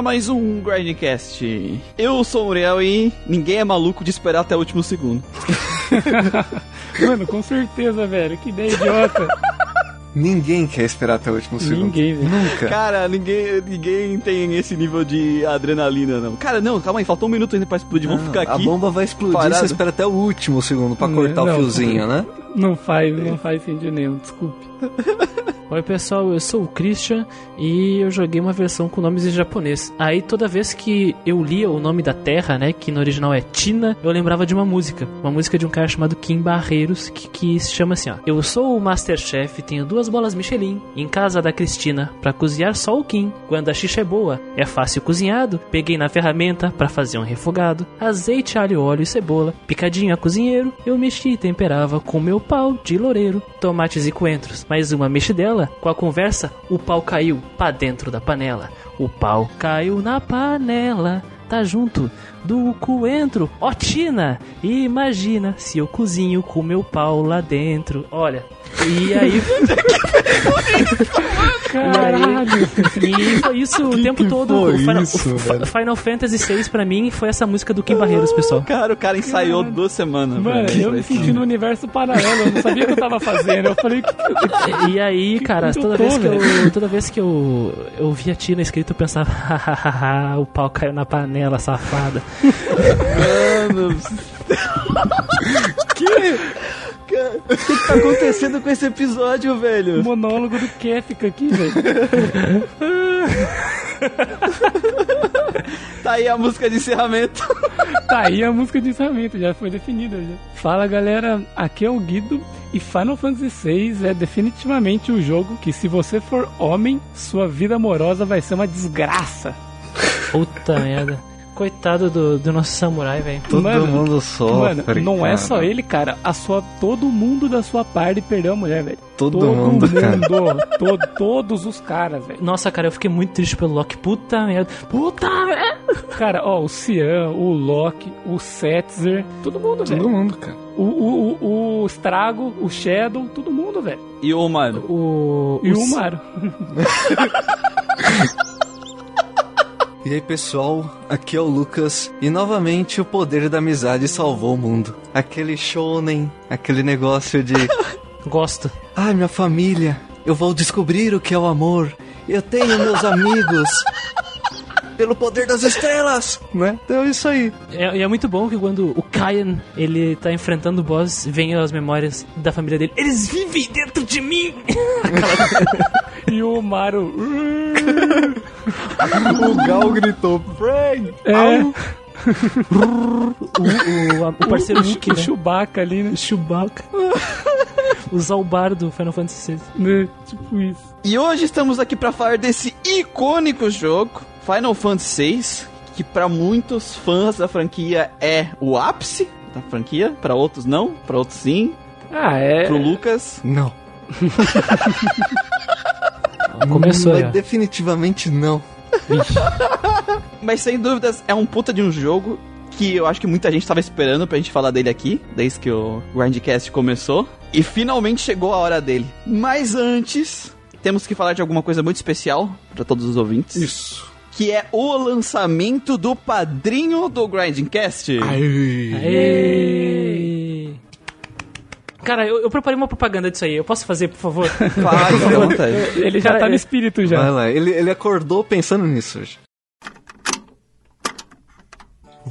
a mais um Grindcast. Eu sou o Uriel e ninguém é maluco de esperar até o último segundo. Mano, com certeza, velho. Que ideia idiota. Ninguém quer esperar até o último segundo. Ninguém, velho. Nunca. Cara, ninguém, ninguém tem esse nível de adrenalina, não. Cara, não, calma aí, faltou um minuto ainda pra explodir. Vamos ficar A aqui. bomba vai explodir, parado. você espera até o último segundo pra Não, cortar não. o fiozinho, né? Não faz, não faz sentido nenhum, desculpe. Oi pessoal, eu sou o Christian e eu joguei uma versão com nomes em japonês. Aí toda vez que eu lia o nome da terra, né, que no original é Tina, eu lembrava de uma música. Uma música de um cara chamado Kim Barreiros, que, que se chama assim, ó. Eu sou o Masterchef, tenho duas bolas Michelin, em casa da Cristina, pra cozinhar só o Kim. Quando a xixa é boa, é fácil cozinhado, peguei na ferramenta pra fazer um refogado, azeite, alho, óleo e cebola, picadinho a cozinheiro, eu mexi e temperava com meu pau de loureiro, tomates e coentros. Mais uma mexidela, com a conversa, o pau caiu pra dentro da panela. O pau caiu na panela, tá junto do coentro. Ó Tina, imagina se eu cozinho com meu pau lá dentro. Olha, e aí... Caralho. E foi isso o tempo todo. Final, isso? Final Fantasy VI pra mim foi essa música do Kim Barreiros, pessoal. Cara, o cara ensaiou duas semanas. Mano, velho. eu me senti no universo paralelo, eu não sabia o que eu tava fazendo. Eu falei, E aí, cara, que toda vez que eu, toda vez que eu, eu via Tina escrito, eu pensava, o pau caiu na panela, safada. Mano. que? O que, que tá acontecendo com esse episódio, velho? o monólogo do Kefka aqui, velho. Tá aí a música de encerramento. Tá aí a música de encerramento, já foi definida. Já. Fala galera, aqui é o Guido e Final Fantasy VI é definitivamente o jogo que, se você for homem, sua vida amorosa vai ser uma desgraça. Puta merda. Coitado do, do nosso samurai, velho. Todo Mano, mundo sofre. Mano, não é cara. só ele, cara. A sua, todo mundo da sua parte perdeu a mulher, velho. Todo mundo, cara. todo- todos os caras, velho. Nossa, cara, eu fiquei muito triste pelo Loki. Puta merda. Puta merda. Cara, ó, o Cian, o Loki, o Setzer, todo mundo, Todo velho. mundo, cara. O, o, o, o Strago, o Shadow, todo mundo, velho. E o mano. O, E o o- Mario. E aí, pessoal, aqui é o Lucas e novamente o poder da amizade salvou o mundo. Aquele shonen, aquele negócio de Gosto. ai, minha família, eu vou descobrir o que é o amor. Eu tenho meus amigos. Pelo poder das estrelas, né? Então é isso aí. É, e é muito bom que quando o Kyan, ele tá enfrentando o boss, vem as memórias da família dele. Eles vivem dentro de mim! E o Mario. O Gal gritou, Frank! É, o, o, o parceiro o, Hulk, o né? Chewbacca ali, né? Chewbacca. o Zalbar do Final Fantasy VI. né? Tipo isso. E hoje estamos aqui pra falar desse icônico jogo, Final Fantasy VI, que pra muitos fãs da franquia é o ápice da franquia, pra outros não, pra outros sim, Ah, é. pro Lucas. Não. Começou Mas definitivamente não. Mas sem dúvidas é um puta de um jogo que eu acho que muita gente tava esperando pra gente falar dele aqui, desde que o Grindcast começou. E finalmente chegou a hora dele. Mas antes, temos que falar de alguma coisa muito especial pra todos os ouvintes. Isso. Que é o lançamento do padrinho do Grindcast. Aê! Cara, eu, eu preparei uma propaganda disso aí. Eu posso fazer, por favor? Faz, fica à vontade. Ele já tá no é- espírito já. Vai lá, ele, ele acordou pensando nisso hoje.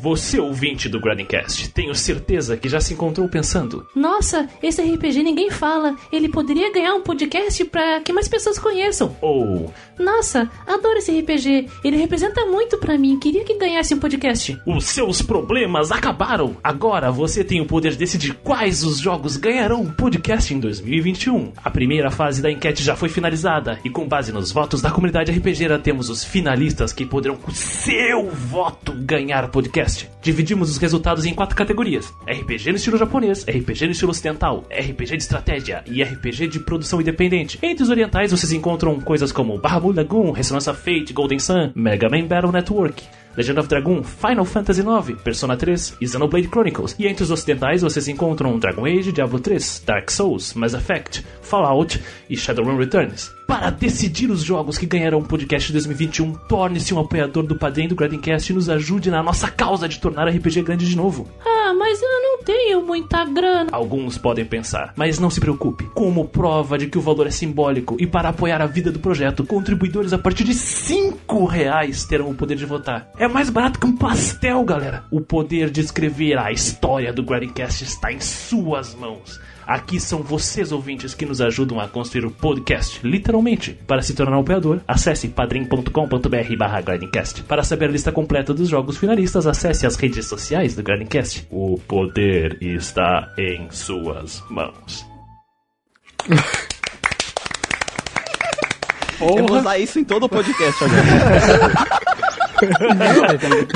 Você, ouvinte do Grindcast, tenho certeza que já se encontrou pensando. Nossa, esse RPG ninguém fala. Ele poderia ganhar um podcast pra que mais pessoas conheçam. Ou Nossa, adoro esse RPG. Ele representa muito pra mim. Queria que ganhasse um podcast. os seus problemas acabaram. Agora você tem o poder de decidir quais os jogos ganharão um podcast em 2021. A primeira fase da enquete já foi finalizada e com base nos votos da comunidade RPGera temos os finalistas que poderão com seu voto ganhar podcast. Dividimos os resultados em quatro categorias: RPG no estilo japonês, RPG no estilo ocidental, RPG de estratégia e RPG de produção independente. Entre os orientais vocês encontram coisas como Bahamut Lagoon, Resonância Fate, Golden Sun, Mega Man Battle Network. Legend of Dragoon, Final Fantasy IX, Persona 3 e Xenoblade Chronicles. E entre os ocidentais vocês encontram Dragon Age, Diablo 3, Dark Souls, Mass Effect, Fallout e Shadowrun Returns. Para decidir os jogos que ganharão o podcast 2021, torne-se um apoiador do Padrinho do Grandcast e nos ajude na nossa causa de tornar RPG grande de novo. Ah, mas eu não tenho muita grana. Alguns podem pensar, mas não se preocupe. Como prova de que o valor é simbólico e para apoiar a vida do projeto, contribuidores a partir de 5 reais terão o poder de votar. É mais barato que um pastel, galera. O poder de escrever a história do Grandcast está em suas mãos. Aqui são vocês, ouvintes, que nos ajudam a construir o podcast, literalmente. Para se tornar um apoiador, acesse padrim.com.br barra Grindcast. Para saber a lista completa dos jogos finalistas, acesse as redes sociais do Grindcast. O poder está em suas mãos. Eu vou usar isso em todo o podcast agora.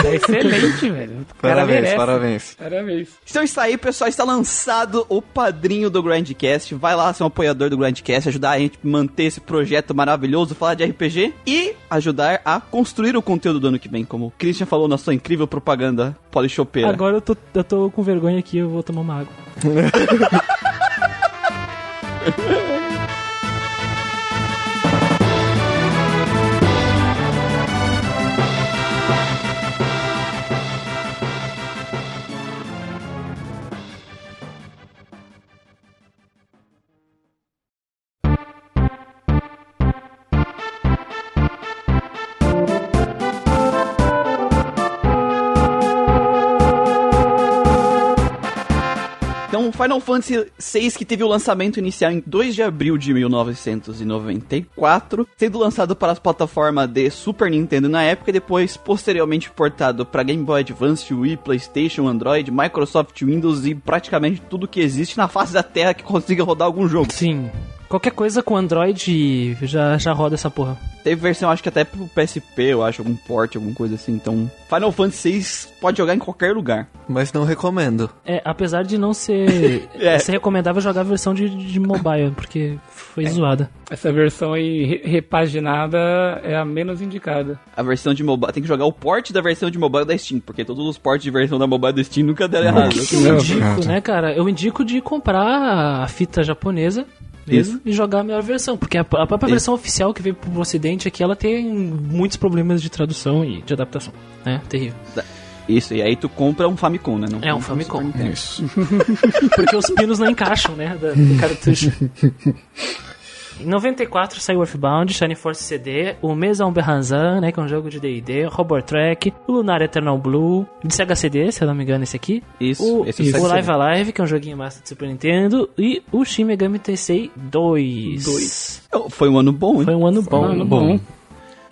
É excelente, velho. Parabéns, parabéns. Parabéns. Então é isso aí, pessoal. Está lançado o padrinho do Grandcast. Vai lá ser um apoiador do Grandcast, ajudar a gente a manter esse projeto maravilhoso, falar de RPG e ajudar a construir o conteúdo do ano que vem, como o Christian falou na sua incrível propaganda polichopeira. Agora eu tô, eu tô com vergonha aqui, eu vou tomar uma água. Final Fantasy VI, que teve o lançamento inicial em 2 de abril de 1994, sendo lançado para as plataformas de Super Nintendo na época e depois posteriormente portado para Game Boy Advance, Wii, PlayStation, Android, Microsoft Windows e praticamente tudo que existe na face da Terra que consiga rodar algum jogo. Sim. Qualquer coisa com Android já, já roda essa porra. Teve versão, acho que até pro PSP, eu acho, algum port, alguma coisa assim. Então, Final Fantasy VI pode jogar em qualquer lugar. Mas não recomendo. É, apesar de não ser, É. ser recomendável jogar a versão de, de mobile, porque foi zoada. Essa versão aí re- repaginada é a menos indicada. A versão de mobile, tem que jogar o port da versão de mobile da Steam, porque todos os ports de versão da mobile da Steam nunca deram errado. O que eu indico, né, cara? Eu indico de comprar a fita japonesa mesmo e jogar a melhor versão, porque a, a própria Isso. versão oficial que veio pro ocidente aqui, ela tem muitos problemas de tradução e de adaptação, né? Terrível. Isso, e aí tu compra um Famicom, né? Não É um Famicom. Nintendo. Isso. Porque os pinos não encaixam, né? Da, do cartucho. Em 94 saiu Earthbound, Shining Force CD, o Mesa Hanzan, né, que é um jogo de D&D, Robot Track, o Lunar Eternal Blue, de Sega CD, se eu não me engano esse aqui, Isso, o, esse é o Live. Alive, que é um joguinho massa de Super Nintendo, e o Shin Megami Tensei 2. Dois. Oh, Foi um ano bom, hein? Foi um ano bom. Bom.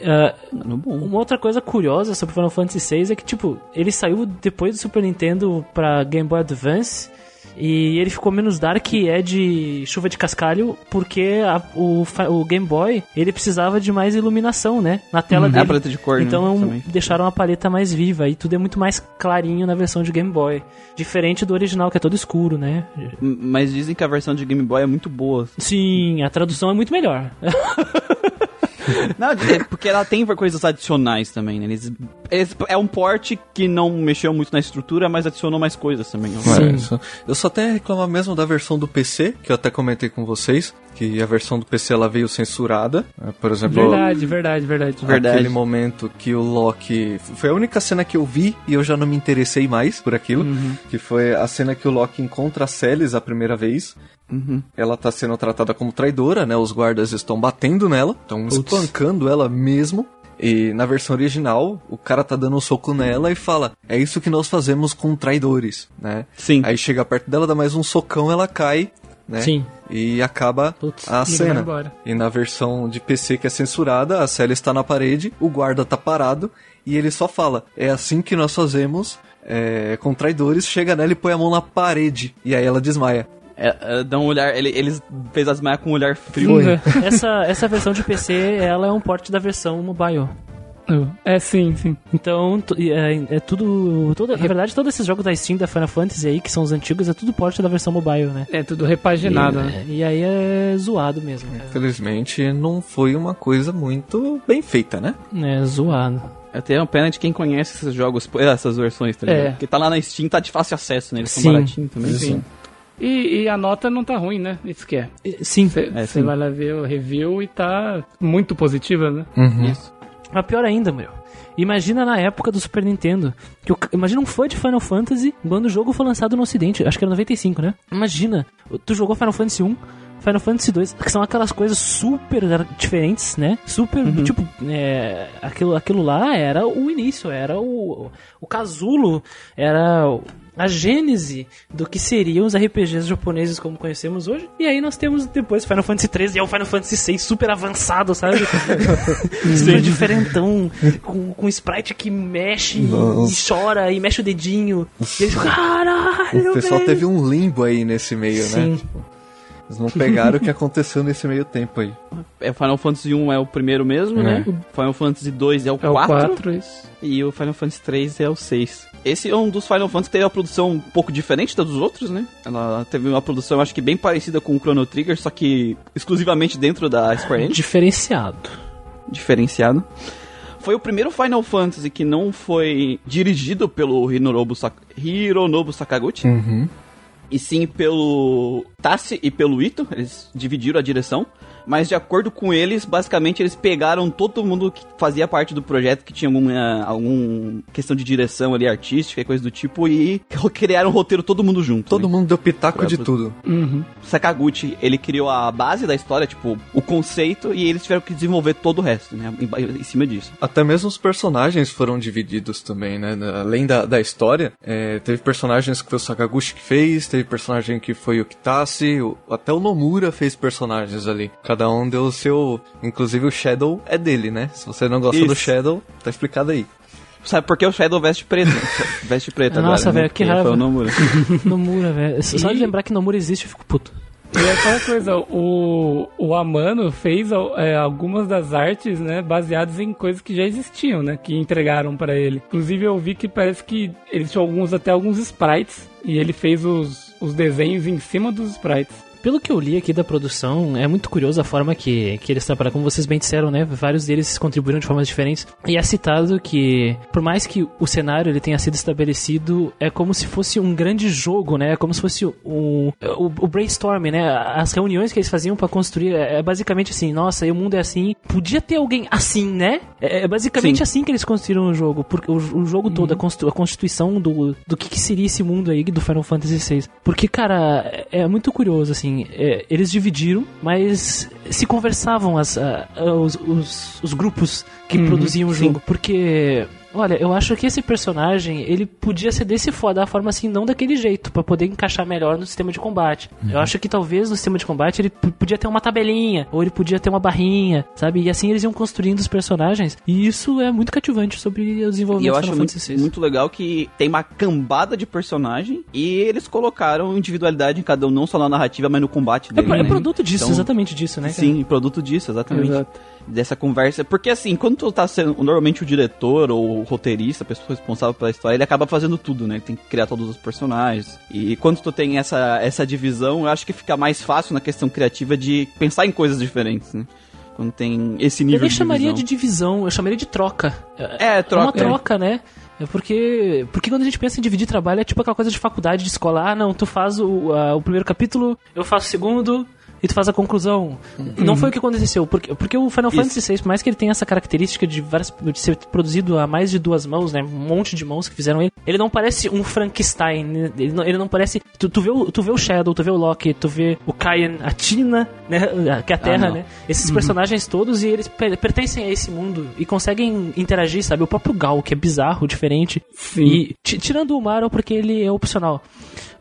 Ah, Um ano bom. uma outra coisa curiosa sobre Final Fantasy VI é que, tipo, ele saiu depois do Super Nintendo pra Game Boy Advance e ele ficou menos dark e é de chuva de cascalho porque a- o, o Game Boy ele precisava de mais iluminação, né? Na tela É a dele. paleta de cor, Então né? deixaram a paleta mais viva e tudo é muito mais clarinho na versão de Game Boy. Diferente do original, que é todo escuro, né? Mas dizem que a versão de Game Boy é muito boa. Sim, a tradução é muito melhor. Não, é porque ela tem coisas adicionais também, né? Eles, eles- é um port que não mexeu muito na estrutura, mas adicionou mais coisas também. É, isso. Eu só tenho a reclamar mesmo da versão do PC, que eu até comentei com vocês, que a versão do PC ela veio censurada. né? Por exemplo, Verdade, verdade, verdade. Verdade. aquele momento que o Loki. Foi a única cena que eu vi e eu já não me interessei mais por aquilo. Que foi a cena que o Loki encontra a Celis a primeira vez. Uhum. Ela tá sendo tratada como traidora, né? Os guardas estão batendo nela, estão espancando ela mesmo. E na versão original, o cara tá dando um soco nela e fala: É isso que nós fazemos com traidores, né? Sim. Aí chega perto dela, dá mais um socão, ela cai, né? Sim. E acaba Putz, a cena. E na versão de PC que é censurada, a Célia está na parede, o guarda tá parado e ele só fala: É assim que nós fazemos é, com traidores. Chega nela e põe a mão na parede. E aí ela desmaia. É, é, dá um olhar, ele, eles fez as maias com um olhar frio. Essa, essa versão de PC, ela é um porte da versão mobile. É, sim, sim. Então, e é, é tudo. Toda, na verdade, todos esses jogos da Steam da Final Fantasy aí, que são os antigos, é tudo porte da versão mobile, né? É tudo repaginado, né? E, e aí é zoado mesmo. cara. Infelizmente, não foi uma coisa muito bem feita, né? É zoado. Eu tenho pena de quem conhece esses jogos, essas versões, tá ligado? É. Porque tá lá na Steam, tá de fácil acesso, né? Eles são Sim. baratinhos também. Sim. E, e a nota não tá ruim, né? Isso que é. Sim. Você É, vai lá ver o review e tá muito positiva, né? Uhum. Isso. Mas pior ainda, meu. Imagina na época do Super Nintendo. Que imagina um fã de Final Fantasy quando o jogo foi lançado no ocidente. Acho que era 95, né? Imagina. Tu jogou Final Fantasy 1. Final Fantasy 2, que são aquelas coisas super diferentes, né? Super, tipo, é, aquilo, aquilo lá era o início, era o, o casulo, era a gênese do que seriam os RPGs japoneses como conhecemos hoje. E aí nós temos depois Final Fantasy 13 e é o Final Fantasy 6 super avançado, sabe? super diferentão, com, com sprite que mexe e Nossa. chora e mexe o dedinho. E eles, caralho, O pessoal velho." teve um limbo aí nesse meio, Sim. né? Eles não pegaram o que aconteceu nesse meio tempo aí. É, Final Fantasy 1 é o primeiro mesmo, É. né? Final Fantasy 2 é o É o 4. 4, isso. E o Final Fantasy 3 é o 6. Esse é um dos Final Fantasy que teve uma produção um pouco diferente da dos outros, né? Ela teve uma produção, acho que bem parecida com o Chrono Trigger, só que exclusivamente dentro da Square Enix, Diferenciado. diferenciado. Foi o primeiro Final Fantasy que não foi dirigido pelo Hironobu, Sak Hironobu Sakaguchi, Uhum. e sim pelo Tassi e pelo Ito, eles dividiram a direção. Mas de acordo com eles, basicamente eles pegaram todo mundo que fazia parte do projeto, que tinha alguma algum questão de direção ali, artística e coisa do tipo, e criaram o roteiro todo mundo junto. Todo né? mundo deu pitaco Foi de pro- tudo. Uhum. Sakaguchi, ele criou a base da história, tipo, o conceito, e eles tiveram que desenvolver todo o resto, né? Em, em cima disso. Até mesmo os personagens foram divididos também, né? Além da, da história, é, teve personagens que foi o Sakaguchi que fez, teve personagem que foi o Kitase, o- até o Nomura fez personagens ali. Cada um deu o seu. Inclusive o Shadow é dele, né? Se você não gosta do Isso. Shadow, tá explicado aí. Sabe por que o Shadow veste preto? veste preto agora. Nossa, né? velho, que raiva. foi o Nomura. Nomura, velho. Só de E- lembrar que Nomura existe, eu fico puto. E é aquela coisa, o, o Amano fez é, algumas das artes, né, baseadas em coisas que já existiam, né, que entregaram pra ele. Inclusive eu vi que parece que eles tinham alguns, até alguns sprites, e ele fez os, os desenhos em cima dos sprites. Pelo que eu li aqui da produção, é muito curioso a forma que, que eles trabalham. Como vocês bem disseram, né? Vários deles contribuíram de formas diferentes. E é citado que, por mais que o cenário ele tenha sido estabelecido, é como se fosse um grande jogo, né? É como se fosse um, o, o brainstorming, né? As reuniões que eles faziam pra construir é é basicamente assim: nossa, e o mundo é assim. Podia ter alguém assim, né? É, é basicamente Sim. assim que eles construíram o jogo. Porque o, o jogo todo, a, constru- a constituição do, do que, que seria esse mundo aí do Final Fantasy VI. Porque, cara, é, é muito curioso, assim. É, eles dividiram, mas se conversavam as, a- a- os, os, os grupos que Uhum, produziam o sim. jogo. Porque. Olha, eu acho que esse personagem, ele podia ser desse fo- da forma assim, não daquele jeito, pra poder encaixar melhor no sistema de combate. Eu acho que talvez no sistema de combate ele podia ter uma tabelinha, ou ele podia ter uma barrinha, sabe? E assim eles iam construindo os personagens. E isso é muito cativante sobre o desenvolvimento E eu do acho Final muito, muito legal que tem uma cambada de personagem e eles colocaram individualidade em cada um, não só na narrativa, mas no combate É, dele. é né? produto disso, Então, exatamente disso, né? cara? Sim, produto disso, exatamente. Exato. Dessa conversa. Porque assim, quando tu tá sendo normalmente o diretor ou o roteirista, a pessoa responsável pela história, ele acaba fazendo tudo, né? Ele tem que criar todos os personagens. E quando tu tem essa, essa divisão, eu acho que fica mais fácil na questão criativa de pensar em coisas diferentes, né? Quando tem esse nível Eu nem de chamaria divisão. de divisão, eu chamaria de troca. É, É troca. uma troca, né? É porque, porque quando a gente pensa em dividir trabalho, é tipo aquela coisa de faculdade, de escola. Ah, não, tu faz o, a- o primeiro capítulo, eu faço o segundo, e tu faz a conclusão. Não foi o que aconteceu. Porque, porque o Final Isso. Fantasy VI, por mais que ele tenha essa característica de, várias, de ser produzido a mais de duas mãos, né? Um monte de mãos que fizeram ele. Ele não parece um Frankenstein. né? Ele não, ele não parece. Tu, tu, vê o, tu vê o Shadow, tu vê o Loki, tu vê o Kaien, a Tina, né? Que é a Terra, não. né? Esses personagens todos e eles per- pertencem a esse mundo e conseguem interagir, sabe? O próprio Gal, que é bizarro, diferente. Sim. E ti- tirando o Maro, porque ele é opcional.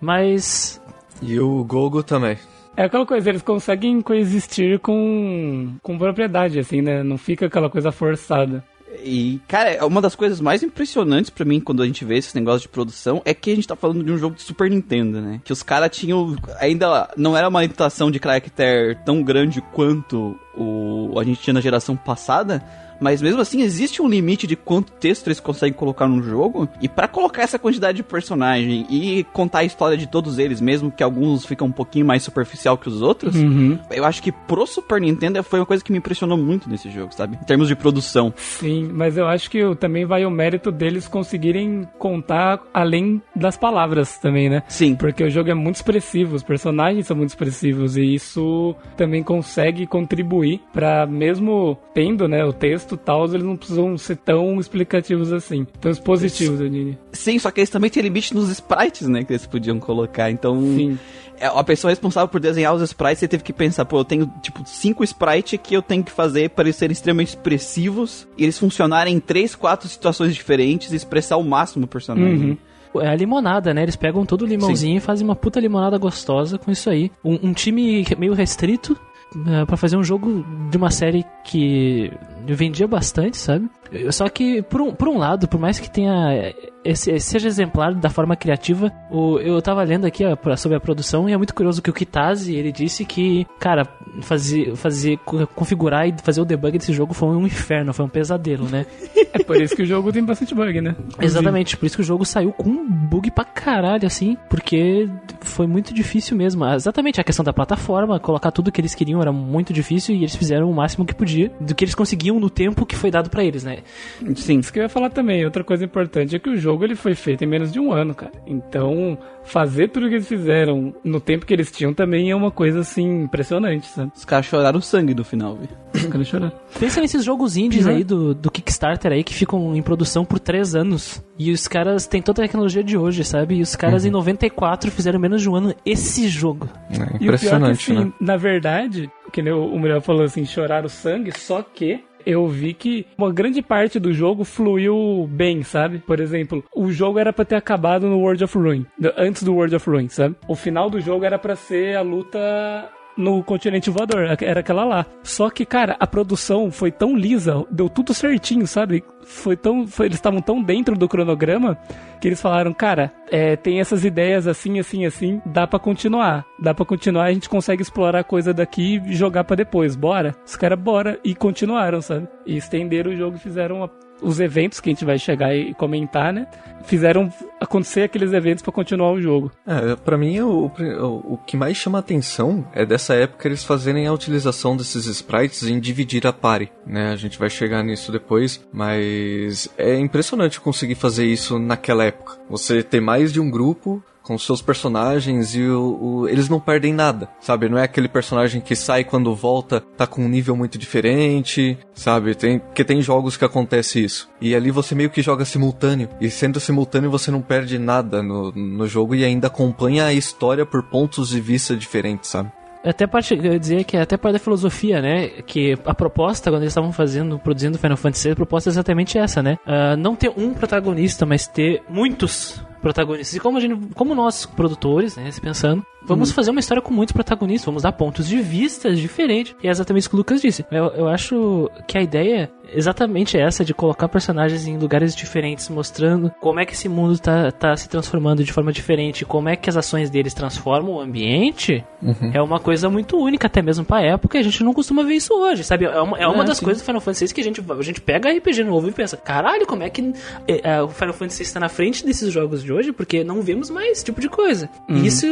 Mas. E o Gogo também. É aquela coisa, eles conseguem coexistir com, com propriedade, assim, né? Não fica aquela coisa forçada. E, cara, é uma das coisas mais impressionantes pra mim quando a gente vê esse negócio de produção é que a gente tá falando de um jogo de Super Nintendo, né? Que os caras tinham. Ainda não era uma limitação de caractere tão grande quanto o, a gente tinha na geração passada, mas mesmo assim existe um limite de quanto texto eles conseguem colocar num jogo. E para colocar essa quantidade de personagem e contar a história de todos eles, mesmo que alguns ficam um pouquinho mais superficial que os outros, Uhum. eu acho que pro Super Nintendo foi uma coisa que me impressionou muito nesse jogo, sabe? Em termos de produção. Sim, mas eu acho que também vai o mérito deles conseguirem contar além das palavras também, né? Sim. Porque o jogo é muito expressivo, os personagens são muito expressivos e isso também consegue contribuir pra mesmo tendo, né, o texto e tal, eles não precisam ser tão explicativos assim, tão expositivos, eu diria. Sim, só que eles também têm limite nos sprites, né? Que eles podiam colocar. Então, Sim. é, a pessoa responsável por desenhar os sprites, você teve que pensar, pô, eu tenho, tipo, cinco sprites que eu tenho que fazer para eles serem extremamente expressivos e eles funcionarem em três, quatro situações diferentes e expressar o máximo o personagem. Uhum. É a limonada, né? Eles pegam todo o limãozinho e fazem uma puta limonada gostosa com isso aí. Um, um time meio restrito é, pra fazer um jogo de uma série que vendia bastante, sabe? Só que, por um, por um lado, por mais que tenha. Esse, seja exemplar da forma criativa, o, eu tava lendo aqui ó, sobre a produção e é muito curioso que o Kitase, ele disse que, cara, fazer, fazer, co- configurar e fazer o debug desse jogo foi um inferno, foi um pesadelo, né? É por isso que o jogo tem bastante bug, né? Inclusive. Exatamente, por isso que o jogo saiu com um bug pra caralho, assim, porque foi muito difícil mesmo. Exatamente, a questão da plataforma, colocar tudo que eles queriam era muito difícil e eles fizeram o máximo que podia do que eles conseguiam no tempo que foi dado pra eles, né? Sim. Isso que eu ia falar também, outra coisa importante é que o jogo ele foi feito em menos de um ano, cara. Então, fazer tudo que eles fizeram no tempo que eles tinham também é uma coisa assim impressionante, sabe? Os caras choraram sangue no final, viu? Fico chorando. Pensa nesses jogos indies Uhum. aí do, do Kickstarter aí que ficam em produção por três anos. E os caras têm toda a tecnologia de hoje, sabe? E os caras em 94 fizeram menos de um ano esse jogo. É E o pior que, impressionante, assim, né? na verdade, que nem o o Muriel falou assim, chorar o sangue, só que eu vi que uma grande parte do jogo fluiu bem, sabe? Por exemplo, o jogo era pra ter acabado no World of Ruin, antes do World of Ruin, sabe? O final do jogo era pra ser a luta no continente voador, era aquela lá. Só que, cara, a produção foi tão lisa, deu tudo certinho, sabe? Foi tão, foi- eles estavam tão dentro do cronograma que eles falaram, cara, é, tem essas ideias assim, assim, assim, dá pra continuar, dá pra continuar, a gente consegue explorar coisa daqui e jogar pra depois, bora? Os caras bora e continuaram, sabe? E estenderam o jogo e fizeram a- os eventos que a gente vai chegar e comentar, né? Fizeram acontecer aqueles eventos pra continuar o jogo. É, pra mim, o, o, o que mais chama atenção é dessa época eles fazerem a utilização desses sprites em dividir a party, né? A gente vai chegar nisso depois, mas é impressionante conseguir fazer isso naquela época. Você ter mais de um grupo com seus personagens e o, o- eles não perdem nada, sabe? Não é aquele personagem que sai quando volta, tá com um nível muito diferente, sabe? Tem, porque tem jogos que acontece isso. E ali você meio que joga simultâneo. E sendo simultâneo você não perde nada no, no jogo e ainda acompanha a história por pontos de vista diferentes, sabe? Até parte, eu dizer que é até parte da filosofia, né? Que a proposta, quando eles estavam fazendo, produzindo Final Fantasy a proposta é exatamente essa, né? Ah, não ter um protagonista, mas ter muitos protagonistas. E como, a gente, como nós, produtores, né, se pensando, vamos fazer uma história com muitos protagonistas, vamos dar pontos de vistas diferentes. E é exatamente isso que o Lucas disse. Eu, eu acho que a ideia é exatamente essa, de colocar personagens em lugares diferentes, mostrando como é que esse mundo tá, tá se transformando de forma diferente, como é que as ações deles transformam o ambiente, é uma coisa muito única, até mesmo pra época, e a gente não costuma ver isso hoje, sabe? É uma, é uma É, das sim. coisas do Final Fantasy VI que a gente, a gente pega RPG novo e pensa, caralho, como é que é, o Final Fantasy VI está na frente desses jogos de hoje? Porque não vemos mais esse tipo de coisa. E Isso,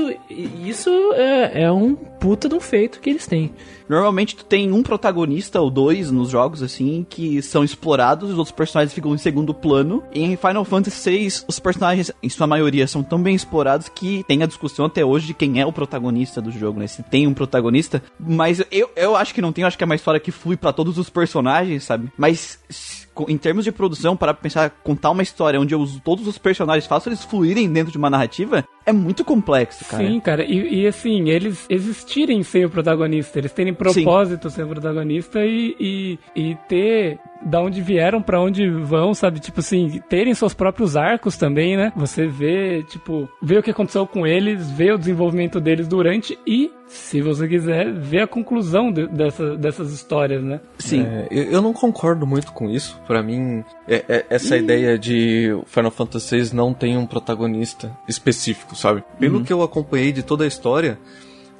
isso é, é um puta de um feito que eles têm. Normalmente tu tem um protagonista ou dois nos jogos, assim, que são explorados, os outros personagens ficam em segundo plano. E em Final Fantasy VI, os personagens, em sua maioria, são tão bem explorados que tem a discussão até hoje de quem é o protagonista do jogo, né? Se tem um protagonista. Mas eu, eu acho que não tem, eu acho que é uma história que flui pra todos os personagens, sabe? Mas em termos de produção, para pensar, contar uma história onde uso todos os personagens, faço eles fluírem dentro de uma narrativa, é muito complexo, cara. Sim, cara, e, e, assim, eles existirem sem o protagonista, eles terem propósito sem o protagonista e, e, e ter da onde vieram pra onde vão, sabe? Tipo assim, terem seus próprios arcos também, né? Você vê, tipo, vê o que aconteceu com eles, vê o desenvolvimento deles durante e, se você quiser, ver a conclusão de- dessa, dessas histórias, né? Sim. É, eu, eu não concordo muito com isso. Pra mim, é- é- essa ideia de Final Fantasy VI não tem um protagonista específico, sabe? Pelo que eu acompanhei de toda a história,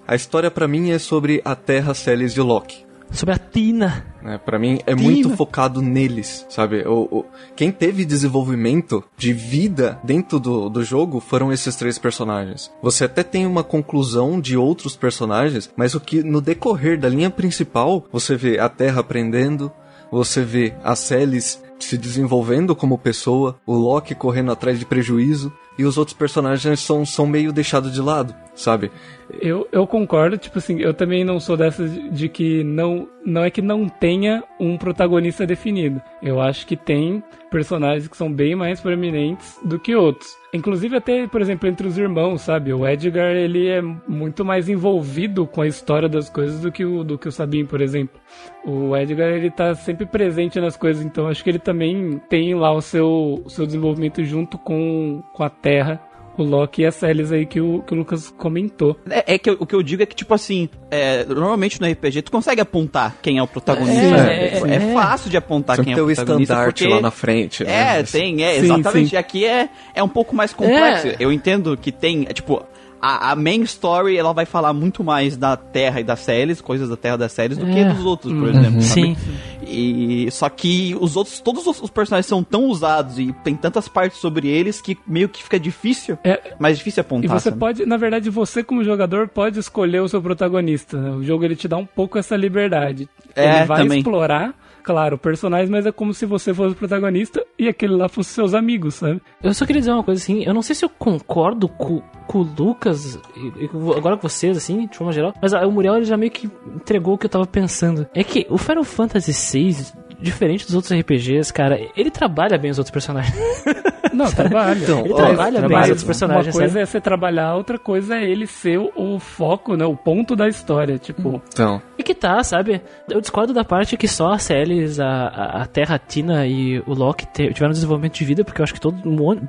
a história pra mim é sobre a Terra, Celes e o Loki. Sobre a Tina. né? Para mim é muito focado neles, sabe? O, o- quem teve desenvolvimento de vida dentro do, do jogo foram esses três personagens. Você até tem uma conclusão de outros personagens, mas o que no decorrer da linha principal você vê a Terra aprendendo, você vê a Celis se desenvolvendo como pessoa, o Loki correndo atrás de prejuízo e os outros personagens são, são meio deixados de lado, sabe? Eu, eu concordo, tipo assim, eu também não sou dessas de, que não, não é que não tenha um protagonista definido. Eu acho que tem personagens que são bem mais proeminentes do que outros. Inclusive até, por exemplo, entre os irmãos, sabe? O Edgar, ele é muito mais envolvido com a história das coisas do que o, do que o Sabin, por exemplo. O Edgar, ele tá sempre presente nas coisas, então acho que ele também tem lá o seu, seu desenvolvimento junto com, com a o Loki e a Celis aí que o, que o Lucas comentou. É, é que eu- o que eu digo é que, tipo assim, é, normalmente no RPG tu consegue apontar quem é o protagonista. É, É, é, é fácil de apontar Sempre quem é tem o o protagonista. estandarte porque- lá na frente, né? É, tem, é, Sim, exatamente. sim. E aqui é, é um pouco mais complexo. É. Eu entendo que tem, é, tipo, a, a main story ela vai falar muito mais da Terra e das séries, coisas da Terra e das séries, do que É. dos outros, por exemplo. Sim. E só que os outros, todos os, personagens são tão usados e tem tantas partes sobre eles que meio que fica difícil, É, mais difícil e apontar. você sabe? pode, na verdade, você como jogador pode escolher o seu protagonista. né? O jogo ele te dá um pouco essa liberdade. É, ele vai também. explorar, claro, o personagem, mas é como se você fosse o protagonista e aquele lá fosse seus amigos, sabe? Eu só queria dizer uma coisa assim, eu não sei se eu concordo com, com o Lucas, agora com vocês, assim, de forma geral, mas o Muriel ele já meio que entregou o que eu tava pensando. É que o Final Fantasy VI, diferente dos outros RPGs, cara, ele trabalha bem os outros personagens. Não, trabalha. Então, Ele ó, trabalha bem trabalha. os outros personagens, Uma coisa sabe? é você trabalhar, outra coisa é ele ser o, o foco, né? O ponto da história. Tipo, Então, E que tá, sabe? Eu discordo da parte que só a Celis, a, a, Terra, a Tina e o Loki tiveram desenvolvimento de vida, porque eu acho que todo,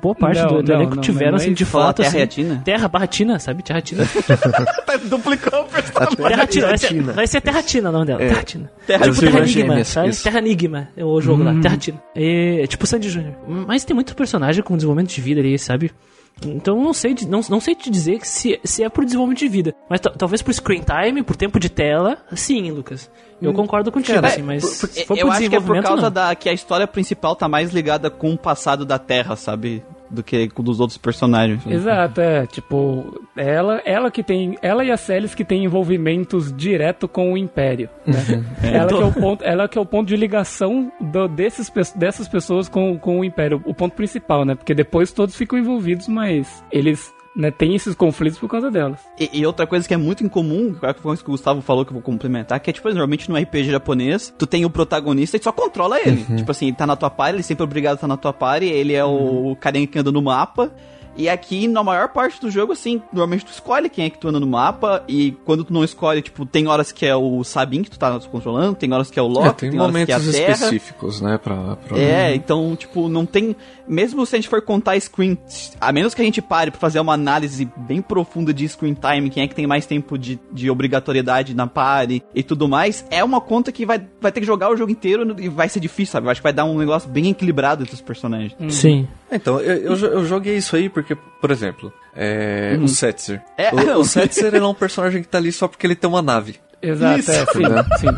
boa parte Não, do, do não, elenco não, tiveram, assim, de Fala fato, Terra e a assim... Tina? Terra barra Tina, sabe? Terra Tina. Duplicou o personagem. Terra Tina, vai ser, vai ser Terra Tina o nome dela. Terra Tina. Terra tipo Tina. Terra Enigma, sabe? isso. Terra Enigma é o jogo lá, Terra Tina. É, tipo Sandy Jr. Mas tem muito personagem com desenvolvimento de vida ali, sabe? Então não sei, não, não sei te dizer se, se é por desenvolvimento de vida. Mas ta- talvez por screen time, por tempo de tela, sim, Lucas. Eu concordo contigo, Cara, assim, mas por- por- eu acho que é por causa não. da que a história principal tá mais ligada com o passado da Terra, sabe? Do que com dos outros personagens. Exato, é, tipo, ela, ela que tem, ela e a Celis que tem envolvimentos direto com o Império, né? ela, que é o ponto, ela que é o ponto de ligação do- desses, dessas pessoas com, com o Império, o ponto principal, né? Porque depois todos ficam envolvidos, mas eles, né, têm esses conflitos por causa delas. E, e outra coisa que é muito incomum, que foi isso que o Gustavo falou que eu vou complementar, que é tipo, normalmente no RPG japonês, tu tem o protagonista e só controla ele. Tipo assim, ele tá na tua party, ele sempre é obrigado a estar na tua party, ele é o carinha que anda no mapa. E aqui, na maior parte do jogo, assim, normalmente tu escolhe quem é que tu anda no mapa, e quando tu não escolhe, tipo, tem horas que é o Sabin que tu tá controlando, tem horas que é o Loki, é, tem horas que é a momentos Terra. específicos, né, pra... pra... É, então, tipo, não tem. Mesmo se a gente for contar screen. A menos que a gente pare pra fazer uma análise bem profunda de screen time, quem é que tem mais tempo de, de obrigatoriedade na party e tudo mais, é uma conta que vai, vai ter que jogar o jogo inteiro e vai ser difícil, sabe? Eu acho que vai dar um negócio bem equilibrado entre os personagens. Sim. Então, eu, eu, eu joguei isso aí porque, por exemplo, é, o Setzer. É, o, o Setzer é um personagem que tá ali só porque ele tem uma nave. Exato, Isso. é, sim, sim.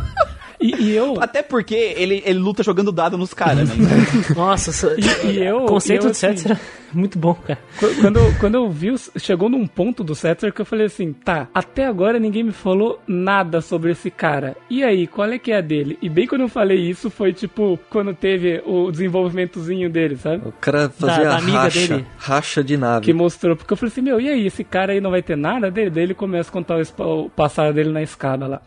E, e eu, Até porque ele, ele luta jogando dado nos caras, né? Nossa, essa- e eu- o conceito eu, de sets assim, muito bom, cara. Qu- Quando, eu- quando eu vi, chegou num ponto do Setzer que eu falei assim, tá, até agora ninguém me falou nada sobre esse cara. E aí, qual é que é a dele? E bem quando eu falei isso, foi tipo, quando teve o desenvolvimentozinho dele, sabe? O cara fazia da amiga racha, dele. racha de nave. Que mostrou, porque eu falei assim, meu, e aí, esse cara aí não vai ter nada dele? Daí ele começa a contar o, o passado dele na escada lá.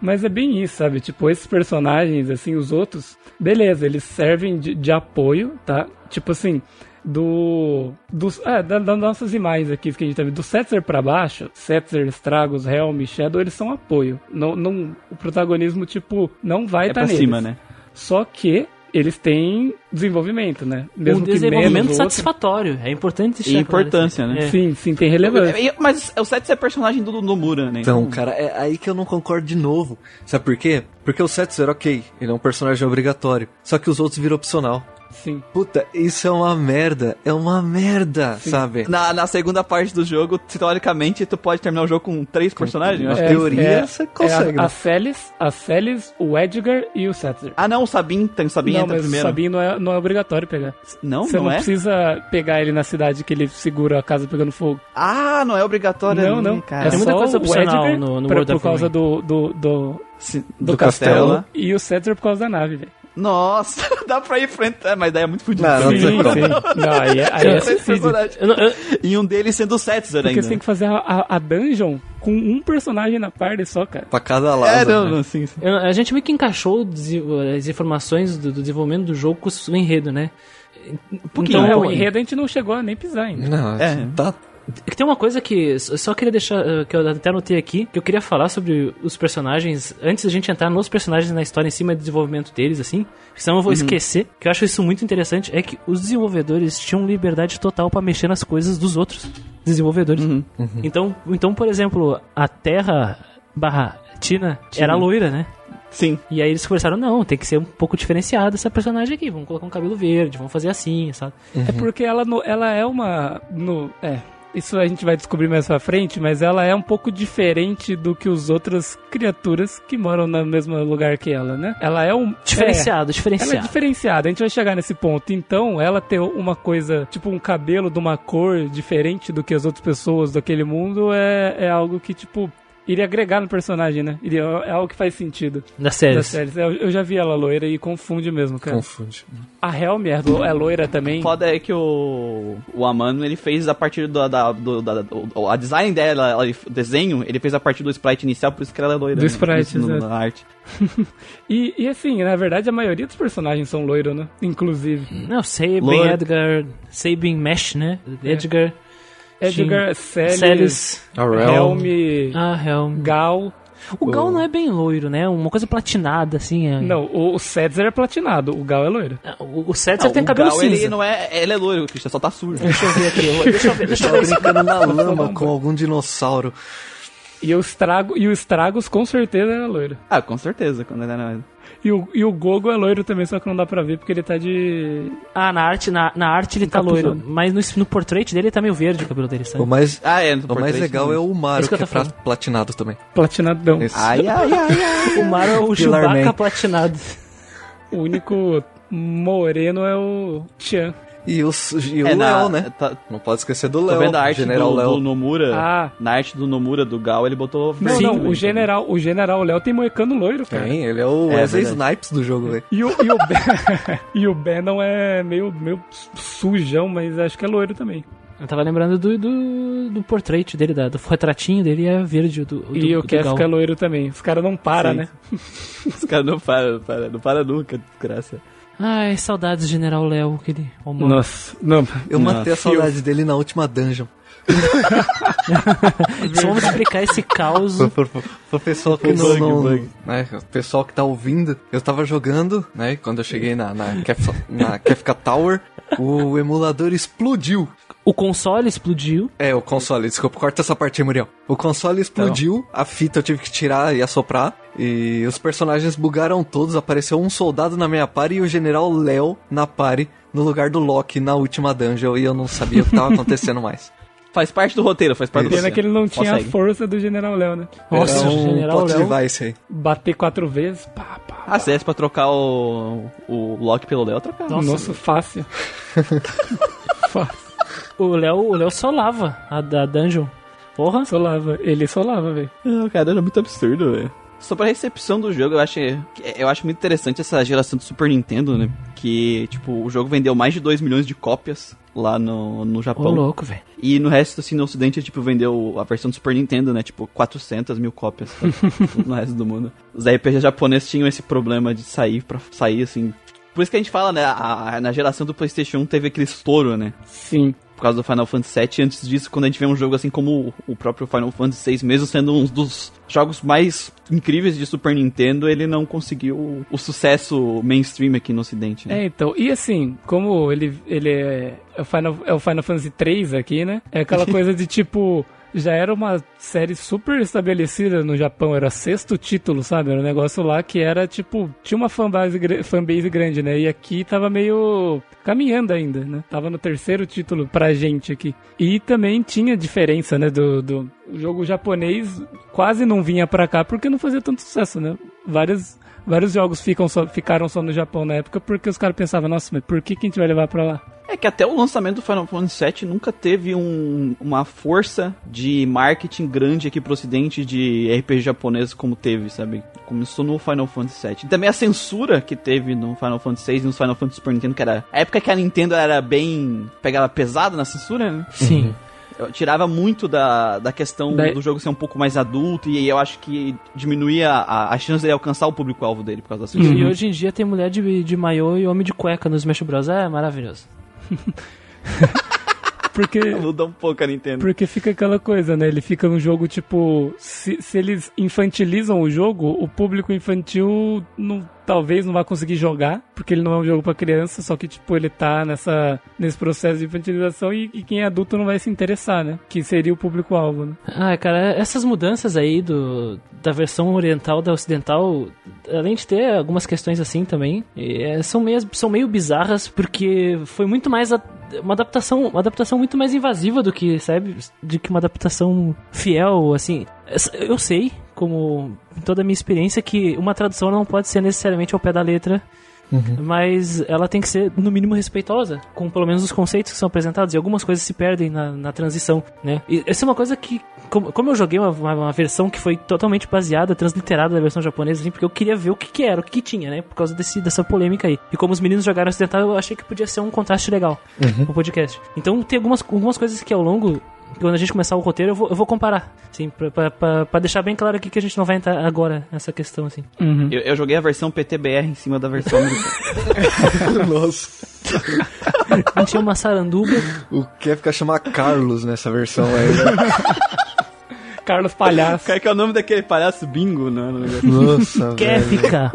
Mas é bem isso, sabe? Tipo, esses personagens, assim, os outros, beleza, eles servem de, de apoio, tá? Tipo assim, do. Dos, é, da- das nossas imagens aqui que a gente tá vendo. Do Setzer pra baixo, Setzer, Estragos, Helm, Shadow, eles são apoio. Não, não, o protagonismo, tipo, não vai É estar pra neles. cima, né? Só que eles têm desenvolvimento, né? um que desenvolvimento menos o outro. satisfatório. É importante E deixar claro importância, isso. né? É. Sim, sim, tem relevância. E- Mas o Sets é personagem do Nomura, né? Então, cara, é aí que eu não concordo de novo. Sabe por quê? Porque o Setzer, ok, ele é um personagem obrigatório. Só que os outros viram opcional. Sim. Puta, isso é uma merda. É uma merda, sabe? Na, na segunda parte do jogo, teoricamente, tu pode terminar o jogo com três personagens. Na. É, teoria, você consegue. É né? a, a Celis, a Celis, o Edgar e o Setzer. Ah, não, o Sabin, tem o Sabin não, entra mas primeiro. o Sabino não é, não é obrigatório pegar. Não, Você não, não, é? precisa pegar ele na cidade que ele segura a casa pegando fogo. Ah, não é obrigatório não, não. cara. É Tem muita só coisa o opcional Edgar no- no pra- World por causa do, do, do, Sim, do, do, castelo, castelo. e o Setzer por causa da nave, velho. Nossa, dá pra ir frente. É, mas daí é muito fudido. Não, não tem como. Não, aí, é- aí é suicídio. E um deles sendo o Setzer Porque ainda. você tem que fazer a, a, a dungeon com um personagem na party só, cara. Pra cada lado. É, não, né? não, sim, sim. a gente meio que encaixou as informações do, do desenvolvimento do jogo com o enredo, né? é, então, o enredo a gente não chegou a nem pisar ainda. Não, É. tá. É tem uma coisa que eu só queria deixar, eh, que eu até anotei aqui, que eu queria falar sobre os personagens, antes da gente entrar nos personagens na história em cima do desenvolvimento deles, assim, senão eu vou esquecer, que eu acho isso muito interessante, é que os desenvolvedores tinham liberdade total pra mexer nas coisas dos outros desenvolvedores. Então, então, por exemplo, a Terra barra Tina era loira, né? Sim. E aí eles conversaram, não, tem que ser um pouco diferenciada essa personagem aqui, vamos colocar um cabelo verde, vamos fazer assim, sabe? É porque ela, no- ela é uma. No, é. Isso a gente vai descobrir mais pra frente, mas ela é um pouco diferente do que os outras criaturas que moram no mesmo lugar que ela, né? Ela é um. Diferenciado, É, ela é diferenciado. diferenciada, a gente vai chegar nesse ponto. Então, ela ter uma coisa, tipo um cabelo de uma cor diferente do que as outras pessoas daquele mundo é, é algo que, tipo, iria agregar no personagem, né? Iria, é algo que faz sentido. Da série. Da série. Eu, eu já vi ela loira e confunde mesmo, cara. Confunde. A Helm é, lo- é loira também. Foda é que o, o Amano, ele fez a partir do, da, do, da, do- a design dela, ela- o desenho, ele fez a partir do sprite inicial, por isso que ela é loira. Do né? sprite, No- na arte. E, e assim, na verdade, a maioria dos personagens são loiros, né? Inclusive. Não, Sabin. Edgar, Sabin Mesh, né? Edgar, Edgar, Aurel. Helm, ah, Helm. Gal. O Gal não é bem loiro, né? Uma coisa platinada, assim. É... Não, o, o Setzer é platinado, o Gal é loiro. Ah, O, o Setzer Não, tem o cabelo Gal, cinza. ele não é, ele é loiro, Christian, só tá sujo. Deixa eu ver aqui. eu- Deixa eu ver, deixa eu ver. brincando na lama com algum dinossauro. E o, estrago, e o Estragos com certeza é loiro. ah, com certeza, quando ele era... E o, e o Gogo é loiro também, só que não dá pra ver porque ele tá de. Ah, na arte, na, na arte ele tá loiro. Mas no, no portrait dele ele tá meio verde o cabelo dele, sabe? O mais, Ah, é, no o mais legal é o Mario, Isso que que, eu é falando. platinado também. platinadão. Esse- Ai, ai, ai, ai. O Mario é o Pillar Chewbacca Man. platinado. O único moreno é o Chan. E o, e o É, Léo, né? Tá, Não pode esquecer do tô Léo, vendo a arte General do, Léo. do Nomura. Ah. Na arte do Nomura, do Gal, ele botou Não, também, o general, o general Léo tem moecano loiro, cara. Tem, ele é o É, Wesley verdade. Snipes do jogo, velho. E o, e o, ben, e o Bannon é meio, meio sujão, mas acho que é loiro também. Eu tava lembrando do, do, do portrait dele, da, do retratinho dele é verde. Do, do, E o Gal. é loiro também. Os caras não param, Sim. né? Os caras não param, não param, não param nunca, desgraça. Ai, saudades do General Léo, aquele homem. Nossa, não. Eu matei a saudade dele na última dungeon. Só vamos explicar esse caos. Pro, pro- pro- pro pessoal que O não, não- bug. né, o pessoal que tá ouvindo, eu tava jogando, né, e quando eu cheguei na, na, Kef, na Kefka Tower, o emulador explodiu. O console explodiu. É, o console, desculpa, corta essa parte aí, Muriel. O console explodiu, a fita eu tive que tirar e assoprar, e os personagens bugaram todos, apareceu um soldado na minha party e o general Léo na party, no lugar do Loki na última dungeon, e eu não sabia o que tava acontecendo mais. Faz parte do roteiro, faz parte do Pena roteiro. que ele não tinha a Consegue. força do General Léo, né? Nossa, Era o um General Léo. device aí. Bater quatro vezes, pá, pá. Ah, se desse pra trocar o, o Loki pelo Léo, trocar. Nossa, fácil. fácil. O Léo, o Léo solava a da dungeon. Porra. Solava. Ele solava, velho. Ah, cara, era muito absurdo, velho. Sobre a recepção do jogo, eu acho, eu acho muito interessante essa geração do Super Nintendo, né? Que, tipo, o jogo vendeu mais de 2 milhões de cópias lá no, no Ô, Japão. louco, velho. E no resto, assim, no ocidente, tipo, vendeu a versão do Super Nintendo, né? Tipo, 400 mil cópias tá? no resto do mundo. Os RPG japoneses tinham esse problema de sair pra sair, assim... Por isso que a gente fala, né? A, a- na geração do PlayStation 1 teve aquele estouro, né? Sim. Por causa do Final Fantasy VII. Antes disso, quando a gente vê um jogo assim como o- próprio Final Fantasy VI, mesmo sendo um dos jogos mais incríveis de Super Nintendo, ele não conseguiu o, sucesso mainstream aqui no Ocidente. Né? É, então, e assim, como ele, ele é, é, o Final, é o Final Fantasy 3 aqui, né? É aquela coisa de tipo, já era uma série super estabelecida no Japão, era sexto título, sabe? Era um negócio lá que era tipo, tinha uma fanbase, fanbase grande, né? E aqui tava meio caminhando ainda, né? Tava no terceiro título pra gente aqui. E também tinha diferença, né? Do, do o jogo japonês quase não vinha pra cá porque não fazia tanto sucesso, né? Várias. Vários jogos ficam só, ficaram só no Japão na época porque os caras pensavam, nossa, mas por que, que a gente vai levar pra lá? É que até o lançamento do Final Fantasy VII nunca teve um- uma força de marketing grande aqui pro ocidente de RPG japonês como teve, sabe? Começou no Final Fantasy VII. E também a censura que teve no Final Fantasy VI e no Final Fantasy Super Nintendo, que era... A época que a Nintendo era bem... pegava pesado na censura, né? Sim. Eu tirava muito da, da questão Da- do jogo ser um pouco mais adulto e eu acho que diminuía a, a chance dele alcançar o público-alvo dele por causa da E, censura. e hoje em dia tem mulher de, de maiô e homem de cueca no Smash Bros. É maravilhoso. Porque. Muda um pouco a Nintendo. Porque fica aquela coisa, né? Ele fica um jogo tipo. Se, se eles infantilizam o jogo, o público infantil não, talvez não vá conseguir jogar, porque ele não é um jogo pra criança, só que tipo, ele tá nessa, nesse processo de infantilização e, e quem é adulto não vai se interessar, né? Que seria o público-alvo, né? Ah, cara, essas mudanças aí do, da versão oriental da ocidental, além de ter algumas questões assim também, é, são, meio, são meio bizarras porque foi muito mais a- uma adaptação, uma adaptação muito mais invasiva do que, sabe, de que uma adaptação fiel, assim. Eu sei, como toda a minha experiência, que uma tradução não pode ser necessariamente ao pé da letra mas ela tem que ser, no mínimo, respeitosa, com pelo menos os conceitos que são apresentados, e algumas coisas se perdem na, na transição, né? E essa é uma coisa que, como, como eu joguei uma, uma, uma versão que foi totalmente baseada, transliterada da versão japonesa, assim, porque eu queria ver o que, que era, o que, que tinha, né? Por causa desse, dessa polêmica aí. E como os meninos jogaram ocidental, eu achei que podia ser um contraste legal no podcast. Então tem algumas, algumas coisas que ao longo quando a gente começar o roteiro, eu vou, eu vou comparar, assim, pra, pra, pra, pra deixar bem claro aqui que a gente não vai entrar agora nessa questão, assim. Eu, eu joguei a versão PTBR em cima da versão americana. Nossa. A gente tinha uma saranduba, O Kefka chama Carlos nessa versão aí. né? Carlos Palhaço. Qual é que é o nome daquele palhaço bingo, né? Nossa, quer velho. ficar,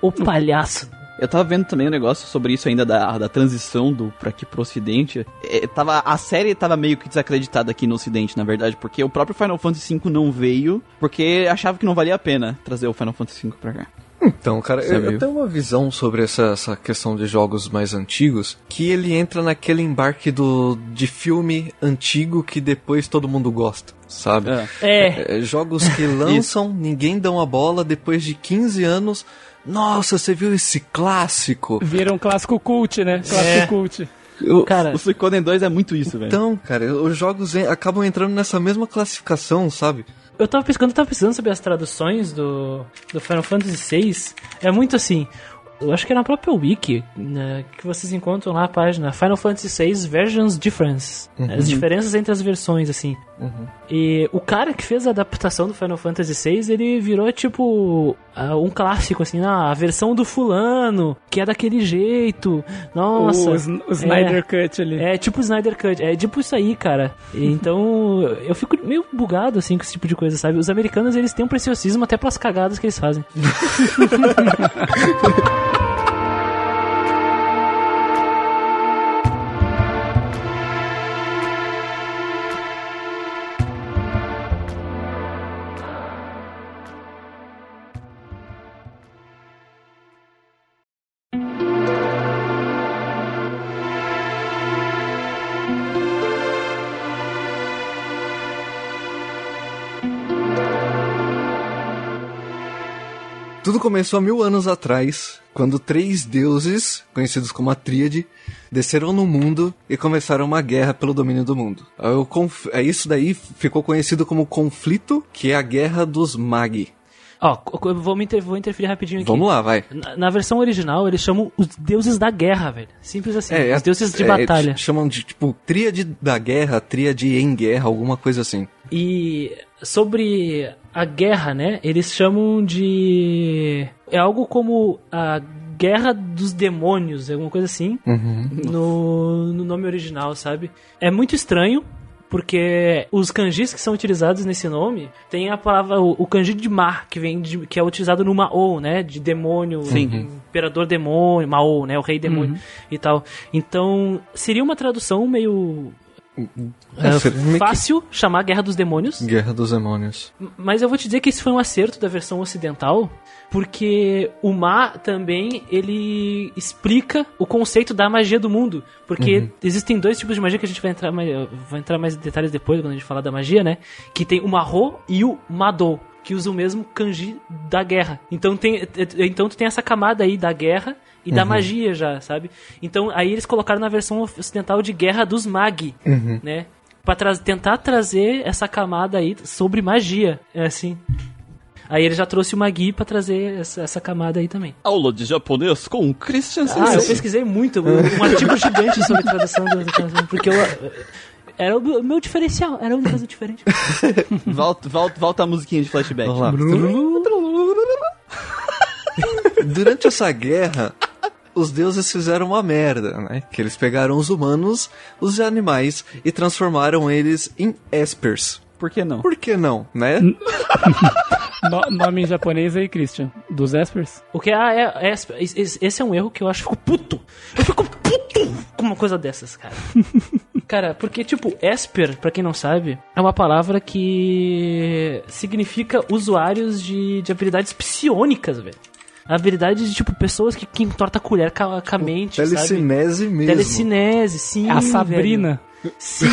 o palhaço. Eu tava vendo também um negócio sobre isso ainda da, da transição do pra aqui pro ocidente. É, tava, a série tava meio que desacreditada aqui no ocidente, na verdade, porque o próprio Final Fantasy V não veio, porque achava que não valia a pena trazer o Final Fantasy V pra cá. Então, cara, eu, eu tenho uma visão sobre essa, essa questão de jogos mais antigos, que ele entra naquele embarque do, de filme antigo que depois todo mundo gosta, sabe? É. É, É, jogos que lançam, ninguém dá uma bola, depois de 15 anos, nossa, você viu esse clássico? Vira um clássico cult, né? Clássico É. cult. Eu- cara, O Suicoden 2 é muito isso, velho. então, cara, os jogos en- acabam entrando nessa mesma classificação, sabe? eu tava pesquisando, eu tava pesquisando sobre as traduções do, do Final Fantasy VI. É muito assim. Eu acho que é na própria Wiki né, que vocês encontram lá a página Final Fantasy VI Versions Difference. As diferenças entre as versões, assim. E o cara que fez a adaptação do Final Fantasy VI, ele virou tipo ah, um clássico, assim, ah, a versão do fulano, que é daquele jeito. Nossa. o, o Snyder Cut ali. É tipo o Snyder Cut, é tipo isso aí, cara. E Então, eu fico meio bugado assim com esse tipo de coisa, sabe? Os americanos, eles têm um preciosismo até pras cagadas que eles fazem. Tudo começou há mil anos atrás, quando três deuses, conhecidos como a Tríade, desceram no mundo e começaram uma guerra pelo domínio do mundo. Conf- é Isso daí ficou conhecido como conflito, que é a guerra dos Magi. Ó, eu vou, me inter- vou interferir rapidinho aqui. Vamos lá, vai. Na, na versão original, eles chamam os deuses da guerra, velho. Simples assim. É, os deuses de é, batalha. ch- Chamam de, tipo, tríade da guerra, tríade em guerra, alguma coisa assim. E sobre a guerra, né? Eles chamam de. É algo como a guerra dos demônios, alguma coisa assim. No, no nome original, sabe? É muito estranho. Porque os kanjis que são utilizados nesse nome tem a palavra, o, o kanji de ma, que vem de, que é utilizado no Mao, né? De demônio, imperador demônio, Mao, né? O rei demônio e tal. Então, seria uma tradução meio É, É, fácil chamar Guerra dos Demônios. Guerra dos Demônios. Mas eu vou te dizer que esse foi um acerto da versão ocidental, porque o Ma também ele explica o conceito da magia do mundo, porque existem dois tipos de magia que a gente vai entrar mais, vai entrar mais em detalhes depois quando a gente falar da magia, né? Que tem o Mahô e o Madou, que usam o mesmo kanji da guerra. Então tem então tu tem essa camada aí da guerra e da magia já, sabe? Então aí eles colocaram na versão ocidental de Guerra dos Mag, né? Pra tra tentar trazer essa camada aí sobre magia, é assim. Aí ele já trouxe o Magi pra trazer essa, essa camada aí também. Aula de japonês com Christian Ah, eu Sensei. pesquisei muito, um artigo gigante sobre tradução do, do porque eu era o meu- meu diferencial, era única coisa diferente. volta, volta, volta a musiquinha de flashback. Vamos lá. Durante essa guerra, os deuses fizeram uma merda, né? Que eles pegaram os humanos, os animais e transformaram eles em espers. Por que não? Por que não, né? No- nome em japonês aí, Christian. Dos Espers? O que ah, é, é- esse esse é um erro que eu acho que eu fico puto. Eu fico puto com uma coisa dessas, cara. cara, porque tipo, Esper, pra quem não sabe, é uma palavra que significa usuários de, de habilidades psionicas, velho. Habilidades de tipo pessoas que, que entorta a colher com a, com a mente, sabe? Telecinese mesmo. Telecinese, sim. A velho. Sim,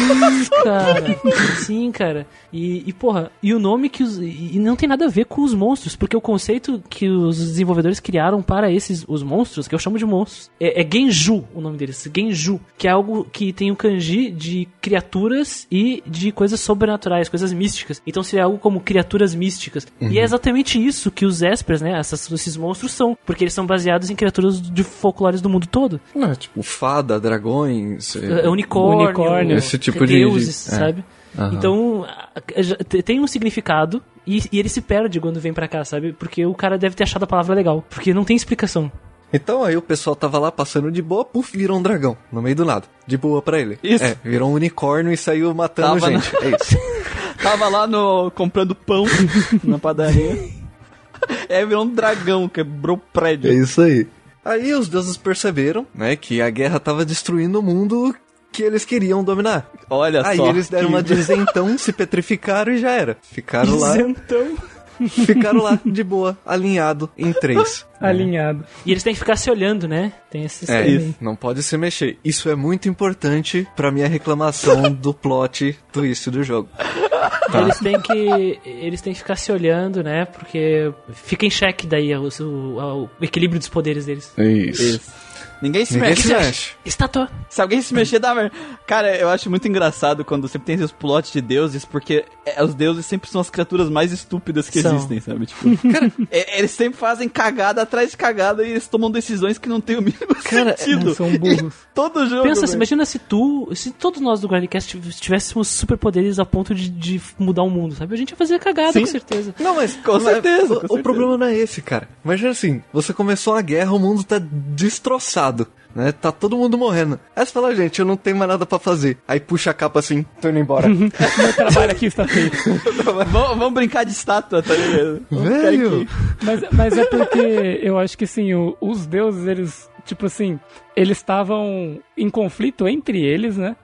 cara. Sim, cara. E, e, porra, e o nome que os. E não tem nada a ver com os monstros, porque o conceito que os desenvolvedores criaram para esses os monstros, que eu chamo de monstros, é, é Genju o nome deles. Genju. Que é algo que tem o kanji de criaturas e de coisas sobrenaturais, coisas místicas. Então seria algo como criaturas místicas. E é exatamente isso que os Espers, né? Essas, esses monstros são. Porque eles são baseados em criaturas de folclores do mundo todo. Ah, tipo, fada, dragões. É, é, unicórnio, Unicórnio. Esse tipo de- deuses, de- é. sabe? Aham. Então, tem um significado e, e ele se perde quando vem pra cá, sabe? Porque o cara deve ter achado a palavra legal. Porque não tem explicação. Então aí o pessoal tava lá passando de boa, puf, virou um dragão, no meio do nada. De boa pra ele. Isso. É, virou um unicórnio e saiu matando Tava gente. É isso. Tava lá no comprando pão na padaria. É, virou um dragão, quebrou o É prédio. isso aí. Aí os deuses perceberam, né, que a guerra tava destruindo o mundo que eles queriam dominar. Olha Aí só. eles deram que- uma dizentão, se petrificaram e já era. Ficaram lá, Então. ficaram lá de boa, alinhado em três. Alinhado. E eles têm que ficar se olhando, né? Tem esse É, aí. não pode se mexer. Isso é muito importante pra minha reclamação do plot twist do jogo. Tá. Eles têm que. Eles têm que ficar se olhando, né? Porque fica em xeque daí o, o- o equilíbrio dos poderes deles. Isso. Isso. Ninguém se Ninguém mexe. se mexe. Estátua. Se alguém se mexer, dá merda. Cara, eu acho muito engraçado quando sempre tem esses plots de deuses, porque é, os deuses sempre são as criaturas mais estúpidas que São. existem, sabe? Tipo, é, eles sempre fazem cagada atrás de cagada e eles tomam decisões que não tem o mínimo Cara, sentido. São burros. Todo jogo. Pensa assim, imagina se tu, se todos nós do Grindcast tivéssemos superpoderes a ponto de, de mudar o mundo, sabe? A gente ia fazer cagada, Sim. com certeza. Não, mas Com mas certeza, O, com o certeza. problema não é esse, cara. Imagina assim, você começou uma guerra, o mundo tá destroçado, né? Tá todo mundo morrendo. Aí você fala, gente, eu não tenho mais nada pra fazer. Aí puxa a capa assim, tô indo embora. Meu trabalho aqui está feito. vamos, brincar de estátua, tá ligado? Velho! Mas, mas é porque eu acho que assim, o- os deuses, eles, tipo assim, eles estavam em conflito entre eles, né?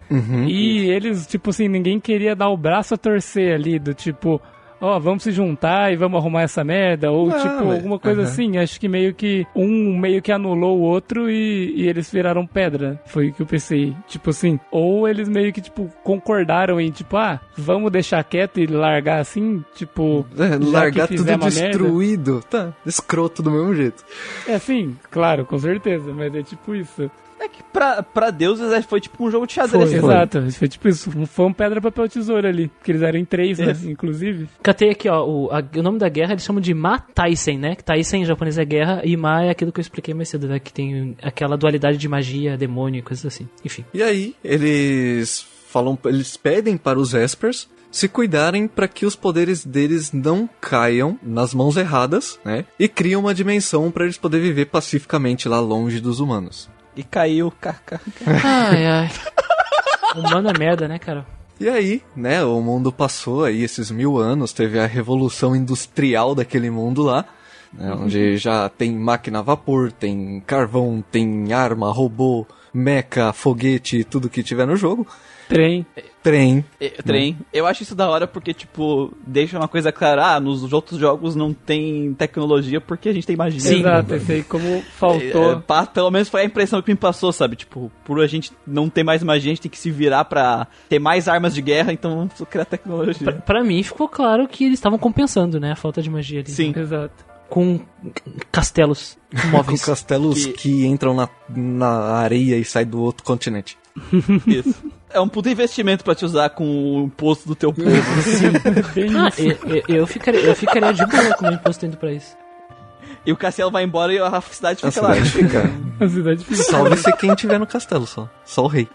E eles, tipo assim, ninguém queria dar o braço a torcer ali, do tipo, ó, vamos se juntar e vamos arrumar essa merda, ou Ah, tipo, alguma coisa aham. assim. Acho que meio que um meio que anulou o outro e, e eles viraram pedra. Foi o que eu pensei. Tipo assim, ou eles meio que, tipo, concordaram em, tipo, ah, vamos deixar quieto e largar assim, tipo, É, largar tudo a merda. destruído. Tá, escroto do mesmo jeito. É, sim, claro, com certeza, mas é tipo isso. É que pra, pra deuses é, foi tipo um jogo de xadrez. Foi, né? exato, foi tipo isso. Foi um pedra, papel, tesoura ali. Porque eles eram em três, né? Isso. Inclusive. Catei aqui, ó, o, a- o nome da guerra eles chamam de Ma Taisen, né? Que Taisen em japonês é guerra e Ma é aquilo que eu expliquei mais cedo, né? Que tem aquela dualidade de magia, demônio e coisas assim. Enfim. E aí, eles falam, eles pedem para os Espers se cuidarem para que os poderes deles não caiam nas mãos erradas, né? E criam uma dimensão para eles poderem viver pacificamente lá longe dos humanos. E caiu. Ai, ai. Humano é merda, né, cara? E aí, né, o mundo passou aí esses mil anos, teve a revolução industrial daquele mundo lá, né, onde já tem máquina a vapor, tem carvão, tem arma, robô, meca, foguete, tudo que tiver no jogo. Trem. Trem. É, Trem. Eu acho isso da hora porque, tipo, deixa uma coisa clara. Ah, nos outros jogos não tem tecnologia porque a gente tem magia. Exato, esse aí como É, faltou. pá, pelo menos foi a impressão que me passou, sabe? Tipo, por a gente não ter mais magia, a gente tem que se virar pra ter mais armas de guerra, então vamos criar Pra, tecnologia. pra mim ficou claro que eles estavam compensando, né? A falta de magia ali. Sim. Exato. Com castelos Com móveis. castelos Que- que... entram na, na areia e saem do outro continente. Isso. É um puta investimento pra te usar com o imposto do teu povo. Bem Ah, isso. eu, eu- eu ficaria, eu ficaria de boa com o imposto indo pra isso. e o Cassiel vai embora e a cidade A fica lá. cidade fica. A cidade fica. Salve-se quem tiver no castelo só. Só o rei.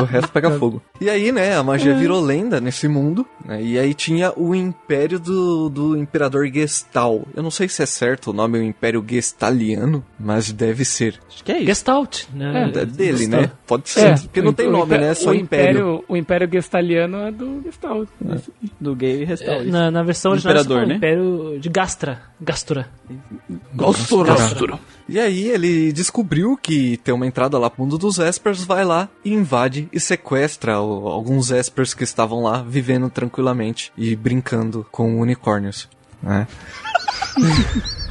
O resto pega fogo. E aí, né, a magia virou lenda nesse mundo, né? E aí tinha o império do, do imperador Gestal. Eu não sei se é certo o nome, é o império Gestaliano, mas deve ser. Acho que é isso. Gestalt, né? É dele, né? Pode ser, porque não o- tem o nome, né? É só o império. O império gestaliano é do Gestalt. Do gay É, restaurante. na, na versão original Imperador, né? Império de Gastra. Gastura. Gostura. E aí ele descobriu que tem uma entrada lá pro mundo dos Espers, vai lá e invade e sequestra o- alguns Espers que estavam lá vivendo tranquilamente e brincando com unicórnios. Né?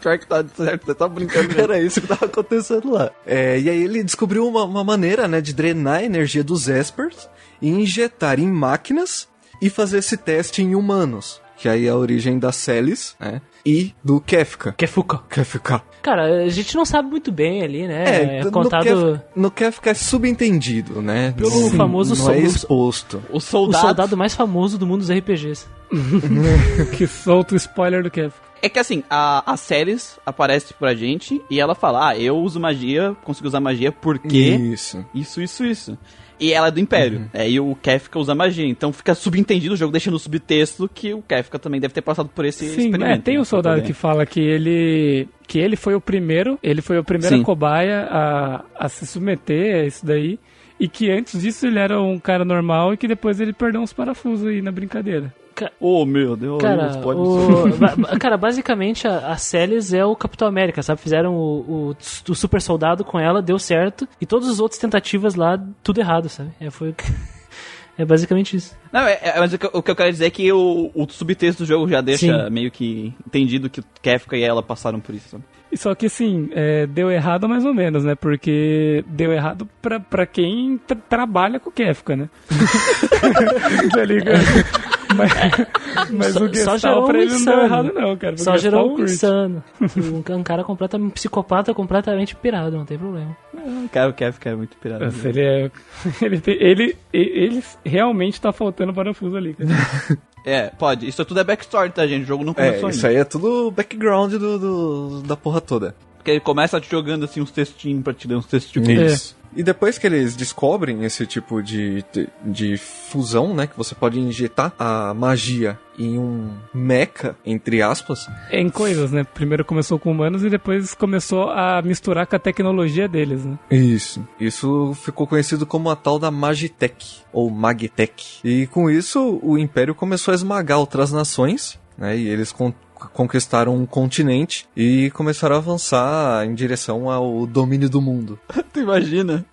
Pior que tá certo, você tá brincando. mesmo. Era isso que tava acontecendo lá. É, e aí ele descobriu uma, uma maneira, né, de drenar a energia dos Espers e injetar em máquinas e fazer esse teste em humanos. Que aí é a origem da Celis, né? E do Kefka. Kefuka. Kefka. Cara, a gente não sabe muito bem ali, né? É, no contado no Kefka é subentendido, né? Pelo Sim, famoso Não é exposto. O o soldado. soldado mais famoso do mundo dos RPGs. que solta o spoiler do Kev. É que assim, a, a Celis aparece pra gente e ela fala: Ah, eu uso magia, consigo usar magia porque Isso. isso, isso, isso. E ela é do Império. É, e o Kefka usa magia. Então fica subentendido o jogo, deixando subtexto que o Kefka também deve ter passado por esse Sim, experimento. é, tem né, um soldado que fala que ele que ele foi o primeiro, ele foi a primeira Sim. cobaia a, a se submeter a isso daí. E que antes disso ele era um cara normal e que depois ele perdeu uns parafusos aí na brincadeira. Oh, meu Deus. Cara, o- cara basicamente a, a Celis é o Capitão América, sabe? Fizeram o, o, o super soldado com ela, deu certo. E todas as outras tentativas lá, tudo errado, sabe? É, foi, é basicamente isso. Não, é, é- mas o que, eu- o que eu quero dizer é que o, o subtexto do jogo já deixa Sim. meio que entendido que o Kefka e ela passaram por isso. sabe? E só que assim, é, deu errado mais ou menos, né? Porque deu errado pra, pra quem tra- trabalha com o Kefka, né? tá ligado? Mas, mas Só- o só Gestalt gerou pra um ele não deu insano. errado não, cara. Só Gestalt gerou um insano. Um, um cara completamente um psicopata, completamente pirado, não tem problema. Cara, o Kefka é muito pirado. Nossa, ele é. Ele, tem- ele, ele realmente tá faltando parafuso ali, cara. É, pode. Isso tudo é backstory, tá, gente? O jogo não É, começou isso ainda. aí é tudo background do, do- da porra toda. Porque ele começa te jogando assim uns textinhos pra te ler uns textinhos. Isso. E depois que eles descobrem esse tipo de, de, de fusão, né? Que você pode injetar a magia em um mecha, entre aspas. É em coisas, né? Primeiro começou com humanos e depois começou a misturar com a tecnologia deles, né? Isso. Isso ficou conhecido como a tal da Magitech, ou Magitech. E com isso, o Império começou a esmagar outras nações, né? E eles conquistaram um continente e começaram a avançar em direção ao domínio do mundo. Tu imagina?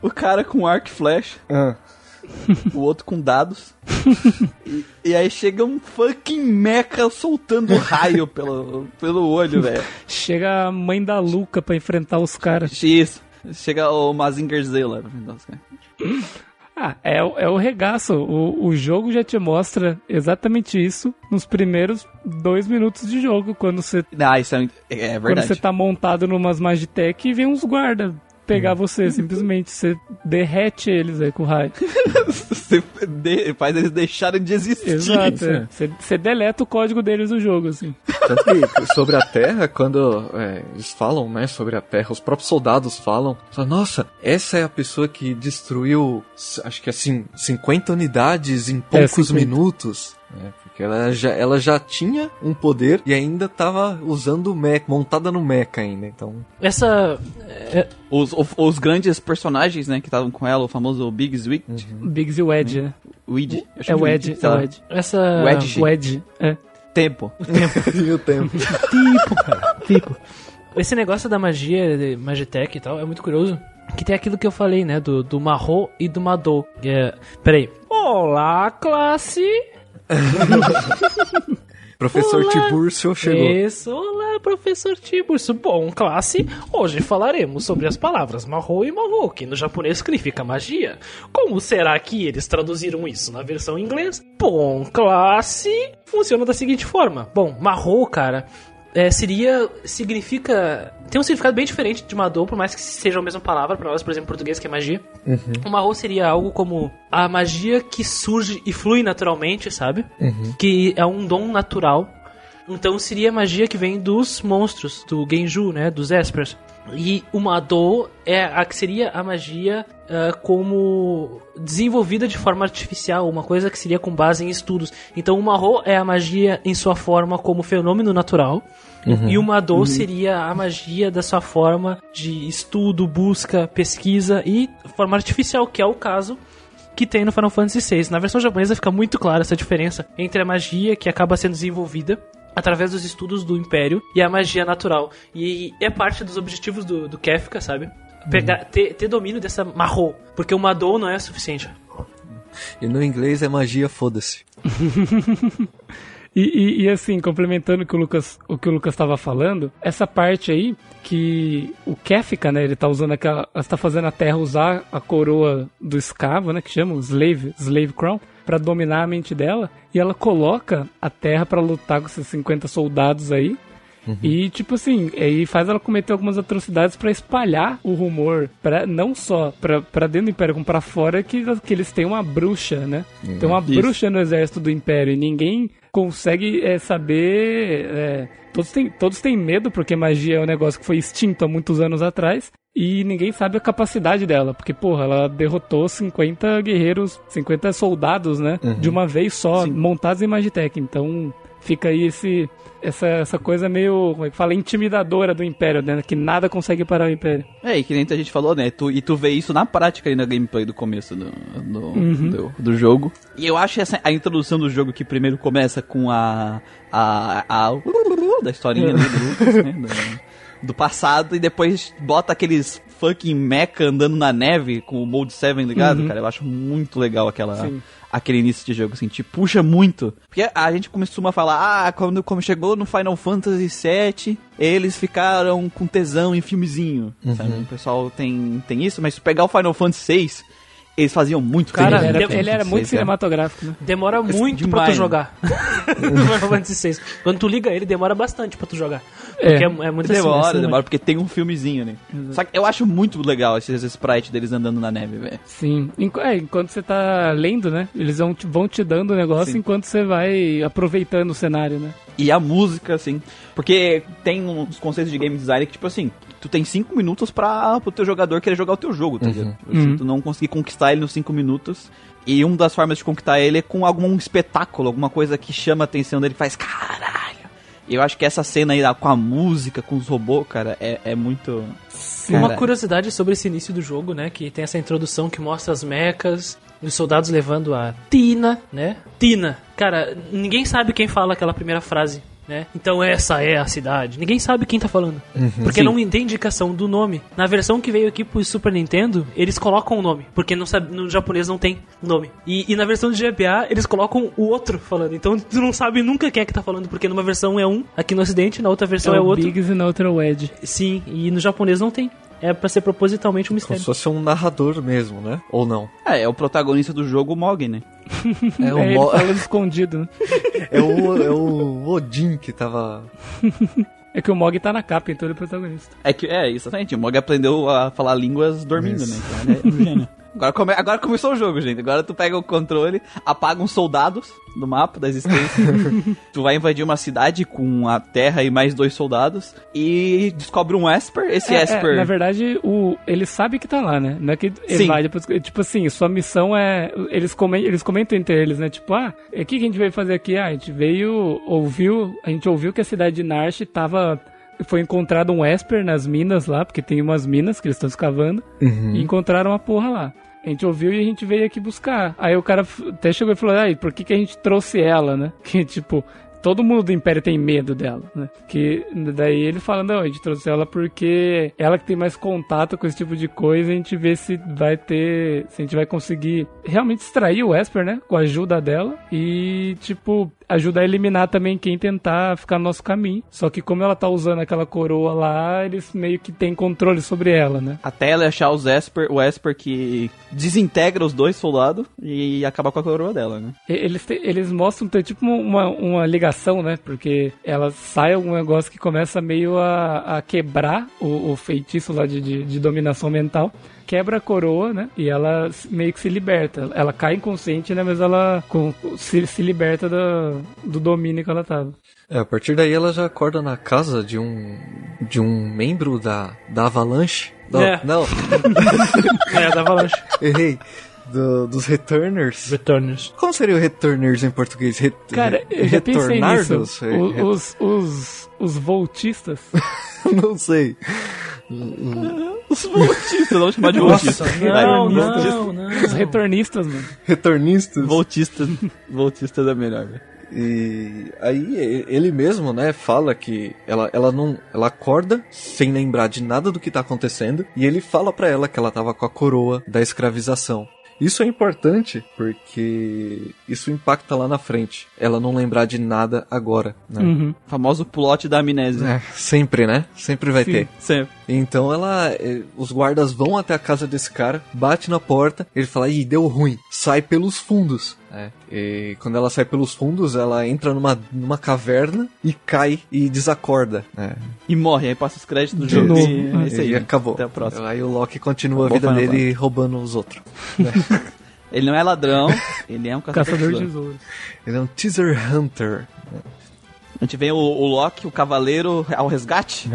O cara com arco e flecha, o outro com dados. e, e aí chega um fucking mecha soltando raio pelo, pelo olho, velho. Chega a mãe da Luca pra enfrentar os caras. Isso. Chega o Mazinger Z lá. Nossa, cara. Ah, é, o- é o regaço. O, o jogo já te mostra exatamente isso nos primeiros dois minutos de jogo, quando você Ah, isso é, é Quando verdade. você tá montado numas Magitech e vem uns guarda pegar você, simplesmente. Você derrete eles aí com raio. Você de- faz eles deixarem de existir. Exato. é. Você, você deleta o código deles do jogo, assim. Tanto que sobre a Terra, quando é, eles falam, né, sobre a Terra, os próprios soldados falam, falam, nossa, essa é a pessoa que destruiu, acho que assim, 50 unidades em poucos 50. minutos. né, porque ela já, ela já tinha um poder e ainda tava usando o mecha, montada no mecha ainda, então... Essa. Os, o- os grandes personagens, né, que estavam com ela, o famoso Big Sweet, Biggs e o Ed, né? Acho É que o Ed, sei é o. Ed. Essa. Wedge. Ed, é. Tempo. e o tempo. Tipo, cara. Tipo. Esse negócio da magia, de Magitech e tal, é muito curioso. que tem aquilo que eu falei, né? Do, do Marro e do Madou. É, peraí. Olá, classe! Professor Olá. Tiburcio chegou. Isso, olá, professor Tiburcio. Bom, classe, hoje falaremos sobre as palavras Mahou e Mahou, que no japonês significa magia. Como será que eles traduziram isso na versão em inglês? Bom, classe, funciona da seguinte forma. Bom, Mahou, cara, é, seria. significa. tem um significado bem diferente de Madou, por mais que seja a mesma palavra para nós, por exemplo, em português, que é magia. O Mahou seria algo como a magia que surge e flui naturalmente, sabe? Que é um dom natural. Então seria a magia que vem dos monstros, do Genju, né? Dos Espers. E o Madou é a que seria a magia ah, como desenvolvida de forma artificial, uma coisa que seria com base em estudos. Então o Mahou é a magia em sua forma como fenômeno natural. E o Madou seria a magia da sua forma de estudo, busca, pesquisa e forma artificial, que é o caso que tem no Final Fantasy VI. Na versão japonesa fica muito clara essa diferença entre a magia que acaba sendo desenvolvida através dos estudos do Império e a magia natural. E é parte dos objetivos do, do Kefka, sabe? Pegar, ter, ter domínio dessa Mahou, porque o Madou não é suficiente. E no inglês é magia, foda-se. E, e- e, assim, complementando o que o Lucas, o que o Lucas estava falando, essa parte aí que o Kefka, né, ele tá usando aquela, está fazendo a Terra usar a coroa do escravo, né, que chama slave, slave crown, para dominar a mente dela, e ela coloca a Terra para lutar com esses 50 soldados aí. E tipo assim, aí faz ela cometer algumas atrocidades pra espalhar o rumor, para não só pra pra dentro do Império, como pra fora que, que eles têm uma bruxa, né? Tem uma Isso. bruxa no exército do Império e ninguém consegue é, saber. é, todos, têm, todos têm medo, porque magia é um negócio que foi extinto há muitos anos atrás. E ninguém sabe a capacidade dela, porque, porra, ela derrotou 50 guerreiros, 50 soldados, né? De uma vez só, montados em Magitech. Então fica aí esse, essa, essa coisa meio, como é que fala, intimidadora do Império, né? Que nada consegue parar o Império. É, e que nem a gente falou, né? Tu, e tu vê isso na prática aí na gameplay do começo do, do, do, do jogo. E eu acho essa, a introdução do jogo que primeiro começa com a. a. a. da historinha ali do Lucas, né? Do, do passado, e depois bota aqueles fucking mecha andando na neve com o Mode 7 ligado, cara. Eu acho muito legal aquela. Sim. Aquele início de jogo, assim, te puxa muito. Porque a gente costuma falar, ah, quando, quando chegou no Final Fantasy VII, eles ficaram com tesão em filmezinho. Sabe? O pessoal tem, tem isso, mas se pegar o Final Fantasy VI, eles faziam muito Cara, tempo. ele era, ele era muito cinematográfico, né? Demora muito pra demais, tu né? jogar. no Final Fantasy VI. Quando tu liga ele, demora bastante pra tu jogar. Porque é, é, muito assim, Demora, é demora, porque tem um filmezinho, né? Só que eu acho muito legal esses sprites deles andando na neve, velho. Sim. Enqu- é, enquanto você tá lendo, né? Eles vão te, vão te dando o negócio Sim. enquanto você vai aproveitando o cenário, né? E a música, assim. Porque tem uns conceitos de game design que, tipo assim, tu tem 5 minutos pra pro teu jogador querer jogar o teu jogo, tá ligado? Se Uhum. tu não conseguir conquistar ele nos 5 minutos. E uma das formas de conquistar ele é com algum espetáculo, alguma coisa que chama a atenção dele, faz caralho. E eu acho que essa cena aí com a música, com os robôs, cara, é, é muito. Uma Cara, curiosidade sobre esse início do jogo, né? Que tem essa introdução que mostra as mechas, os soldados levando a Tina, né? Tina. Cara, ninguém sabe quem fala aquela primeira frase, né? Então essa é a cidade. Ninguém sabe quem tá falando. Porque Sim. não tem indicação do nome. Na versão que veio aqui pro Super Nintendo, eles colocam o nome. Porque no, sabe- no japonês não tem nome. E, e na versão de GBA, eles colocam o outro falando. Então tu não sabe nunca quem é que tá falando. Porque numa versão é um, aqui no ocidente, na outra versão é, o outro. Biggs e na outra o Ed. Sim, e no japonês não tem. É pra ser propositalmente um Como se mistério. fosse um narrador mesmo, né? Ou não? É, é o protagonista do jogo, o Mog, né? É É, o, ele Mo- falando escondido, né? é o, é o Odin que tava. É que o Mog tá na capa, então ele é o protagonista. É que, é, exatamente. O Mog aprendeu a falar línguas dormindo, Isso. né? Então, ele é um gênio. Agora, come- agora começou o jogo, gente. Agora tu pega o controle, apaga uns soldados do mapa da existência. tu vai invadir uma cidade com a Terra e mais dois soldados. E descobre um Esper. Esse É, é, Esper. na verdade, o, ele sabe que tá lá, né? Não é que ele Sim. vai depois. Tipo assim, sua missão é. Eles, comen, eles comentam entre eles, né? Tipo, ah, o que, que a gente veio fazer aqui? Ah, a gente veio. Ouviu. A gente ouviu que a cidade de Narsh tava. Foi encontrado um Esper nas minas lá, porque tem umas minas que eles estão escavando. Uhum. E encontraram a porra lá. A gente ouviu e a gente veio aqui buscar. Aí o cara até chegou e falou: ai, por que, que a gente trouxe ela, né? Que tipo. todo mundo do Império tem medo dela, né? Que daí ele fala, não, a gente trouxe ela porque ela que tem mais contato com esse tipo de coisa, a gente vê se vai ter, se a gente vai conseguir realmente extrair o Esper, né? Com a ajuda dela e, tipo, ajuda a eliminar também quem tentar ficar no nosso caminho. Só que como ela tá usando aquela coroa lá, eles meio que têm controle sobre ela, né? Até ela achar os Esper, o Esper que desintegra os dois soldados e acaba com a coroa dela, né? Eles, te- eles mostram ter tipo uma, uma ligação, né? Porque ela sai algum negócio que começa meio a, a quebrar o, o feitiço lá de, de, de dominação mental. Quebra a coroa, né? E ela meio que se liberta. Ela cai inconsciente, né? Mas ela com- se, se liberta do, do domínio que ela tava. É, a partir daí ela já acorda na casa de um de um membro da, da Avalanche. Não, É. não, É, da Avalanche. errei. Do- dos Returners. Returners. Como seria o Returners em português? Re- Cara, eu já pensei nisso. Re- O- re- Os, os, os voltistas. Não sei. Os voltistas, vamos chamar de voltista. Não, não, não. Os retornistas, mano. Retornistas. Voltista, voltista é melhor, velho. E aí ele mesmo, né, fala que ela, ela não, ela acorda sem lembrar de nada do que tá acontecendo e ele fala pra ela que ela tava com a coroa da escravização. Isso é importante porque isso impacta lá na frente. Ela não lembrar de nada agora, né? Uhum. Famoso plot da amnésia. É, sempre, né? Sempre vai Sim. ter. Sempre. Então ela. eh, Os guardas vão até a casa desse cara, bate na porta, ele fala, ih, deu ruim, sai pelos fundos. É, e quando ela sai pelos fundos, ela entra numa, numa caverna e cai e desacorda. É, E morre, aí passa os créditos do De jogo novo. e é isso aí. e né? acabou. Até a próxima. Aí o Loki continua a Acabou vida Final dele roubando os outros. Ele não é ladrão, ele é um caçador, Caçador de tesouros. Ele é um teaser hunter. A gente vê o, o Loki, o cavaleiro ao resgate,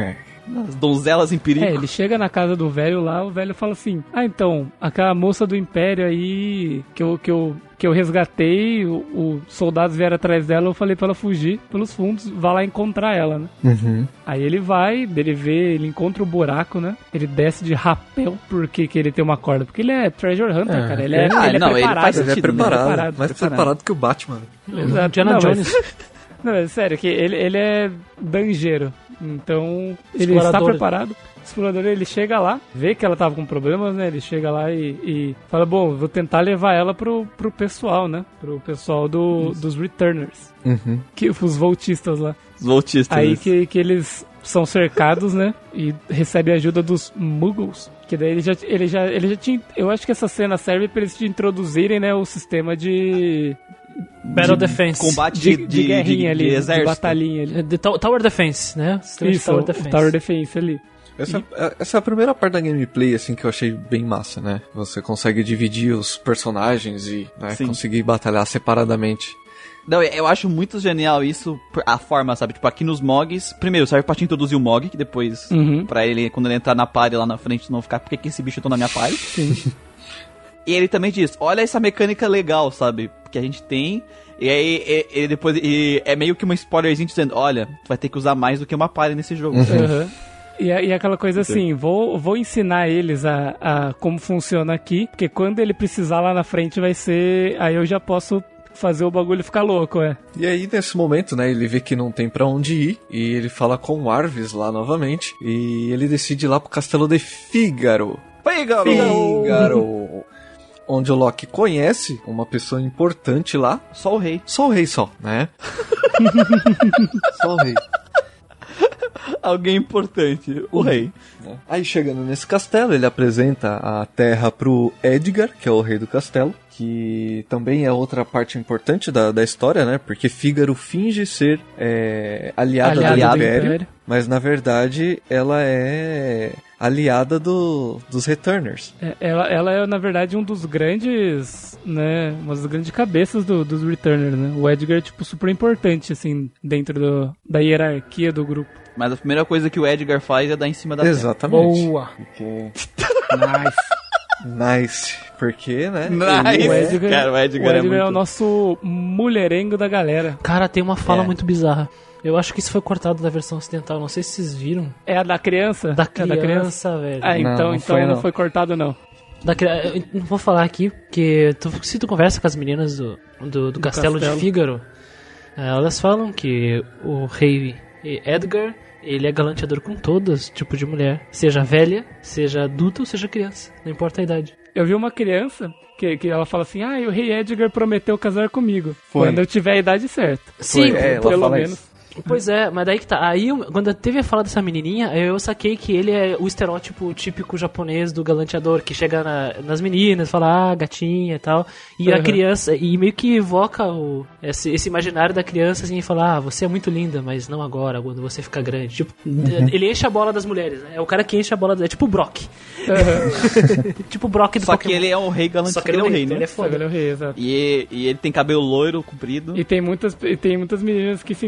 as donzelas em perigo. É, ele chega na casa do velho lá, o velho fala assim: Ah, então, aquela moça do Império aí que eu, que eu, que eu resgatei, os soldados vieram atrás dela, eu falei pra ela fugir pelos fundos, vá lá encontrar ela, né? Uhum. Aí ele vai, ele vê, ele encontra o buraco, né? Ele desce de rapel porque que ele tem uma corda. Porque ele é treasure hunter, É, cara. Ele é, ah, ele é não, ele preparado. Ele é né? preparado, Preparado, mais preparado. preparado que o Batman. Exato. Indiana Não, Jones. Mas, não, é sério, que ele, ele é danjeiro. Então, ele está preparado. O explorador, ele chega lá, vê que ela tava com problemas, né? Ele chega lá e, e fala, bom, vou tentar levar ela pro, pro pessoal, né? Pro pessoal do, dos Returners. Uhum. Que, os voltistas lá. Os voltistas. Aí que, que eles são cercados, né? E recebem ajuda dos Muggles. Que daí ele já, ele já, ele já tinha. Eu acho que essa cena serve pra eles te introduzirem, né? O sistema de. Battle Defense. Combate De, de, de, guerrinha ali, de, exército. batalhinha ali. De Tow- Tower Defense, né? De Isso, Tower Defense. Tower Defense ali. Essa, é- essa é a primeira parte da gameplay, assim, que eu achei bem massa, né? Você consegue dividir os personagens e né, Sim. conseguir batalhar separadamente. Não, eu acho muito genial isso, a forma, sabe? Tipo, aqui nos Mogs, primeiro serve pra te introduzir o Mog, que depois, Uhum. pra ele, quando ele entrar na party lá na frente, não ficar, por que esse bicho tá na minha party? e ele também diz, olha essa mecânica legal, sabe? Que a gente tem. E aí, e- ele depois, e é meio que uma spoilerzinho dizendo, olha, tu vai ter que usar mais do que uma party nesse jogo. Uhum. E, a- e aquela coisa assim, vou, vou ensinar eles a, a como funciona aqui, porque quando ele precisar lá na frente vai ser. Aí eu já posso fazer o bagulho ficar louco, é. E aí, nesse momento, né, ele vê que não tem pra onde ir, e ele fala com o Arvis lá novamente, e ele decide ir lá pro castelo de Fígaro. Fígaro! Fígaro! Onde o Loki conhece uma pessoa importante lá, Só o rei. só o rei só, né? só o rei. Alguém importante, o rei. né? Aí chegando nesse castelo, ele apresenta a terra pro Edgar, que é o rei do castelo, que também é outra parte importante da, da história, né? Porque Fígaro finge ser é, aliada, Aliado do, do Império, Império. mas na verdade ela é aliada do, dos Returners. É, Ela, ela é, na verdade, um dos grandes, né, uma das grandes cabeças do- dos Returners, né? O Edgar é, tipo, super importante, assim, dentro do- da hierarquia do grupo. Mas a primeira coisa que o Edgar faz é dar em cima da terra. Exatamente. Boa. Porque... Nice. Nice. Porque, né? Nice. o Edgar, Cara, o Edgar é é, muito- o nosso mulherengo da galera. Cara, tem uma fala É. muito bizarra. Eu acho que isso foi cortado da versão ocidental. Não sei se vocês viram. É a da criança? Da É da criança, velho. Ah, Não, então, não então foi, não não. foi cortado, não. Da cri- eu não vou falar aqui, porque tu- se tu conversa com as meninas do, do, do castelo, castelo. de Fígaro, Elas falam que o rei Edgar, ele é galanteador com todas tipo de mulher. Seja velha, seja adulta ou seja criança. Não importa a idade. Eu vi uma criança que, que ela fala assim: Ah, o rei Edgar prometeu casar comigo. Foi. Quando eu tiver a idade certa. Sim, é, ela pelo menos. isso. Pois é, mas daí que tá. Aí, eu- quando teve a fala dessa menininha, eu saquei que ele é o estereótipo típico japonês do galanteador, que chega na- nas meninas, fala, ah, gatinha e tal. E a Uhum. criança, e meio que evoca o, esse, esse imaginário da criança, assim, e fala, ah, você é muito linda, mas não agora, quando você ficar grande. Tipo, Uhum. ele enche a bola das mulheres, né? É o cara que enche a bola, é tipo o Brock. tipo o Brock do Só que Pokémon. ele é o rei galante, Só que ele é o rei, né? ele é ele foda. é o rei, exato. E, e ele tem cabelo loiro, comprido. E tem muitas, e tem muitas meninas que se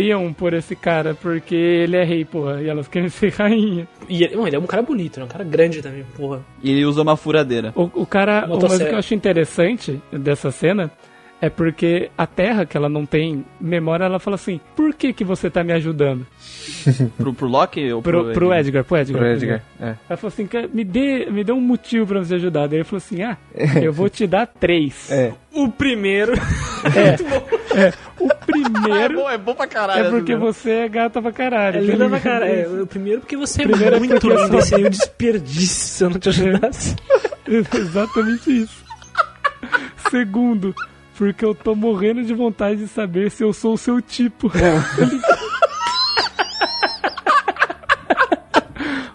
interessariam por esse cara, porque ele é rei, porra, e elas querem ser rainha. E ele, não, ele é um cara bonito, né? Um cara grande também, porra. E ele usa uma furadeira. O, o cara, uma coisa que eu acho interessante dessa cena é porque a Terra, que ela não tem memória, ela fala assim: por que que você tá me ajudando? Pro, pro Loki ou Pro, pro, pro Edgar, pro Edgar. Pro Edgar, é. Ela falou assim: "Cara, me dê, me dê um motivo pra você ajudar. Daí ele falou assim: ah, eu vou te dar três. É. O primeiro. O Ah, é primeiro bom, é bom pra caralho. é porque você é gata pra caralho. É tá linda pra ligado? cara. É, o primeiro porque você Primeiro é é muito sou- Seria um desperdício se eu não te ajudasse. Exatamente isso. Segundo, porque eu tô morrendo de vontade de saber se eu sou o seu tipo.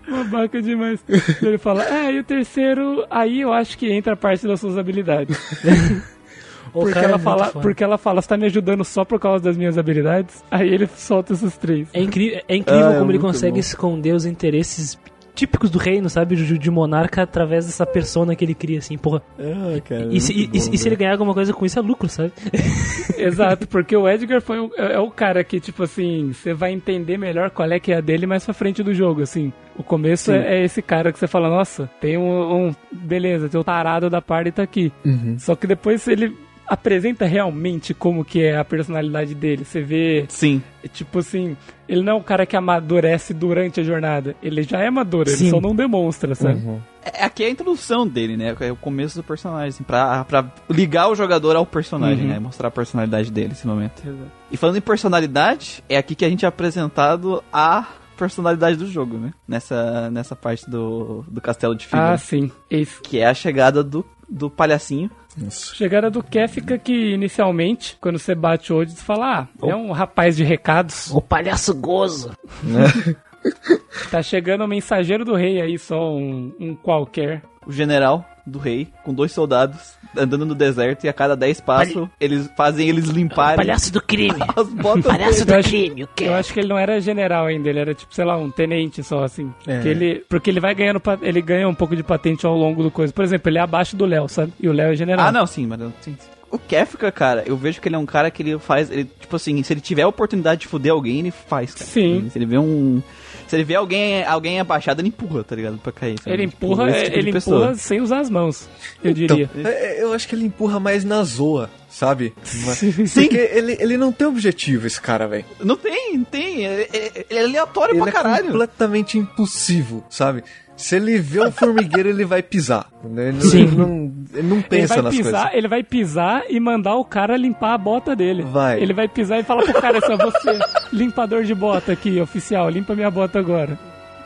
Babaca demais. Ele fala, é, e o terceiro, aí eu acho que entra a parte das suas habilidades. Porque cara é ela, muito fala, foda. porque ela fala, você tá me ajudando só por causa das minhas habilidades? Aí ele solta esses três. É, incri é incrível Ah, é como ele muito consegue bom. esconder os interesses típicos do reino, sabe? De, de monarca através dessa persona que ele cria, assim, porra. Ah, cara. E, se, e- e- e se ele ganhar alguma coisa com isso, é lucro, sabe? Exato, porque o Edgar foi o, é, é o cara que, tipo assim, você vai entender melhor qual é que é a dele mais pra frente do jogo, assim. O começo é, é esse cara que você fala, nossa, tem um, um- Beleza, tem o tarado da party tá aqui. Uhum. Só que depois ele apresenta realmente como que é a personalidade dele. Você vê, Sim. tipo assim, ele não é um cara que amadurece durante a jornada. Ele já é maduro, ele Sim. só não demonstra, sabe? Uhum. É, Aqui é a introdução dele, né? É o começo do personagem, assim, pra, pra ligar o jogador ao personagem, Uhum. né? Mostrar a personalidade dele nesse momento. Exato. E falando em personalidade, é aqui que a gente é apresentado a personalidade do jogo, né? Nessa, nessa parte do, do castelo de Ah, figura. sim. Esse. Que é a chegada do, do palhacinho. Chegada do Kefka que inicialmente, quando você bate o olho, você fala, ah, é um rapaz de recados. O palhaço gozo. Tá chegando o mensageiro do rei aí, só um, um qualquer. O general do rei, com dois soldados, andando no deserto, e a cada 10 passos, eles fazem eles limparem Palhaço do crime. as botas Palhaço dele. do crime, o quê? Eu acho que ele não era general ainda, ele era tipo, sei lá, um tenente só, assim. É. Que ele, porque ele vai ganhando, ele ganha um pouco de patente ao longo do coisa. Por exemplo, ele é abaixo do Léo, sabe? E o Léo é general. Ah, não, sim, mas eu- sim. O Kefka, cara, eu vejo que ele é um cara que ele faz, ele, tipo assim, se ele tiver a oportunidade de fuder alguém, ele faz, cara. Sim. Se ele vê um. Se ele vê alguém, alguém abaixado, ele empurra, tá ligado? Pra cair. sabe? Ele Tipo, empurra, esse tipo de ele empurra sem usar as mãos, eu Então, diria. é, é, eu acho que ele empurra mais na zoa, sabe? Porque ele, ele não tem objetivo, esse cara, velho. Não tem, não tem. Ele, é aleatório Ele pra é caralho. completamente impulsivo, sabe? Se ele vê um formigueiro, ele vai pisar. né? Ele, Sim. ele não, ele não Ele pensa vai, nas pisar, coisas. ele vai pisar e mandar o cara limpar a bota dele. Vai. Ele vai pisar e falar pro cara assim, você, limpador de bota aqui, oficial, limpa minha bota agora.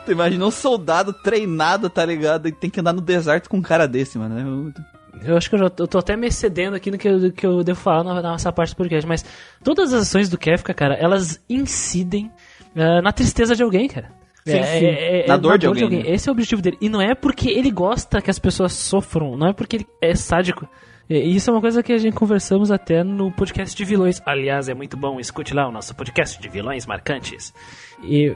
Tu imagina um soldado treinado, tá ligado? E tem que andar no deserto com um cara desse, mano. Eu acho que eu, já, eu tô até me excedendo aqui no que eu, que eu devo falar na, nessa parte do podcast, mas todas as ações do Kefka, cara, elas incidem eh, na tristeza de alguém, cara. Sim, sim. Na dor de alguém, né? Esse é o objetivo dele. E não é porque ele gosta que as pessoas sofram, não é porque ele é sádico. E isso é uma coisa que a gente conversamos até no podcast de vilões. Aliás, é muito bom, escute lá o nosso podcast de vilões marcantes. E,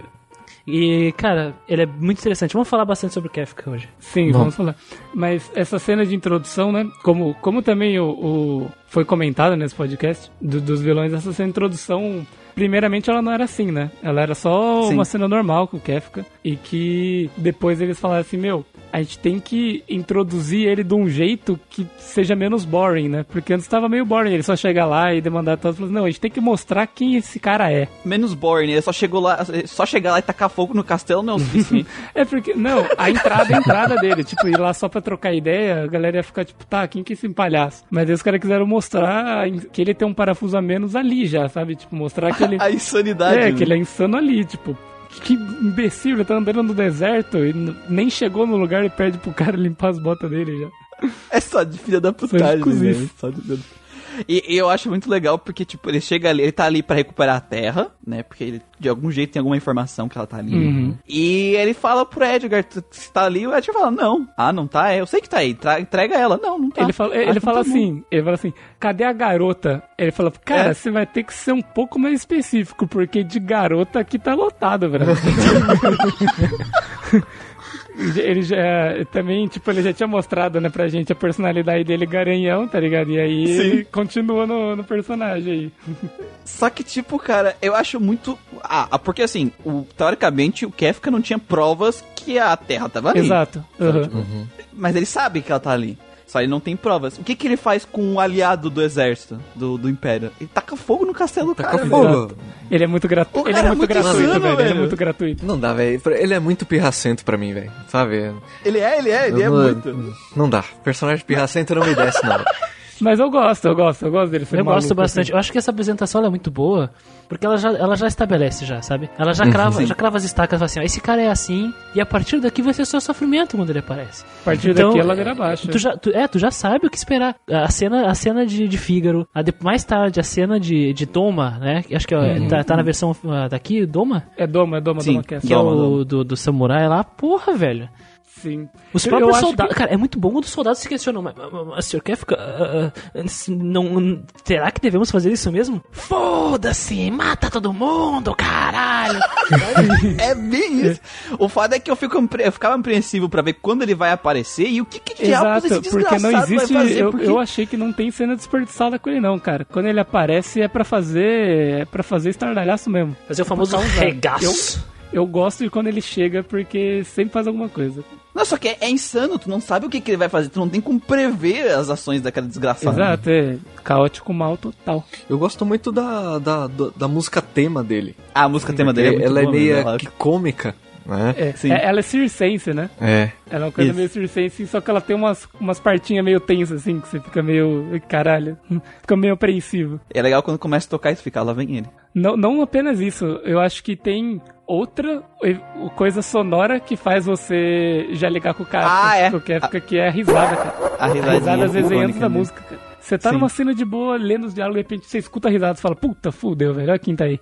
e cara, ele é muito interessante. Vamos falar bastante sobre o Kefka hoje. Sim, vamos falar. Mas essa cena de introdução, né? Como, como também o, o- foi comentado nesse podcast do- dos vilões, essa cena de introdução, primeiramente ela não era assim, né? Ela era só Sim. uma cena normal com o Kefka. E que depois eles falaram assim, meu, a gente tem que introduzir ele de um jeito que seja menos boring, né? Porque antes tava meio boring, ele só chegar lá e demandar todos. Não, a gente tem que mostrar quem esse cara é. Menos boring, ele só chegou lá, só chegar lá e tacar fogo no castelo não é o suficiente. É porque, não, a entrada, a entrada dele, tipo, ir lá só pra trocar ideia, a galera ia ficar tipo, tá, quem que é esse palhaço? Mas aí os caras quiseram mostrar que ele tem um parafuso a menos ali já, sabe? Tipo, mostrar que ele. a insanidade. É, né? que ele é insano ali, tipo. Que imbecil, ele tá andando no deserto e nem chegou no lugar e pede pro cara limpar as botas dele já. É só de filha da putagem, né? Só de... E, e eu acho muito legal porque, tipo, ele chega ali, ele tá ali pra recuperar a terra, né? Porque ele, de algum jeito, tem alguma informação que ela tá ali. Uhum. E ele fala pro Edgar, "Tu- se tá ali, o Edgar fala, não. Ah, não tá? É, eu sei que tá aí, tra- entrega ela. Não, não tá. Ele fala, ele fala tá assim, ele fala assim, cadê a garota? Ele fala, cara, É. você vai ter que ser um pouco mais específico, porque de garota aqui tá lotado, velho. ele já também, tipo, ele já tinha mostrado, né, pra gente a personalidade dele garanhão, tá ligado? E aí ele continua no, no personagem aí. Só que, tipo, cara, eu acho muito. Ah, porque assim, o, teoricamente o Kefka não tinha provas que a Terra tava ali. Exato. Uhum. Mas ele sabe que ela tá ali. Só ele não tem provas. O que que ele faz com um aliado do exército, do, do Império? Ele taca fogo no castelo, cara. fogo. Ele é muito O gratuito. Ele é cara é muito muito gratuito, insano, velho. Ele é muito gratuito. Não dá, velho. Ele é muito pirracento pra mim, velho. Sabe? Ele é, ele é, ele é Eu não- muito. Não dá. Personagem pirracento não me desce, não. Mas eu gosto, eu gosto, eu gosto dele Eu gosto maluco, bastante. assim. Eu acho que essa apresentação ela é muito boa, porque ela já, ela já estabelece já, sabe? Ela Uhum, já crava, já crava as estacas fala assim, ó, esse cara é assim, e a partir daqui vai ser só sofrimento quando ele aparece. A partir daqui é ladeira abaixo. Tu já, tu, é, tu já sabe o que esperar. A cena, a cena de, de Fígaro, a de- mais tarde a cena de, de Doma, né? que Acho que é- Uhum. tá, tá na versão ah, daqui, Doma? É Doma, é Doma, Sim. Doma. Que é Doma, o Doma. do, do samurai lá. Porra, velho. Sim. Os próprios soldados. que- Cara, é muito bom quando os soldados se questionam. Mas, mas, mas senhor quer ficar. ah, ah, não, será que devemos fazer isso mesmo? Foda-se! Mata todo mundo, caralho! É bem isso. O fato é que eu, fico, eu ficava apreensivo pra ver quando ele vai aparecer e o que, que diabos Exato, esse porque não existe. vai fazer. eu, porque... eu achei que não tem cena desperdiçada com ele, não, cara. Quando ele aparece é pra fazer. É pra fazer estardalhaço mesmo. Fazer o famoso regaço. Eu gosto de quando ele chega porque sempre faz alguma coisa. Não, só que é, é insano, tu não sabe o que, que ele vai fazer, tu não tem como prever as ações daquela desgraçada. Exato, é caótico mal total. Eu gosto muito da, da, da, da música tema dele. A música tema dele é muito ela é boa meio ela- que cômica, né? É, Sim. é- ela é circense, né? É. Ela é uma coisa Isso. meio circense, só que ela tem umas, umas partinhas meio tensas, assim, que você fica meio. Caralho. Fica meio apreensivo. É legal quando começa a tocar e fica, lá vem ele. Não, não apenas isso, eu acho que tem outra coisa sonora que faz você já ligar com o cara. Ah, é. Que fica que é a risada, cara. A A risada às vezes antes da dele. música, cara. Você tá Sim. numa cena de boa, lendo os diálogos, de repente você escuta a risada e fala, puta, fudeu, velho, olha quem tá aí.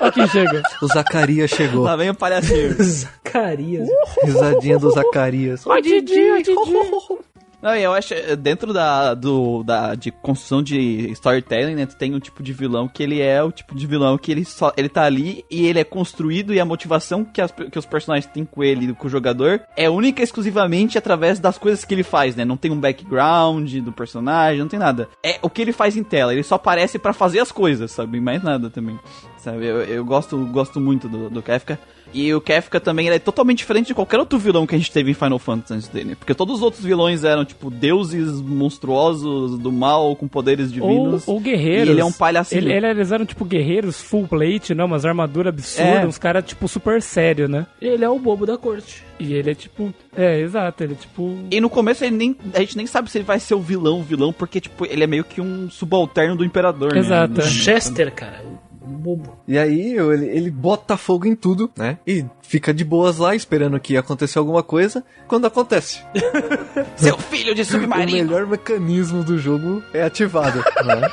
Olha quem chega. O Zacarias chegou. Lá vem o palhacinho. Carias. Risadinha do Zacarias. Ó, Didi, ó, Didi. Não, eu acho, eh, dentro da, do, da, de construção de storytelling, né, tu tem um tipo de vilão que ele é o tipo de vilão que ele só, ele tá ali e ele é construído e a motivação que, as, que os personagens têm com ele, com o jogador, é única e exclusivamente através das coisas que ele faz, né, não tem um background do personagem, não tem nada. É o que ele faz em tela, ele só aparece pra fazer as coisas, sabe, mais nada também. Sabe, eu, eu gosto, gosto muito do, do Kefka. E o Kefka também ele é totalmente diferente de qualquer outro vilão que a gente teve em Final Fantasy antes dele. Porque todos os outros vilões eram, tipo, deuses monstruosos do mal com poderes Ou, divinos. ou guerreiros. E ele é um palhacinho. Ele, ele- eles eram tipo guerreiros full plate, né? Umas armaduras absurdas, É. uns caras tipo super sério, né? Ele é o bobo da corte. E ele é tipo. É, exato, ele é tipo. E no começo ele nem, a gente nem sabe se ele vai ser o vilão, o vilão, porque, tipo, ele é meio que um subalterno do imperador, né? Exato. é. Chester, cara. Bobo. E aí ele, ele bota fogo em tudo, né? E fica de boas lá, esperando que ia acontecer alguma coisa. Quando acontece, Seu filho de o submarino! melhor mecanismo do jogo é ativado. né?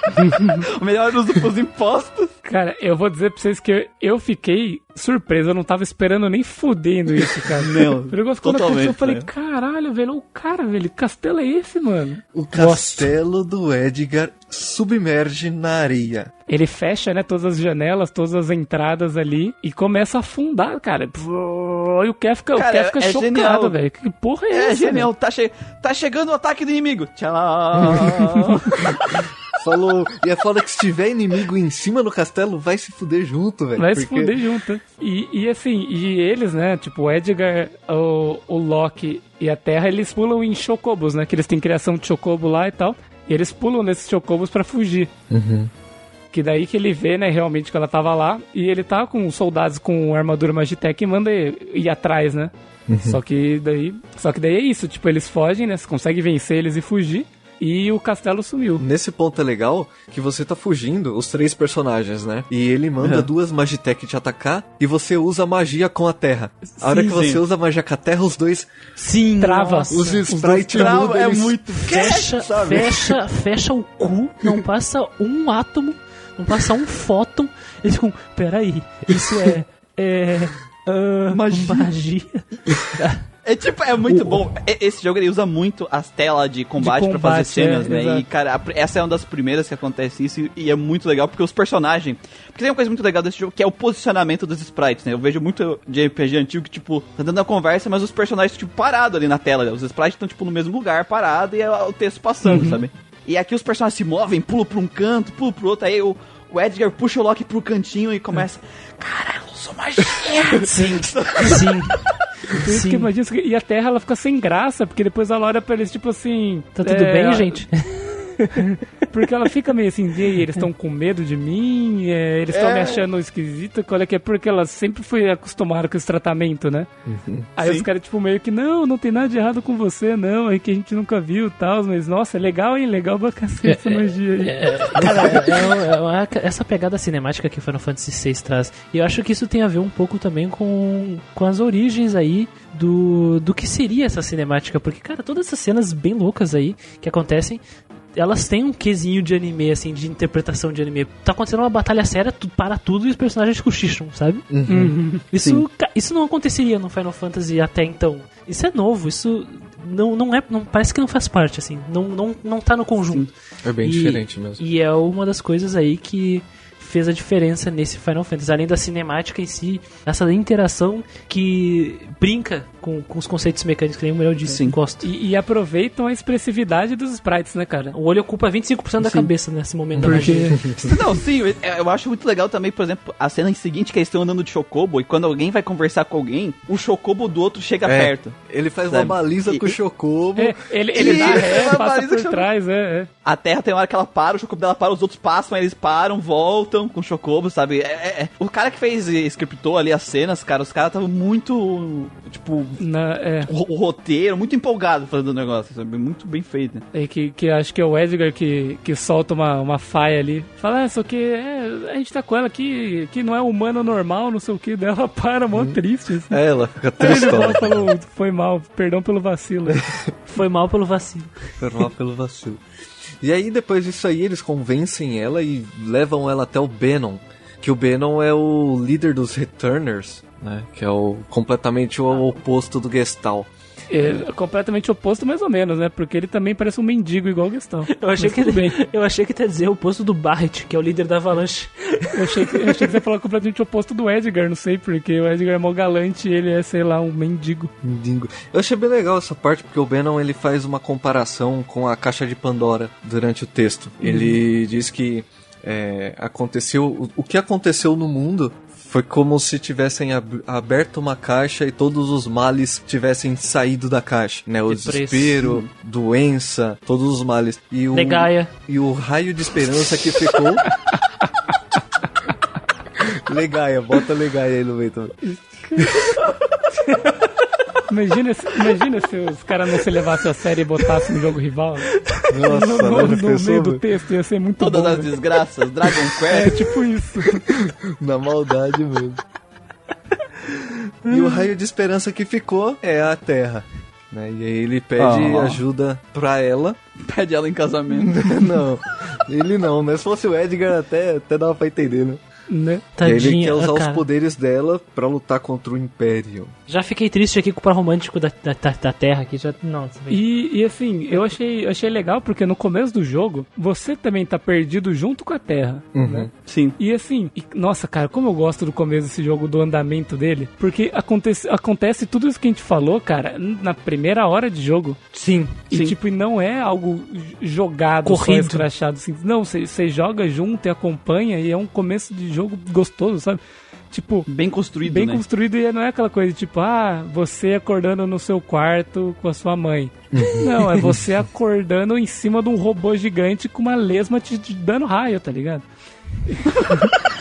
o melhor uso pros impostos. Cara, eu vou dizer pra vocês que eu, eu fiquei surpreso, eu não tava esperando nem fudendo isso, cara. Não, O negócio quando totalmente, aconteceu, eu falei, né? caralho, velho, o cara, velho, que castelo é esse, mano? O castelo do Edgar submerge na areia. Ele fecha, né, todas as janelas, todas as entradas ali e começa a afundar, cara. E o Kev fica, o Cara, Kev fica é chocado, genial. velho. Que porra é, É essa? genial, tá, che tá chegando o ataque do inimigo. Tchau. Falou. E é foda que se tiver inimigo em cima do castelo, vai se fuder junto, velho. Vai se porque- fuder junto. E, e assim, e eles, né? Tipo, o Edgar, o, o Loki e a Terra, eles pulam em chocobos, né? Que eles têm criação de chocobo lá e tal. E eles pulam nesses chocobos pra fugir. Que daí que ele vê, né, realmente que ela tava lá. E ele tá com os soldados com armadura Magitech e manda ir, ir atrás, né? Só que daí. Só que daí é isso, tipo, eles fogem, né? Você consegue vencer eles e fugir. E o castelo sumiu. Nesse ponto é legal que você tá fugindo, os três personagens, né? E ele manda duas Magitech te atacar e você usa magia com a terra. A hora Sim, que você sim. usa magia com a terra, os dois. Sim, Trava. nossa. Os sprites Trava, é muito. Fecha, sabe? fecha, fecha o cu, não passa um átomo, não passa um fóton. Eles ficam, peraí, isso é. É. ah, Magia. magia. É tipo, é muito bom. E- Esse jogo ele usa muito as telas de combate, De pra fazer combate, cenas, é, né? E, exato. cara, a pr- essa é uma das primeiras que acontece isso e- e é muito legal porque os personagens. Porque tem uma coisa muito legal desse jogo que é o posicionamento dos sprites, né? Eu vejo muito de RPG antigo que, tipo, tá dando a conversa, mas os personagens, tipo, parado ali na tela. né? Os sprites estão, tipo, no mesmo lugar, parado, e é o texto passando, sabe? E aqui os personagens se movem, pulam pra um canto, pulam pro outro, aí o. O Edgar puxa o Loki pro cantinho e começa. Caralho, eu sou magia! Sim, sim. Por isso que Sim. imagina, que- e a Terra ela fica sem graça, porque depois ela olha pra eles, tipo assim. Tá tudo é, bem, gente? Porque ela fica meio assim, e aí, eles estão com medo de mim, é, eles estão É. me achando esquisita, qual é que é? Porque ela sempre foi acostumada com esse tratamento, né? Aí Sim. os caras, tipo, meio que, não, não tem nada de errado com você, não, é que a gente nunca viu e tal, mas nossa, é legal, hein? Legal pra cacete essa magia aí. É, cara, é, é uma- essa pegada cinemática que Final Fantasy VI traz. E eu acho que isso tem a ver um pouco também com, com as origens aí do, do que seria essa cinemática. Porque, cara, todas essas cenas bem loucas aí que acontecem. Elas têm um quesinho de anime, assim, de interpretação de anime. Tá acontecendo uma batalha séria, tu para tudo e os personagens cochicham, sabe? Uhum. Isso, ca- isso não aconteceria no Final Fantasy até então. Isso é novo, isso não, não é. Não, parece que não faz parte, assim. Não, não, não tá no conjunto. É bem E- diferente mesmo. E é uma das coisas aí que fez a diferença nesse Final Fantasy. Além da cinemática em si, essa interação que brinca com, com os conceitos mecânicos, que nem o Muriel disse. Sim. Gosto. E, e aproveitam a expressividade dos sprites, né, cara? O olho ocupa 25% da Sim. cabeça nesse momento da Porque. Não, sim, eu, eu acho muito legal também, por exemplo, a cena seguinte que eles estão andando de chocobo e quando alguém vai conversar com alguém, o chocobo do outro chega É. perto. Ele faz Sabe? uma baliza E- com o Chocobo. É, ele, ele Ih, dá ré, passa baliza por trás, é, é. A Terra tem uma hora que ela para, o chocobo dela para, os outros passam, eles param, voltam com o chocobo, sabe? É, é- é. O cara que fez e scriptou ali as cenas, cara, os caras estavam muito, tipo, Na, é. o, o roteiro, muito empolgado fazendo o negócio, sabe? Muito bem feito. né? É que, que acho que é o Edgar que, que solta uma, uma faia ali. Fala, ah, só que é, a gente tá com ela aqui, que não é humano normal, não sei o que. Daí ela para, mó triste. Assim. É, ela fica e falou, foi mal, perdão pelo vacilo. Foi mal pelo vacilo. Perdoar pelo vacilo. E aí, depois disso aí, eles convencem ela e levam ela até o Benon. Que o Benon é o líder dos Returners, né? Que é o completamente o oposto do Gestal. É completamente oposto, mais ou menos, né? Porque ele também parece um mendigo igual o Gastão. Eu achei, Mas que bem. eu achei que ia dizer o posto do Barret, que é o líder da Avalanche. Eu achei, que, eu achei que você ia falar completamente oposto do Edgar, não sei porque o Edgar é mó galante e ele é, sei lá, um mendigo. Mendigo. Eu achei bem legal essa parte, porque o Benon ele faz uma comparação com a caixa de Pandora durante o texto. Ele diz que é, aconteceu. O, o que aconteceu no mundo foi como se tivessem ab- aberto uma caixa e todos os males tivessem saído da caixa, né? O Depressa. desespero, doença, todos os males. E o, Negaia. e o raio de esperança que ficou. Legaia, bota Legaia aí no meio também. Imagina, se- imagina se os caras não se levassem a sério e botassem no jogo rival. Nossa, no, no- né? No pensou, meio do texto ia ser muito Todas bom. as velho. desgraças, Dragon É Quest. tipo isso. Na maldade mesmo. e o raio de esperança que ficou é a Terra. Né? E aí ele pede Ah. ajuda pra ela. Pede ela em casamento. não, ele não, né? Se fosse o Edgar até, até dava pra entender, né? Né? E aí Tadinha. ele quer usar cara. os poderes dela pra lutar contra o Império. Já fiquei triste aqui com o par romântico da, da, da- Terra aqui. Já, não. E, e assim, eu achei, eu achei legal porque no começo do jogo, você também tá perdido junto com a Terra. Né? Sim. E assim, e- nossa, cara, como eu gosto do começo desse jogo, do andamento dele. Porque acontece, acontece tudo isso que a gente falou, cara, na primeira hora de jogo. Sim. E Sim. tipo, e não é algo jogado, só Corrido. escrachado. Assim. Não, você joga junto e acompanha e é um começo de jogo gostoso, sabe? Tipo, Bem construído, bem né? construído e não é aquela coisa tipo, ah, você acordando no seu quarto com a sua mãe. não, é você acordando em cima de um robô gigante com uma lesma te, dando raio, tá ligado?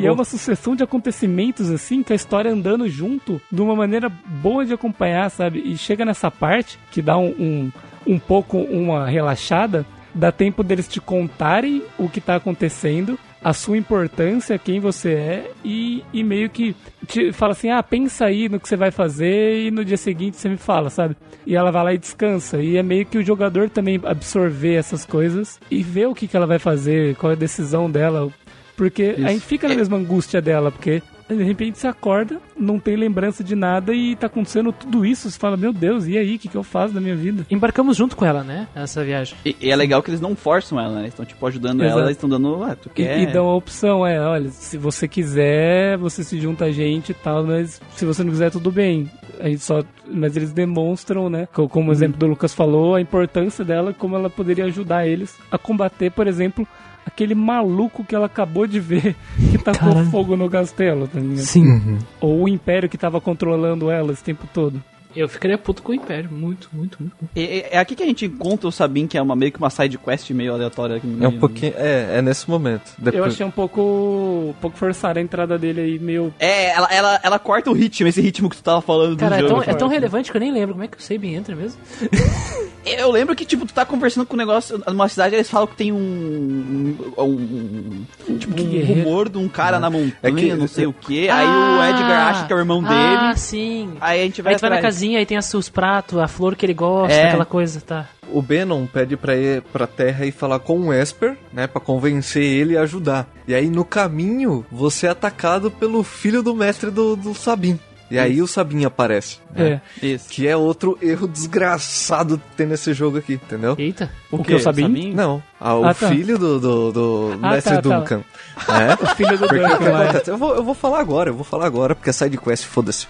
E é uma sucessão de acontecimentos assim, que a história andando junto de uma maneira boa de acompanhar, sabe? E chega nessa parte que dá um, um, um pouco uma relaxada, dá tempo deles te contarem o que tá acontecendo, a sua importância, quem você é, e, e meio que te fala assim: ah, pensa aí no que você vai fazer e no dia seguinte você me fala, sabe? E ela vai lá e descansa. E é meio que o jogador também absorver essas coisas e ver o que, que ela vai fazer, qual é a decisão dela, porque a gente fica na mesma angústia dela, porque de repente você acorda, não tem lembrança de nada e tá acontecendo tudo isso. Você fala, meu Deus, e aí? O que, que eu faço da minha vida? Embarcamos junto com ela, né? Nessa viagem. E, e é legal que eles não forçam ela, né? Eles estão, tipo, ajudando Exato. ela, eles estão dando, ah, tu E, quer... e dão a opção, é, olha, se você quiser, você se junta a gente e tal, mas se você não quiser, tudo bem. A gente só, mas eles demonstram, né, co- como o exemplo do Lucas falou, a importância dela, como ela poderia ajudar eles a combater, por exemplo, aquele maluco que ela acabou de ver que tacou Caralho. fogo no castelo, tá ligado? Sim. Ou o Império que tava controlando ela esse tempo todo. Eu ficaria puto com o Império. Muito, muito, muito. E- É aqui que a gente encontra o Sabin, que é uma, meio que uma side quest meio aleatória. Aqui no É um né? pouquinho. É, é nesse momento. Eu Depois... achei um pouco, um pouco forçada a entrada dele aí, meio... É, ela, ela, ela corta o ritmo, esse ritmo que tu tava falando Cara, do é jogo. tão, é tão relevante que eu nem lembro. Como é que o Sabin entra mesmo? Eu lembro que, tipo, tu tá conversando com um negócio numa cidade, eles falam que tem um. um, um tipo, Que um rumor de um cara na montanha, É que- não sei o que. Aí o Edgar acha que é o irmão Ah, dele. sim. Aí a gente vai Aí tu vai na atrás. Casinha, aí tem os, os pratos, a flor que ele gosta, É. aquela coisa, tá. O Benon pede pra ir pra Terra e falar com o Esper, né? Pra convencer ele a ajudar. E aí no caminho, você é atacado pelo filho do mestre do, do Sabin. E aí o Sabin aparece. né? É. Isso. Que é outro erro desgraçado que tem nesse jogo aqui, entendeu? Eita. O que, o Sabin? Não, ah, o Ah, tá. filho do, do, do Ah, mestre tá, tá. Duncan. né? O filho do Porque o que Duncan? Eu vou, eu vou falar agora, eu vou falar agora, porque é side quest, foda-se.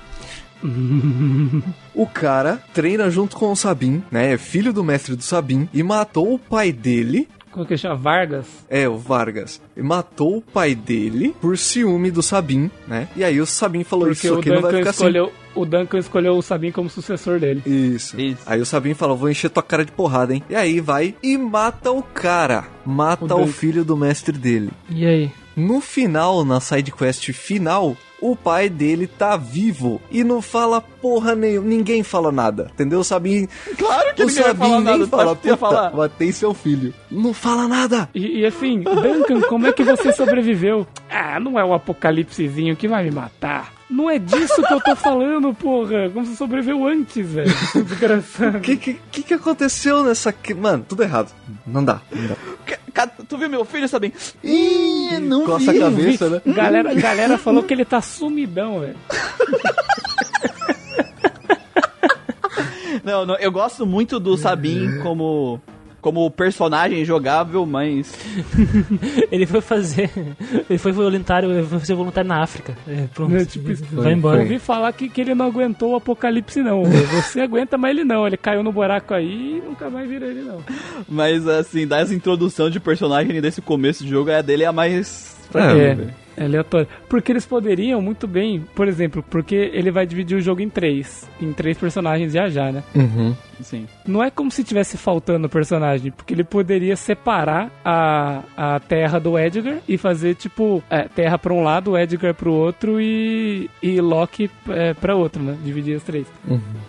O cara treina junto com o Sabin, né? É filho do mestre do Sabin e matou o pai dele. Como que chama? Vargas? É, o Vargas. E matou o pai dele por ciúme do Sabin, né? E aí o Sabin falou: Porque Isso aqui não vai ficar escolheu, o Duncan escolheu o Sabin como sucessor dele. assim. Isso. Isso. Aí o Sabin falou: Vou encher tua cara de porrada, hein? E aí vai e mata o cara. Mata O o, filho do mestre dele. E aí? No final, na side quest final, o pai dele tá vivo e não fala porra nenhuma, ninguém fala nada, entendeu? O Sabin, Claro que o ninguém vai Sabin falar nem nada, fala, puta, falar. matei seu filho. Não fala nada. E, e assim, Duncan, como é que você sobreviveu? Ah, não é o apocalipsezinho que vai me matar. Não é disso que eu tô falando, porra. Como você sobreviveu antes, velho. Desgraçado. O que, que, que aconteceu nessa... Mano, tudo errado. Não dá, não dá. Tu viu meu filho, Sabin? Ih, não Coça vi. a cabeça, né? Galera, galera falou que ele tá sumidão, velho. Não, não, eu gosto muito do Sabin como como personagem jogável, mas Ele foi fazer. Ele foi voluntário, ele foi fazer voluntário na África. É, pronto. É, tipo isso. vai embora. Eu ouvi falar que, que ele não aguentou o apocalipse, não. Você aguenta, mas ele não. Ele caiu no buraco aí e nunca mais vira ele, não. mas assim, das introdução de personagem desse começo de jogo, a dele é a mais É, É, é aleatório. Porque eles poderiam muito bem, por exemplo, porque ele vai dividir o jogo em três. Em três personagens já já, né? Uhum. Sim. Não é como se tivesse faltando personagem, porque ele poderia separar a, a terra do Edgar e fazer, tipo, é, terra pra um lado, Edgar pro outro e, e Loki é, pra outro, né? Dividir as três.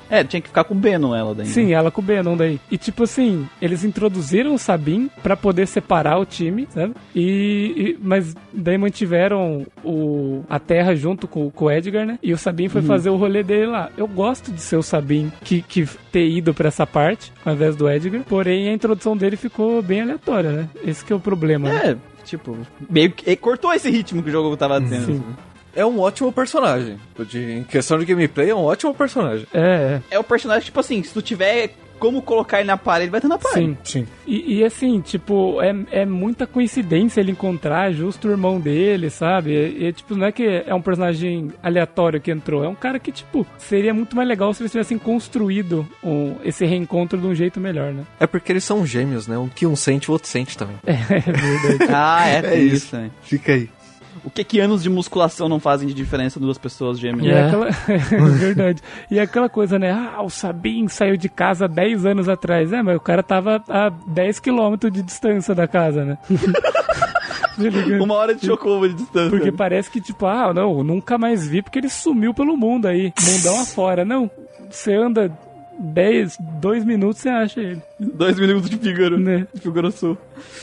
É, tinha que ficar com o Beno ela daí. né? Sim, ela com o Venom daí. E tipo assim, eles introduziram o Sabin pra poder separar o time, sabe? E, e- mas daí mantiveram o, a Terra junto com, com o Edgar, né? E o Sabin foi fazer o rolê dele lá. Eu gosto de ser o Sabin que, que ter ido pra essa parte, ao invés do Edgar. Porém, a introdução dele ficou bem aleatória, né? Esse que é o problema. né? É, tipo, meio que cortou esse ritmo que o jogo tava tendo. Sim. É um ótimo personagem. De, em questão de gameplay, é um ótimo personagem. É, É o personagem, tipo assim, se tu tiver como colocar ele na parede, ele vai estar na é. parede. Sim. Sim. E, e, assim, tipo, é, é muita coincidência ele encontrar justo o irmão dele, sabe? E, e, tipo, não é que é um personagem aleatório que entrou, é um cara que, tipo, seria muito mais legal se eles tivessem construído um- esse reencontro de um jeito melhor, né? É porque eles são gêmeos, né? Um que um sente, o outro sente também. É verdade. Ah, é, É isso. isso. também. Fica aí. O que que anos de musculação não fazem de diferença duas pessoas gêmeas? É aquela... é verdade. E é aquela coisa, né? Ah, o Sabin saiu de casa 10 anos atrás. É, mas o cara tava a 10 quilômetros de distância da casa, né? Tá? Uma hora de chocobo de distância. Porque parece que, tipo, ah, não, nunca mais vi porque ele sumiu pelo mundo aí, mundão afora. Não, você anda 10, 2 minutos você acha ele, Dois minutos de Figaro. né? De Figaro Sul.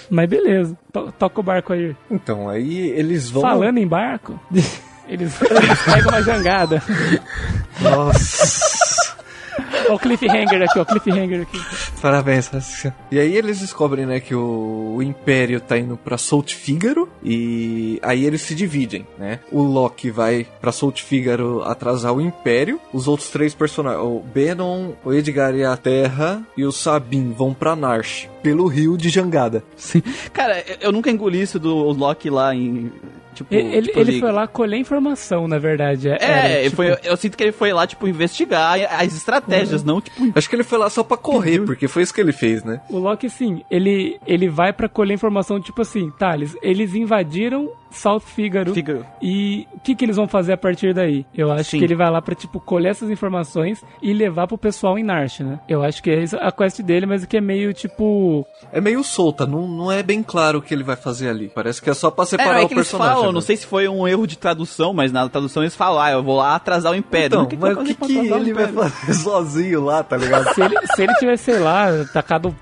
Mas beleza, to- toca o barco aí. Então, aí eles vão. Falando em barco, eles, eles pegam uma jangada. Nossa. O cliffhanger aqui, ó o cliffhanger aqui. Parabéns. Raciel. E aí eles descobrem, né, que o, o Império tá indo pra Salt Fígaro e aí eles se dividem, né? O Loki vai pra Salt Fígaro atrasar o Império, os outros três personagens, o Benon, o Edgar e a Terra e o Sabin vão pra Narsh, pelo rio de Jangada. Sim. Cara, eu- eu nunca engoli isso do Loki lá em. Tipo, Ele, tipo, ele foi lá colher informação, na verdade. É, Era, ele tipo, foi, eu sinto que ele foi lá, tipo, investigar as estratégias, não, tipo. Acho que ele foi lá só pra correr, porque foi isso que ele fez, né? O Loki, sim, ele, ele vai pra colher informação, tipo assim, tá, eles, eles invadiram South Figaro. Figaro. E o que, que eles vão fazer a partir daí? Eu acho Sim. que ele vai lá pra, tipo, colher essas informações e levar pro pessoal em Narsh, né? Eu acho que é a quest dele, mas que é meio, tipo... É meio solta, não, não é bem claro o que ele vai fazer ali. Parece que é só pra É, separar é o que eles personagem. falam, né? não sei se foi um erro de tradução, mas na tradução eles falam, ah, eu vou lá atrasar o Império. Então, que mas o vai que, fazer que atrasar o ele vai fazer sozinho lá, tá ligado? Se ele, se ele tivesse, sei lá, tacado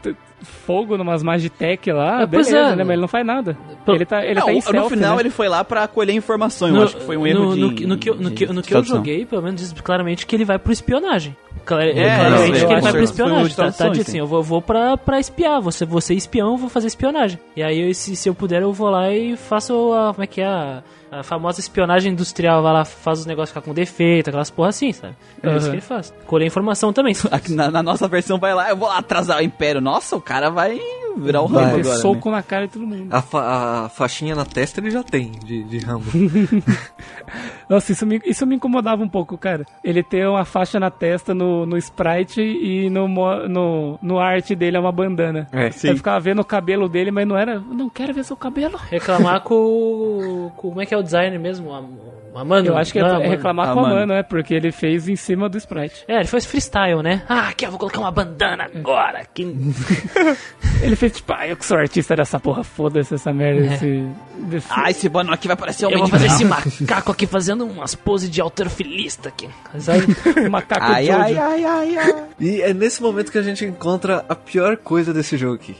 fogo numas Magitech lá, É, beleza, é. né? Mas ele não faz nada. Ele tá, ele Não, tá em no stealth, final né? ele foi lá pra colher informação, eu acho que foi um erro no, de... no, que- no que, eu- no, que, no que eu joguei, pelo menos diz claramente que ele vai pro espionagem. Clara- É, claramente que ele vai pro espionagem. Tá, tá sim. assim, eu vou, vou pra, pra espiar. Você, você é espião, eu vou fazer espionagem. E aí, se, se eu puder, eu vou lá e faço a. Como é que é? A, a famosa espionagem industrial. Vai lá, faz os negócios ficar com defeito, aquelas porra assim, sabe? É isso Aham. que ele faz. Colher informação também. Aqui na, na nossa versão vai lá, eu vou lá atrasar o Império. Nossa, o cara vai virar um Vai. rambo agora. soco né? na cara de todo mundo. A, fa- a faixinha na testa ele já tem, de, de Rambo. Nossa, isso me, isso me incomodava um pouco, cara. Ele ter uma faixa na testa no, no sprite e no, no, no arte dele é uma bandana. É, Eu ficava vendo o cabelo dele, mas não era. Eu não quero ver seu cabelo. Reclamar com, o- com. Como é que é o designer mesmo? A, a mano? Eu acho que é, Não, é reclamar com a mano. é, porque ele fez em cima do sprite. É, ele fez freestyle, né? Ah, aqui eu vou colocar uma bandana agora. Que... Ele fez tipo, ah, eu que sou artista dessa porra, foda-se essa merda É. desse. desse... Ah, esse mano aqui vai parecer um Eu vou fazer esse macaco aqui fazendo umas poses de alterofilista aqui. Sabe? macaco Ai, ai, ai, ai, ai. E é nesse momento que a gente encontra a pior coisa desse jogo aqui.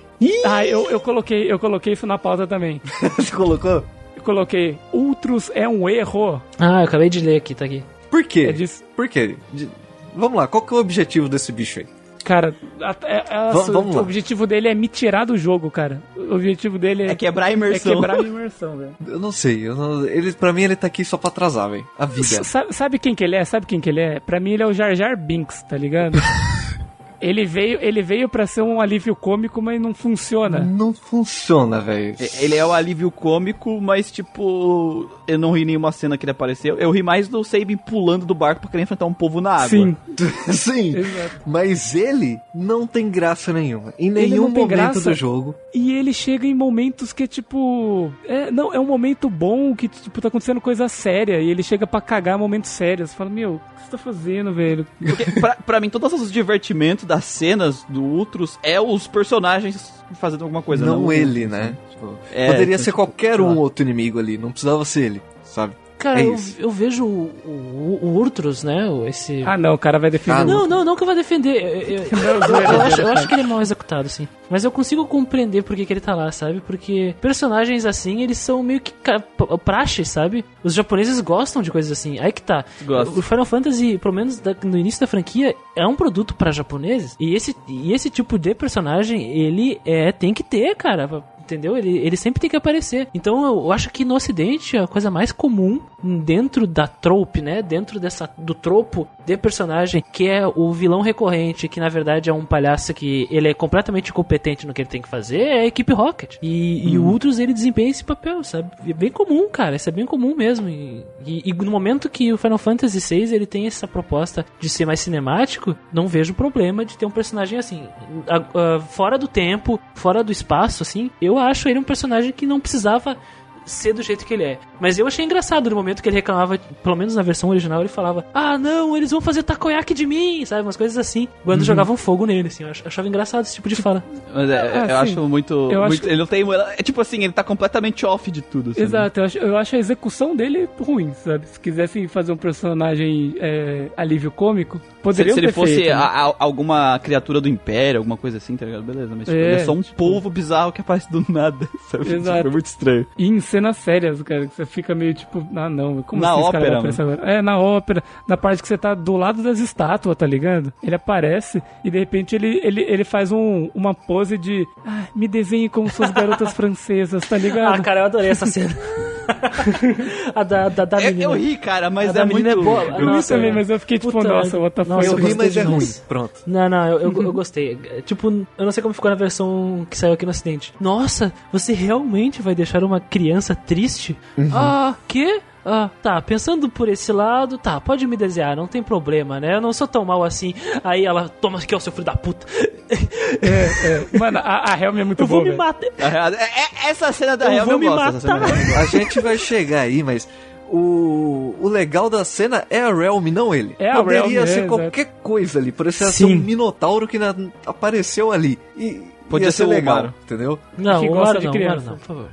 Ah, eu, eu, coloquei, eu coloquei isso na pauta também. Você colocou? Coloquei, Ultros é um erro. Ah, eu acabei de ler aqui, tá aqui. Por quê? É disso. Por quê? De- Vamos lá, qual que é o objetivo desse bicho aí? Cara, a- é- é- Va- vamos o lá. objetivo dele é me tirar do jogo, cara. O objetivo dele é, É quebrar a é imersão. quebrar a imersão, velho. Eu não sei, eu não, ele, pra mim ele tá aqui só pra atrasar, velho. A vida. Sabe, sabe quem que ele é? Sabe quem que ele é? Pra mim ele é o Jar Jar Binks, tá ligado? ele veio, ele veio para ser um alívio cômico, mas não funciona. Não funciona, velho. Ele é o alívio cômico, mas tipo, eu não ri nenhuma cena que ele apareceu. Eu ri mais do Sabin pulando do barco pra querer enfrentar um povo na água. Sim, Sim, exato. mas ele não tem graça nenhuma. Em nenhum momento graça. do jogo. E ele chega em momentos que, tipo. É, não, é um momento bom que, tipo, tá acontecendo coisa séria. E ele chega pra cagar momentos sérios. Você fala, meu, o que você tá fazendo, velho? Porque, pra, pra mim, todos os divertimentos das cenas do Ultros é os personagens fazendo alguma coisa. não, Não, ele, né? Tipo, É, poderia então, ser tipo, qualquer um outro inimigo ali, não precisava ser ele, sabe? Cara, É eu, eu vejo o, o, o Urtrus, né? Esse. Ah, não, o cara vai defender. Ah, Não, não, não que eu vá defender. Eu, eu- eu- acho, eu acho que ele é mal executado, sim. Mas eu consigo compreender por que, que ele tá lá, sabe? Porque personagens assim, eles são meio que praxe, sabe? Os japoneses gostam de coisas assim. Aí que tá. Gostam. O Final Fantasy, pelo menos da- no início da franquia, é um produto pra japoneses. E esse, e esse tipo de personagem, ele é tem que ter, cara. Entendeu? Ele, ele sempre tem que aparecer. Então eu acho que no ocidente a coisa mais comum dentro da trope, né? Dentro dessa do tropo de personagem que é o vilão recorrente, que na verdade é um palhaço que ele é completamente incompetente no que ele tem que fazer, é a equipe Rocket. E, e o Ultros ele desempenha esse papel, sabe? É bem comum, cara. Isso é bem comum mesmo. E, e- e no momento que o Final Fantasy VI ele tem essa proposta de ser mais cinemático, não vejo problema de ter um personagem assim, a- a- fora do tempo, fora do espaço, assim. Eu acho ele um personagem que não precisava ser do jeito que ele é. Mas eu achei engraçado no momento que ele reclamava, pelo menos na versão original, ele falava: Ah, não, eles vão fazer takoyaki de mim, sabe? Umas coisas assim. Quando jogavam fogo nele, assim. Eu ach- achava engraçado esse tipo de fala. Mas é, Ah, eu sim. acho muito. Eu acho muito- que- Ele não tem. É tipo assim, ele tá completamente off de tudo. sabe? Exato, eu acho, eu acho a execução dele ruim, sabe? Se quisessem fazer um personagem é, alívio cômico, poderiam se ele ter fosse feito, né? a- a- alguma criatura do Império, alguma coisa assim, tá ligado? Beleza, mas tipo, É, ele é só um polvo bizarro que aparece do nada, sabe? Exato. Tipo, é muito estranho. E em cenas sérias, cara, que você fica meio tipo, ah não, como Na assim esse cara ópera, aparecer agora? É, na ópera, na parte que você tá do lado das estátuas, tá ligado? Ele aparece e de repente ele, ele, ele faz um, uma pose de ah, me desenhe como suas garotas francesas, tá ligado? Ah, cara, eu adorei essa cena. a da, da, da Eu, menina. eu ri, cara, mas A é menina muito. é boa. eu Nossa, também, é. mas eu fiquei tipo, Puta, nossa, what the fuck? eu ri, mas é ruim. Pronto. Não, não, eu, eu, eu gostei. Tipo, eu não sei como ficou na versão que saiu aqui no acidente. Nossa, você realmente vai deixar uma criança triste? Ah, quê? Ah, tá, pensando por esse lado, tá, pode me desenhar, não tem problema, né? Eu não sou tão mal assim. Aí ela, toma aqui, ó, seu filho da puta. É, é. Mano, a, a Helm é muito Eu vou boa, me velho. matar. É, é- essa cena da Eu Helm vou eu me gosto. matar. A gente vai chegar aí, mas o, o legal da cena é a Realm, não ele. É a Poderia Realm, é, ser exato. qualquer coisa ali. Poderia ser um minotauro que na- apareceu ali. E Podia ia ser o legal, entendeu? Não, que o de não, o criança. não, por favor.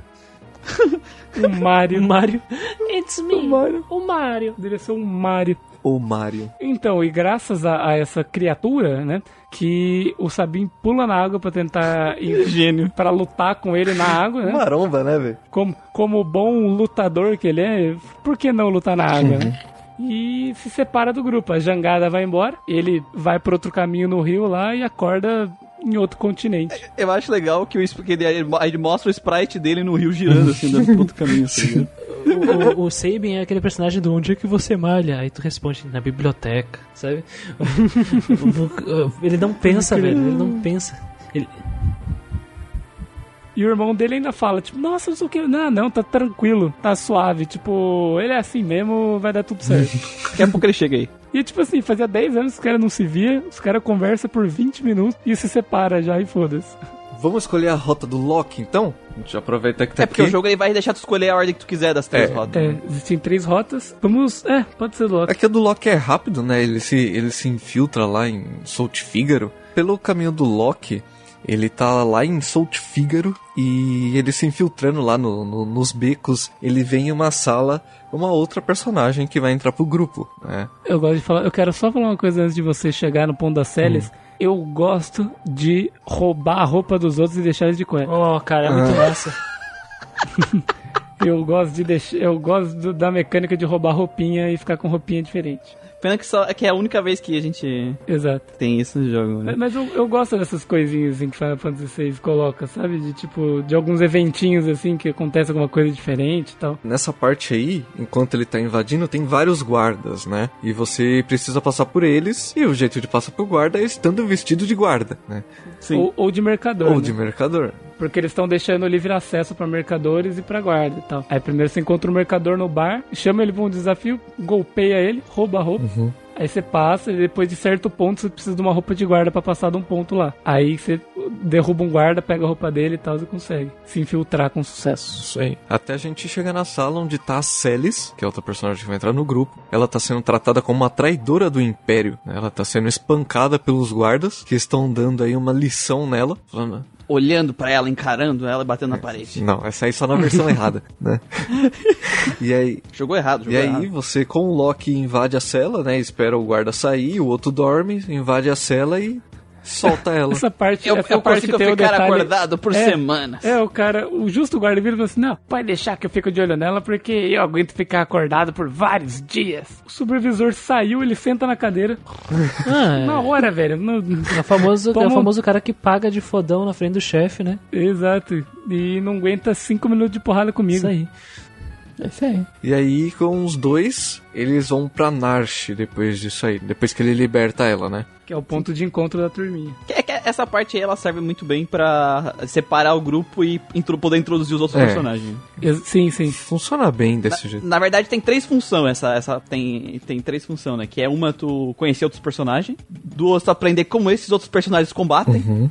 O Mario. O Mario. It's me. O Mario. O Mario. Ser um Mario. O Mario. Então, e graças a, a essa criatura, né, que o Sabin pula na água pra tentar ir gênio para lutar com ele na água, né? Maromba, né, velho? Como como bom lutador que ele é, por que não lutar na água, né? E se separa do grupo. A jangada vai embora, ele vai por outro caminho no rio lá e acorda em outro continente. Eu acho legal que, o, que ele, ele mostra o sprite dele no rio girando, assim, dando pro outro caminho. Assim, O, o, o Sabin é aquele personagem do onde é que você malha? Aí tu responde na biblioteca, sabe? ele não pensa, velho. Ele não pensa. Ele, E o irmão dele ainda fala, tipo, nossa, não sei o que. Não, não, tá tranquilo, tá suave. Tipo, ele é assim mesmo, vai dar tudo certo. Daqui a pouco ele chega aí. E tipo assim, fazia 10 anos que os caras não se via, os caras conversam por 20 minutos e se separa já e foda-se. Vamos escolher a rota do Loki, então? A gente aproveita que tá É porque aqui. o jogo ele vai deixar tu escolher a ordem que tu quiser das três É. rodas. É, existem três rotas. Vamos. É, pode ser do Loki. Aqui a do Loki é rápido, né? Ele se, ele se infiltra lá em Salt Fígaro. Pelo caminho do Loki, ele tá lá em Salt Fígaro e ele se infiltrando lá no- no- nos becos. Ele vem em uma sala, uma outra personagem que vai entrar pro grupo, né? Eu gosto de falar. Eu quero só falar uma coisa antes de você chegar no ponto das Célias. Eu gosto de roubar a roupa dos outros e deixar eles de cueca. oh, cara, é muito massa. Eu gosto de deixar. Eu gosto do- da mecânica de roubar roupinha e ficar com roupinha diferente. Pena que, só, que é a única vez que a gente Exato. tem isso no jogo, né? Mas eu, eu gosto dessas coisinhas assim que Final Fantasy VI coloca, sabe? De tipo, de alguns eventinhos assim que acontece alguma coisa diferente e tal. Nessa parte aí, enquanto ele tá invadindo, tem vários guardas, né? E você precisa passar por eles, e o jeito de passar por guarda é estando vestido de guarda, né? Sim. Ou, ou de mercador. Ou né? de mercador. Porque eles estão deixando livre acesso pra mercadores e pra guarda e tal. Aí primeiro você encontra o mercador no bar, chama ele pra um desafio, golpeia ele, rouba a roupa. Aí você passa e depois de certo ponto você precisa de uma roupa de guarda pra passar de um ponto lá. Aí você derruba um guarda, pega a roupa dele e tal e consegue se infiltrar com sucesso. Isso aí. Até a gente chegar na sala onde tá a Celis, que é outra personagem que vai entrar no grupo. Ela tá sendo tratada como uma traidora do Império. né? Ela tá sendo espancada pelos guardas, que estão dando aí uma lição nela. Falando, Olhando pra ela, encarando ela e batendo na parede. não, essa aí só na versão errada, né? E aí, Jogou errado, jogou e aí errado. você com o Loki invade a cela, né? Espera o guarda sair, o outro dorme, invade a cela e solta ela. Essa parte, Eu, essa eu parte consigo ficar detalhe... acordado por É. semana. É, o cara, o justo guarda vira e fala assim: Não, pode deixar que eu fico de olho nela porque eu aguento ficar acordado por vários dias. O supervisor saiu, ele senta na cadeira. Ah, é, Na hora, velho. no- é, o famoso, é o famoso cara que paga de fodão na frente do chefe, né? Exato. E não aguenta cinco minutos de porrada comigo. Isso aí. É isso aí. E aí, com os dois, eles vão pra Narsh depois disso aí. Depois que ele liberta ela, né? Que é o ponto de encontro da turminha. Que- é que essa parte aí ela serve muito bem pra separar o grupo e intro- poder introduzir os outros É. personagens. Sim, sim. Funciona bem desse jeito. Na verdade, tem três funções. Essa, essa tem, tem três funções, né? Que é uma, tu conhecer outros personagens. Duas, tu aprender como esses outros personagens combatem. Uhum.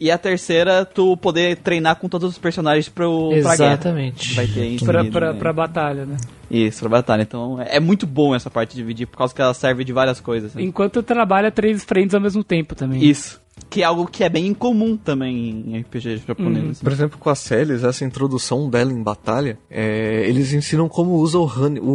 E a terceira, tu poder treinar com todos os personagens pro, pra guerra. Exatamente. Vai ter em Pra, pra, né? pra batalha, né? Isso, pra batalha. Então é é muito bom essa parte de dividir, por causa que ela serve de várias coisas. né? Enquanto trabalha três frentes ao mesmo tempo também. Isso. Que é algo que é bem incomum também em RPG japonês. Uhum. assim. Por exemplo, com a Celis, essa introdução dela em batalha, é, eles ensinam como usa o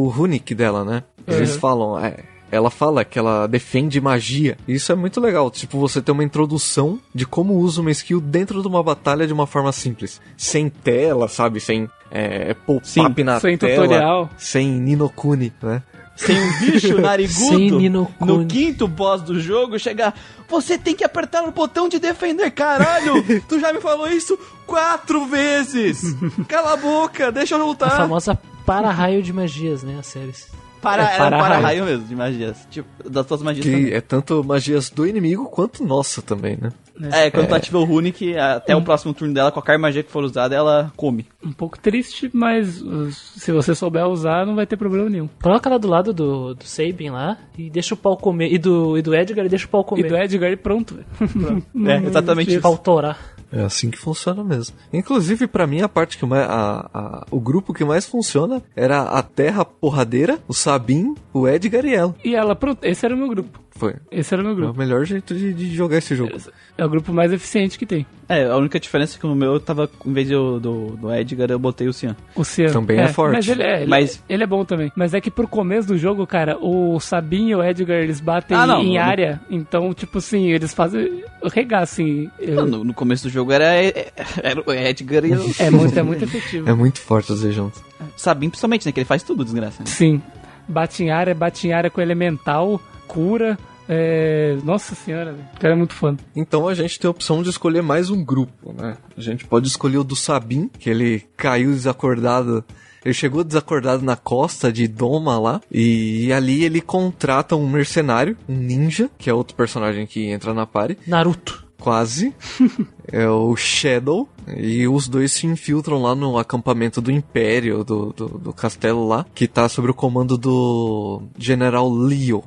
runic dela, né? Eles Uhum. falam, é, ela fala que ela defende magia. E isso é muito legal, tipo, você ter uma introdução de como usa uma skill dentro de uma batalha de uma forma simples. Sem tela, sabe? Sem é, pop-up na sem tela. tutorial. Sem Ninokuni, né? Sem um bicho narigudo Sem Ninokuni. no quinto boss do jogo chegar. Você tem que apertar o botão de defender, caralho! tu já me falou isso quatro vezes! Cala a boca, deixa eu A lutar! famosa para-raio de magias, né? As séries. Para, É, era um para-raio. para-raio mesmo, de magias. Tipo, das tuas magias Que também. é tanto magias do inimigo quanto nossa também, né? É, quando tu ativa o Runic, até o próximo turno dela, qualquer magia que for usada, ela come. Um pouco triste, mas uh, se você souber usar, não vai ter problema nenhum. Coloca lá do lado do, do Sabin lá e deixa o pau comer. E do, e do Edgar e deixa o pau E comer. do Edgar e pronto. velho. Não- É, exatamente existe Pau torar. É assim que funciona mesmo. Inclusive, pra mim, a parte que mais. A, a- o grupo que mais funciona era a Terra Porradeira, o Sabin, o Edgar e ela. E ela, pronto, esse era o meu grupo. Foi. Esse era o meu Foi o grupo. melhor jeito de, de jogar esse jogo. É o grupo mais eficiente que tem. É, a única diferença é que no meu eu tava, em vez do, do, do Edgar, eu botei o Cian. O Cian. Também é forte. Mas ele é, ele, Mas- ele é bom também. Mas é que pro começo do jogo, cara, o Sabin e o Edgar, eles batem Ah, não, em no- área. Então, tipo assim, eles fazem regaço, assim. Eu- No, no começo do jogo era, era o Edgar e o É muito, é muito efetivo. É muito forte os dois juntos. Sabim, principalmente, né? Que ele faz tudo, desgraça. né? Sim. Bate em área, bate em área com elemental, cura. É... Nossa senhora, velho. O cara é muito fã. Então a gente tem a opção de escolher mais um grupo, né? A gente pode escolher o do Sabin, que ele caiu desacordado. Ele chegou desacordado na costa de Doma lá. E ali ele contrata um mercenário, um ninja, que é outro personagem que entra na party. Naruto. Quase. é o Shadow. E os dois se infiltram lá no acampamento do Império, do, do, do castelo lá, que tá sob o comando do General Leo.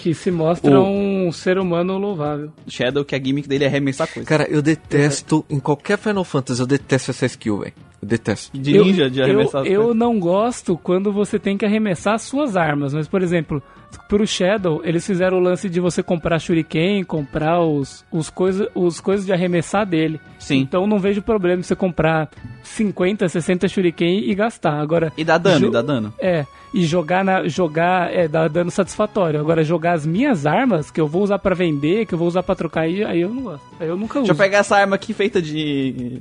Que se mostra O- um ser humano louvável. Shadow, que a gimmick dele é arremessar coisa. Cara, eu detesto, em qualquer Final Fantasy, eu detesto essa skill, velho. Eu detesto. De ninja, de arremessar eu, eu não gosto quando você tem que arremessar suas armas, mas por exemplo, pro Shadow, eles fizeram o lance de você comprar shuriken, comprar os, os, coisa, os coisas de arremessar dele. Sim. Então não vejo problema em você comprar 50, 60 shuriken e gastar. Agora, E dá dano, e dá dano. é, e jogar na jogar é dar dano satisfatório. Agora jogar as minhas armas que eu vou usar pra vender, que eu vou usar pra trocar aí, aí eu não gosto. Aí eu nunca Deixa eu uso. pegar essa arma aqui feita de.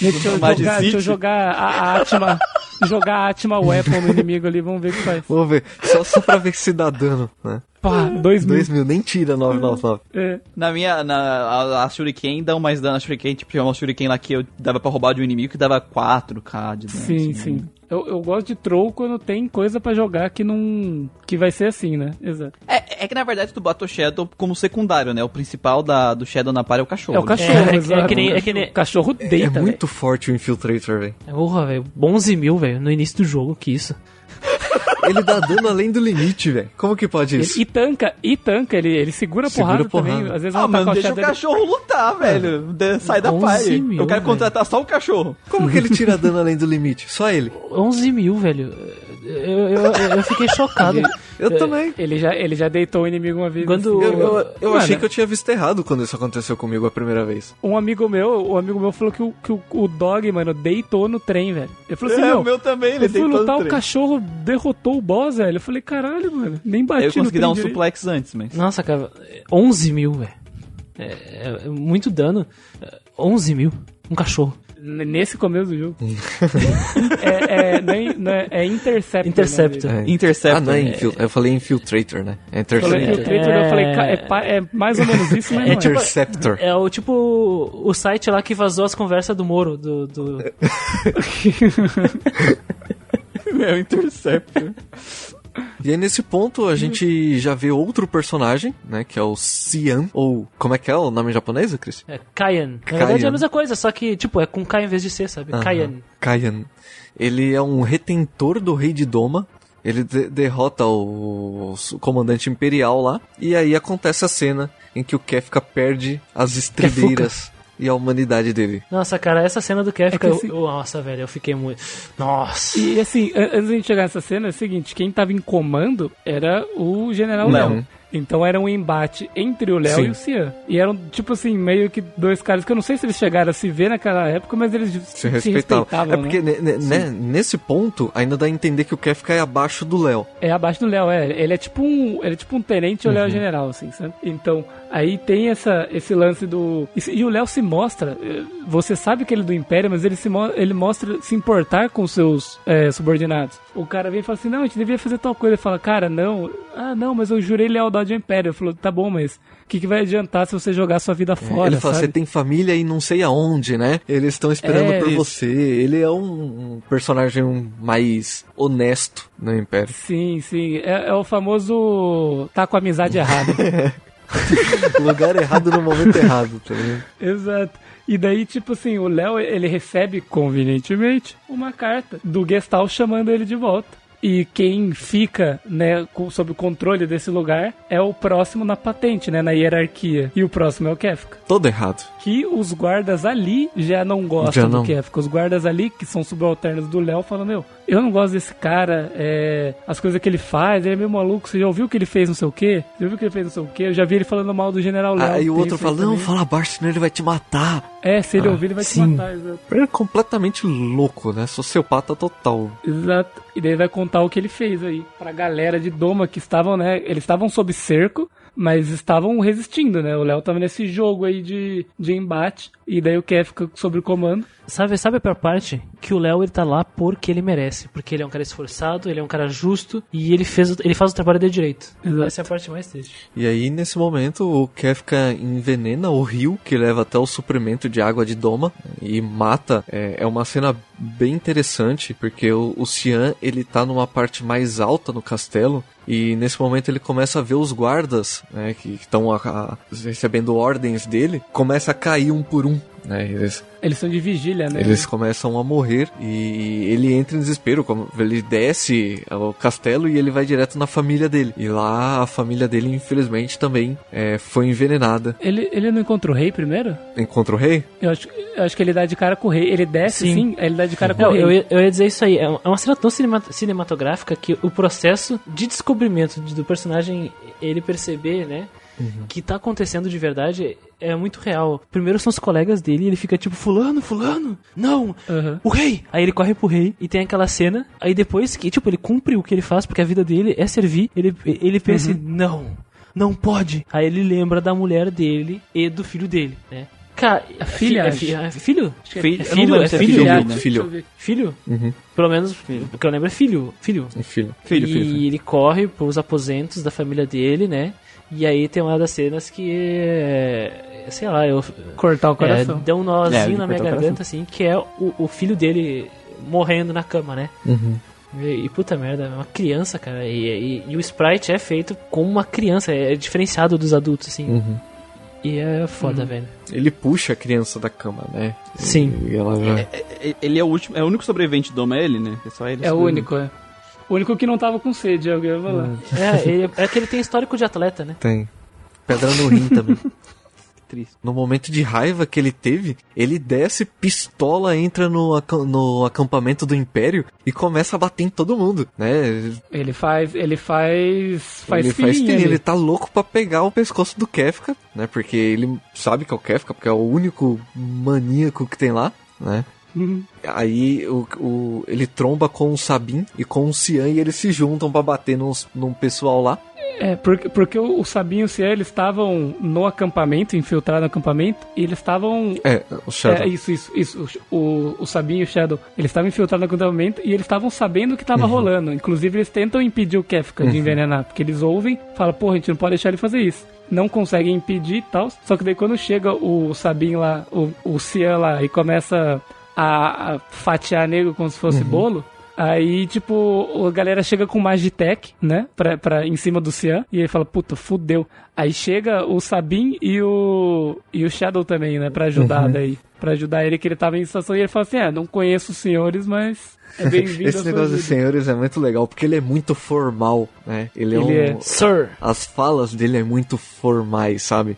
Deixa eu, jogar, deixa eu jogar a, a Atma, jogar a Atma Weapon no inimigo ali, vamos ver o que faz. Vamos ver, só, só pra ver se dá dano, né? Pá, dois mil. 2 mil, nem tira 999. É. Na minha. Na, a, a Shuriken dá mais dano. A Shuriken, tipo, tinha uma Shuriken lá que eu dava pra roubar de um inimigo que dava 4k de dano. Sim, assim. sim. Eu, eu gosto de troll quando tem coisa pra jogar que não. que vai ser assim, né? Exato. É, é que na verdade tu bota o Shadow como secundário, né? O principal da, do Shadow na party é o cachorro. É o né? cachorro, É, é que- exato. é que nem- é que nem- O cachorro É deita, muito forte o Infiltrator, velho. Porra, velho. 11 mil, velho, no início do jogo, que isso. Ele dá dano além do limite, velho. Como que pode isso? E tanca, e tanca, ele, ele segura a Segura porrada, porrada. também. Às vezes Ah, tá mano, deixa o dele- cachorro lutar, velho. De- sai da 11 party. mil, eu quero contratar só o cachorro. Como que ele tira dano além do limite? Só ele. 11 mil, velho. Eu, eu, eu fiquei chocado. Eu também. Ele já, ele já deitou o inimigo uma vez. Quando- assim. Eu, eu, eu Mano, achei que eu tinha visto errado quando isso aconteceu comigo a primeira vez. Um amigo meu, um amigo meu falou que o, que o, o dog, mano, deitou no trem, velho. Ele falou assim, é, meu, o meu também, ele eu fui deitou lutar, no o trem. cachorro derrotou o boss, velho. Eu falei, caralho, mano, nem bati Eu consegui no dar um direito. suplex antes, mas... Nossa, cara, 11 mil, velho. É, é muito dano. É, 11 mil. Um cachorro. Nesse começo do jogo. é, é, não é, não é, é Interceptor. Interceptor. né, É. Interceptor. Ah, não é infil... Eu falei Infiltrator, né? É dele. Falei Interceptor. Infiltrator, eu falei, é, é mais ou menos isso, mas É não é. tipo- Interceptor. É o tipo o site lá que vazou as conversas do Moro. Do, do... É o Interceptor. E aí nesse ponto a gente já vê outro personagem, né? Que é o Cian, ou como é que é o nome em japonês, Cris? É Kayan. Na verdade é a mesma coisa, só que, tipo, é com K em vez de C, sabe? Aham. Kayan. Kayan. Ele é um retentor do rei de Doma. Ele de- derrota o, o comandante imperial lá. E aí acontece a cena em que o Kefka perde as estribeiras e a humanidade dele. Nossa, cara, essa cena do Kefka, É assim- eu- nossa, velho, eu fiquei muito. Nossa. E assim, an- antes de gente chegar nessa cena, é o seguinte, quem tava em comando era o General Léo. Então era um embate entre o Léo e o Cian. E eram, tipo assim, meio que dois caras que eu não sei se eles chegaram a se ver naquela época, mas eles se, Se respeitavam. respeitavam. é porque né? né, nesse ponto ainda dá a entender que o Kefka é abaixo do Léo. É abaixo do Léo, é. Ele é tipo um, ele é tipo um tenente e o Léo Uhum. é general, assim, sabe? Então, aí tem essa, esse lance do. E, o Léo se mostra. eh, Você sabe que ele é do Império, mas ele se mo- ele mostra se importar com seus eh, subordinados. O cara vem e fala assim: não, a gente devia fazer tal coisa. Ele fala, cara, não. Ah, não, mas eu jurei lealdade ao Império. Ele falou, tá bom, mas o que, que vai adiantar se você jogar sua vida fora? Ele fala, sabe? você tem família e não sei aonde, né? Eles estão esperando É, por isso. você. Ele é um, um personagem mais honesto no Império. Sim, sim. É, é o famoso. tá com a amizade errada. Lugar errado no momento errado, tá? Exato. E daí, tipo assim, o Léo, ele recebe, convenientemente, uma carta do Gestalt chamando ele de volta. E quem fica, né, com- sob o controle desse lugar é o próximo na patente, né, na hierarquia. E o próximo é o Kefka. Todo errado. Que os guardas ali já não gostam Já não. do Kefka. Os guardas ali, que são subalternos do Léo, falam, meu, eu não gosto desse cara, é, as coisas que ele faz, ele é meio maluco, você já ouviu que ele fez não sei o quê? Você já ouviu que ele fez não sei o quê? Eu já vi ele falando mal do General Léo. Aí o outro fala, não, também." fala baixo, senão ele vai te matar. É, se ele Ah, ouvir, ele vai te sim. matar, exato. Ele é completamente louco, né? Sociopata total. Exato. E daí vai contar o que ele fez aí pra galera de Doma que estavam, né? Eles estavam sob cerco, mas estavam resistindo, né? O Léo tava nesse jogo aí de, de embate. E daí o Kev fica sob o comando. Sabe, sabe a pior parte? Que o Léo ele tá lá porque ele merece. Porque ele é um cara esforçado, ele é um cara justo e ele, fez, ele faz o trabalho dele direito. Exato. Essa é a parte mais triste. E aí, nesse momento, o Kefka envenena o rio que leva até o suprimento de água de Doma e mata. É, é uma cena bem interessante, porque o, o Cian, ele tá numa parte mais alta no castelo e nesse momento ele começa a ver os guardas, né, que estão recebendo ordens dele, começa a cair um por um. Né, eles, Eles são de vigília, né? eles começam a morrer e ele entra em desespero. como Ele desce ao castelo e ele vai direto na família dele. E lá a família dele, infelizmente, também é, foi envenenada. Ele, ele não encontra o rei primeiro? Encontra o rei? Eu acho, eu acho que ele dá de cara com o rei. Ele desce, Sim. sim, ele dá de cara com Não, o rei. eu, ia- eu ia dizer isso aí. É uma é uma cena tão cinema- cinematográfica que o processo de descobrimento de- do personagem, ele perceber, né? Que tá acontecendo de verdade é muito real. Primeiro são os colegas dele e ele fica tipo, fulano, fulano, não, Aham. o rei! Aí ele corre pro rei e tem aquela cena. Aí depois que, tipo, ele cumpre o que ele faz, porque a vida dele é servir, ele, ele pensa, não, não pode. Aí ele lembra da mulher dele e do filho dele, né? Cara, A filha, é, fi- é filho? Acho que Filho- é filho, é filho, filho filho, né? filho. Filho? Uhum. Pelo menos o que eu lembro é filho. Filho. Um filho. Filho, e filho, filho. ele corre pros aposentos da família dele, né? E aí tem uma das cenas que é. Sei lá, eu. Cortar o É, coração. deu um nozinho É, na minha garganta, assim, que é o, o filho dele morrendo na cama, né? Uhum. E, e, puta merda, é uma criança, cara. E, e- e o sprite é feito como uma criança, é diferenciado dos adultos, assim. Uhum. E é foda, velho. Ele puxa a criança da cama, né? Sim. E ela já... É- Ele é o último, é o único sobrevivente do Doma, é ele, né? É só ele. É o único, é. O único que não tava com sede, alguém vai falar. É, ele- é que ele tem histórico de atleta, né? Tem. Pedra no rim também. Triste. No momento de raiva que ele teve, ele desce, pistola, entra no, acam- no acampamento do Império e começa a bater em todo mundo, né? Ele faz. Ele faz. Faz ele faz ali. ele tá louco pra pegar o pescoço do Kefka, né? Porque ele sabe que é o Kefka, porque é o único maníaco que tem lá, né? Uhum. Aí o, o- ele tromba com o Sabin e com o Cian e eles se juntam pra bater nos, num pessoal lá. É, porque, porque o, Sabinho e o Cian, eles estavam no acampamento, infiltrados no acampamento, e eles estavam É, o Shadow. É, isso, isso, isso. O, o Sabinho e o Shadow, eles estavam infiltrados no acampamento e eles estavam sabendo o que estava rolando. Inclusive, eles tentam impedir o Kefka de envenenar, porque eles ouvem, falam, porra, a gente não pode deixar ele fazer isso. Não conseguem impedir e tal. Só que daí quando chega o Sabinho lá, o, o Cian lá, e começa a, a fatiar nego como se fosse bolo. Aí, tipo, a galera chega com Magitech, né? Pra, pra, em cima do Cian. E ele fala, puta, fudeu. Aí chega o Sabin e o, e o Shadow também, né? Pra ajudar daí. Pra ajudar ele, que ele tava em situação. E ele fala assim, é, não conheço os senhores, mas é bem-vindo Esse negócio de ajuda." senhores é muito legal, porque ele é muito formal, né? Ele é Ele um... é. Sir. As falas dele é muito formais, sabe?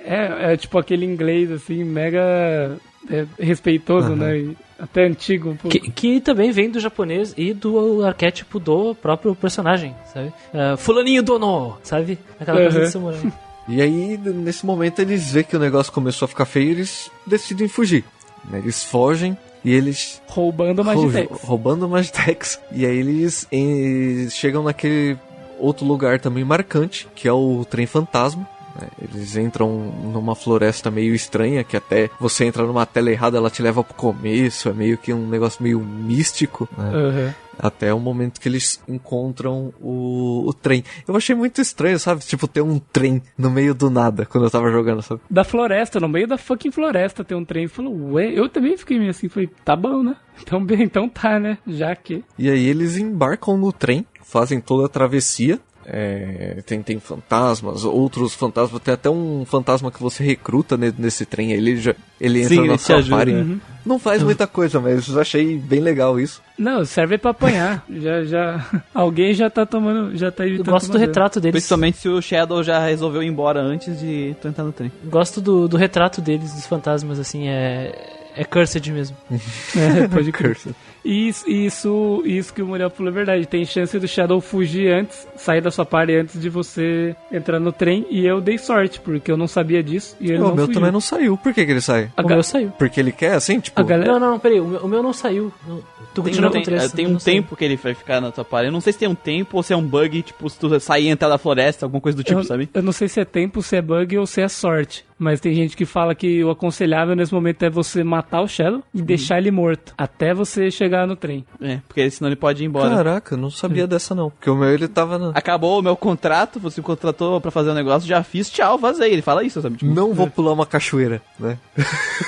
É, é tipo aquele inglês, assim, mega é, respeitoso, né? E até antigo um pouco. Que, que também vem do japonês e do arquétipo do próprio personagem, sabe? Ah, fulaninho dono, sabe? Aquela coisa Uhum. de samurai. E aí, nesse momento, eles veem que o negócio começou a ficar feio e eles decidem fugir. né? Eles fogem e eles Roubando Magitex. rou- roubando o Magitex. E aí eles eh, chegam naquele outro lugar também marcante, que é o trem fantasma. Né? Eles entram numa floresta meio estranha, que até você entra numa tela errada, ela te leva pro começo, é meio que um negócio meio místico, né? Aham. Até o momento que eles encontram o, o trem. Eu achei muito estranho, sabe? Tipo, ter um trem no meio do nada quando eu tava jogando, sabe? Da floresta, no meio da fucking floresta tem um trem. Falou, ué, eu também fiquei meio assim, falei, tá bom, né? Então, bem, então tá, né? Já que. E aí eles embarcam no trem, fazem toda a travessia. É, tem, tem fantasmas, outros fantasmas, tem até um fantasma que você recruta ne- nesse trem, ele já ele entra Sim, na ele sua ajuda, party. né? Não faz muita coisa, mas eu achei bem legal isso. Não, serve pra apanhar. já, já. Alguém já tá tomando. Já tá Eu evitando. gosto do retrato deles. Principalmente se o Shadow já resolveu ir embora antes de tu entrar no trem. Gosto do, do retrato deles, dos fantasmas, assim, é. É cursed mesmo. É, pode crer. Isso, isso, isso que o Muriel falou é verdade. Tem chance do Shadow fugir antes, sair da sua party antes de você entrar no trem. E eu dei sorte, porque eu não sabia disso. E ele o não meu fugiu. também não saiu. Por que, que ele sai? A o ga- meu saiu. Porque ele quer, assim? Tipo, A galera. Não, não, não, peraí. O meu, o meu não saiu. Não- Tu Tem, continua tem, com três. o tem um não saiu. tempo que ele vai ficar na tua party. Eu não sei se tem um tempo ou se é um bug, tipo, se tu sair e entrar da floresta, alguma coisa do tipo, eu, sabe? eu não sei se é tempo, se é bug ou se é sorte. Mas tem gente que fala que o aconselhável nesse momento é você matar o Shadow e deixar ele morto. Até você chegar no trem. É, porque senão ele pode ir embora. Caraca, eu não sabia dessa não. Porque o meu ele tava na. Acabou o meu contrato, você me contratou pra fazer um negócio, já fiz, tchau, vazei. Ele fala isso, sabe? Tipo, Não vou pular uma cachoeira, né?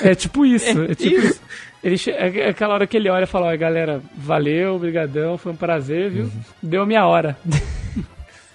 É tipo isso. É, tipo isso. isso. Ele che- é aquela hora que ele olha e fala, ó, galera, valeu, brigadão, foi um prazer, viu? Deu minha hora.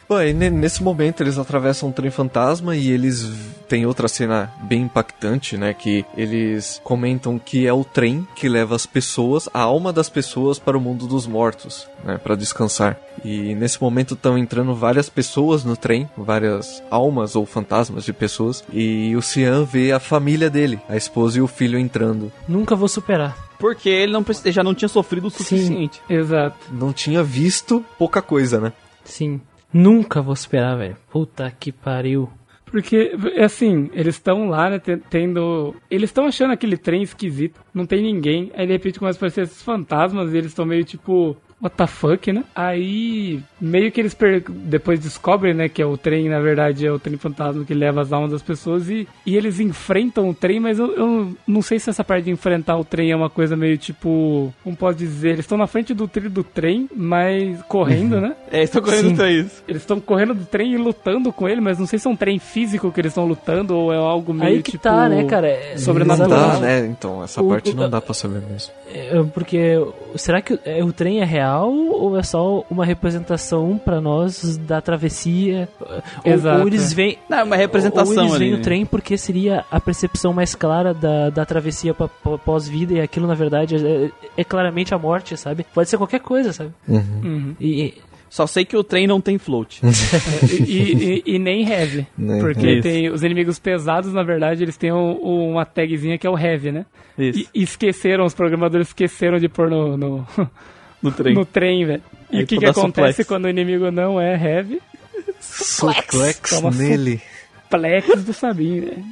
Bom, e ne- nesse momento eles atravessam um trem fantasma e eles tem outra cena bem impactante, né? Que eles comentam que é o trem que leva as pessoas, a alma das pessoas para o mundo dos mortos, né? Para descansar. E nesse momento estão entrando várias pessoas no trem, várias almas ou fantasmas de pessoas. E o Cian vê a família dele, a esposa e o filho entrando. Nunca vou superar. Porque ele não, já não tinha sofrido o suficiente. Exato. Não tinha visto pouca coisa, né? Sim. Nunca vou superar, velho. Puta que pariu. Porque, é assim, eles estão lá, né, te- tendo... Eles estão achando aquele trem esquisito, não tem ninguém, aí de repente começa a aparecer esses fantasmas e eles estão meio tipo... What the fuck, né? Aí, meio que eles per- depois descobrem, né, que é o trem, na verdade, é o trem fantasma que leva as almas das pessoas e, e eles enfrentam o trem, mas eu, eu não sei se essa parte de enfrentar o trem é uma coisa meio tipo... Como posso dizer? Eles estão na frente do trilho do trem, mas correndo, né? É, estou correndo Sim. pra isso. Eles estão correndo do trem e lutando com ele, mas não sei se é um trem físico que eles estão lutando ou é algo meio Aí que tipo... tá, né, cara? É- sobrenatural. Não dá, Exatamente. né? Então, essa O- parte o- não dá pra saber mesmo. É, Porque será que o- é, o trem é real ou é só uma representação pra nós da travessia? Ou- Exato, Ou, eles é. veem Não, é uma representação ou eles veem o trem porque seria a percepção mais clara da, da travessia pós-vida e aquilo na verdade é, é claramente a morte, sabe? Pode ser qualquer coisa, sabe? Uhum. E, Só sei que o trem não tem float. e, e- e nem heavy. Nem porque heavy. tem os inimigos pesados, na verdade, eles têm um- um- uma tagzinha que é o heavy, né? Isso, E, e esqueceram, os programadores esqueceram de pôr no, no, no trem. no trem, velho. E o que, que acontece suplex. quando o inimigo não é heavy? Suplex Toma nele. Plex do Sabinho, velho.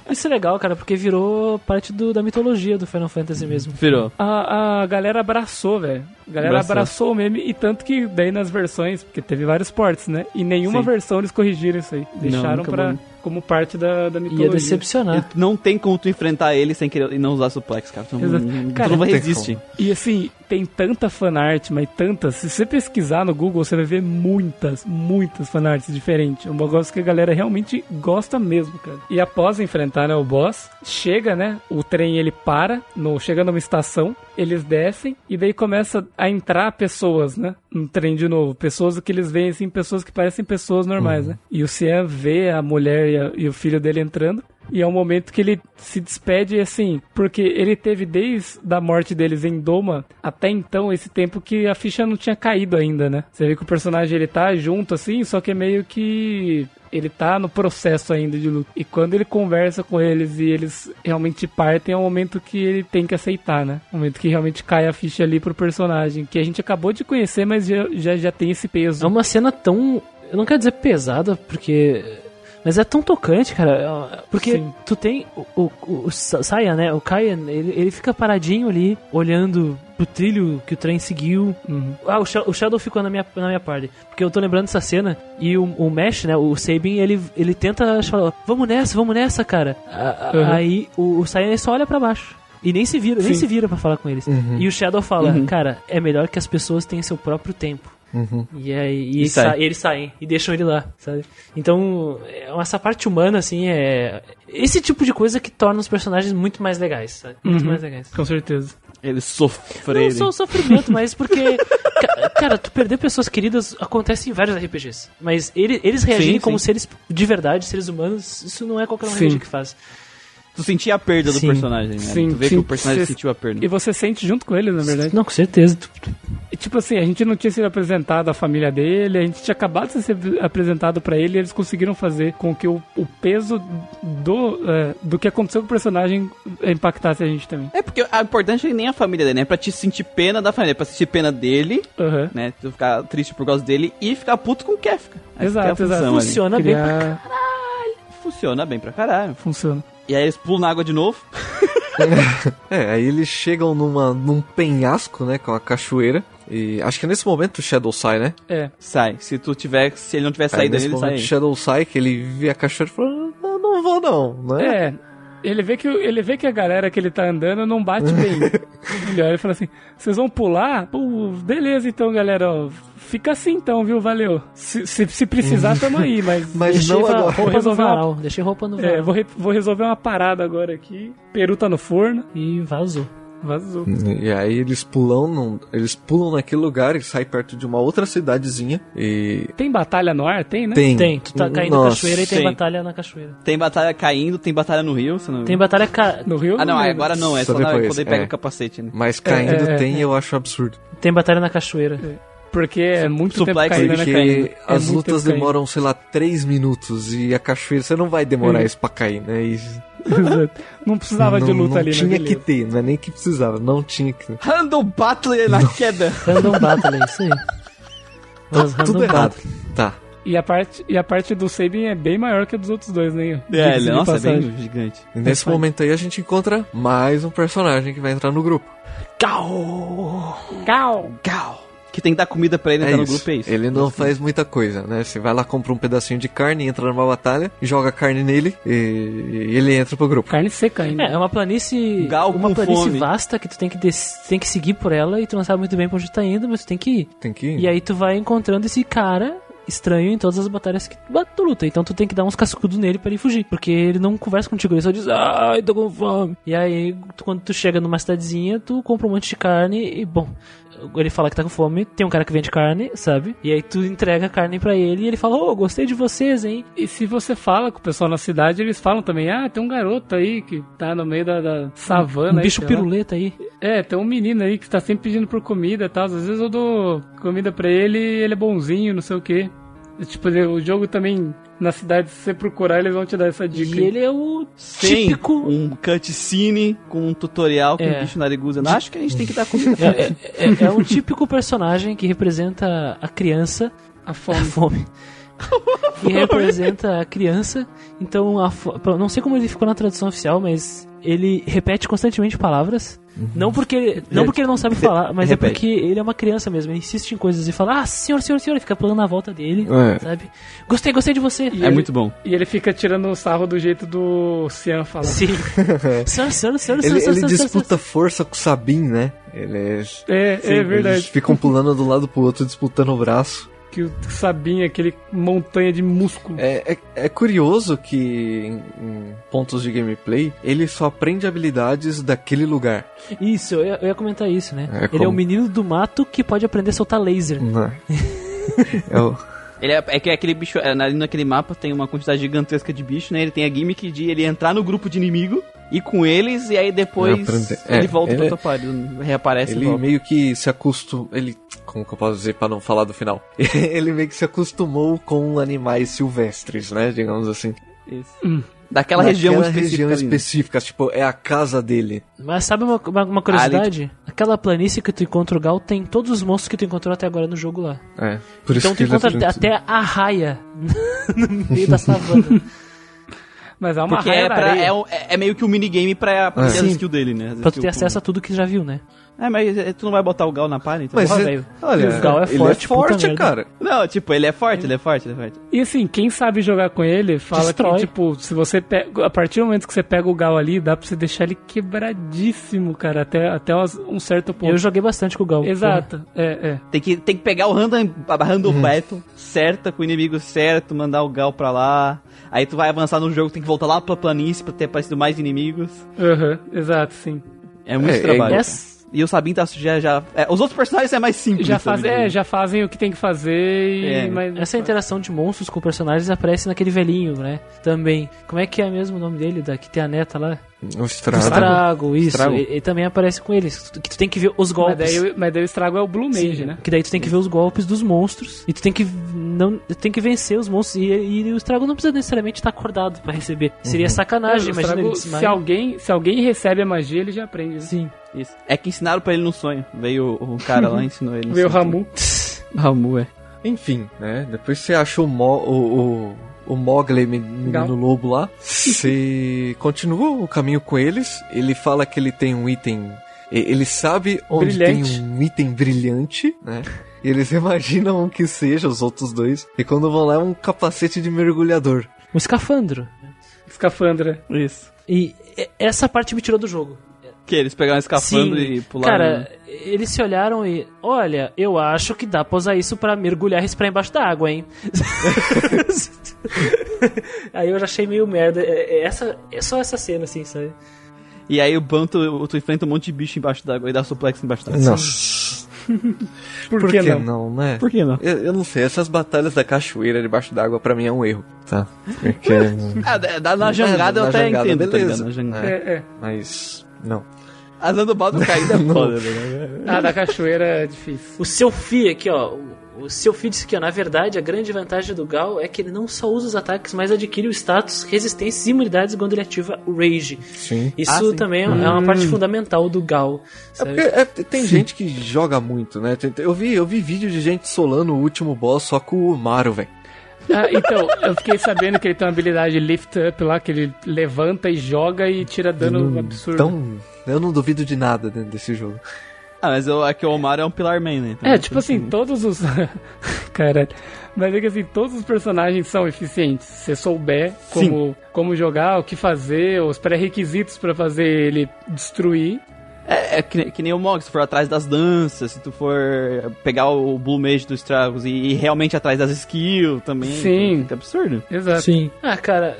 Isso é legal, cara, porque virou parte do- da mitologia do Final Fantasy mesmo. Virou. A, a galera abraçou, velho. A galera Abraçou. abraçou. o meme e tanto que daí nas versões, porque teve vários portes, né? E nenhuma Sim. versão eles corrigiram isso aí. Deixaram vão. como parte da, da mitologia. Ia decepcionar. Não tem como tu enfrentar ele sem querer e não usar suplex, cara. Tu não, Exato. tu Cara, não resiste. E assim, tem tanta fanart, mas tanta. Se você pesquisar no Google, você vai ver muitas, muitas fanarts diferentes. É um negócio que a galera realmente gosta mesmo, cara. E após enfrentar né, o boss, chega, né? O trem ele para, no, chega numa estação, eles descem e daí começa a entrar pessoas, né? No trem de novo. Pessoas que eles veem assim, pessoas que parecem pessoas normais, né? E o Cian vê a mulher e, a- e o filho dele entrando. E é o momento que ele se despede, assim, porque ele teve desde a morte deles em Doma até então esse tempo que a ficha não tinha caído ainda, né? Você vê que o personagem ele tá junto, assim, só que é meio que ele tá no processo ainda de luta. E quando ele conversa com eles e eles realmente partem, é o momento que ele tem que aceitar, né? O momento que realmente cai a ficha ali pro personagem, que a gente acabou de conhecer, mas já, já, já tem esse peso. É uma cena tão. Eu não quero dizer pesada, porque. Mas é tão tocante, cara. Porque Sim. tu tem o, o, o, o Sa- Saiyan, né? O Kaian, ele, ele fica paradinho ali, olhando pro trilho que o trem seguiu. Uhum. Ah, o, Sha- o Shadow ficou na minha, na minha parte. Porque eu tô lembrando dessa cena e o, o Mesh, né? O Sabin, ele, ele tenta falar: Vamos nessa, vamos nessa, cara. Uhum. Aí o, o ele só olha pra baixo. E nem se vira, nem Sim. se vira pra falar com eles. E o Shadow fala: Uhum. Cara, é melhor que as pessoas tenham seu próprio tempo. Uhum. E aí e E sai. sa- eles saem e deixam ele lá, sabe? Então, é- essa parte humana, assim, é. Esse tipo de coisa que torna os personagens muito mais legais, sabe? Muito Uhum. mais legais. Com certeza. Eles sofrerem. Não só o sofrimento, mas porque. ca- Cara, tu perder pessoas queridas acontece em vários RPGs. Mas ele- eles reagirem Sim, como sim. seres de verdade, seres humanos, isso não é qualquer um. RPG que faz. Tu sentia a perda do Sim. personagem, né? Sim, tu vê sim. que o personagem Cê- sentiu a perda. E você sente junto com ele, na verdade. Não, com certeza. E, tipo assim, a gente não tinha sido apresentado a família dele, a gente tinha acabado de ser apresentado pra ele e eles conseguiram fazer com que o, o peso do, é, do que aconteceu com o personagem impactasse a gente também. É porque a importante é nem a família dele, né? É pra te sentir pena da família, é pra sentir pena dele, Aham. né? Tu ficar triste por causa dele e ficar puto com o Kefka. Exato, é exato. ali. Funciona bem pra Criar... Funciona bem pra caralho. Funciona. E aí eles pulam na água de novo. É, aí eles chegam numa, num penhasco, né, com a cachoeira. E acho que nesse momento o Shadow sai, né? É. Sai. Se tu tiver, se ele não tiver Aí saído, nesse ele momento sai. o Shadow sai, que ele vê a cachoeira e fala, não, não vou não, né? É. Ele vê, que, ele vê que a galera que ele tá andando não bate bem. ele olha e fala assim: vocês vão pular? Pô, beleza então, galera. ó, Fica assim então, viu? Valeu. Se, se, se precisar, tamo aí, mas. Mas Deixei não agora. roupa no resolver uma- varal. Deixei roupa no É, varal. vou, re- vou resolver uma parada agora aqui. Peru tá no forno. E vazou. Vazou. E aí eles pulam, num- eles pulam naquele lugar e saem perto de uma outra cidadezinha. E Tem batalha no ar? Tem, né? tem. Tem, tu tá caindo na Nossa, cachoeira e tem sim. batalha na cachoeira. Tem batalha caindo, tem batalha no rio. Você não... Tem batalha ca... No Rio? Ah, não, lembro. agora não. É Só só, na- depois, quando ele pega é. o capacete, né? Mas caindo É, é, tem, é. eu acho absurdo. tem batalha na cachoeira. Porque é muito tempo Suplex caindo, né? Porque Caindo. É as muito lutas tempo caindo. demoram, sei lá, 3 minutos. E a cachoeira, você não vai demorar Uhum. isso pra cair, né? E Exato. Não precisava não, de luta não ali, tinha né? que ter, não é nem que precisava, não tinha que Random Battle na queda. Random Battle, é isso aí. Mas Tudo Random errado. Battle. Tá. E a parte, e a parte do Sabin é bem maior que a dos outros dois, né? É, ele, nossa, é bem gigante. E nesse Vai. momento aí a gente encontra mais um personagem que vai entrar no grupo. Gal! Gal. Que tem que dar comida pra ele É entrar no grupo, é isso. Ele não faz muita coisa, né? Você vai lá, compra um pedacinho de carne, entra numa batalha, joga carne nele e, e ele entra pro grupo. Carne seca ainda. É, é uma planície. Gal uma planície fome. vasta que tu tem que, des- tem que seguir por ela e tu não sabe muito bem pra onde tu tá indo, mas tu tem que ir. Tem que ir. E aí tu vai encontrando esse cara estranho em todas as batalhas que tu luta. Então tu tem que dar uns cascudos nele pra ele fugir. Porque ele não conversa contigo, ele só diz, ai, tô com fome. E aí, tu- quando tu chega numa cidadezinha, tu compra um monte de carne e, bom. Ele fala que tá com fome, tem um cara que vende carne, sabe? E aí tu entrega a carne pra ele e ele fala, ô, gostei de vocês, hein? E se você fala com o pessoal na cidade, eles falam também, ah, tem um garoto aí que tá no meio da, da savana. Um aí, bicho sei lá. piruleta aí. É, tem um menino aí que tá sempre pedindo por comida e tal. Às vezes eu dou comida pra ele e ele é bonzinho, não sei o quê. Tipo, o jogo também, na cidade, se você procurar, eles vão te dar essa dica. E ele é o Tem típico. um cutscene com um tutorial com É. um bicho narigudo. Acho que a gente tem que dar comida É, é- é- é um típico personagem que representa a criança, A a fome. fome. e representa a criança. Então, a fo- não sei como ele ficou na tradução oficial, mas ele repete constantemente palavras. Não porque, não porque ele não sabe falar, mas é Repete. porque ele é uma criança mesmo. Ele insiste em coisas e fala, ah, senhor, senhor, senhor, e fica pulando na volta dele, É. sabe? Gostei, gostei de você. E É ele- muito bom. E ele fica tirando o sarro do jeito do Cian falar. Sim. senhor, senhor, senhor, Ele, senhor, ele senhor, senhor, disputa força com o Sabin, né? Ele é... É, é Eles verdade. ficam pulando do lado pro outro, disputando o braço. Que o Sabinha, aquele montanha de músculo. É, é, é curioso que em, em pontos de gameplay ele só aprende habilidades daquele lugar. Isso, eu ia, eu ia comentar isso, né? É, ele é como? o menino do mato que pode aprender a soltar laser. Né? É o- Ele é, é que aquele bicho, é, ali naquele mapa tem uma quantidade gigantesca de bicho, né? Ele tem a gimmick de ele entrar no grupo de inimigo, ir com eles e aí depois É, ele É, volta ele pro é- outro aparelho, reaparece ele meio que se acostumou. Ele. Como que eu posso dizer pra não falar do final? ele meio que se acostumou com animais silvestres, né? Digamos assim. Isso. Daquela região Naquela específica. região ali, né? específica, tipo, é a casa dele. Mas sabe uma, uma, uma curiosidade? Aquela planície que tu encontra o Gal tem todos os monstros que tu encontrou até agora no jogo lá. É. Por então isso tu que encontra aprende até, até a raia no meio da savana. Mas é uma Porque raia é, pra- é, é- é meio que um minigame pra, pra É. ter a skill dele, né? As pra tu ter acesso a tudo que já viu, né? É, mas eh, tu não vai botar o Gal na palha, então. Mas Porra, é- olha, O Gal é ele forte, é puta forte, merda. cara. Não, tipo, ele é forte, ele é forte, ele é forte. E assim, quem sabe jogar com ele, fala Destrói. que, tipo, se você pega. A partir do momento que você pega o Gal ali, dá pra você deixar ele quebradíssimo, cara, até, até um certo ponto. Eu joguei bastante com o Gal. Exato, é, é. Tem que, tem que pegar o random, a random Uhum. battle certa, com o inimigo certo, mandar o Gal pra lá. Aí tu vai avançar no jogo, tem que voltar lá pra planície pra ter aparecido mais inimigos. Aham, exato, sim. É muito É, é trabalho. cara. E o Sabin tá já. já é, os outros personagens é mais simples. Já, faz, é, já fazem o que tem que fazer e. É. mas- Essa interação de monstros com personagens aparece naquele velhinho, né? Também. Como é que é mesmo o nome dele? Da, que tem a neta lá? Um estrago. Estrago, isso. Estrago. E, e também aparece com eles. Que tu tem que ver os Mas golpes. daí, mas daí o estrago é o Blue Mage, Sim, né? Que daí tu tem que ver os golpes dos monstros. E tu tem que não tem que vencer os monstros. E, e o estrago não precisa necessariamente estar acordado pra receber. Seria sacanagem, É, o imagina estrago, ele se, alguém, se alguém recebe a magia, ele já aprende. Né? Sim. Isso. É que ensinaram pra ele no sonho. Veio o, o cara lá e ensinou ele. Vê o. Ramu. Ramu, é. Enfim, né? Depois você acha o, Mo, o, o, o Mogli, menino lobo lá. Você continua o caminho com eles. Ele fala que ele tem um item. e- Ele sabe onde Brilhante. tem um item brilhante, né? E eles imaginam o que seja, os outros dois. E quando vão lá é um capacete de mergulhador. Um escafandro. Escafandra. Isso. E- essa parte me tirou do jogo. Que eles pegaram um escafandro Sim, e pularam. Cara, eles se olharam e. Olha, eu acho que dá pra usar isso pra mergulhar e respirar embaixo da água, hein? Aí eu já achei meio merda. É, é essa, é só essa cena, assim, sabe? E aí o Banto, tu enfrenta um monte de bicho embaixo d'água e dá suplex embaixo d'água. Nossa. Por, Por que, que não? não, né? Por que não? Eu, eu não sei, essas batalhas da cachoeira debaixo d'água pra mim é um erro. Tá. Porque. Ah, da- da- na jangada na eu até jangada, entendo, tá beleza. ligado? Na jangada. É. É, é. Mas. Não. A Zando Baldo caída é foda, velho. Ah, da cachoeira é difícil. O seu Fi aqui, ó. O seu Fi disse que, ó, na verdade, a grande vantagem do Gal é que ele não só usa os ataques, mas adquire o status, resistência e imunidades quando ele ativa o Rage. Sim. Isso Ah, sim. também é é uma parte fundamental do Gal. É é, tem gente que joga muito, né? Eu vi, eu vi vídeo de gente solando o último boss só com o Mario, velho. Ah, então, eu fiquei sabendo que ele tem uma habilidade lift up lá, que ele levanta e joga e tira dano absurdo. Então, eu não duvido de nada dentro desse jogo. Ah, mas eu, aqui o Omar é um Pilar Man, né? Então, É, tipo assim, todos os. Caralho. Mas é que assim, todos os personagens são eficientes. Se você souber como, como jogar, o que fazer, os pré-requisitos pra fazer ele destruir. É, é que, nem- que nem o Mog, se for atrás das danças, se tu for pegar o Blue Mage dos Estragos e ir realmente atrás das skills também. Sim. Que absurdo. Exato. Sim. Ah, cara,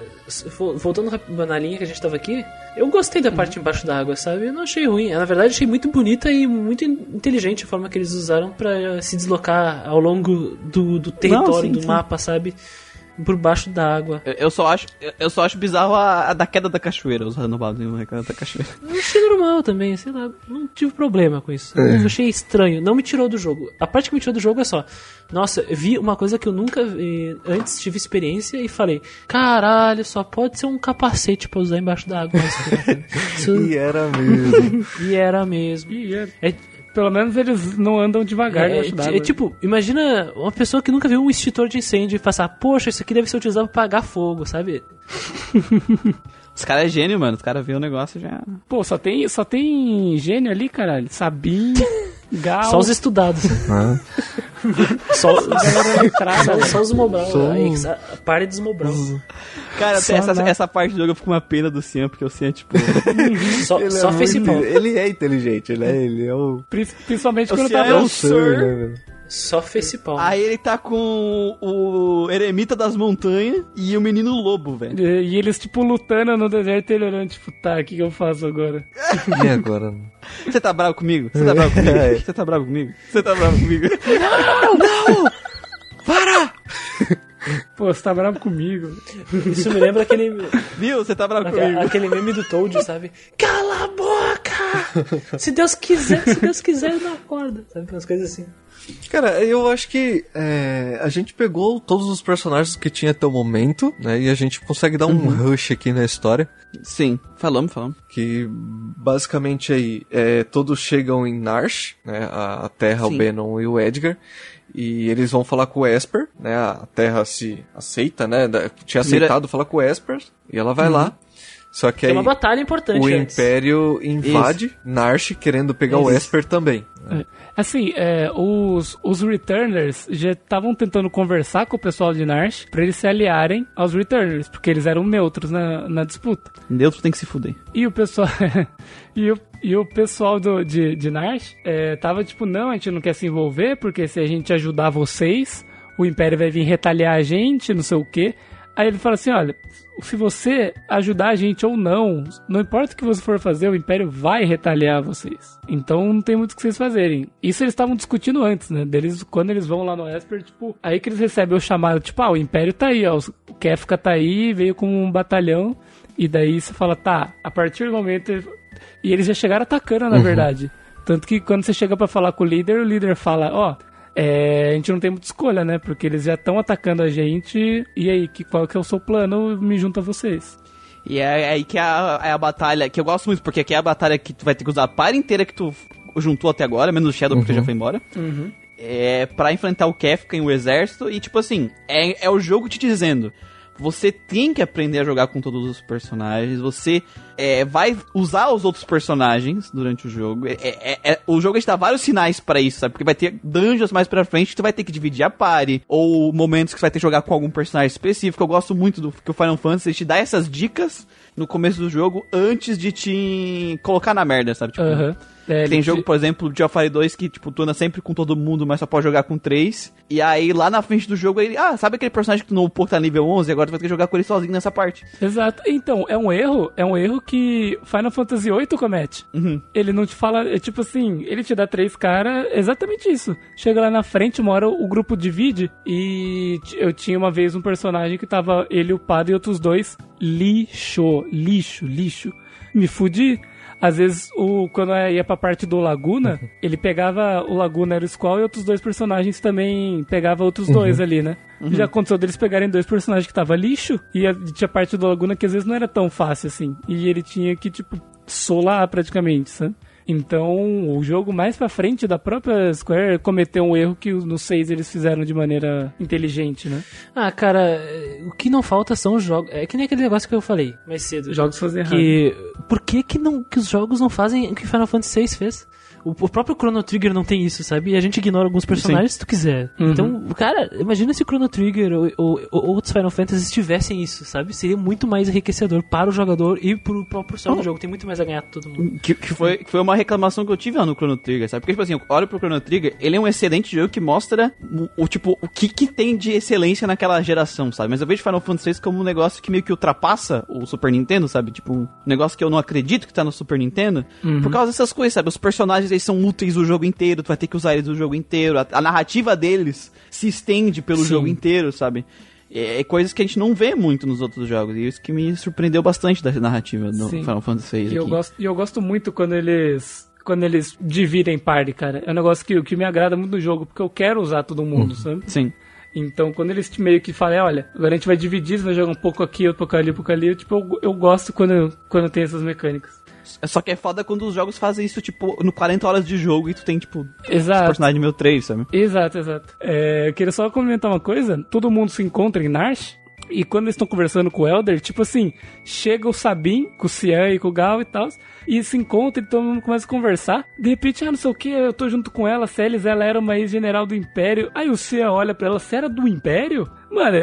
voltando na linha que a gente tava aqui, eu gostei da parte embaixo da água, sabe? Eu não achei ruim. Na verdade, achei muito bonita e muito in- inteligente a forma que eles usaram pra se deslocar ao longo do, do território, sim, do sim. mapa, sabe? Por baixo da água. Eu, eu só acho, eu- só acho bizarro a, a da queda da cachoeira, os renovados em queda da cachoeira. Eu achei normal também, sei lá, não tive problema com isso. Eu achei estranho, não me tirou do jogo. A parte que me tirou do jogo é só, nossa, eu vi uma coisa que eu nunca vi, antes tive experiência e falei, caralho, só pode ser um capacete pra usar embaixo da água. pra respirar." Isso- E era mesmo. e era mesmo. E é- É, Pelo menos eles não andam devagar É, é, é tipo, imagina uma pessoa que nunca viu um extintor de incêndio e pensar, poxa, isso aqui deve ser utilizado pra apagar fogo, sabe? Os caras é gênio, mano. Os caras vê o negócio já. Pô, só tem, só tem gênio ali, caralho. Sabin, Gal, Só os estudados. só, galera letrada. só, só os Mobral. Só- aí, Pare dos Mobral. Cara, Só essa, na- essa parte do jogo eu fico com uma pena do Cian, porque o Cian, tipo. Só, Ele só é muito- Ele é inteligente, né? Ele é o. Pri- Principalmente O quando Cian tava é o Sir. Sir, né? Só facepalm. Aí ele tá com o eremita das montanhas e o menino lobo, velho. E eles, tipo, lutando no deserto e ele olhando, tipo, tá, o que, que eu faço agora? E agora? Você tá bravo comigo? Você tá bravo comigo? É. Você tá bravo comigo? Você tá bravo comigo? Pô, você tá bravo comigo. Isso me lembra aquele, Viu? Você tá bravo aquele, comigo? aquele meme do Toad, sabe? Cala a boca! Se Deus quiser, se Deus quiser, eu não acordo. Sabe? Umas coisas assim. Cara, eu acho que é, a gente pegou todos os personagens que tinha até o momento, né? E a gente consegue dar um rush aqui na história. Sim, falamos, falamos. Que basicamente aí é, todos chegam em Narsh, né? A, a Terra, Sim. o Benon e o Edgar. E eles vão falar com o Esper, né? A Terra se aceita, né? tinha aceitado falar com o Esper. E ela vai lá. Só que Tem aí uma batalha importante o antes. Império invade Narsh, querendo pegar o Isso. Esper também. Assim, é, os, os Returners já estavam tentando conversar com o pessoal de Narsh pra eles se aliarem aos Returners, porque eles eram neutros na, na disputa. Deus tem que se fuder. E o pessoal. e, o, e o pessoal do, de, de Narsh é, tava tipo, não, a gente não quer se envolver, porque se a gente ajudar vocês, o Império vai vir retaliar a gente, não sei o quê. Aí ele fala assim: olha, se você ajudar a gente ou não, não importa o que você for fazer, o Império vai retaliar vocês. Então não tem muito o que vocês fazerem. Isso eles estavam discutindo antes, né? Deles, quando eles vão lá no Esper, tipo, aí que eles recebem o chamado, tipo, ah, o Império tá aí, ó. O Kefka tá aí, veio com um batalhão. E daí você fala, tá, a partir do momento. E eles já chegaram atacando, na verdade. Tanto que quando você chega pra falar com o líder, o líder fala, ó. É, a gente não tem muita escolha, né? Porque eles já estão atacando a gente. E aí, que, qual que é o seu plano? Me junta a vocês. E é aí que é a, é a batalha, que eu gosto muito, porque aqui é a batalha que tu vai ter que usar a par inteira que tu juntou até agora, menos o Shadow, porque já foi embora. É pra enfrentar o Kefka e o exército. E tipo assim, é, é o jogo te dizendo. Você tem que aprender a jogar com todos os personagens. Você é, vai usar os outros personagens durante o jogo. É, é- é- o jogo dá vários sinais pra isso, sabe? Porque vai ter dungeons mais pra frente que tu vai ter que dividir a party. Ou momentos que você vai ter que jogar com algum personagem específico. Eu gosto muito do que o Final Fantasy te dá essas dicas no começo do jogo antes de te colocar na merda, sabe? Tipo, Aham. É, tem jogo, por exemplo, de Fire 2 que, tipo, tu anda sempre com todo mundo, mas só pode jogar com três. E aí, lá na frente do jogo, ele... Ah, sabe aquele personagem que tu não tá nível 11? Agora tu vai ter que jogar com ele sozinho nessa parte. Exato. Então, é um erro, é um erro que Final Fantasy VIII comete. Uhum. Ele não te fala, é tipo assim, ele te dá três caras, exatamente isso. Chega lá na frente, uma hora o grupo divide e eu tinha uma vez um personagem que tava ele, o padre e outros dois lixo, lixo, lixo. Me fudi. Às vezes, o, quando eu ia pra parte do Laguna, ele pegava o Laguna era o Squall e outros dois personagens também pegava outros dois ali, né? Já aconteceu deles pegarem dois personagens que tava lixo e a- tinha parte do Laguna que às vezes não era tão fácil assim. E ele tinha que, tipo, solar praticamente, sabe? Então, o jogo mais pra frente da própria Square cometeu um erro que no 6 eles fizeram de maneira inteligente, né? Ah, cara, é, o que não falta são os jogos. É que nem aquele negócio que eu falei mais cedo. Jogos fazem errado. Que. Por que, que, não, que os jogos não fazem o que Final Fantasy VI fez? O, o próprio Chrono Trigger não tem isso, sabe? E a gente ignora alguns personagens se tu quiser. Uhum. Então, cara, imagina se o Chrono Trigger ou, ou- ou outros Final Fantasy tivessem isso, sabe? Seria muito mais enriquecedor para o jogador e pro próprio pessoal do jogo. Tem muito mais a ganhar todo mundo. Que, que foi, que foi uma reclamação que eu tive lá no Chrono Trigger, sabe? Porque, tipo assim, eu olho pro Chrono Trigger, ele é um excelente jogo que mostra o, o, tipo, o que que tem de excelência naquela geração, sabe? Mas eu vejo Final Fantasy VI como um negócio que meio que ultrapassa o Super Nintendo, sabe? Tipo, um negócio que eu não acredito que tá no Super Nintendo, por causa dessas coisas, sabe? Os personagens, eles são úteis o jogo inteiro, tu vai ter que usar eles o jogo inteiro, a, a narrativa deles se estende pelo Sim. jogo inteiro, sabe? É, é coisas que a gente não vê muito nos outros jogos, e isso que me surpreendeu bastante da narrativa do Sim. Final Fantasy VI E eu gosto, eu gosto muito quando eles. Quando eles dividem party, cara. É um negócio que, que me agrada muito no jogo, porque eu quero usar todo mundo, sabe? Sim. Então, quando eles meio que falam, "É, olha, agora a gente vai dividir, você vai jogar um pouco aqui, outro pouco ali, um pouco ali, eu, tipo, eu, eu gosto quando, quando tem essas mecânicas. Só que é foda quando os jogos fazem isso, tipo, no 40 horas de jogo e tu tem, tipo, os Exato. personagens meu 3, sabe? Exato, exato. É, eu queria só comentar uma coisa. Todo mundo se encontra em Narsh. E quando eles estão conversando com o Elder, tipo assim, chega o Sabin, com o Cian e com o Gal e tal, e se encontra e todo mundo começa a conversar. De repente, ah, não sei o que, eu tô junto com ela, Celis, ela era uma ex-general do Império. Aí o Cian olha pra ela, você era do Império? Mano,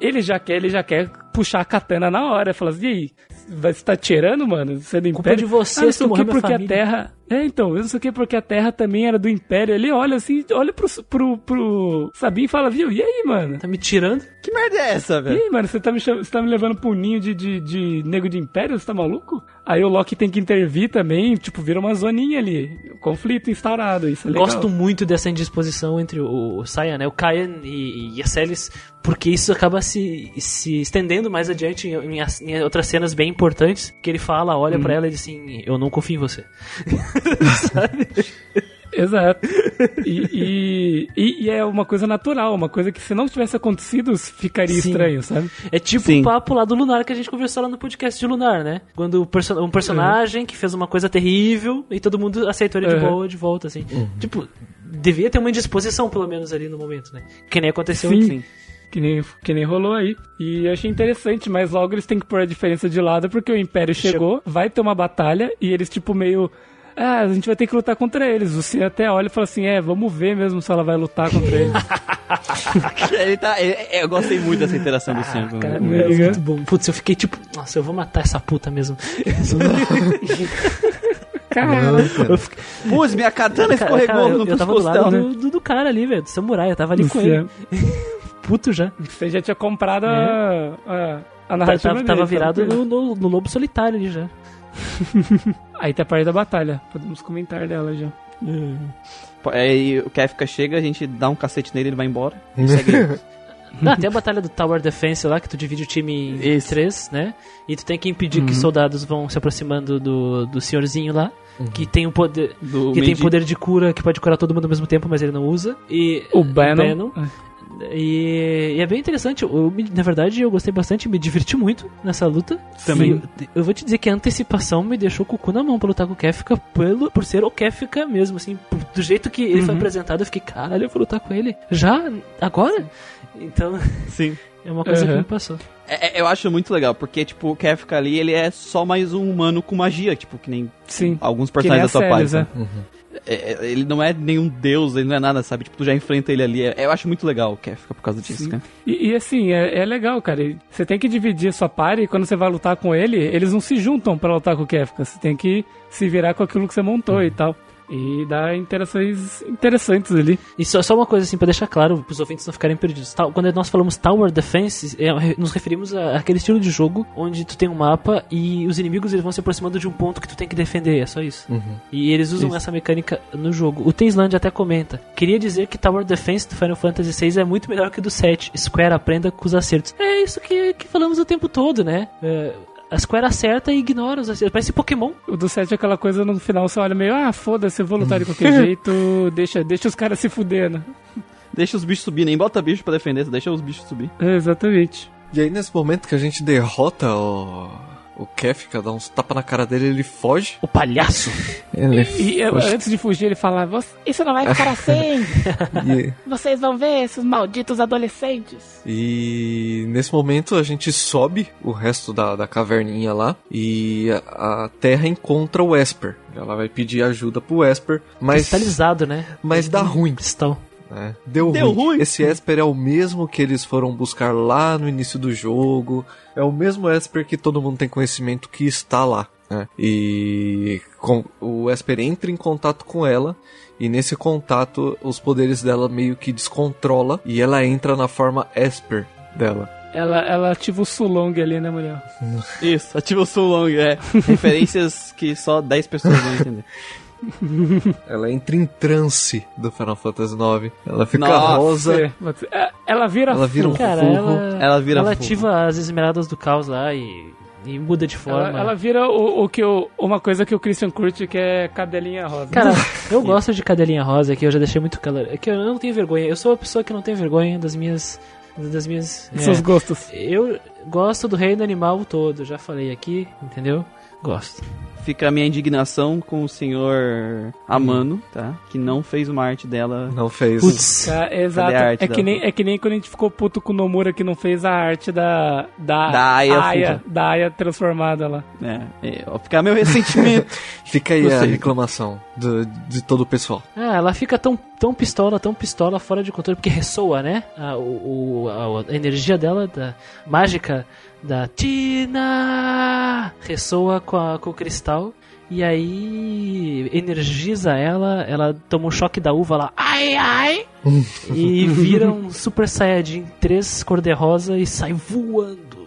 ele já quer, ele já quer puxar a katana na hora. Fala assim, e aí, vai- você tá tirando, mano? Você é do Culpa Império? de vocês ah, não sei o que, porque a. Terra... É, então, eu não sei o que, porque a Terra também era do Império. Ele olha assim, olha pro, pro, pro Sabin e fala, viu, e aí, mano? Tá me tirando? Que merda é essa, E velho? aí, mano, você tá me, cham- você tá me levando pro ninho de, de, de nego de império? Você tá maluco? Aí o Loki tem que intervir também, tipo, vira uma zoninha ali. Conflito instaurado, isso é legal. Gosto muito dessa indisposição entre o, o Saiyan, né, o Kayan e, e a Celis, porque isso acaba se, se estendendo mais adiante em, em em outras cenas bem importantes, que ele fala, olha pra ela e diz assim, eu não confio em você. Sabe? Exato. E, e, e- é uma coisa natural, uma coisa que se não tivesse acontecido, ficaria Sim. estranho, sabe? É tipo Sim. o papo lá do Lunar que a gente conversou lá no podcast de Lunar, né? Quando o perso- um personagem que fez uma coisa terrível e todo mundo aceitou ele de Uhum. boa de volta, assim. Tipo, devia ter uma indisposição, pelo menos, ali no momento, né? Que nem aconteceu Sim. enfim. Que nem, que nem rolou aí. E eu achei interessante, mas logo eles têm que pôr a diferença de lado, porque o Império chegou, vai ter uma batalha, e eles, tipo, meio. Ah, a gente vai ter que lutar contra eles. O Cien até olha e fala assim: é, vamos ver mesmo se ela vai lutar contra eles. Ele tá, ele- eu gostei muito dessa interação do Sam. com- Cara, é muito bom. Putz, eu fiquei tipo, nossa, eu vou matar essa puta mesmo. Cara, eu fiquei, Putz, minha katana cara, escorregou cara, eu, no eu tava do lado do, do, do cara ali, velho, do samurai, eu tava ali com ele. Puto já. Você já tinha comprado a, a, a Tá- narrativa Tava, tava virado no, no, no lobo solitário ali já. Aí tá a parte da batalha. Podemos comentar dela já. Aí o Kefka chega, a gente dá um cacete nele, ele vai embora. Segue tem a batalha do Tower Defense lá, que tu divide o time em Isso. três, né? E tu tem que impedir Uhum. que soldados vão se aproximando do, do senhorzinho lá, que tem um poder. Do que tem poder de cura que pode curar todo mundo ao mesmo tempo, mas ele não usa. E O Bannon. E, e é bem interessante. Eu, na verdade, eu gostei bastante, me diverti muito nessa luta. Também. Eu, eu vou te dizer que a antecipação me deixou com o cu na mão pra lutar com o Kefka, pelo, por ser o Kefka mesmo, assim. por- Do jeito que ele foi Uhum. apresentado, eu fiquei, caralho, eu vou lutar com ele. Já? Agora? Então, Sim. é uma coisa que Uhum. me passou. É- é- eu acho muito legal, porque, tipo, o Kefka ali, ele é só mais um humano com magia, tipo, que nem Sim. alguns Que personagens da sua Celes, página. né? É, é, ele não é nenhum deus, ele não é nada, sabe? Tipo, tu já enfrenta ele ali. É- eu acho muito legal o Kefka por causa disso, Sim. cara. E, e, assim, é, é legal, cara. Você tem que dividir a sua party e quando você vai lutar com ele, eles não se juntam pra lutar com o Kefka. Você tem que se virar com aquilo que você montou e tal. E dá interações interessantes ali. E só, só uma coisa assim, pra deixar claro, pros ouvintes não ficarem perdidos. Tal- Quando nós falamos Tower Defense, é, nos referimos a- àquele estilo de jogo onde tu tem um mapa e os inimigos eles vão se aproximando de um ponto que tu tem que defender, é só isso. E eles usam Isso. essa mecânica no jogo. O Tensland até comenta. Queria dizer que Tower Defense do Final Fantasy VI é muito melhor que o do 7. Square aprenda com os acertos. É isso que, que falamos o tempo todo, né? É, a Square acerta e ignora os acertos. Parece Pokémon. O do 7 é aquela coisa no final você olha meio, ah, foda-se, eu vou lutar de qualquer jeito, deixa, deixa os caras se fuder, né? Deixa os bichos subir, nem bota bicho pra defender, deixa os bichos subir. É, exatamente. E aí, nesse momento que a gente derrota o, o Kefka, dá uns tapas na cara dele, ele foge. O palhaço. Ele E foge. antes de fugir, ele fala, "Você- isso não vai ficar assim, E, vocês vão ver esses malditos adolescentes. e nesse momento a gente sobe o resto da, da caverninha lá e a, a Terra encontra o Esper. Ela vai pedir ajuda pro Esper, mas, Cristalizado, né? mas dá ruim. Cristal. Né? Deu, Deu ruim. ruim? Esse Esper é o mesmo que eles foram buscar lá no início do jogo. É o mesmo Esper que todo mundo tem conhecimento que está lá. né? E com- o Esper entra em contato com ela. E nesse contato, os poderes dela meio que descontrola. E ela entra na forma Esper dela. Ela, ela ativa o Sulong ali, né, mulher? Isso, ativa o Sulong, é. Referências que só 10 pessoas vão entender. Ela entra em transe do Final Fantasy IX. Ela fica Nossa. rosa. É. É, ela vira Ela vira um fogo. Cara, ela, Ela vira ela ativa as esmeraldas do caos lá e e muda de forma. Ela, ela vira o, o que o, uma coisa que o Christian curte, que é cadelinha rosa. Cara, eu gosto de cadelinha rosa, que eu já deixei muito claro. É que eu não tenho vergonha. Eu sou uma pessoa que não tem vergonha das minhas. Das minhas. Dos seus é, gostos. eu gosto do reino animal todo, já falei aqui, entendeu? Gosto. Fica a minha indignação com o senhor Amano, tá? Que não fez uma arte dela. Não fez. Putz. Tá, exato. Cadê a arte É que, da- nem, é que nem quando a gente ficou puto com o Nomura que não fez a arte da. Da, Da Aya Aya, da Aya transformada lá. É, é, ó, fica meu ressentimento. Fica aí a reclamação do- de todo o pessoal. Ah, ela fica tão, tão pistola, tão pistola fora de controle, porque ressoa, né? A, o, o- a, a energia dela, da mágica da Tina, ressoa com, a- com o cristal. E aí energiza ela, ela toma um choque da uva lá, ai ai, e vira um Super Saiyajin 3 cor-de-rosa e sai voando.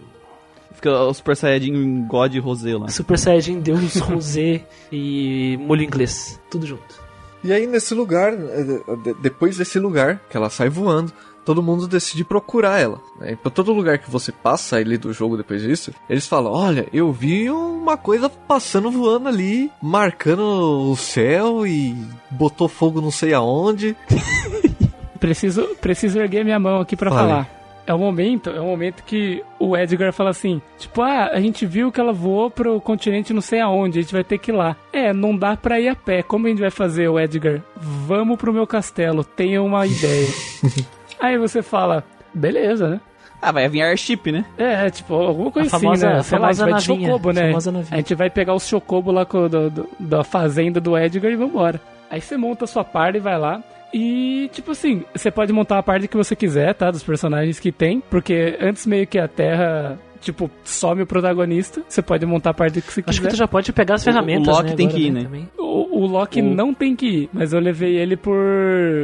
Fica o Super Saiyajin God Rosé lá. Super Saiyajin Deus Rosé e molho inglês, tudo junto. E aí, nesse lugar, eh, de- depois desse lugar, que ela sai voando, todo mundo decide procurar ela. Né? Pra todo lugar que você passa ali do jogo depois disso, eles falam: Olha, eu vi uma coisa passando voando ali, marcando o céu e botou fogo não sei aonde. Preciso, preciso erguer minha mão aqui Fale. falar. É o momento, é o momento que o Edgar fala assim, tipo, ah, a gente viu que ela voou pro continente não sei aonde, a gente vai ter que ir lá. É, não dá pra ir a pé. Como a gente vai fazer, o Edgar? Vamos pro meu castelo, tenha uma ideia. Aí você fala, beleza, né? Ah, vai vir Airship, né? É, tipo, alguma coisa A famosa- assim, né? a Sei lá, a gente famosa vai de navinha, chocobo, né? famosa navinha. A gente vai pegar os chocobo lá com- do- do- da fazenda do Edgar e vambora. Aí você monta a sua party e vai lá. E, tipo assim, você pode montar a parte que você quiser, tá? Dos personagens que tem. Porque antes meio que a Terra, tipo, some o protagonista. Você pode montar a parte que você Acho que quiser. tu já pode pegar as O- ferramentas, o Loki né, tem que ir, né? também. O, o Loki O- não tem que ir, mas eu levei ele por,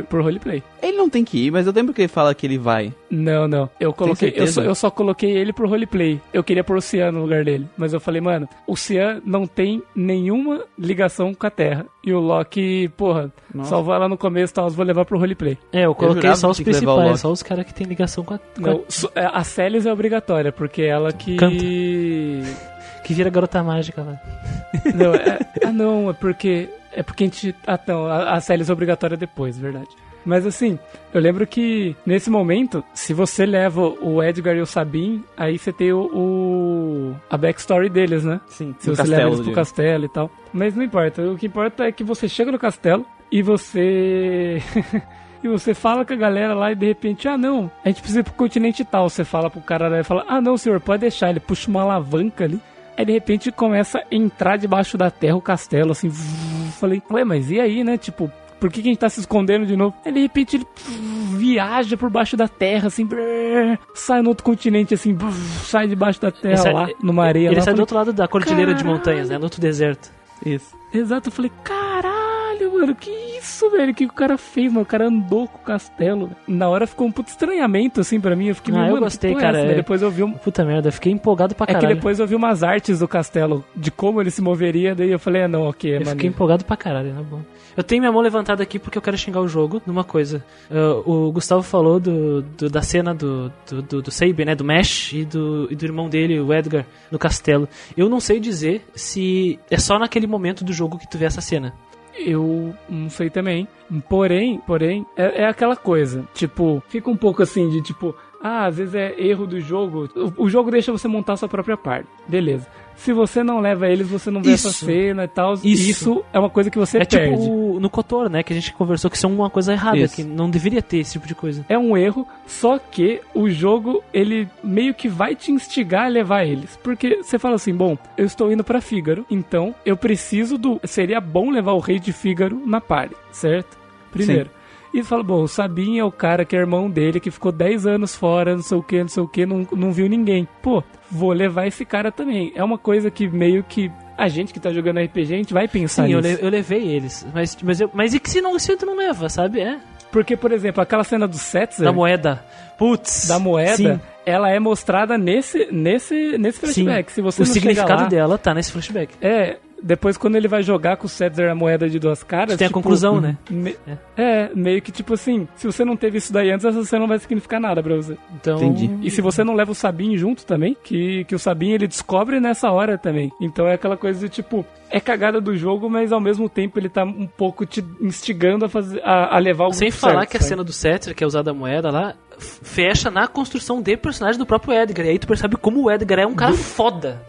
por roleplay. Ele não tem que ir, mas eu lembro que ele fala que ele vai. Não, não. Eu coloquei. Eu só, eu só coloquei ele pro roleplay. Eu queria pôr o Cian no lugar dele. Mas eu falei, mano, o Cian não tem nenhuma ligação com a Terra. E o Loki, porra, Nossa. salvou ela no começo e tal, vou levar pro roleplay. É, eu coloquei jurava só os o principais, só os caras que tem ligação com a, com a- Não, so- é, a Celis é obrigatória, porque é ela que. Canta. que vira garota mágica lá. Não, é, ah, não, é porque. É porque a gente. Ah, não, a, a Celis é obrigatória depois, verdade. Mas assim, eu lembro que nesse momento, se você leva o Edgar e o Sabin, aí você tem o, o- a backstory deles, né? Sim, Se você leva eles pro castelo e tal. Mas não importa. O que importa é que você chega no castelo e você. e você fala com a galera lá e de repente, ah não, a gente precisa ir pro continente tal. Você fala pro cara lá e fala, ah não, senhor, pode deixar. Ele puxa uma alavanca ali. Aí de repente começa a entrar debaixo da terra o castelo, assim. Falei, ué, mas e aí, né? Tipo, por que, que a gente tá se escondendo de novo? Aí de repente ele viaja por baixo da terra, assim, brrr, sai no outro continente, assim, sai debaixo da terra sai- lá, numa areia Ele lá. sai do Falei, outro lado da cordilheira de "Caralho." montanhas, né? No outro deserto. Isso. Exato, eu falei, caralho, mano, que isso, velho? O que o cara fez, mano? O cara andou com o castelo. Na hora ficou um puto estranhamento, assim, pra mim. Eu fiquei, Ah, eu mano, que gostei, é cara, essa? é- Daí Depois eu vi um... Puta merda, eu fiquei empolgado pra É caralho. que depois eu vi umas artes do castelo, de como ele se moveria, daí eu falei, ah, não, ok, é Eu fiquei empolgado pra caralho, na boa. Eu tenho minha mão levantada aqui porque eu quero xingar o jogo numa coisa. Ah, o Gustavo falou do, do- da cena do, do, do, do Sabe, né? Do Mesh e do, e do irmão dele, o Edgar, no castelo. Eu não sei dizer se é só naquele momento do jogo que tu vê essa cena. Eu não sei também. Porém, porém, é, é aquela coisa. Tipo, fica um pouco assim de tipo, ah, às vezes é erro do jogo. O, jogo deixa você montar sua própria parte. Beleza. Se você não leva eles, você não vê Isso. essa cena e tal. Isso. Isso. é uma coisa que você é perde. tipo o- no Cotor, né? Que a gente conversou que isso é uma coisa errada, Isso. que não deveria ter esse tipo de coisa. É um erro, só que o jogo, ele meio que vai te instigar a levar eles. Porque você fala assim, bom, eu estou indo pra Fígaro, então eu preciso do... Seria bom levar o rei de Fígaro na party, certo? Primeiro. E fala, bom, o Sabin é o cara que é irmão dele, que ficou 10 anos fora, não sei o que, não sei o que, não, não viu ninguém. Pô, vou levar esse cara também. É uma coisa que meio que a gente que tá jogando RPG, a gente vai pensar Sim, eu, nisso. le- eu levei eles. Mas, mas, eu, mas e que se, não, se tu não leva, sabe? É. Porque, por exemplo, aquela cena do Setzer... Da moeda. Putz. da moeda, Sim. ela é mostrada nesse, nesse, nesse flashback. Se você o não significado lá, dela tá nesse flashback. É, depois quando ele vai jogar com o César a moeda de duas caras. Tem a tipo, conclusão, né? me- é, meio que tipo assim, se você não teve isso daí antes, essa cena não vai significar nada pra você. Então, Entendi. E se você não leva o Sabin junto também, que, que o Sabin ele descobre nessa hora também. Então é aquela coisa de tipo, é cagada do jogo, mas ao mesmo tempo ele tá um pouco te instigando a, fazer, a, a levar o Sem falar certo, que a sabe? cena do Setzer, que é usada a moeda lá, fecha na construção de personagem do próprio Edgar. E aí tu percebe como o Edgar é um cara foda.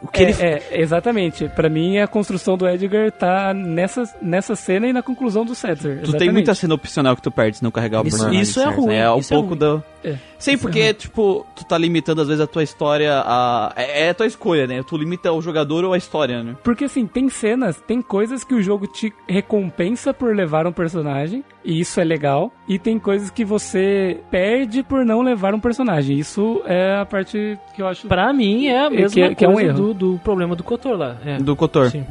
O que É, ele é, exatamente. Pra mim, a construção do Edgar tá nessa, nessa cena e na conclusão do Setzer. Tu tem muita cena opcional que tu perde se não carregar o Isso- personagem isso é certo, ruim, né? É um isso é pouco ruim. do... É, Sim, porque, tipo, tu tá limitando às vezes a tua história a... É, é a tua escolha, né? Tu limita o jogador ou a história, né? Porque assim, tem cenas, tem coisas que o jogo te recompensa por levar um personagem, e isso é legal, e tem coisas que você perde por não levar um personagem. Isso é a parte que eu acho Pra mim é a Que- mesma que é um coisa erro. do, do problema do Kotor lá. É. Do Kotor. Sim.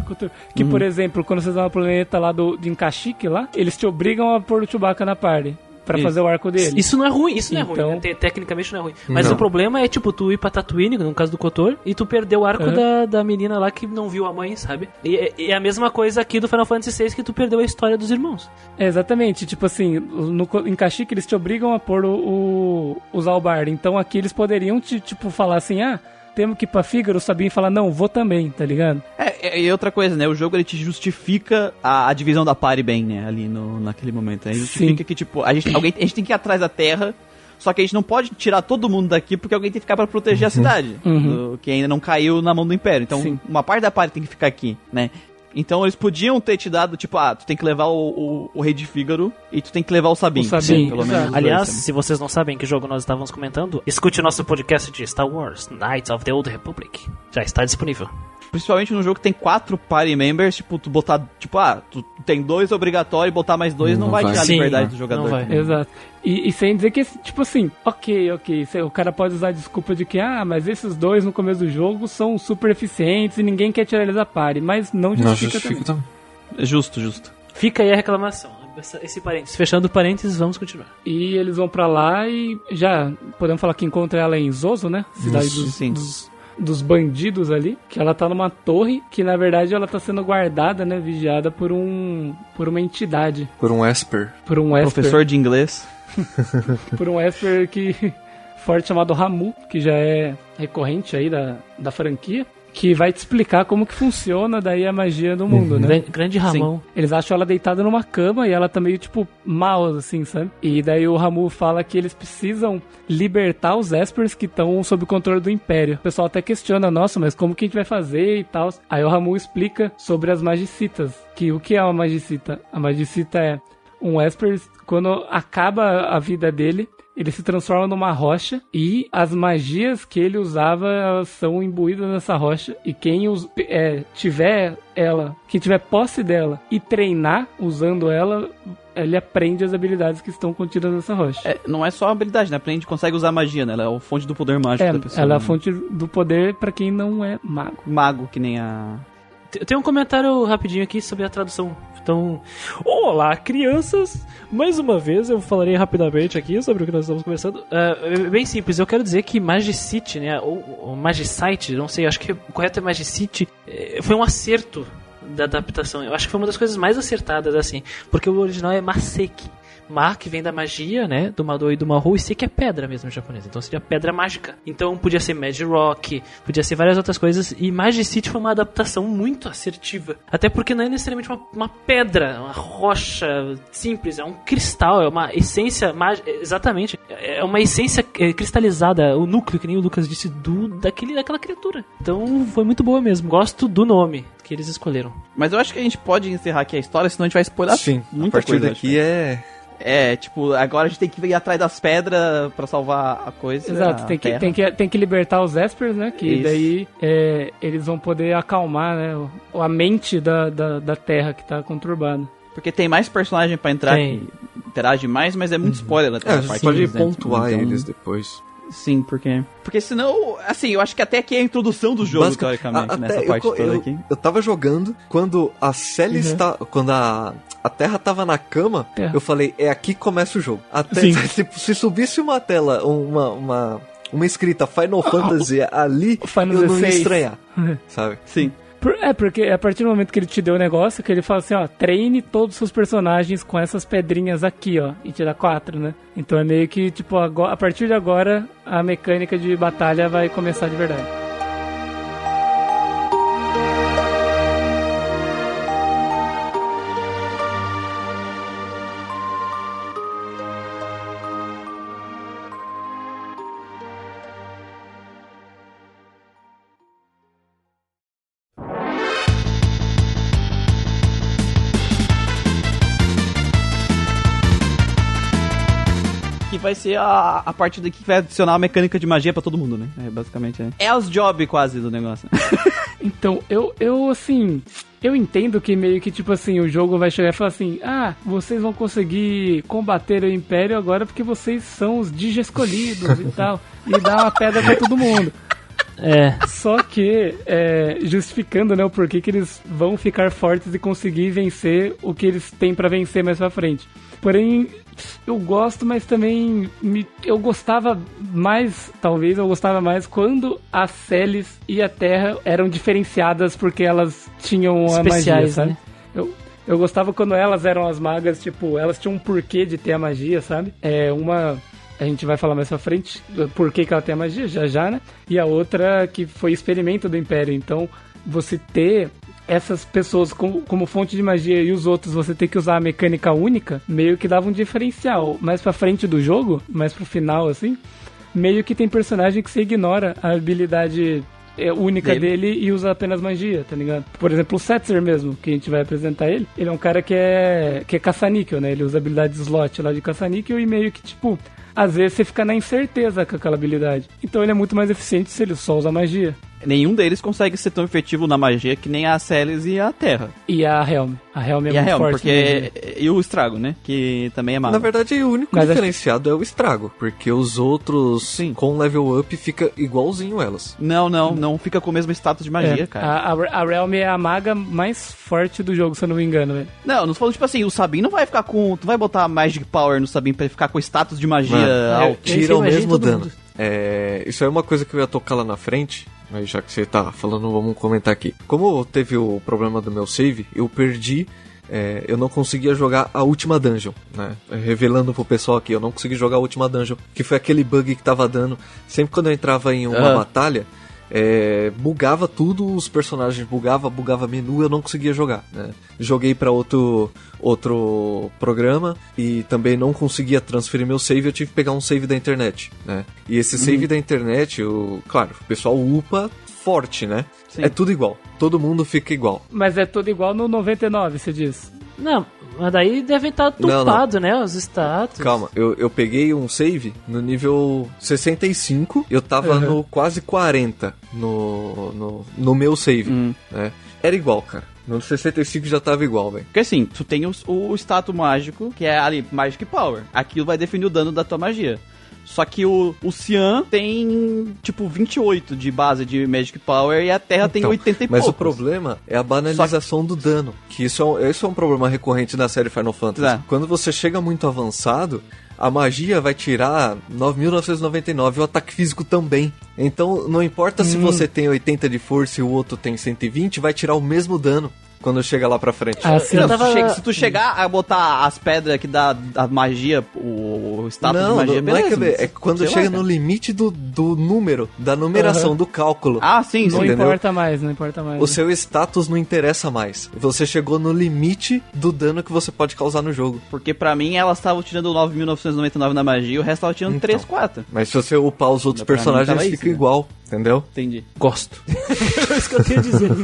Que, por exemplo, quando vocês vão no planeta lá do, de Encaxique lá, eles te obrigam a pôr o Chewbacca na party. Pra Isso. fazer o arco dele. Isso não é ruim, isso não é Então- ruim. né? Te- Tecnicamente não é ruim. Mas Não. o problema é, tipo, tu ir pra Tatooine, no caso do Kotor, e tu perder o arco Uhum. da, da menina lá que não viu a mãe, sabe? E, é- e é a mesma coisa aqui do Final Fantasy VI que tu perdeu a história dos irmãos. É, exatamente. Tipo assim, no, em Caxique eles te obrigam a pôr o, o, usar o bar. Então aqui eles poderiam te, tipo, falar assim, ah, temos que ir pra Fígaro, o Sabinho fala, não, vou também, tá ligado? É, é, e outra coisa, né? O jogo ele te justifica a, a divisão da party bem, né? Ali no, naquele momento. Ele justifica Sim. que, tipo, a gente, alguém, a gente tem que ir atrás da terra, só que a gente não pode tirar todo mundo daqui porque alguém tem que ficar pra proteger a cidade. Uhum. do- que ainda não caiu na mão do Império. Então, Sim. uma parte da party tem que ficar aqui, né? Então eles podiam ter te dado, tipo, ah, tu tem que levar o, o, o rei de Fígaro e tu tem que levar o Sabin. O Sabin, né? pelo exato. menos. dois, Aliás, sabe? se vocês não sabem que jogo nós estávamos comentando, escute o nosso podcast de Star Wars, Knights of the Old Republic. Já está disponível. Principalmente no jogo que tem quatro party members, tipo, tu botar, tipo, ah, tu tem dois obrigatório e botar mais dois não, Não vai vai. tirar a Sim, liberdade do não jogador. vai. também. Exato. E, e sem dizer que, tipo assim, ok, ok, o cara pode usar a desculpa de que, ah, mas esses dois no começo do jogo são super eficientes e ninguém quer tirar eles da party, mas não Não justifica, justifica também. também. É Justo, justo. Fica aí a reclamação. Esse parênteses. Fechando parênteses, vamos continuar. E eles vão pra lá e já podemos falar que encontra ela em Zoso, né? Cidade Isso, dos, sim. dos, dos bandidos ali. Que ela tá numa torre que na verdade ela tá sendo guardada, né? Vigiada por um. por uma entidade. Por um Esper. Por um Esper. Professor de inglês. Por um Esper que. forte chamado Ramu, que já é recorrente aí da, da franquia. Que vai te explicar como que funciona daí a magia do mundo, né? Gran- Grande Ramon. Eles acham ela deitada numa cama e ela tá meio, tipo, mal, assim, sabe? E daí o Ramu fala que eles precisam libertar os Espers que estão sob o controle do Império. O pessoal até questiona, nossa, mas como que a gente vai fazer e tal? Aí o Ramu explica sobre as magicitas. Que o que é uma magicita? A magicita é um Esper, quando acaba a vida dele, ele se transforma numa rocha e as magias que ele usava são imbuídas nessa rocha e quem us- é, tiver ela, quem tiver posse dela e treinar usando ela, ele aprende as habilidades que estão contidas nessa rocha. É, não é só habilidade, né? A gente consegue usar magia, né? Ela é a fonte do poder mágico É, da pessoa. ela é a né? fonte do poder pra quem não é mago. Mago, que nem a. Te- Tem um comentário rapidinho aqui sobre a tradução. Então, olá crianças! Mais uma vez eu falarei rapidamente aqui sobre o que nós estamos conversando. É bem simples, eu quero dizer que Magicite, né, ou, ou Magicite, não sei, acho que o correto é Magicite, eh, foi um acerto da adaptação. Eu acho que foi uma das coisas mais acertadas, assim, porque o original é Maseki. Ma, que vem da magia, né? Do Madou e do Mahou, e Seki é pedra mesmo em japonês. Então seria pedra mágica. Então podia ser Mad Rock, podia ser várias outras coisas. E Magicite foi uma adaptação muito assertiva. Até porque não é necessariamente uma, uma pedra, uma rocha simples, é um cristal, é uma essência mágica. Exatamente. É uma essência é, cristalizada, o núcleo, que nem o Lucas disse, do, daquele, daquela criatura. Então foi muito boa mesmo. Gosto do nome que eles escolheram. Mas eu acho que a gente pode encerrar aqui a história, senão a gente vai spoiler Sim, muita a partir coisa. daqui é... É, tipo, agora a gente tem que ir atrás das pedras pra salvar a coisa. Exato, a tem que, terra. tem, que, tem que libertar os Espers, né? Que Isso. daí é, eles vão poder acalmar né, a mente da, da, da Terra que tá conturbada. Porque tem mais personagem pra entrar Tem. que interage mais, mas é muito spoiler até É, a essa gente parte pode deles, né? pontuar Então, eles depois. Sim, porque. Porque senão, assim, eu acho que até aqui é a introdução do jogo, Basica- teoricamente, a- nessa eu parte co- toda eu, aqui. Eu tava jogando, quando a Sally Uhum. está. Quando a, a Terra tava na cama, Terra. eu falei, é aqui que começa o jogo. Até Sim. se, se subisse uma tela, uma. uma uma escrita Final Fantasy ali, Final eu não ia 16. estranhar, sabe? Sim. É, porque a partir do momento que ele te deu o negócio, que ele fala assim, ó, treine todos os seus personagens com essas pedrinhas aqui, ó, e te dá quatro, né? Então é meio que, tipo, a partir de agora, a mecânica de batalha vai começar de verdade. Ser a, a parte daqui que vai adicionar a mecânica de magia pra todo mundo, né? É, basicamente, é. É os job quase do negócio. Então, eu, eu, assim, eu entendo que meio que, tipo assim, o jogo vai chegar e falar assim, ah, vocês vão conseguir combater o Império agora porque vocês são os Digi escolhidos e tal, e dar uma pedra pra todo mundo. É, Só que, é, justificando, né, o porquê que eles vão ficar fortes e conseguir vencer o que eles têm pra vencer mais pra frente. Porém, eu gosto, mas também me- eu gostava mais, talvez eu gostava mais quando a Celis e a Terra eram diferenciadas porque elas tinham a magia, sabe? né? Eu, eu gostava quando elas eram as magas, tipo, elas tinham um porquê de ter a magia, sabe? É uma. A gente vai falar mais pra frente do porquê que ela tem a magia, já já, né? E a outra que foi experimento do Império. Então, você ter essas pessoas como, como fonte de magia e os outros você ter que usar a mecânica única, meio que dava um diferencial. Mais pra frente do jogo, mais pro final, assim, meio que tem personagem que você ignora a habilidade é, única Dele. dele. e usa apenas magia, tá ligado? Por exemplo, o Setzer mesmo, que a gente vai apresentar ele, ele é um cara que é que é caça-níquel, né? Ele usa a habilidade slot lá de caça-níquel e meio que, tipo, às vezes você fica na incerteza com aquela habilidade. Então ele é muito mais eficiente se ele só usa magia. Nenhum deles consegue ser tão efetivo na magia que nem a Celes e a Terra. E a Helm. A Helm é e a muito Helm, forte. porque. né? E o Estrago, né? Que também é mago. Na verdade, o único Mas acho- diferenciado é o estrago, porque os outros Sim. com level up fica igualzinho elas. Não, não, não fica com o mesmo status de magia, É, cara. A, a, a Realm é a maga mais forte do jogo, se eu não me engano, velho. Não, não tô falando, tipo assim, o Sabin não vai ficar com. Tu vai botar Magic Power no Sabin pra ele ficar com status de magia Mano, alto. Tira o mesmo dano. mundo. É, isso é uma coisa que eu ia tocar lá na frente, mas já que você tá falando, vamos comentar aqui. Como teve o problema do meu save, eu perdi. é, eu não conseguia jogar a última dungeon, né? Revelando pro pessoal aqui, eu não consegui jogar a última dungeon, que foi aquele bug que tava dando. Sempre quando eu entrava em uma Ah. batalha, é, bugava tudo, os personagens bugava, bugava menu, eu não conseguia jogar, né? Joguei pra outro outro programa e também não conseguia transferir meu save, eu tive que pegar um save da internet, né? E esse save da internet, o, claro, o pessoal upa forte, né? Sim. É tudo igual, todo mundo fica igual. Mas é tudo igual no 99, você diz. Não, mas daí devem estar Não, não. tupado, né? Os status. Calma, eu, eu peguei um save no nível 65, eu tava Uhum. no quase 40 no, no, no meu save, Hum. né? Era igual, cara. No 65 já tava igual, velho. Porque assim, tu tem os- o, status mágico, que é ali, Magic Power. Aquilo vai definir o dano da tua magia. Só que o, o Cian tem, tipo, 28 de base de Magic Power e a Terra tem Então, 80 e Mas poucos. o problema é a banalização do dano. Que isso é, um, isso é um problema recorrente na série Final Fantasy. É. Quando você chega muito avançado, a magia vai tirar 9.999 e o ataque físico também. Então não importa se você tem 80 de força e o outro tem 120, vai tirar o mesmo dano quando chega lá pra frente. Ah, sim. Não, Eu se, tava- tu chega- se tu chegar a botar as pedras que dá a magia, o, o status não, de magia, não, não é beleza. que é, quando sei lá, chega cara. no limite do, do número, da numeração, do cálculo. Ah, sim, Não sim. entendeu? importa mais, não importa mais. O seu status não interessa mais. Você chegou no limite do dano que você pode causar no jogo. Porque pra mim elas estavam tirando 9.999 na magia e o resto tava tirando Então. 3, 4. Mas se você upar os outros personagens, tava fica isso, né? Entendeu? Entendi. Gosto. é isso que eu tenho a dizer.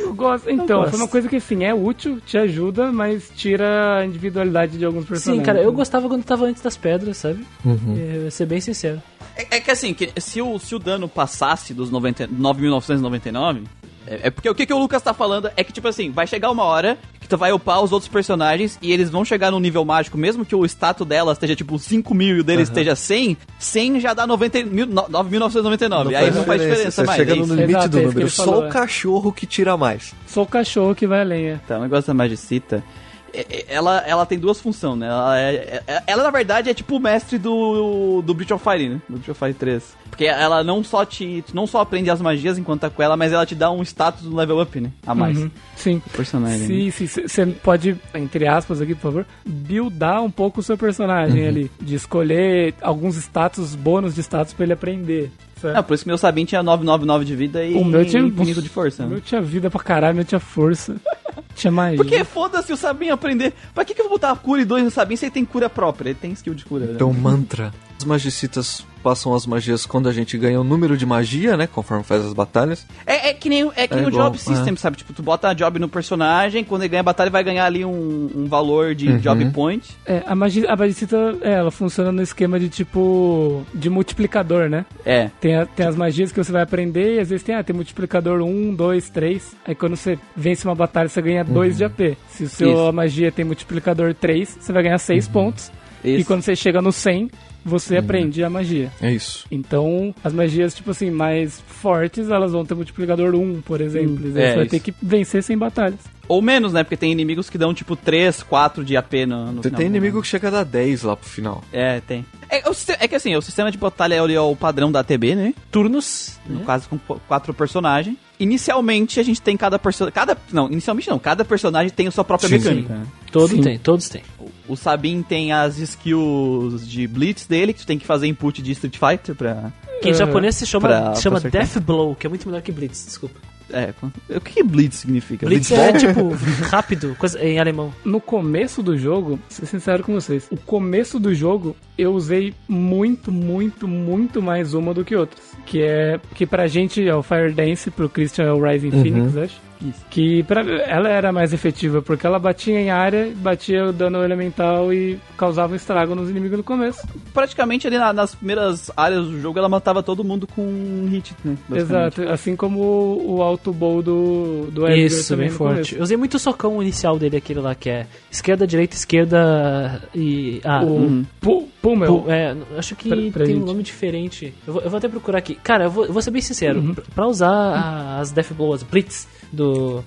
Eu gosto. Então, gosto. foi uma coisa que assim, é útil, te ajuda, mas tira a individualidade de alguns Sim, personagens. cara, eu gostava quando tava antes das pedras, sabe? Eu vou ser bem sincero. É, é que assim, que se, o, se o dano passasse dos 90 9.999, é, é porque o que, que o Lucas tá falando é que, tipo assim, vai chegar uma hora que tu vai upar os outros personagens e eles vão chegar no nível mágico, mesmo que o status delas esteja tipo 5 mil e o deles esteja 100, 100 já dá 90 mil- no- 9.999. aí não faz diferença Você mais. chega é no limite Exato, do é número. Só falou, o é. cachorro que tira mais. Sou o cachorro que vai a lenha. Tá, o negócio da Magicita. é- é- Ela, ela tem duas funções, né? Ela, é- é- ela, na verdade, é tipo o mestre do, do Breach of Fire, né? Do Breach of Fire 3. Porque ela não só te. Tu não só aprende as magias enquanto tá com ela, mas ela te dá um status do level up, né? A mais. Uhum, Sim. do personagem. né? Sim, sim. Você pode, entre aspas aqui, por favor, buildar um pouco o seu personagem Uhum. ali. De escolher alguns status, bônus de status pra ele aprender. certo? Não, por isso que meu Sabin tinha 999 de vida e o meu tinha infinito de força. O né? meu tinha vida pra caralho, o meu tinha força. tinha magia. Porque foda-se o Sabin aprender. Pra que, que eu vou botar a cura e dois no Sabin se ele tem cura própria? Ele tem skill de cura. né? Então, mantra. Os magicitas passam as magias quando a gente ganha o número de magia, né? Conforme faz as batalhas. É, é que nem, é que É nem o igual, job system, sabe? Tipo, tu bota a job no personagem, quando ele ganha a batalha, vai ganhar ali um, um valor de Uhum. job point. É, a, magi a magicita, é, ela funciona no esquema de tipo. de multiplicador, né? É. Tem, a- tem as magias que você vai aprender e às vezes tem, ah, tem multiplicador 1, 2, 3. Aí quando você vence uma batalha, você ganha 2 de AP. Se o seu Isso. magia tem multiplicador 3, você vai ganhar 6 pontos. E Isso. quando você chega no 100, você aprende a magia. É isso. Então, as magias, tipo assim, mais fortes, elas vão ter multiplicador 1, por exemplo. E aí é você vai isso. ter que vencer sem batalhas. Ou menos, né? Porque tem inimigos que dão tipo 3, 4 de AP no, no Você final tem do inimigo que chega a dar 10 lá pro final. É, tem. É, é que assim, o sistema de batalha é o padrão da ATB, né? Turnos. No né? caso, com quatro personagens. Inicialmente, a gente tem cada personagem. Cada. Não, inicialmente não. Cada personagem tem a sua própria Sim. mecânica. né? Todo Sim. tem, todos têm. O- O Sabin tem as skills de Blitz dele, que tu tem que fazer input de Street Fighter pra. Que em japonês se chama, pra- se chama. Death Blow, que é muito melhor que Blitz, desculpa. É, o que, que Blitz significa? Blitz é tipo rápido, coisa em alemão. No começo do jogo, vou ser sincero com vocês, o começo do jogo eu usei muito, muito, muito mais uma do que outras. Que é. Que pra gente é o Fire Dance, pro Christian é o Rising Phoenix, acho. Isso. Que pra, ela era mais efetiva, porque ela batia em área, batia o dano elemental e causava um estrago nos inimigos no começo. Praticamente ali na- nas primeiras áreas do jogo ela matava todo mundo com um hit, né? Exato, assim como o, o alto bowl do, do Edgar Isso, também bem no forte. começo. Eu usei muito o socão inicial dele, aquele lá que é esquerda, direita, esquerda e. Ah, O Uhum. Pu- Pummel. É, acho que Pra- pra tem um gente. nome diferente. Eu vou, eu vou até procurar aqui. Cara, eu vou, eu vou ser bem sincero. Uhum. Pra- usar a- as Death Blow, as Blitz do,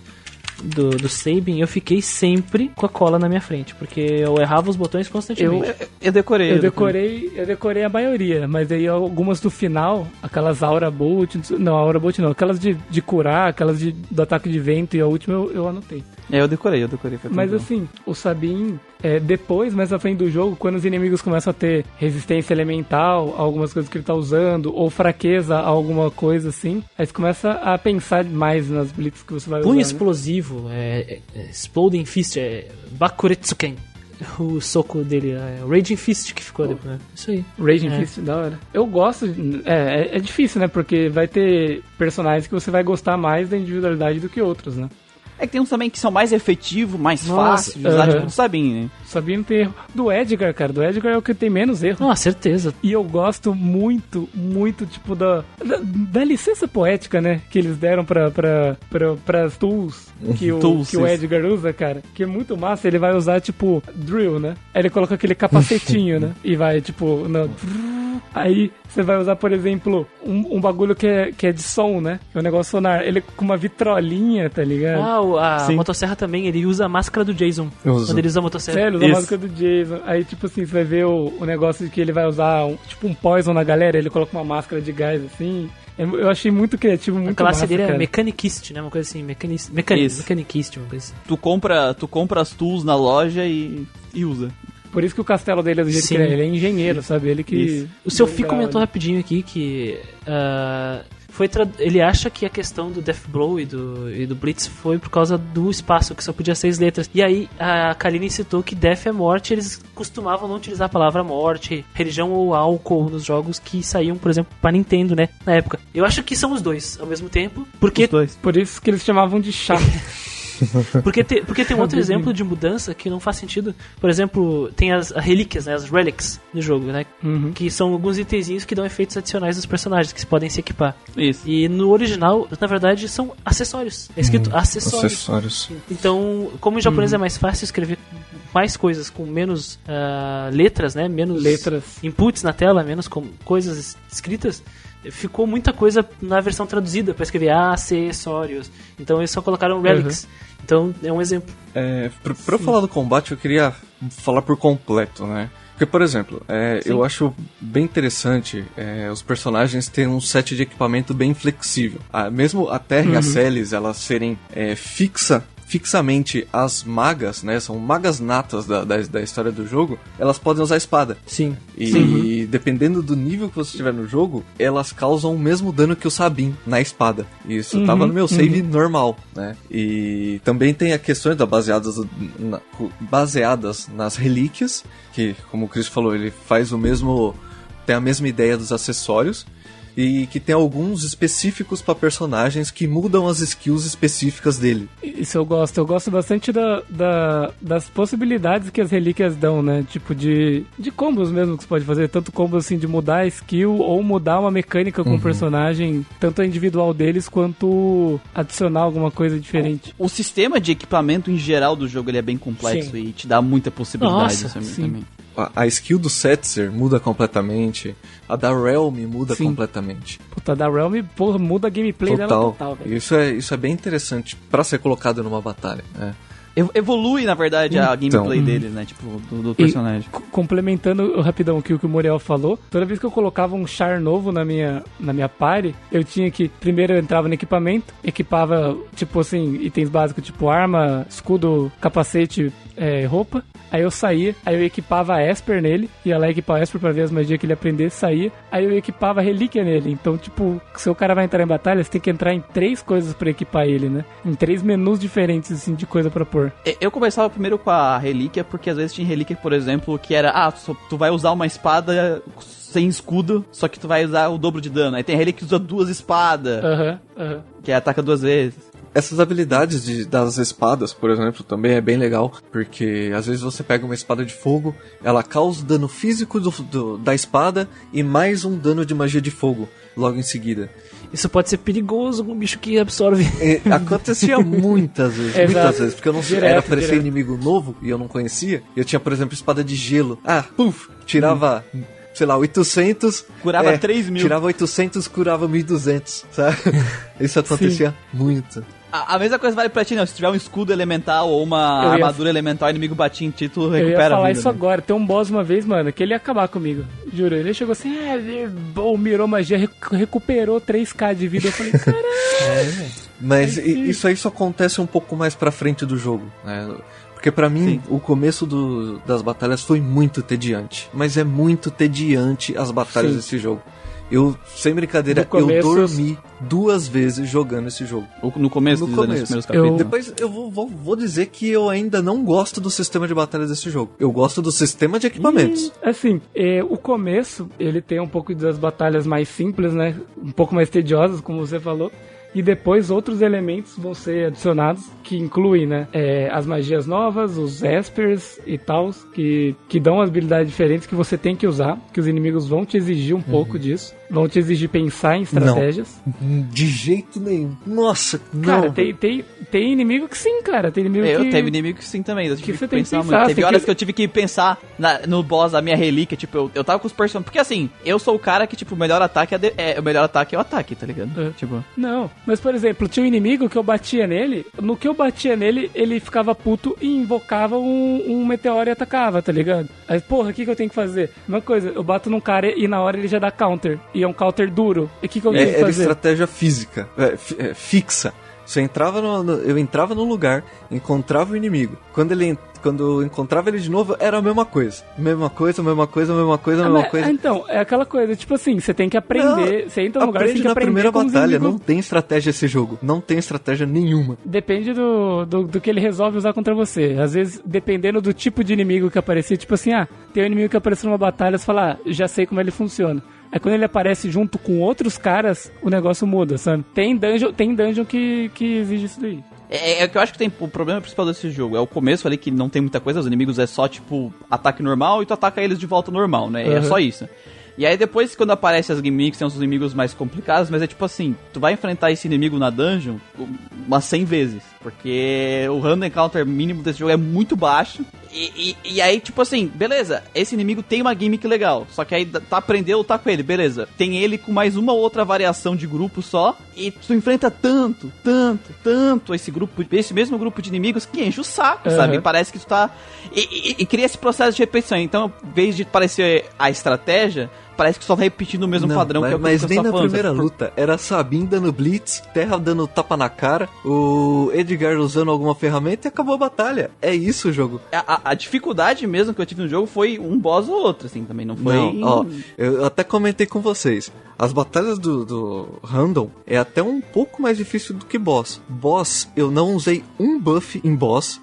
do, do Sabin, eu fiquei sempre com a cola na minha frente. Porque eu errava os botões constantemente. Eu, eu decorei. Eu decorei, eu decorei a maioria, mas aí algumas do final, aquelas Aura Bolt, não, Aura Bolt não, aquelas de, de curar, aquelas de, do ataque de vento e a última eu, eu anotei. É, eu decorei, eu decorei. foi Mas tranquilo. assim, o Sabin, é, depois, mais à frente do jogo, quando os inimigos começam a ter resistência elemental a algumas coisas que ele tá usando, ou fraqueza a alguma coisa assim, aí você começa a pensar mais nas blitz que você vai Punho usar. né? explosivo, é, é, é, Exploding Fist, é Bakuretsuken. O soco dele é o Raging Fist que ficou depois. né? Isso aí. Raging É. Fist, da hora. Eu gosto. de- É, é, é difícil, né? Porque vai ter personagens que você vai gostar mais da individualidade do que outros, né? É que tem uns também que são mais efetivos, mais fáceis de usar, aham. tipo do Sabin, né? Sabia não ter erro. Do Edgar, cara. Do Edgar é o que tem menos erro. Não, certeza. E eu gosto muito, muito, tipo, da, da, da licença poética, né? Que eles deram pra, pra, pra, pras tools que o, Tools, que o. Edgar usa, cara. Que é muito massa. Ele vai usar, tipo, drill, né? Aí ele coloca aquele capacetinho, né? E vai, tipo, no... Aí você vai usar, por exemplo, um, um bagulho que é, que é de som, né? Que é um negócio sonar. Ele com uma vitrolinha, tá ligado? Ah, a Sim. motosserra também, ele usa a máscara do Jason. Usa. Quando ele usa a motosserra. Sério, usa Isso. a música do Jason. Aí, tipo assim, você vai ver o, o negócio de que ele vai usar, um, tipo, um poison na galera, ele coloca uma máscara de gás, assim. Eu eu achei muito criativo, muito A classe massa, dele é cara. Mechanicist, né? Uma coisa assim, Mechanic, Isso. Mechanicist, uma coisa assim. Tu compra, tu compra as tools na loja e, e usa. Por isso que o castelo dele é do jeito Sim. que ele é. Ele é engenheiro, sabe? Ele que... Isso. O seu deu Fi grau comentou rapidinho aqui que ah, foi tra- ele acha que a questão do Death Blow e do, e do Blitz foi por causa do espaço, que só podia seis letras. E aí a Kaline citou que Death é morte, eles costumavam não utilizar a palavra morte, religião ou álcool nos jogos que saíam, por exemplo, para Nintendo, né, na época. Eu acho que são os dois ao mesmo tempo, porque Os dois. Por isso que eles chamavam de chá. Porque, te- porque tem um outro exemplo de mudança que não faz sentido. Por exemplo, tem as, as relíquias, né, as relics do jogo, né? Uhum. Que são alguns itenzinhos que dão efeitos adicionais dos personagens que podem se equipar. Isso. E no original, na verdade, são acessórios. É escrito acessórios. Acessórios. Então, como em japonês é mais fácil escrever mais coisas com menos ah, letras, né? Menos Letras. inputs na tela, menos coisas es- escritas, ficou muita coisa na versão traduzida para escrever acessórios. Então eles só colocaram relics. Então é um exemplo. É, pra, pra eu falar do combate, eu queria falar por completo, né? Porque, por exemplo, é, eu acho bem interessante é, os personagens terem um set de equipamento bem flexível. Ah, mesmo a Terra e a Celis, elas serem é, fixa fixamente as magas, né? São magas natas da, da, da história do jogo, elas podem usar espada. Sim. E dependendo do nível que você tiver no jogo, elas causam o mesmo dano que o Sabin na espada. Isso tava no meu save normal, né? E também tem a questões da baseadas, na- baseadas nas relíquias, que, como o Chris falou, ele faz o mesmo. tem a mesma ideia dos acessórios. E que tem alguns específicos para personagens que mudam as skills específicas dele. Isso eu gosto. Eu gosto bastante da, da- das possibilidades que as relíquias dão, né? Tipo de, de combos mesmo que você pode fazer. Tanto combos assim de mudar a skill ou mudar uma mecânica com o personagem, tanto a individual deles quanto adicionar alguma coisa diferente. O sistema de equipamento em geral do jogo ele é bem complexo Sim. e te dá muita possibilidade Nossa, também. sim. também. A, a skill do Setzer muda completamente. A da Realm muda Sim. completamente. Puta, da Realm, porra, muda a gameplay dela Total. total, velho. isso, é, isso é bem interessante pra ser colocado numa batalha. né? Ev- Evolui, na verdade, a Então. gameplay dele, né? Tipo, do, do E personagem. co- complementando rapidão aqui o que o Muriel falou, toda vez que eu colocava um char novo na minha, na minha party, eu tinha que, primeiro eu entrava no equipamento, equipava, tipo assim, itens básicos, tipo arma, escudo, capacete, é, roupa. Aí eu saía, aí eu equipava a Esper nele, ia lá equipar a Esper pra ver as magias que ele aprender, saía. Aí eu equipava a relíquia nele. Então, tipo, se o cara vai entrar em batalha, você tem que entrar em três coisas pra equipar ele, né? Em três menus diferentes, assim, de coisa pra pôr. Eu começava primeiro com a relíquia, porque às vezes tinha relíquia, por exemplo, que era, ah, tu vai usar uma espada sem escudo, só que tu vai usar o dobro de dano. Aí tem relíquia que usa duas espadas, que ataca duas vezes. Essas habilidades de- das espadas, por exemplo, também é bem legal, porque às vezes você pega uma espada de fogo, ela causa dano físico do- do- da espada e mais um dano de magia de fogo logo em seguida. Isso pode ser perigoso com um bicho que absorve. E acontecia muitas vezes, Exato. muitas vezes, porque eu não Direto, era aparecer direto. inimigo novo e eu não conhecia. Eu tinha, por exemplo, espada de gelo. Ah, puf, tirava, sei lá, 800. Curava é, 3 mil. Tirava 800, curava 1200, sabe? Isso acontecia muito. A, a mesma coisa vale pra ti, não. Se tiver um escudo elemental ou uma Eu ia- armadura elemental, o inimigo batia em ti, tu Eu recupera ia falar a vida, isso né? agora. Tem um boss uma vez, mano, que ele ia acabar comigo. Juro. Ele chegou assim, é, ele- bom, mirou magia, recu- recuperou 3k de vida. Eu falei, caralho. Mas Aí i- sim. isso aí só acontece um pouco mais pra frente do jogo, né? Porque pra mim, o começo do- das batalhas foi muito tediante. Mas é muito tediante as batalhas Sim. desse jogo. Eu, sem brincadeira, começo- eu dormi duas vezes jogando esse jogo. No começo, No dos começo. primeiros Eu- capítulos. Depois eu vou, vou- vou dizer que eu ainda não gosto do sistema de batalha desse jogo. Eu gosto do sistema de equipamentos. Assim, é, o começo, ele tem um pouco das batalhas mais simples, né? Um pouco mais tediosas, como você falou. E depois outros elementos vão ser adicionados, que incluem, né? é, as magias novas, os espers e tal, que, que dão habilidades diferentes que você tem que usar, que os inimigos vão te exigir um pouco disso. Vão te exigir pensar em estratégias. De jeito nenhum. Nossa, Cara, não. tem, tem, tem inimigo que sim, cara. Tem inimigo Eu que... teve inimigo que sim também. Eu tive que que, você tem que pensar pensar, Teve tem horas que- que... eu tive que pensar na- no boss da minha relíquia. Tipo, eu, eu tava com os personagens. Porque assim, eu sou o cara que, tipo, o melhor ataque é, de- é- o melhor ataque é o ataque, tá ligado? É. Tipo. Não, mas por exemplo, tinha um inimigo que eu batia nele, no que eu batia nele, ele ficava puto e invocava um, um meteoro e atacava, tá ligado? Aí, porra, o que, que eu tenho que fazer? Uma coisa, eu bato num cara e na hora ele já dá counter, e é um counter duro. E o que, que eu É, tenho que era fazer? estratégia física, é, é, fixa. Você entrava no, no- eu entrava num lugar, encontrava o inimigo. Quando ele quando eu encontrava ele de novo, era a mesma coisa. Mesma coisa, mesma coisa, mesma coisa, Ah, mesma mas- coisa. ah, então, é aquela coisa, tipo assim, você tem que aprender, você entra num lugar, você tem que na aprender primeira batalha, não tem estratégia esse jogo. Não tem estratégia nenhuma. Depende do, do, do que ele resolve usar contra você. Às vezes, dependendo do tipo de inimigo que aparecia, tipo assim, ah, tem um inimigo que apareceu numa batalha, você fala, ah, já sei como ele funciona. Aí quando ele aparece junto com outros caras, o negócio muda, sabe? Tem dungeon, tem dungeon que, que exige isso daí. É, é o que eu acho que tem o problema principal desse jogo. É o começo ali que não tem muita coisa, os inimigos é só tipo ataque normal e tu ataca eles de volta normal, né? É Uhum. só isso. E aí depois, quando aparecem as gimmicks, tem uns inimigos mais complicados, mas é tipo assim, tu vai enfrentar esse inimigo na dungeon umas 100 vezes. Porque o random encounter mínimo desse jogo é muito baixo. E, e, e aí, tipo assim, beleza, esse inimigo tem uma gimmick legal. Só que aí tá aprendeu lutar com ele, beleza. Tem ele com mais uma outra variação de grupo só. E tu enfrenta tanto, tanto, tanto esse grupo, esse mesmo grupo de inimigos que enche o saco, Uhum. sabe? E parece que tu tá. E, e- e cria esse processo de repetição. Então, em vez de parecer a estratégia, parece que só tá repetindo o mesmo Não, padrão mas, que que mas eu nem na primeira sabe? luta. Era a Sabine dando blitz, Terra dando tapa na cara, o Edgar usando alguma ferramenta e acabou a batalha. É isso o jogo. A, a- a dificuldade mesmo que eu tive no jogo foi um boss ou outro, assim, também. Não foi. Não, ó, eu até comentei com vocês. As batalhas do, do Random é até um pouco mais difícil do que boss. Boss, eu não usei um buff em boss.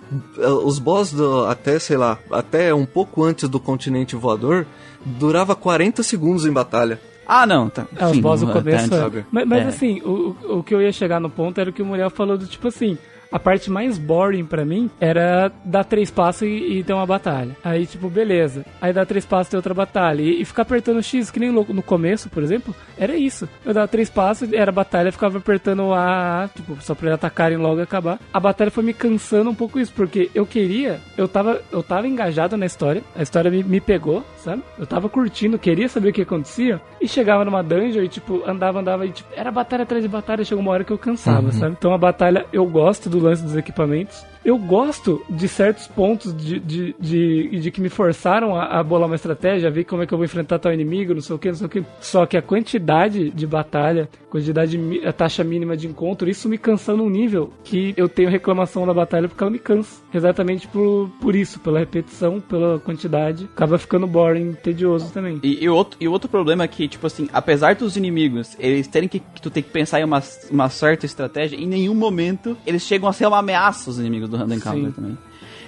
Os boss do, até, sei lá, até um pouco antes do continente voador, durava 40 segundos em batalha. Ah, não, tá. É, os boss no começo. tá, é. Mas, mas É. assim, o, o- o que eu ia chegar no ponto era o que o Muriel falou do tipo assim. A parte mais boring pra mim era dar três passos e, e ter uma batalha. Aí, tipo, beleza. Aí dar três passos e ter outra batalha. E, e ficar apertando X, que nem louco. No começo, por exemplo, era isso. Eu dava três passos, era batalha, ficava apertando A, tipo, só pra eles atacarem logo e acabar. A batalha foi me cansando um pouco isso, porque eu queria, eu tava, eu tava engajado na história, a história me, me pegou, sabe? Eu tava curtindo, queria saber o que acontecia, e chegava numa dungeon e, tipo, andava, andava, e, tipo, era batalha atrás de batalha, chegou uma hora que eu cansava, sabe? Então a batalha, eu gosto do lance dos equipamentos, eu gosto de certos pontos de, de, de, de que me forçaram a, a bolar uma estratégia, a ver como é que eu vou enfrentar tal inimigo, não sei o que, não sei o que. Só que a quantidade de batalha, quantidade, a taxa mínima de encontro, isso me cansa num nível que eu tenho reclamação da batalha porque ela me cansa. Exatamente por, por isso, pela repetição, pela quantidade. Acaba ficando boring, tedioso também. E, e outro, e outro problema é que, tipo assim, apesar dos inimigos eles terem que, que tu tem que pensar em uma, uma certa estratégia, em nenhum momento eles chegam a ser uma ameaça os inimigos do Random também.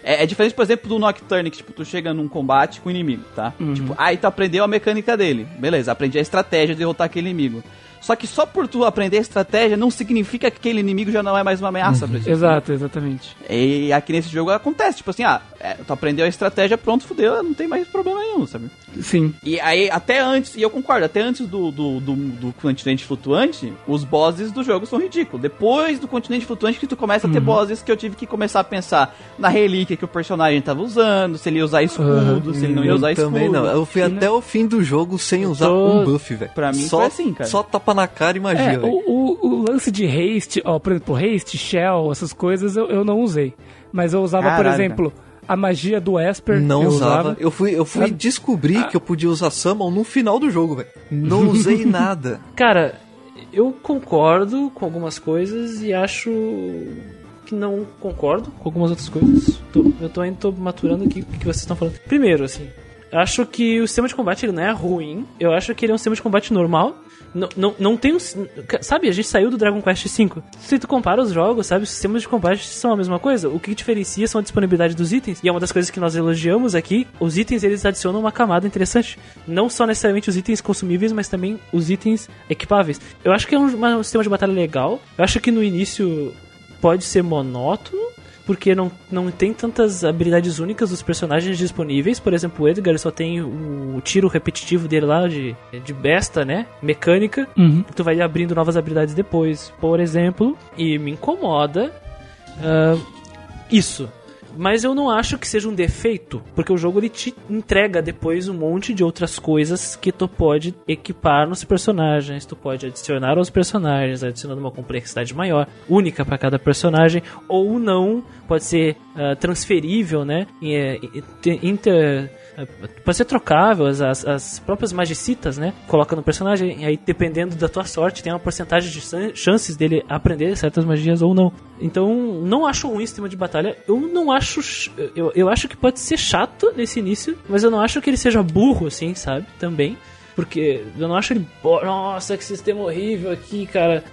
É, é diferente, por exemplo, do Nocturne, que tipo, tu chega num combate com o inimigo, tá? Tipo, aí tu aprendeu a mecânica dele. Beleza, aprendi a estratégia de derrotar aquele inimigo. Só que só por tu aprender a estratégia não significa que aquele inimigo já não é mais uma ameaça pra ti. Exato, exatamente. E aqui nesse jogo acontece, tipo assim, ah, é, tu aprendeu a estratégia, pronto, fudeu, não tem mais problema nenhum, sabe? Sim. E aí, até antes, e eu concordo, até antes do, do, do, do continente flutuante, os bosses do jogo são ridículos. Depois do continente flutuante que tu começa a ter bosses que eu tive que começar a pensar na relíquia que o personagem tava usando, se ele ia usar escudo, se ele não ia eu usar escudo. também não. Eu fui Sim, né? até o fim do jogo sem usar tô- um buff, velho. Pra mim só, foi assim, cara. Só tapa na cara e magia, É, o, o, o lance de haste, ó, por exemplo, haste, shell, essas coisas eu, eu não usei. Mas eu usava, por exemplo, a magia do Esper. Não eu usava. usava. Eu fui, eu fui Sabe? descobrir que eu podia usar Summon no final do jogo, velho. Não usei nada. Cara, eu concordo com algumas coisas e acho que não concordo com algumas outras coisas. Tô- eu tô ainda tô maturando aqui o que vocês estão falando. Primeiro, assim, acho que o sistema de combate ele não é ruim. Eu acho que ele é um sistema de combate normal. Não, não, tem um. Sabe, a gente saiu do Dragon Quest V. Se tu compara os jogos, sabe, os sistemas de combate são a mesma coisa. O que diferencia são a disponibilidade dos itens. E é uma das coisas que nós elogiamos aqui. Os itens eles adicionam uma camada interessante. Não só necessariamente os itens consumíveis, mas também os itens equipáveis. Eu acho que é um, um sistema de batalha legal. Eu acho que no início pode ser monótono. Porque não, não tem tantas habilidades únicas dos personagens disponíveis. Por exemplo, o Edgar só tem o tiro repetitivo dele lá de, de besta, né? Mecânica. Uhum. Tu vai abrindo novas habilidades depois, por exemplo. E me incomoda ah, isso. Mas eu não acho que seja um defeito, porque o jogo ele te entrega depois um monte de outras coisas que tu pode equipar nos personagens, tu pode adicionar aos personagens, adicionando uma complexidade maior, única para cada personagem, ou não, pode ser ah, transferível, né? E, é, e- te- inter, pode ser trocável, as, as, as próprias magicitas, né? Coloca no personagem, e aí dependendo da tua sorte, tem uma porcentagem de chan- chances dele aprender certas magias ou não. Então, não acho ruim o sistema de batalha. Eu não acho. ch- Eu, eu acho que pode ser chato nesse início, mas eu não acho que ele seja burro, assim, sabe? Também. Porque eu não acho ele. "Pô, Nossa, que sistema horrível aqui, cara.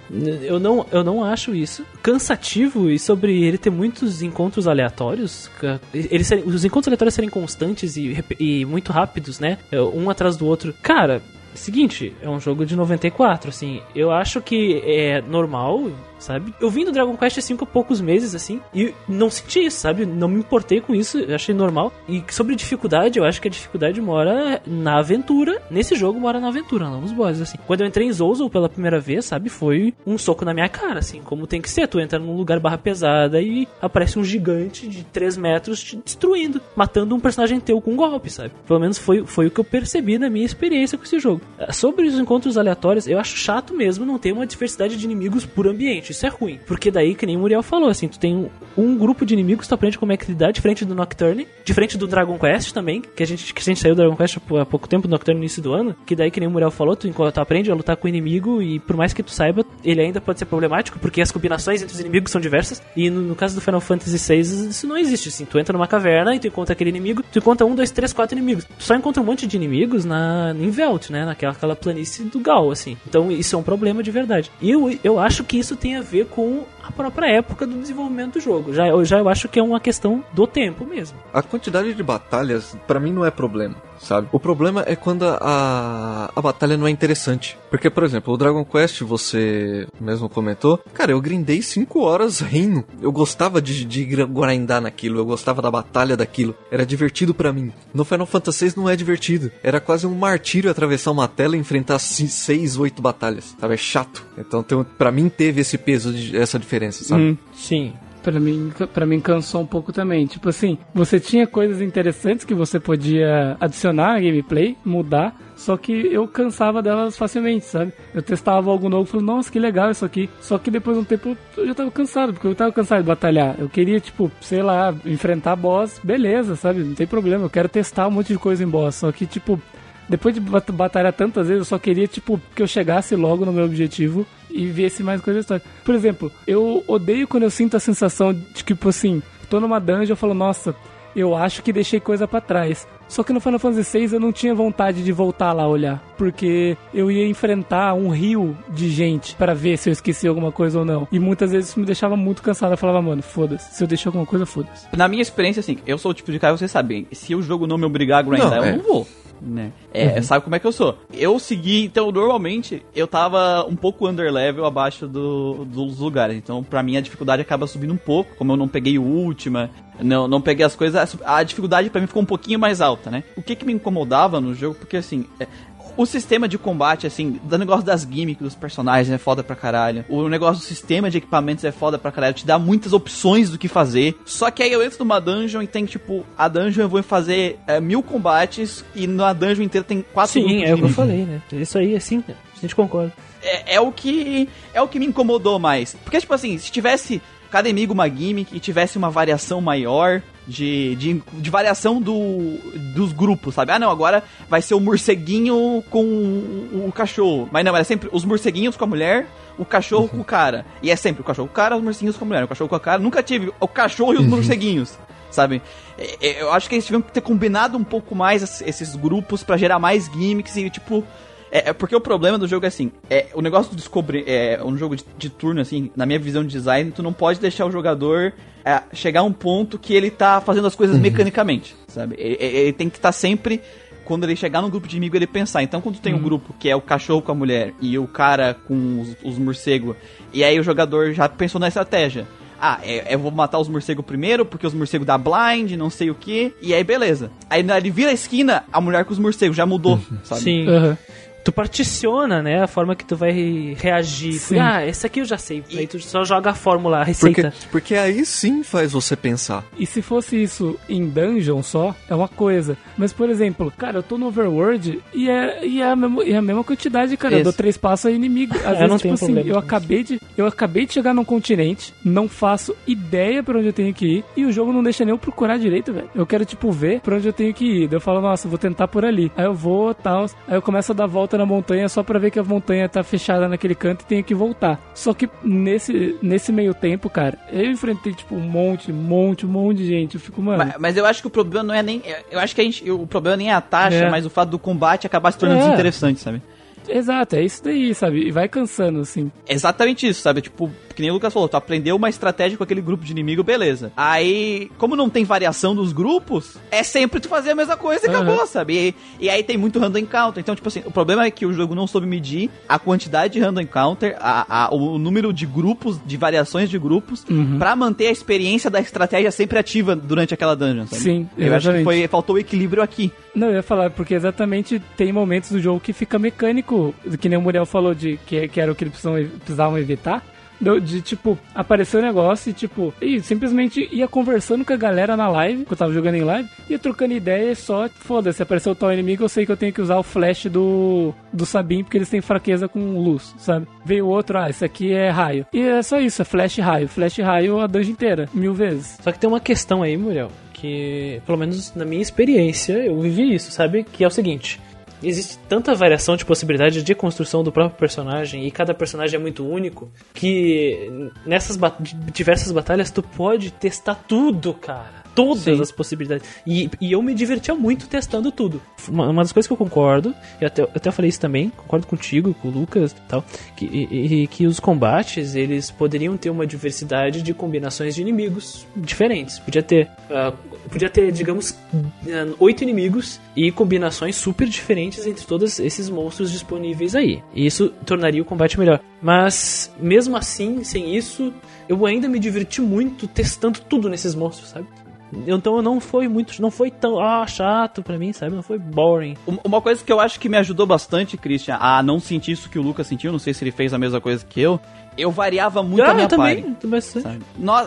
Eu não, eu não acho isso. Cansativo e sobre ele ter muitos encontros aleatórios. Eles serem- os encontros aleatórios serem constantes e, e muito rápidos, né? Um atrás do outro. Cara, seguinte, é um jogo de 94, assim. Eu acho que é normal, sabe? Eu vim do Dragon Quest V há poucos meses, assim, e não senti isso, sabe? Não me importei com isso, achei normal. E sobre dificuldade, eu acho que a dificuldade mora na aventura. Nesse jogo mora na aventura, não nos bosses, assim. Quando eu entrei em Zouzou pela primeira vez, sabe? Foi um soco na minha cara, assim, como tem que ser. Tu entra num lugar barra pesada e aparece um gigante de 3 metros te destruindo, matando um personagem teu com um golpe, sabe? Pelo menos foi, foi o que eu percebi na minha experiência com esse jogo. Sobre os encontros aleatórios, eu acho chato mesmo não ter uma diversidade de inimigos por ambiente. Isso é ruim. Porque daí, que nem o Muriel falou, assim, tu tem um, um grupo de inimigos, tu aprende como é que lidar, diferente do Nocturne, diferente do Dragon Quest também, que a gente, que a gente saiu do Dragon Quest há pouco tempo, do Nocturne no início do ano, que daí, que nem o Muriel falou, tu, tu aprende a lutar com o inimigo e por mais que tu saiba, ele ainda pode ser problemático, porque as combinações entre os inimigos são diversas. E no, no caso do Final Fantasy VI, isso não existe, assim. Tu entra numa caverna e tu encontra aquele inimigo, tu encontra um, dois, três, quatro inimigos. Tu só encontra um monte de inimigos na, em Velt, né? Naquela aquela planície do Gal, assim. Então isso é um problema de verdade. E eu, eu acho que isso tem a ver com a própria época do desenvolvimento do jogo. Já, eu já eu acho que é uma questão do tempo mesmo. A quantidade de batalhas, para mim, não é problema, sabe? O problema é quando a, a batalha não é interessante. Porque, por exemplo, o Dragon Quest, você mesmo comentou, cara, eu grindei 5 horas reino. Eu gostava de, de grindar naquilo, eu gostava da batalha daquilo. Era divertido para mim. No Final Fantasy VI não é divertido. Era quase um martírio atravessar uma tela e enfrentar 6, 8 batalhas, sabe? É chato. Então, tem, pra mim, teve esse peso, de, essa diferença, sabe? Hum, sim. Pra mim, pra mim cansou um pouco também. Tipo assim, você tinha coisas interessantes que você podia adicionar na gameplay, mudar, só que eu cansava delas facilmente, sabe? Eu testava algo novo e falei, nossa, que legal isso aqui. Só que depois de um tempo eu já tava cansado, porque eu tava cansado de batalhar. Eu queria, tipo, sei lá, enfrentar boss, beleza, sabe? Não tem problema, eu quero testar um monte de coisa em boss. Só que, tipo, depois de batalhar tantas vezes, eu só queria, tipo, que eu chegasse logo no meu objetivo e viesse mais coisa da história. Por exemplo, eu odeio quando eu sinto a sensação de, tipo assim, tô numa dungeon e falo, nossa, eu acho que deixei coisa para trás. Só que no Final Fantasy VI eu não tinha vontade de voltar lá olhar, porque eu ia enfrentar um rio de gente para ver se eu esqueci alguma coisa ou não. E muitas vezes isso me deixava muito cansado. Eu falava, mano, foda-se. Se eu deixei alguma coisa, foda-se. Na minha experiência, assim, eu sou o tipo de cara, vocês sabem, se o jogo não me obrigar a grindar, Não, eu é. não vou. Né? É, sabe como é que eu sou? Eu segui, então normalmente eu tava um pouco underlevel abaixo do, dos lugares. Então, pra mim, a dificuldade acaba subindo um pouco. Como eu não peguei o última, não, não peguei as coisas, a dificuldade pra mim ficou um pouquinho mais alta, né? O que que me incomodava no jogo, porque assim. é, o sistema de combate, assim, do negócio das gimmicks dos personagens é foda pra caralho. O negócio do sistema de equipamentos é foda pra caralho. Te dá muitas opções do que fazer. Só que aí eu entro numa dungeon e tem, tipo, a dungeon eu vou fazer é, mil combates e na dungeon inteira tem quatro Sim, é o que eu falei, né? Isso aí, assim, a gente concorda. é, é o que é o que me incomodou mais. Porque, tipo assim, se tivesse cada inimigo uma gimmick e tivesse uma variação maior de, de, de variação do, dos grupos, sabe? Ah, não, agora vai ser o morceguinho com o, o cachorro. Mas não, era sempre os morceguinhos com a mulher, o cachorro com o cara. E é sempre o cachorro com o cara, os morceguinhos com a mulher, o cachorro com a cara. Nunca tive o cachorro e os morceguinhos. Sabe? É, é, Eu acho que eles tiveram que ter combinado um pouco mais es- esses grupos pra gerar mais gimmicks e, tipo, é, é porque o problema do jogo é assim, é o negócio do descobrir, é um jogo de, de turno assim, na minha visão de design, tu não pode deixar o jogador é, chegar a um ponto que ele tá fazendo as coisas mecanicamente, sabe? Ele, ele- tem que estar sempre quando ele chegar num grupo de inimigo, ele pensar. Então, quando tu tem um grupo que é o cachorro com a mulher e o cara com os, os morcegos, e aí o jogador já pensou na estratégia. Ah, é- eu vou matar os morcegos primeiro, porque os morcegos dá blind, não sei o que, e aí beleza. Aí na- ele vira a esquina, a mulher com os morcegos já mudou, sabe? Sim. Aham. Tu particiona, né, a forma que tu vai reagir. Sim. Ah, esse aqui eu já sei. Aí tu só joga a fórmula, a Porque, receita. porque aí sim faz você pensar. E se fosse isso em dungeon só, é uma coisa. Mas, por exemplo, cara, eu tô no overworld e é, e é, a, mesma, e é a mesma quantidade, cara. Eu Isso. dou três passos a inimigo. Às Eu vezes, não tipo assim, eu acabei, de, eu acabei de chegar num continente, não faço ideia pra onde eu tenho que ir, e o jogo não deixa nem eu procurar direito, velho. Eu quero, tipo, ver pra onde eu tenho que ir. Daí eu falo, nossa, eu vou tentar por ali. Aí eu vou, tal. Aí eu começo a dar volta na montanha só pra ver que a montanha tá fechada naquele canto e tenho que voltar. Só que nesse, nesse meio tempo, cara, eu enfrentei, tipo, um monte, um monte, um monte de gente. Eu fico, mano. Mas, mas eu acho que o problema não é nem. Eu acho que a gente, o problema nem é a taxa, É. mas o fato do combate acabar se tornando É. desinteressante, sabe? Exato, é isso daí, sabe? E vai cansando, assim. É Exatamente isso, sabe? Tipo, que nem o Lucas falou, tu aprendeu uma estratégia com aquele grupo de inimigo, beleza. Aí, como não tem variação dos grupos, é sempre tu fazer a mesma coisa e Aham. acabou, sabe? E, e aí tem muito random encounter. Então, tipo assim, o problema é que o jogo não soube medir a quantidade de random encounter, a, a- o número de grupos, de variações de grupos, Uhum. pra manter a experiência da estratégia sempre ativa durante aquela dungeon, sabe? Sim, Eu acho que exatamente. foi, faltou o equilíbrio aqui. Não, eu ia falar, porque exatamente tem momentos do jogo que fica mecânico, que nem o Muriel falou, de que, que era o que eles precisavam evitar. Do- de, tipo, aparecer o negócio e, tipo, e simplesmente ia conversando com a galera na live, que eu tava jogando em live, ia trocando ideia e só, foda-se, apareceu o tal inimigo, eu sei que eu tenho que usar o flash do, do Sabin, porque eles têm fraqueza com luz, sabe? Veio outro, ah, esse aqui é raio. E é só isso, é flash raio. Flash raio a dungeon inteira, mil vezes. Só que tem uma questão aí, Muriel, que, pelo menos na minha experiência, eu vivi isso, sabe? Que é o seguinte. Existe tanta variação de possibilidades de construção do próprio personagem e cada personagem é muito único que nessas ba- diversas batalhas tu pode testar tudo, cara. Todas Sim. as possibilidades. E, e eu me divertia muito testando tudo. Uma, uma das coisas que eu concordo, e até, eu até falei isso também, concordo contigo, com o Lucas e tal, que, e- e que os combates eles poderiam ter uma diversidade de combinações de inimigos diferentes. Podia ter, ah, podia ter digamos, ah, oito inimigos e combinações super diferentes entre todos esses monstros disponíveis aí. E isso tornaria o combate melhor. Mas, mesmo assim, sem isso, eu ainda me diverti muito testando tudo nesses monstros, sabe? Então não foi muito, não foi tão ah, chato pra mim, sabe? Não foi boring. Um- Uma coisa que eu acho que me ajudou bastante, Christian, a não sentir isso que o Lucas sentiu, não sei se ele fez a mesma coisa que eu, eu variava muito a ah, minha eu também, party. também sabe?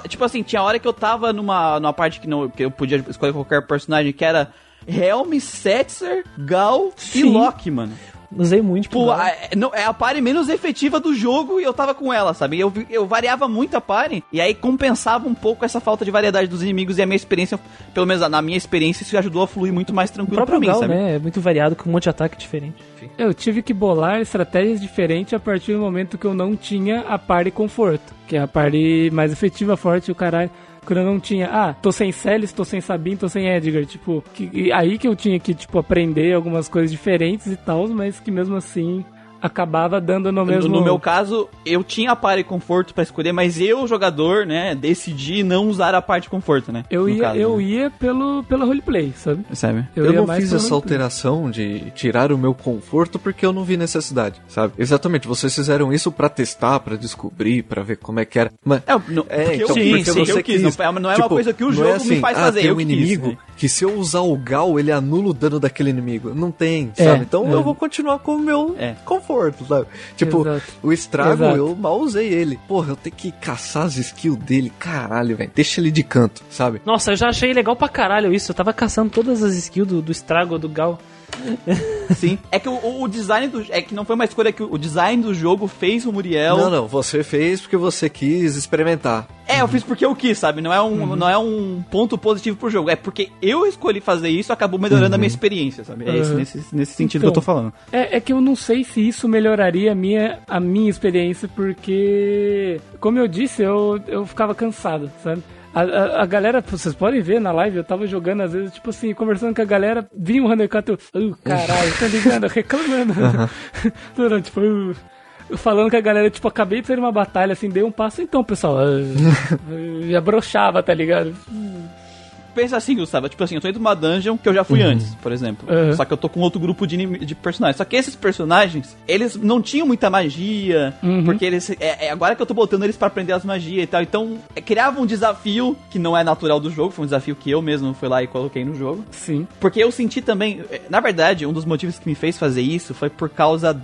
Tipo assim, tinha hora que eu tava numa, numa parte que, não, que eu podia escolher qualquer personagem que era Helm, Setzer, Gal e Sim. Loki, mano. Usei muito. Tipo, a- é, não, é a party menos efetiva do jogo e eu tava com ela, sabe? Eu, eu variava muito a party e aí compensava um pouco essa falta de variedade dos inimigos e a minha experiência, pelo menos na minha experiência, isso ajudou a fluir muito mais tranquilo pra próprio mim, Gal, sabe? né? É muito variado, com um monte de ataque diferente. Eu tive que bolar estratégias diferentes a partir do momento que eu não tinha a party conforto, que é a party mais efetiva, forte e o caralho. Quando eu não tinha, ah, tô sem Celis, tô sem Sabin, tô sem Edgar, tipo, que, aí que eu tinha que, tipo, aprender algumas coisas diferentes e tal, mas que mesmo assim acabava dando no mesmo... No meu caso, eu tinha a party conforto pra escolher, mas eu, jogador, né, decidi não usar a parte conforto, né? Eu no ia, caso, eu né? ia pelo, pela roleplay, sabe? Sabe? Eu, ia não mais fiz essa roleplay. alteração de tirar o meu conforto porque eu não vi necessidade, sabe? Exatamente, vocês fizeram isso pra testar, pra descobrir, pra ver como é que era. Mas É, não, É, porque então, eu quis, porque porque você eu quis, quis. não, é- não é uma Tipo, coisa que o não jogo é assim, me faz ah, fazer, tem eu um que inimigo quis, né? que se eu usar o Gal, ele anula o dano daquele inimigo. Não tem, É, sabe? Então é. eu vou continuar com o meu É. conforto, sabe? Tipo, Exato. o estrago Exato. eu mal usei ele. Porra, eu tenho que caçar as skills dele. Caralho, velho. Deixa ele de canto, sabe? Nossa, eu já achei legal pra caralho isso. Eu tava caçando todas as skills do, do estrago do Gal. Sim. É que o, o design do. É que não foi uma escolha que o, design do jogo fez o Muriel. Não, não, você fez porque você quis experimentar. É, eu fiz porque eu quis, sabe? Não é um, Uhum. não é um ponto positivo pro jogo. É porque eu escolhi fazer isso acabou melhorando a minha experiência, sabe? É isso, Uhum. nesse, nesse sentido Então, que eu tô falando. É, é que eu não sei se isso melhoraria a minha, a minha experiência, porque, como eu disse, eu, eu ficava cansado, sabe? A, a, a galera, vocês podem ver na live, eu tava jogando às vezes, tipo assim, conversando com a galera, vinha um Undercut, eu, uh, caralho, tá ligado? Reclamando. Tudo, tipo, uh, falando com a galera, tipo, acabei de sair uma batalha, assim, dei um passo, então, pessoal, uh, uh, já broxava, tá ligado? Pensa assim, Gustavo, tipo assim, eu tô indo numa dungeon que eu já fui antes, por exemplo. Uhum. Só que eu tô com outro grupo de, de personagens. Só que esses personagens, eles não tinham muita magia, Uhum. porque eles. É, é agora que eu tô botando eles pra aprender as magias e tal. Então, é, criava um desafio que não é natural do jogo, foi um desafio que eu mesmo fui lá e coloquei no jogo. Sim. Porque eu senti também. eh, Na verdade, um dos motivos que me fez fazer isso foi por causa.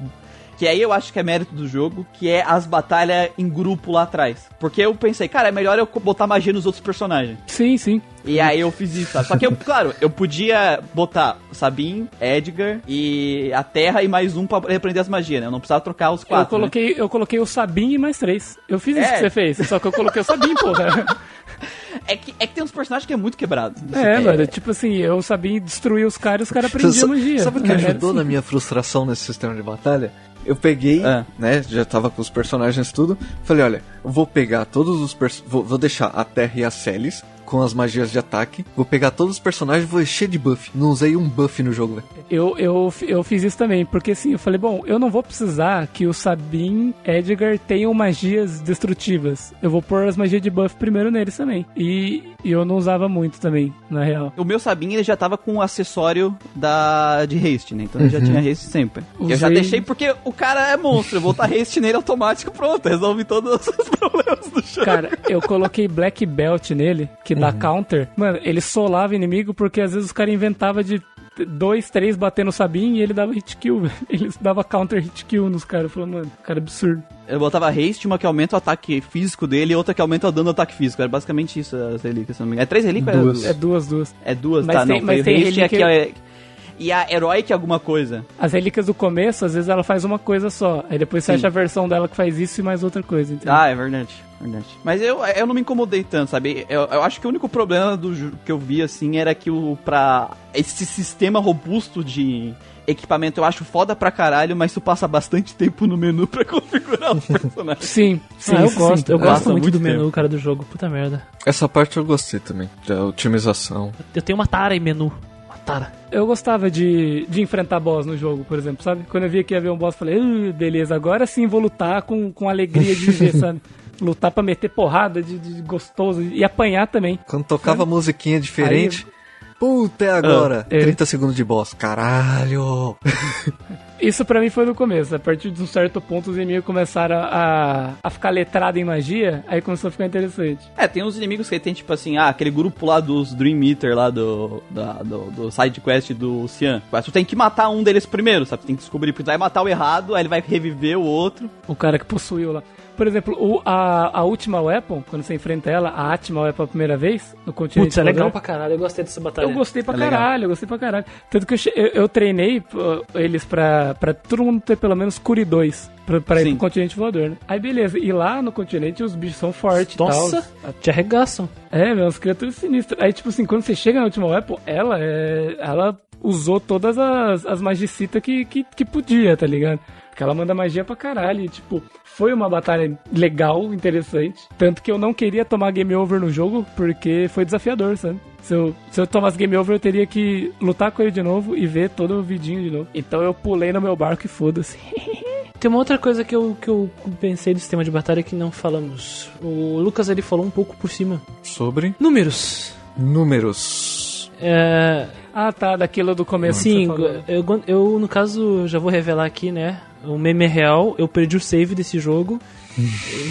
Que aí eu acho que é mérito do jogo, que é as batalhas em grupo lá atrás. Porque eu pensei, cara, é melhor eu botar magia nos outros personagens. Sim, sim. E aí eu fiz isso, sabe? Só que eu, claro, eu podia botar Sabin, Edgar e a Terra e mais um pra aprender as magias, né? Eu não precisava trocar os Eu quatro. né? coloquei, eu coloquei o Sabin e mais três. Eu fiz isso É. que você fez, só que eu coloquei o Sabin, porra. É que, é que tem uns personagens que é muito quebrado. É, mano, tipo assim, eu sabia destruir os caras e os caras aprendiam magia. Sabe o que É, ajudou assim. na minha frustração nesse sistema de batalha? Eu peguei, Ah. né, já tava com os personagens tudo, falei, olha, vou pegar todos os vou, vou deixar a Terra e a Celis com as magias de ataque, vou pegar todos os personagens e vou encher de buff. Não usei um buff no jogo, velho. Eu, eu, eu fiz isso também, porque assim, eu falei, bom, eu não vou precisar que o Sabin Edgar tenham magias destrutivas. Eu vou pôr as magias de buff primeiro neles também. E, e eu não usava muito também, na real. O meu Sabin, ele já tava com o acessório da, de haste, né? Então ele já tinha haste sempre. Eu já Usei- deixei porque o cara é monstro. Eu vou botar haste nele automático, pronto. Resolve todos os problemas do jogo. Cara, eu coloquei Black Belt nele, que dá counter. Mano, ele solava inimigo porque às vezes os caras inventavam de dois, três batendo o Sabin e ele dava hit kill, velho. Ele dava counter hit kill nos caras. Falou, mano, cara absurdo. Eu botava haste, uma que aumenta o ataque físico dele e outra que aumenta o dano do ataque físico. Era basicamente isso as relíquias, se não me engano. É três relíquias? ou É duas, duas. É duas, Mas tá? tem- não, mas tem haste e aqui relíquia- é... E a Heroic alguma coisa. As relíquias do começo, às vezes ela faz uma coisa só. Aí depois você Sim. acha a versão dela que faz isso e mais outra coisa, entendeu? Ah, é verdade, verdade. Mas eu, eu não me incomodei tanto, sabe? Eu, eu acho que o único problema do que eu vi, assim, era que o pra esse sistema robusto de equipamento eu acho foda pra caralho, mas tu passa bastante tempo no menu pra configurar o personagem. Sim, sim, ah, eu isso gosto, sim. eu gosto muito, muito do menu, cara, do jogo. Puta merda. Essa parte eu gostei também, da otimização. Eu tenho uma tara em menu. Uma tara. Eu gostava de, de enfrentar boss no jogo, por exemplo, sabe? Quando eu via que ia ver um boss, eu falei, "Ah, beleza, agora sim vou lutar com, com alegria de viver, sabe? Lutar pra meter porrada de, de gostoso e apanhar também. Quando tocava musiquinha diferente. Puta, é agora! é. 30 segundos de boss. Caralho! Isso pra mim foi no começo. A partir de um certo ponto, os inimigos começaram a, a ficar letrado em magia, aí começou a ficar interessante. É, tem uns inimigos que tem, tipo assim, ah, aquele grupo lá dos Dream Eater lá do, da, do, do side quest do Cian. Mas tu tem que matar um deles primeiro, sabe? Tu tem que descobrir, porque tu vai matar o errado, aí ele vai reviver o outro. O cara que possuiu lá. Por exemplo, o, a, a última weapon, quando você enfrenta ela, a Atma Weapon a primeira vez, no continente Putz, é legal pra caralho. Eu gostei dessa batalha. Eu gostei pra É legal. caralho, eu gostei pra caralho. Tanto que eu, eu, eu treinei eles pra, pra todo mundo ter pelo menos Curi 2 pra, pra ir pro continente voador, né? Aí beleza, e lá no continente os bichos são fortes e tal. Nossa, te arregaçam. É, meu, as criaturas sinistras. Aí, tipo assim, quando você chega na última weapon, ela é. Ela usou todas as, as magicitas que, que, que podia, tá ligado? Porque ela manda magia pra caralho. E, tipo, foi uma batalha legal, interessante. Tanto que eu não queria tomar game over no jogo, porque foi desafiador, sabe? Se eu, se eu tomasse game over, eu teria que lutar com ele de novo e ver todo o vidinho de novo. Então eu pulei no meu barco e foda-se. Tem uma outra coisa que eu, que eu pensei do sistema de batalha que não falamos. O Lucas ele falou um pouco por cima. Sobre Números. números. É, Ah, tá, daquilo do começo. sim, falou. eu, eu no caso já vou revelar aqui, né? O meme é real, eu perdi o save desse jogo.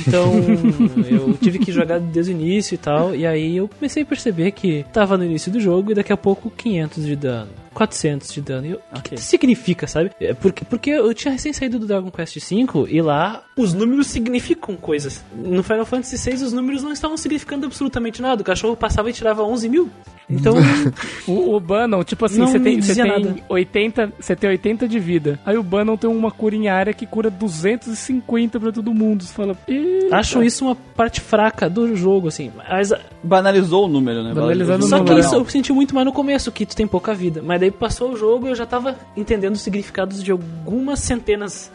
Então eu tive que jogar desde o início e tal. E aí eu comecei a perceber que tava no início do jogo e daqui a pouco 500 de dano. 400 de dano. E eu, O que, que isso significa, sabe? É porque, porque eu tinha recém saído do Dragon Quest V e lá os números significam coisas. No Final Fantasy VI os números não estavam significando absolutamente nada. O cachorro passava e tirava 11 mil. Então, O, o Bannon, tipo assim, você tem, você tem nada. 80, você tem 80 de vida. Aí o Bannon tem uma cura em área que cura 250 pra todo mundo. Você fala, "Eita." acho isso uma parte fraca do jogo, assim. Mas Banalizou o número, né? Banalizando o Só que número. isso eu senti muito mais no começo, que tu tem pouca vida. Mas daí passou o jogo e eu já tava entendendo os significados de algumas centenas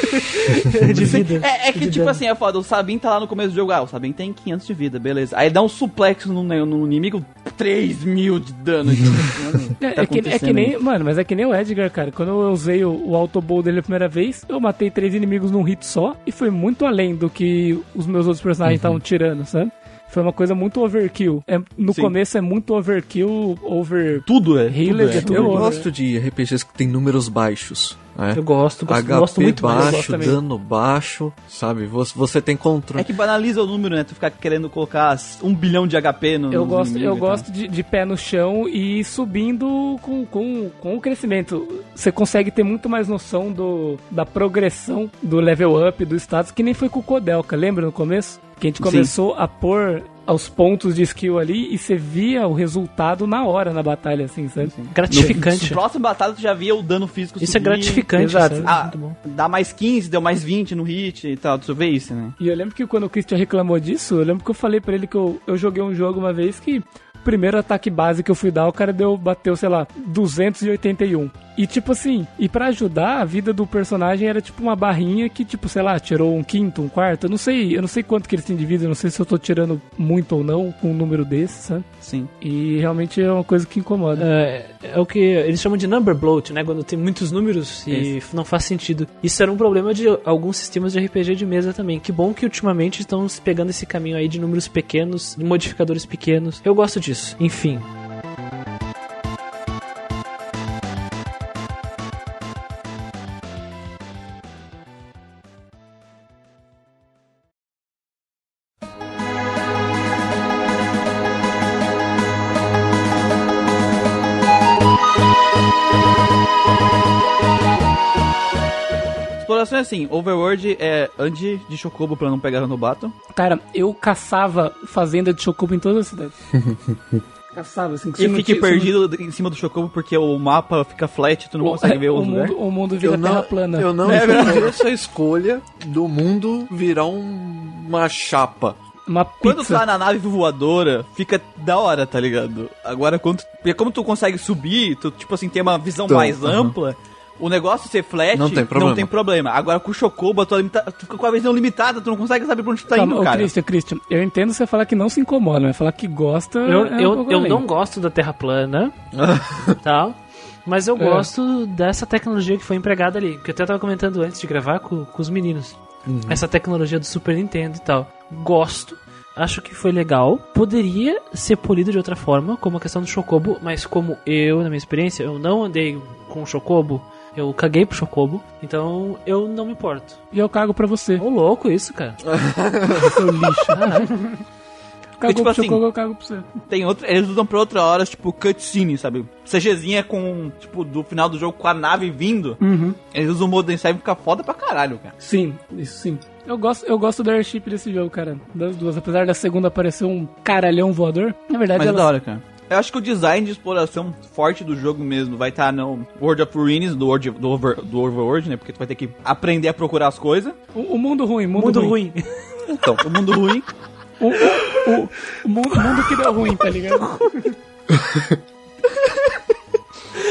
de vida. É, é que, tipo dano. assim, é foda, o Sabin tá lá no começo do jogo, ah, o Sabin tem 500 de vida, beleza. Aí dá um suplex no, no inimigo, 3 mil de dano. Tipo, mano, É, tá é que, é que nem, aí? mano, mas é que nem o Edgar, cara. Quando eu usei o, o autobow dele a primeira vez, eu matei três inimigos num hit só e foi muito além do que os meus outros personagens estavam tirando, sabe? Foi uma coisa muito overkill. É, no Sim. começo é muito overkill, over. Tudo é. Tudo é. tudo. Eu Horror, gosto de RPGs que tem números baixos. Né? Eu gosto, gosto, HP gosto muito mais. gosto baixo, também. dano baixo, sabe? Você, você tem controle. É que banaliza o número, né? Tu ficar querendo colocar um bilhão de HP no. Eu gosto, eu inimigos tal. gosto de, de pé no chão e ir subindo com, com, com o crescimento. Você consegue ter muito mais noção do, da progressão do level up, do status, que nem foi com o Kodelka, lembra no começo? Que a gente Sim. começou a pôr aos pontos de skill ali e você via o resultado na hora na batalha, assim, sabe? Gratificante. No próximo batalha tu já via o dano físico Isso é subir. gratificante, Exato. sabe? Ah, Muito bom. dá mais 15, deu mais 20 no hit e tal, tu vê isso, né? E eu lembro que quando o Christian reclamou disso, eu lembro que eu falei pra ele que eu, eu joguei um jogo uma vez que o primeiro ataque base que eu fui dar, o cara deu, bateu, sei lá, 281. E tipo assim, e pra ajudar, a vida do personagem era tipo uma barrinha que, tipo, sei lá, tirou um quinto, um quarto. Eu não sei, eu não sei quanto que eles têm de vida, eu não sei se eu tô tirando muito ou não com um número desse, sabe? Sim. E realmente é uma coisa que incomoda. É, é o que eles chamam de number bloat, né? Quando tem muitos números e não faz sentido. Isso era um problema de alguns sistemas de RPG de mesa também. Que bom que ultimamente estão se pegando esse caminho aí de números pequenos, de modificadores pequenos. Eu gosto disso. Enfim. Recomendação é assim: Overworld é ande de Chocobo pra não pegar no bato. Cara, eu caçava fazenda de chocobo em toda a cidade. caçava, assim. que E não fique tinha- se não- perdido em cima do Chocobo porque o mapa fica flat, tu não o- consegue ver o lugares. mundo, o mundo vira Eu terra não, plana. eu não É entendi essa escolha do mundo virar um- uma chapa. Uma Quando tu pizza. tá na nave voadora, fica da hora, tá ligado? Agora, quando, porque como tu consegue subir, tu, tipo assim, tem uma visão Então, mais aham. ampla, o negócio ser flat Não tem problema. não tem problema. Agora, com o Chocobo, tu, limita- tu fica com a visão limitada, tu não consegue saber pra onde tu tá Calma, indo, cara. Christian, Christian, eu entendo você falar que não se incomoda, mas falar que gosta. Eu, é um eu, pouco eu não gosto da Terra plana, tal. Mas eu É. gosto dessa tecnologia que foi empregada ali. Que eu até tava comentando antes de gravar com, com os meninos. Essa tecnologia do Super Nintendo e tal. Gosto. Acho que foi legal. Poderia ser polido de outra forma, como a questão do Chocobo, mas como eu, na minha experiência, eu não andei com o Chocobo, eu caguei pro Chocobo, então eu não me importo. E eu cago pra você. Ô louco isso, cara. Seu lixo. Caralho. Cagou tipo pro assim, chocobo, eu cago pra você. Tem outra, eles usam pra outra hora, tipo, cutscene, sabe? CGzinha com, tipo, do final do jogo com a nave vindo. Uhum. Eles usam o modo Inside e fica foda pra caralho, cara. Sim, isso sim. Eu gosto, eu gosto do airship desse jogo, cara. Das duas. Apesar da segunda aparecer um caralhão voador. Na verdade, Mas é ela da hora, cara. Eu acho que o design de exploração forte do jogo mesmo vai estar no World of Ruins, do, World, do, over, do Overworld, né? Porque tu vai ter que aprender a procurar as coisas. O, o mundo ruim, mundo, Mundo ruim. ruim. Então, o mundo ruim. O, o, o, o mundo, o mundo que deu ruim, tá ligado?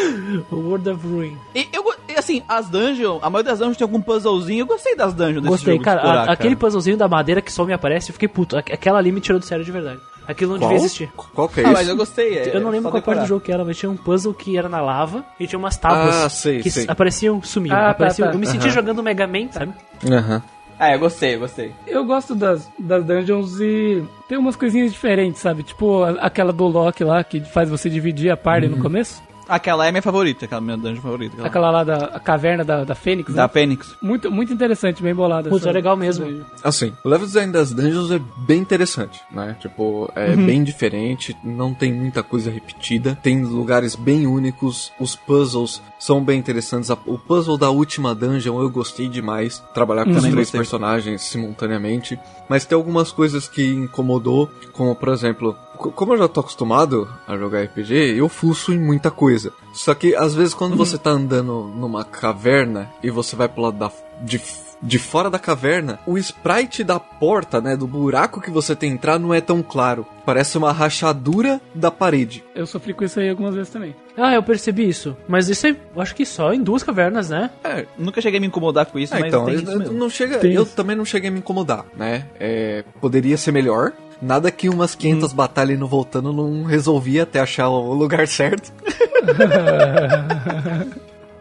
O World of Ruin. E eu, e, assim, as dungeons, a maioria das dungeons tem algum puzzlezinho. Eu gostei das dungeons desse Gostei, cara. explorar, a- aquele puzzlezinho da madeira que só me aparece, eu fiquei puto. Aqu- Aquela ali me tirou do sério de verdade. Aquilo não Qual? devia existir. Qual que é Ah, isso? mas eu gostei. é, eu não lembro só qual parte do jogo que era, mas tinha um puzzle que era na lava e tinha umas tábuas Ah, sei, que sei. apareciam, sumiam. Ah, tá, apareciam. tá. Eu me senti Aham. jogando Mega Man, sabe? Aham. É, eu gostei, eu gostei. Eu gosto das, das dungeons e tem umas coisinhas diferentes, sabe? Tipo aquela do Loki lá que faz você dividir a party no começo. Aquela é minha favorita, aquela minha dungeon favorita. Aquela Aquela lá da a caverna da, da Fênix. da né? Fênix. Muito, muito interessante, bem bolada. Putz, é legal mesmo. Assim, o level design das dungeons é bem interessante, né? Tipo, é bem diferente, não tem muita coisa repetida, tem lugares bem únicos, os puzzles são bem interessantes. A- O puzzle da última dungeon eu gostei demais, trabalhar com os Também três gostei. personagens simultaneamente, mas tem algumas coisas que incomodou, como por exemplo, como eu já tô acostumado a jogar RPG, eu fuço em muita coisa. Só que às vezes quando você tá andando numa caverna e você vai pro lado da, de, de fora da caverna, o sprite da porta, né, do buraco que você tem que entrar não é tão claro. Parece uma rachadura da parede. Eu sofri com isso aí algumas vezes também. Ah, eu percebi isso. Mas isso é, eu acho que só em duas cavernas, né? É, Nunca cheguei a me incomodar com isso, É, mas então, tem eu, isso mesmo. não chega, Tem eu isso. também não cheguei a me incomodar, né? É, poderia ser melhor. Nada que umas 500 batalhas indo voltando não resolvia até achar o lugar certo.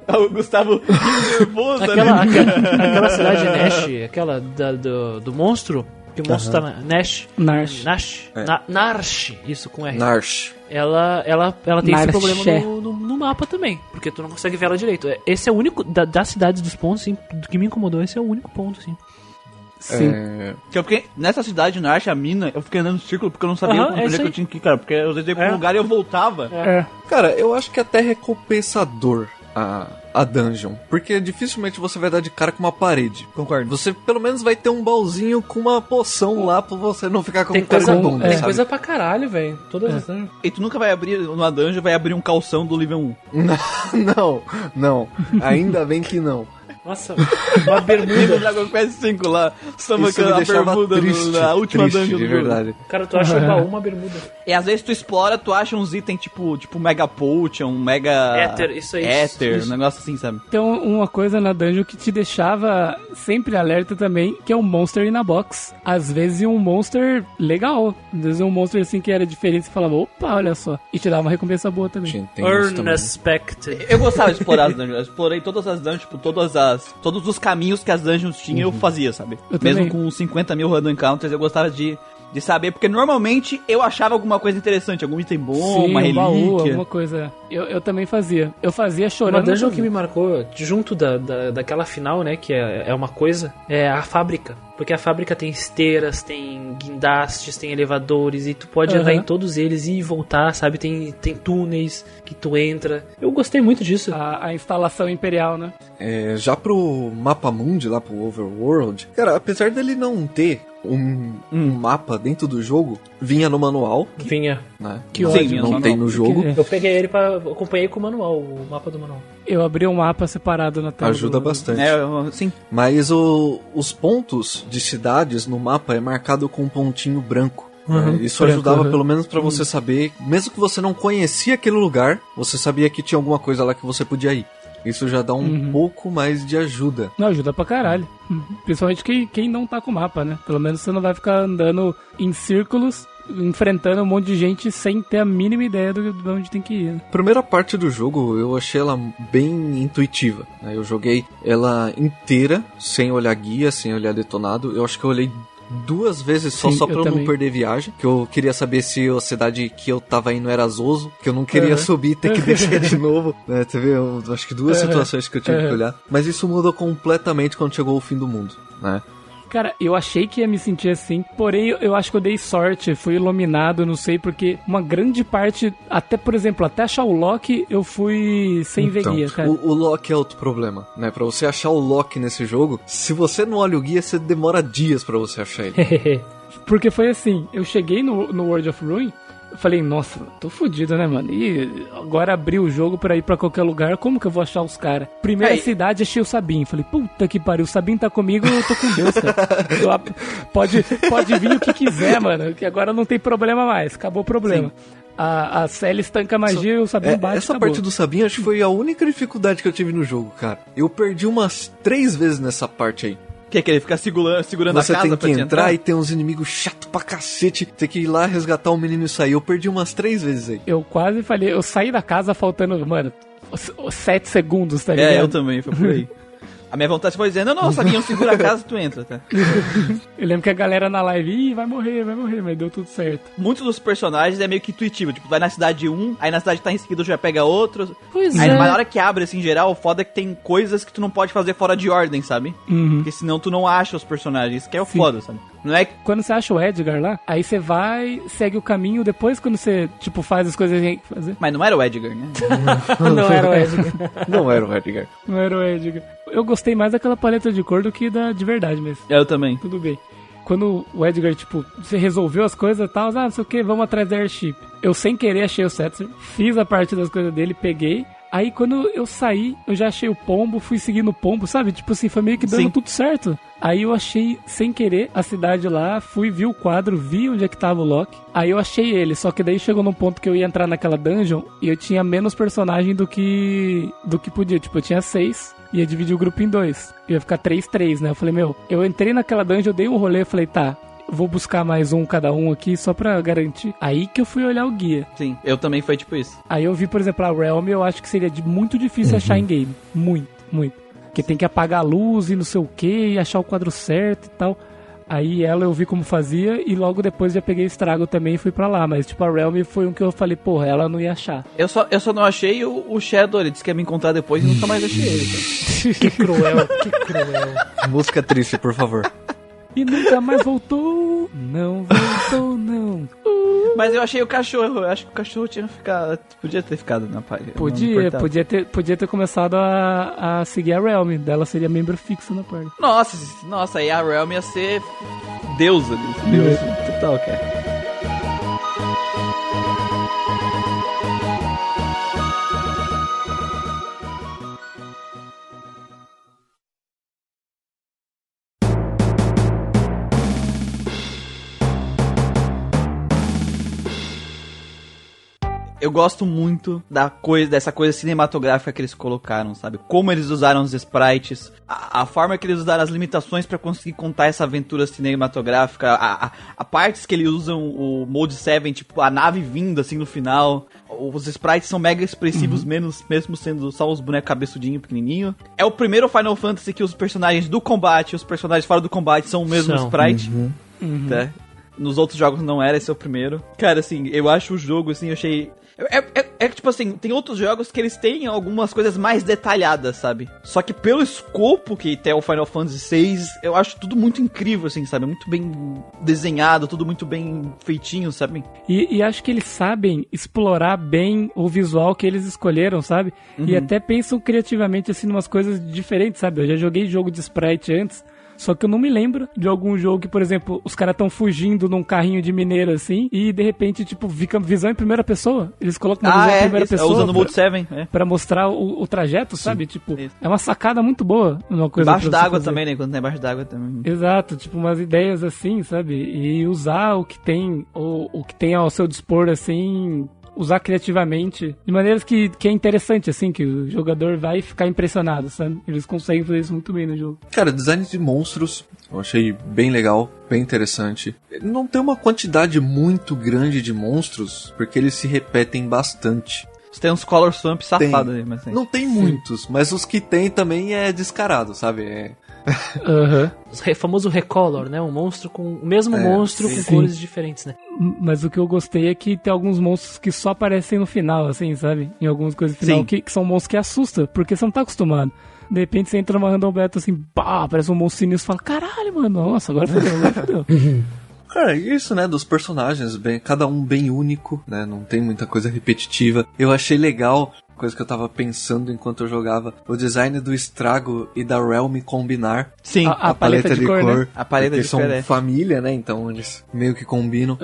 O Gustavo nervoso Aquela, ali. aquela, aquela cidade Nash, aquela da- do, do monstro, que o monstro tá na Nash. Narsh. Nash. É. Na, Narsh, isso com R. Narsh. ela, ela, ela tem esse Narché. problema no, no, no mapa também, porque tu não consegue ver ela direito. Esse é o único, da, das cidades dos pontos, assim, do que me incomodou, esse é o único ponto, assim. Sim. É, Que eu fiquei, nessa cidade, na Archa Mina, eu fiquei andando em círculo porque eu não sabia Aham, onde é é que eu tinha que ir, cara. Porque às vezes eu ia pra É. um lugar e eu voltava. É. Cara, eu acho que até é recompensador a, a dungeon. Porque dificilmente você vai dar de cara com uma parede. Concordo. Você pelo menos vai ter um baúzinho com uma poção lá pra você não ficar com Tem cara coisa, de bunda, é. tem coisa pra caralho, velho. Todas as E tu nunca vai abrir uma dungeon vai abrir um calção do nível 1. Não, não. Ainda bem que não. Nossa, uma bermuda. Dragon Quest 5 lá, samba Isso me a bermuda triste, no, na última triste, dungeon de do jogo. verdade. Cara, tu acha um baú, uma bermuda. E às vezes tu explora, tu acha uns itens tipo, tipo Mega Potion, Mega... Éter, isso aí, Éter, isso. um negócio assim, sabe? Tem um- uma coisa na dungeon que te deixava sempre alerta também, que é um monster in a box. Às vezes um monster legal. Às vezes um monster assim que era diferente, você falava, opa, olha só. E te dava uma recompensa boa também. Gente, tem isso também. Eu gostava de explorar as dungeons. Eu explorei todas as dungeons, tipo, todas as, todos os caminhos que as dungeons tinham, eu fazia, sabe? Eu Mesmo também. com 50 mil random encounters, eu gostava de De saber, porque normalmente eu achava alguma coisa interessante, algum item bom, Sim, uma um baú, relíquia. alguma coisa. Eu, eu também fazia. Eu fazia Uma chorando. dungeon mas que me marcou, junto da, da, daquela final, né, que é, é uma coisa, é a fábrica. Porque a fábrica tem esteiras, tem guindastes, tem elevadores, e tu pode Aham. andar em todos eles e voltar, sabe? Tem, tem túneis que tu entra. Eu gostei muito disso. A, a instalação imperial, né? É, já pro mapa mundi, lá pro Overworld, cara, apesar dele não ter um, um mapa dentro do jogo, vinha no manual, Vinha. né? Que não, ódio. não tem no jogo. Que- Eu peguei ele para acompanhei com o manual, o mapa do manual. Eu abri um mapa separado na tela. Ajuda do- bastante. É, eu- sim. Mas o- os pontos de cidades no mapa é marcado com um pontinho branco. Uhum, né? Isso branco, ajudava uhum. pelo menos pra você saber, mesmo que você não conhecia aquele lugar, você sabia que tinha alguma coisa lá que você podia ir. Isso já dá um Uhum. pouco mais de ajuda. Não, ajuda pra caralho. Principalmente quem, quem não tá com mapa, né? Pelo menos você não vai ficar andando em círculos, enfrentando um monte de gente sem ter a mínima ideia do, de onde tem que ir. né? Primeira parte do jogo eu achei ela bem intuitiva. né? Eu joguei ela inteira, sem olhar guia, sem olhar detonado. Eu acho que eu olhei duas vezes só, Sim, só eu pra eu não também. perder viagem. Que eu queria saber se a cidade que eu tava indo era Zoso, que eu não queria Aham. subir e ter que descer de novo. Né? Você vê, eu acho que duas Aham. situações que eu tive que Aham. olhar. Mas isso mudou completamente quando chegou o fim do mundo. Né? Cara, eu achei que ia me sentir assim, porém eu, acho que eu dei sorte, fui iluminado, não sei, porque uma grande parte, até por exemplo, até achar o Loki, eu fui sem ver guia, cara. Então, o, o Loki é outro problema, né? Pra você achar o Loki nesse jogo, se você não olha o guia, você demora dias pra você achar ele. Porque foi assim, eu cheguei no, no World of Ruin, falei, nossa, tô fudido, né, mano? E agora abri o jogo pra ir pra qualquer lugar, como que eu vou achar os caras? Primeira Aí- cidade, achei o Sabin. Falei, puta que pariu, o Sabin tá comigo, eu tô com Deus, cara. Pode, pode vir o que quiser, mano, que agora não tem problema mais, acabou o problema. A, a Cell estanca magia e o Sabin É, bate, essa acabou. parte do Sabinho acho que foi a única dificuldade que eu tive no jogo, cara. Eu perdi umas três vezes nessa parte aí. Que é que ele fica segurando, segurando Você a casa tem pra que te entrar e tem uns inimigos chato pra cacete. Tem que ir lá resgatar o menino e sair. Eu perdi umas três vezes aí. Eu quase falei, eu saí da casa faltando, mano, sete segundos, tá ligado? É, eu também, foi por aí. A minha vontade foi dizer, não, não, Sabinho, segura a casa e tu entra, tá? Eu lembro que a galera na live, ih, vai morrer, vai morrer, mas deu tudo certo. Muitos dos personagens é meio que intuitivo, tipo, vai na cidade um, aí na cidade que tá em seguida já pega outros. Pois Aí, é. mas na hora que abre, assim, em geral, o foda é que tem coisas que tu não pode fazer fora de ordem, sabe? Uhum. Porque senão tu não acha os personagens, isso que é o Sim. foda, sabe? Não é Quando você acha o Edgar lá, aí você vai, segue o caminho, depois quando você, tipo, faz as coisas que tem que fazer. Mas não era o Edgar, né? Não era o Edgar. Não era o Edgar. Não era o Edgar. Eu gostei mais daquela paleta de cor do que da de verdade mesmo. Eu também. Tudo bem. Quando o Edgar, tipo, você resolveu as coisas e tal, ah, não sei o que, vamos atrás da Airship. Eu sem querer achei o Setzer, fiz a parte das coisas dele, peguei. Aí quando eu saí, eu já achei o pombo, fui seguindo o pombo, sabe? Tipo assim, foi meio que dando Sim. tudo certo. Aí eu achei, sem querer, a cidade lá, fui, vi o quadro, vi onde é que tava o Loki. Aí eu achei ele, só que daí chegou num ponto que eu ia entrar naquela dungeon e eu tinha menos personagem do que do que podia. Tipo, eu tinha seis, ia dividir o grupo em dois. Ia ficar três, três, né? Eu falei, meu, eu entrei naquela dungeon, eu dei um rolê, falei, tá, vou buscar mais um cada um aqui só pra garantir. Aí que eu fui olhar o guia. Sim, eu também foi tipo isso. Aí eu vi, por exemplo, a Realm, eu acho que seria de muito difícil achar em game. Muito, muito. Porque tem que apagar a luz e não sei o que, e achar o quadro certo e tal. Aí ela eu vi como fazia e logo depois já peguei estrago também e fui pra lá. Mas tipo, a Realm foi um que eu falei, porra, ela não ia achar. Eu só, eu só não achei o, o Shadow, ele disse que ia me encontrar depois e nunca mais achei ele. cara. Que cruel, que cruel. Música triste, por favor. E nunca mais voltou. Não voltou, não. Mas eu achei o cachorro, eu acho que o cachorro tinha ficado. Podia ter ficado na página. não Podia, podia ter, podia ter começado a, a seguir a Realm. Dela seria membro fixo na parte. Nossa, nossa, aí a Realm ia ser deusa ali. Deus total, cara. Eu gosto muito da coisa, dessa coisa cinematográfica que eles colocaram, sabe? Como eles usaram os sprites, a, a forma que eles usaram as limitações pra conseguir contar essa aventura cinematográfica, a, a, a partes que eles usam o Mode 7, tipo a nave vindo assim no final. Os sprites são mega expressivos, menos, mesmo sendo só os bonecos cabeçudinho, pequenininho. É o primeiro Final Fantasy que os personagens do combate e os personagens fora do combate são o mesmo São. sprite. Tá? nos outros jogos não era, esse é o primeiro. Cara, assim, eu acho o jogo, assim, eu achei. É, é, é que, tipo assim, tem outros jogos que eles têm algumas coisas mais detalhadas, sabe? Só que pelo escopo que tem o Final Fantasy VI, eu acho tudo muito incrível, assim, sabe? Muito bem desenhado, tudo muito bem feitinho, sabe? E, e acho que eles sabem explorar bem o visual que eles escolheram, sabe? E até pensam criativamente, assim, umas coisas diferentes, sabe? Eu já joguei jogo de sprite antes. Só que eu não me lembro de algum jogo que, por exemplo, os caras estão fugindo num carrinho de mineiro assim e de repente, tipo, fica visão em primeira pessoa. Eles colocam uma Ah, visão em é, primeira isso, é pessoa. usando o pra- Mode 7, é. Pra mostrar o, o trajeto, sabe? Tipo, isso. é uma sacada muito boa. Uma coisa Embaixo d'água também, né? Quando tá embaixo d'água também. Exato, tipo umas ideias assim, sabe? E usar o que tem, o, o que tem ao seu dispor, assim, usar criativamente, de maneiras que, que é interessante, assim, que o jogador vai ficar impressionado, sabe? Eles conseguem fazer isso muito bem no jogo. Cara, design de monstros eu achei bem legal, bem interessante. Não tem uma quantidade muito grande de monstros, porque eles se repetem bastante. Você tem uns Color Swamp Tem. safados aí, mas assim. Não tem muitos, mas os que tem também é descarado, sabe? É, Aham. O famoso recolor, né? Um monstro com. O mesmo É, monstro sim. com Sim. cores diferentes, né? Mas o que eu gostei é que tem alguns monstros que só aparecem no final, assim, sabe? Em algumas coisas no final, que, que são monstros que assustam, porque você não tá acostumado. De repente você entra numa random beta assim, pá, aparece um monstro sinistro e fala, caralho, mano, nossa, agora fodeu, agora fodeu. Cara, isso, né, dos personagens, bem, cada um bem único, né, não tem muita coisa repetitiva. Eu achei legal, coisa que eu tava pensando enquanto eu jogava, o design do Estrago e da Realm combinar Sim. A- a paleta de cor, né? A paleta de são cor, é. família, né, então eles meio que combinam.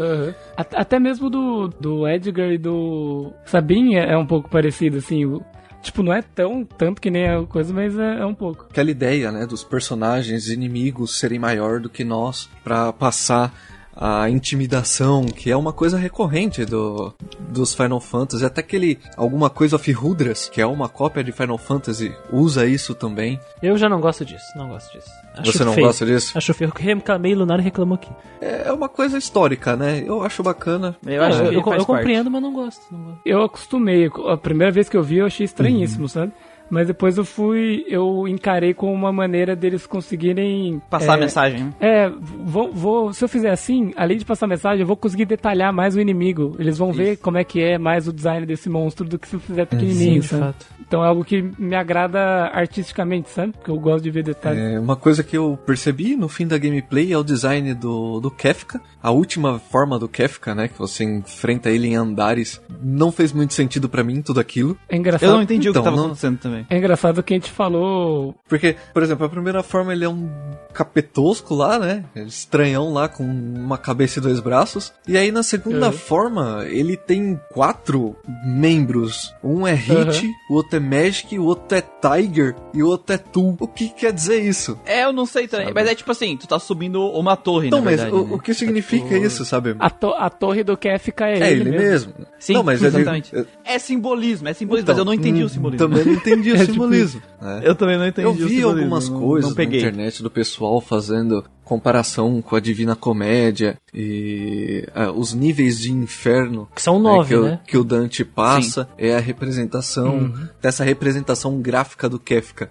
At- Até mesmo do, do Edgar e do Sabin é, é um pouco parecido, assim. o- tipo, não é tão tanto que nem a coisa, mas é, é um pouco. Aquela ideia, né, dos personagens inimigos serem maior do que nós pra passar a intimidação, que é uma coisa recorrente do, dos Final Fantasy, até aquele alguma coisa of Rudras, que é uma cópia de Final Fantasy, usa isso também. Eu já não gosto disso, não gosto disso. Acho Você não feio. gosta disso? Acho feio. Reclamei, Lunar reclamou aqui. É uma coisa histórica, né? Eu acho bacana. Eu É, acho eu, que eu, eu parte. compreendo, mas não gosto. Não gosto. Eu acostumei. A primeira vez que eu vi, eu achei estranhíssimo, sabe? Mas depois eu fui, eu encarei como uma maneira deles conseguirem Passar é, a mensagem, né? É, vou, vou- se eu fizer assim, além de passar mensagem, eu vou conseguir detalhar mais o inimigo. Eles vão ver como é que é mais o design desse monstro do que se eu fizer pequenininho, de sabe? fato. Então é algo que me agrada artisticamente, sabe? Porque eu gosto de ver detalhes. É, uma coisa que eu percebi no fim da gameplay é o design do, do Kefka. A última forma do Kefka, né? Que você enfrenta ele em andares. Não fez muito sentido pra mim tudo aquilo. É engraçado. Eu não entendi o Então, que tava não- acontecendo também. É engraçado que a gente falou. Porque, por exemplo, a primeira forma ele é um capetosco lá, né? Estranhão lá com uma cabeça e dois braços. E aí na segunda Uhum. forma ele tem quatro membros. Um é Hit, o outro é Magic, o outro é Tiger e o outro é Tu. O que quer dizer isso? É, eu não sei também. Mas é tipo assim, tu tá subindo uma torre, Então, na mas verdade. o, né? o que significa isso, sabe? A, to- a torre do Kefka é, É ele mesmo. Sim, não, mas ele- exatamente. eu- É simbolismo, é simbolismo, então, mas eu não entendi hum, o simbolismo. Também não entendi o É tipo simbolismo. né? Eu também não entendi Eu o vi algumas não- coisas não peguei. na internet do pessoal fazendo comparação com a Divina Comédia e ah, os níveis de inferno Que são né, nove, que, o- né? que o Dante passa é a representação Uhum. dessa representação gráfica do Kefka.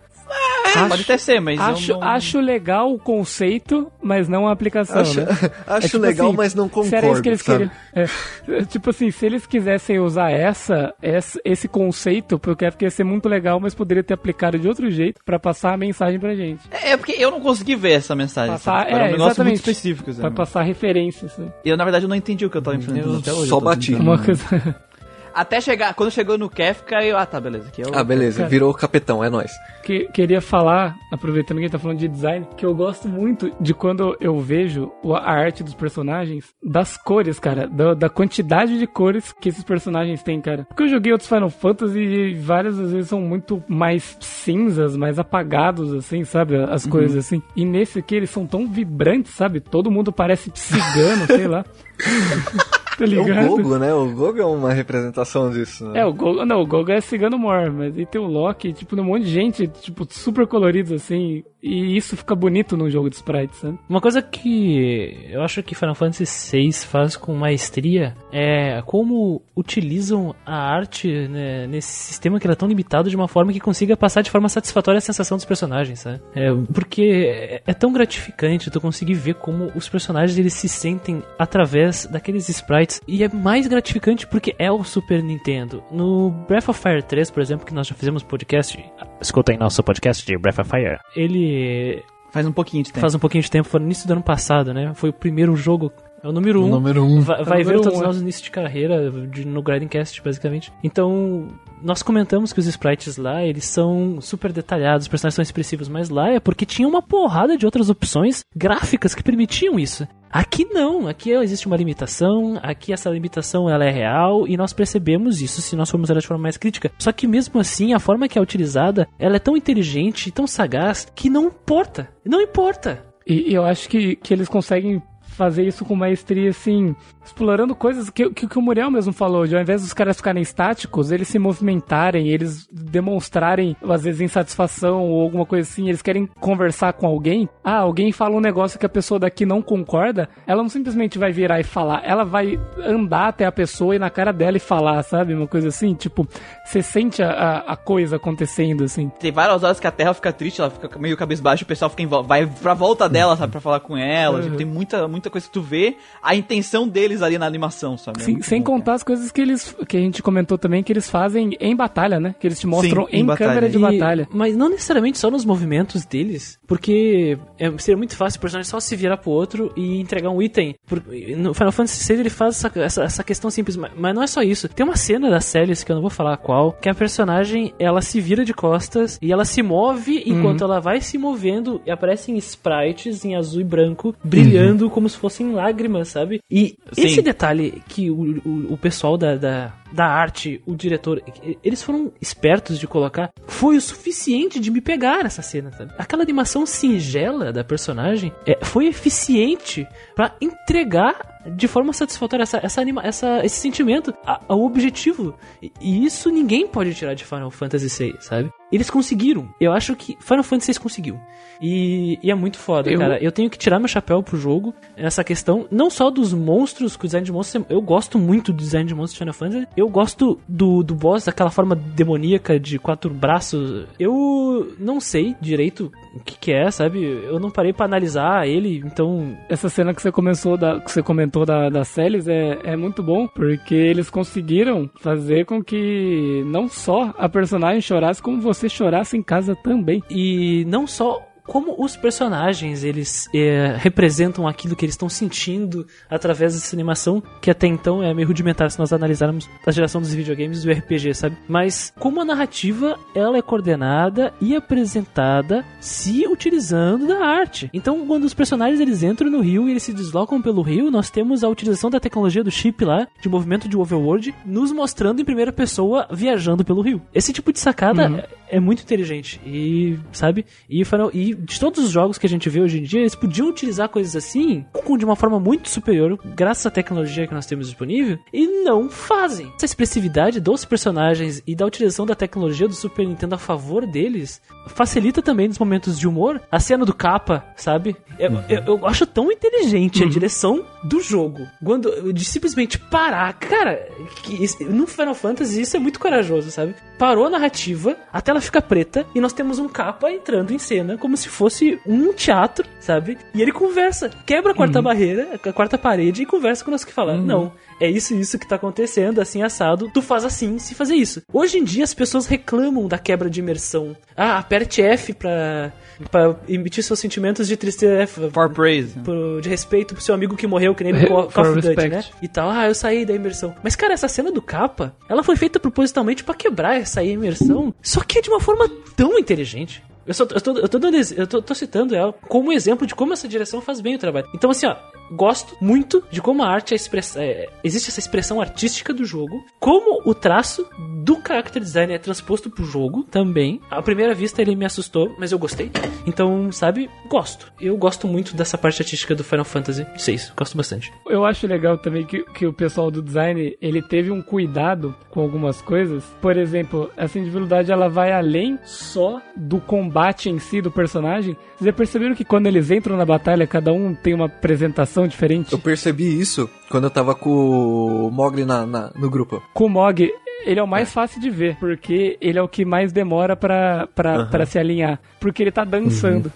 É, pode até ser, mas Acho, não... acho legal o conceito, mas não a aplicação, Acho, né? acho É tipo legal, assim, mas não Se era isso que concordo, eles queriam. É, tipo assim, se eles quisessem usar essa, essa esse conceito, porque ia ser muito legal, mas poderia ter aplicado de outro jeito pra passar a mensagem pra gente. É porque eu não consegui ver essa mensagem. Passar, sabe? Era é, um negócio muito exatamente. específico. Pra passar referências. né? Eu, na verdade, eu não entendi o que eu tava enfrentando Eu até hoje. só bati. Uma coisa. Até chegar, quando chegou no Kefka, eu... Ah, tá, beleza. Aqui é o... Ah, beleza, Cara. virou o capitão, é nóis. que queria falar, aproveitando que a gente tá falando de design, que eu gosto muito de quando eu vejo o- a arte dos personagens, das cores, cara, da, da quantidade de cores que esses personagens têm, cara. Porque eu joguei outros Final Fantasy e várias às vezes são muito mais cinzas, mais apagados, assim, sabe? As cores assim. E nesse aqui eles são tão vibrantes, sabe? Todo mundo parece cigano, sei lá. tá É o ligado? Gogo, né? O Gogo é uma representação disso, né? É, o Gogo, não, o Gogo é cigano mor, mas aí tem o Loki, tipo, um monte de gente, tipo, super coloridos assim, e isso fica bonito num jogo de sprite, sabe? Uma coisa que eu acho que Final Fantasy VI faz com maestria é como utilizam a arte né, nesse sistema que era tão limitado de uma forma que consiga passar de forma satisfatória a sensação dos personagens, sabe? É, porque é, é tão gratificante tu conseguir ver como os personagens eles se sentem através daqueles sprites e é mais gratificante porque é o Super Nintendo. No Breath of Fire 3, por exemplo, que nós já fizemos podcast, escutem nosso podcast de Breath of Fire. Ele Faz um pouquinho de tempo. faz um pouquinho de tempo, foi no início do ano passado, né? Foi o primeiro jogo, é o número O um. número um. Vai, vai ver número todos um, nós no início de carreira de, no Grindcast, basicamente. Então, nós comentamos que os sprites lá, eles são super detalhados, os personagens são expressivos, mas lá é porque tinha uma porrada de outras opções gráficas que permitiam isso. Aqui não, aqui existe uma limitação, aqui essa limitação ela é real e nós percebemos isso se nós formos olhar de forma mais crítica. Só que mesmo assim, a forma que é utilizada, ela é tão inteligente e tão sagaz que não importa. Não importa. E, e eu acho que, que eles conseguem fazer isso com maestria, assim, explorando coisas que, que, que o Muriel mesmo falou, de ao invés dos caras ficarem estáticos, eles se movimentarem, eles demonstrarem, às vezes, insatisfação ou alguma coisa assim, eles querem conversar com alguém. Ah, alguém fala um negócio que a pessoa daqui não concorda, ela não simplesmente vai virar e falar, ela vai andar até a pessoa e na cara dela e falar, sabe? Uma coisa assim, tipo, você sente a, a, coisa acontecendo, assim. Tem várias horas que a Terra fica triste, ela fica meio cabisbaixa, o pessoal fica em vai pra volta dela, sabe, pra falar com ela. Uhum. Tipo, tem muita, muita coisa que tu vê a intenção deles ali na animação, sabe? É Sim, muito sem bom, contar as coisas que eles que a gente comentou também que eles fazem em batalha, né? Que eles te mostram Sim, em em, câmera de E- batalha. Mas não necessariamente só nos movimentos deles, porque é, seria muito fácil o personagem só se virar pro outro e entregar um item. Por- no Final Fantasy VI ele faz essa, essa, essa questão simples, mas, mas não é só isso. Tem uma cena da Celis, que eu não vou falar qual, que a personagem ela se vira de costas e ela se move enquanto ela vai se movendo e aparecem sprites em azul e branco brilhando como se fossem lágrimas, sabe? E Sim. esse detalhe que o, o, o pessoal da, da, da arte, o diretor, eles foram espertos de colocar, foi o suficiente de me pegar nessa cena, sabe? Aquela animação singela da personagem é, foi eficiente pra entregar de forma satisfatória essa, essa, anima, essa esse sentimento ao objetivo. E, e isso ninguém pode tirar de Final Fantasy VI, sabe? Eles conseguiram. Eu acho que Final Fantasy VI conseguiu. E, e é muito foda, Eu- cara. Eu tenho que tirar meu chapéu pro jogo nessa questão, não só dos monstros, que o design de monstros, eu gosto muito do design de monstros de Final Fantasy. Eu gosto do, do boss, daquela forma demoníaca de quatro braços. Eu não sei direito o que, que é, sabe? Eu não parei pra analisar ele, então Essa cena que você começou da, que você comentou da, da Celis é, é muito bom, porque eles conseguiram fazer com que não só a personagem chorasse, como você chorasse em casa também. E não só como os personagens eles é, representam aquilo que eles estão sentindo através dessa animação, que até então é meio rudimentar se nós analisarmos a geração dos videogames e do RPG, sabe? Mas como a narrativa ela é coordenada e apresentada se utilizando da arte. Então, quando os personagens eles entram no rio e eles se deslocam pelo rio, nós temos a utilização da tecnologia do chip lá, de movimento de overworld, nos mostrando em primeira pessoa viajando pelo rio. Esse tipo de sacada é muito inteligente e, sabe? E, e de todos os jogos que a gente vê hoje em dia, eles podiam utilizar coisas assim de uma forma muito superior, graças à tecnologia que nós temos disponível, e não fazem. Essa expressividade dos personagens e da utilização da tecnologia do Super Nintendo a favor deles facilita também nos momentos de humor. A cena do capa, sabe? Eu, eu, eu acho tão inteligente a direção do jogo. Quando de simplesmente parar, cara, que isso- no Final Fantasy isso é muito corajoso, sabe? Parou a narrativa, a tela fica preta e nós temos um capa entrando em cena como se fosse um teatro, sabe? E ele conversa, quebra a quarta barreira, a quarta parede e conversa com nós que fala: "Não, é isso isso que tá acontecendo, assim assado, tu faz assim se fazer isso". Hoje em dia as pessoas reclamam da quebra de imersão. Ah, aperte F pra, pra emitir seus sentimentos de tristeza, For praise. pro- de respeito pro seu amigo que morreu, que nem no Call Call of Duty, né? E tal, ah, eu saí da imersão. Mas, cara, essa cena do capa, ela foi feita propositalmente pra quebrar essa imersão, só que é de uma forma tão inteligente. Eu, só, eu, tô, eu, tô, dando eu tô, tô citando ela como exemplo de como essa direção faz bem o trabalho. Então, assim, ó, gosto muito de como a arte é expressa, é, existe essa expressão artística do jogo, como o traço do character design é transposto pro jogo também. À primeira vista ele me assustou, mas eu gostei. Então, sabe, gosto. Eu gosto muito dessa parte artística do Final Fantasy VI. Gosto bastante. Eu acho legal também que, que o pessoal do design, ele teve um cuidado com algumas coisas. Por exemplo, essa individualidade, ela vai além só do combate em si do personagem. Vocês já perceberam que quando eles entram na batalha, cada um tem uma apresentação diferente? Eu percebi isso quando eu tava com o Mogli na, na- no grupo. Com o Mog, ele é o mais fácil de ver, porque ele é o que mais demora pra, pra, pra se alinhar. Porque ele tá dançando.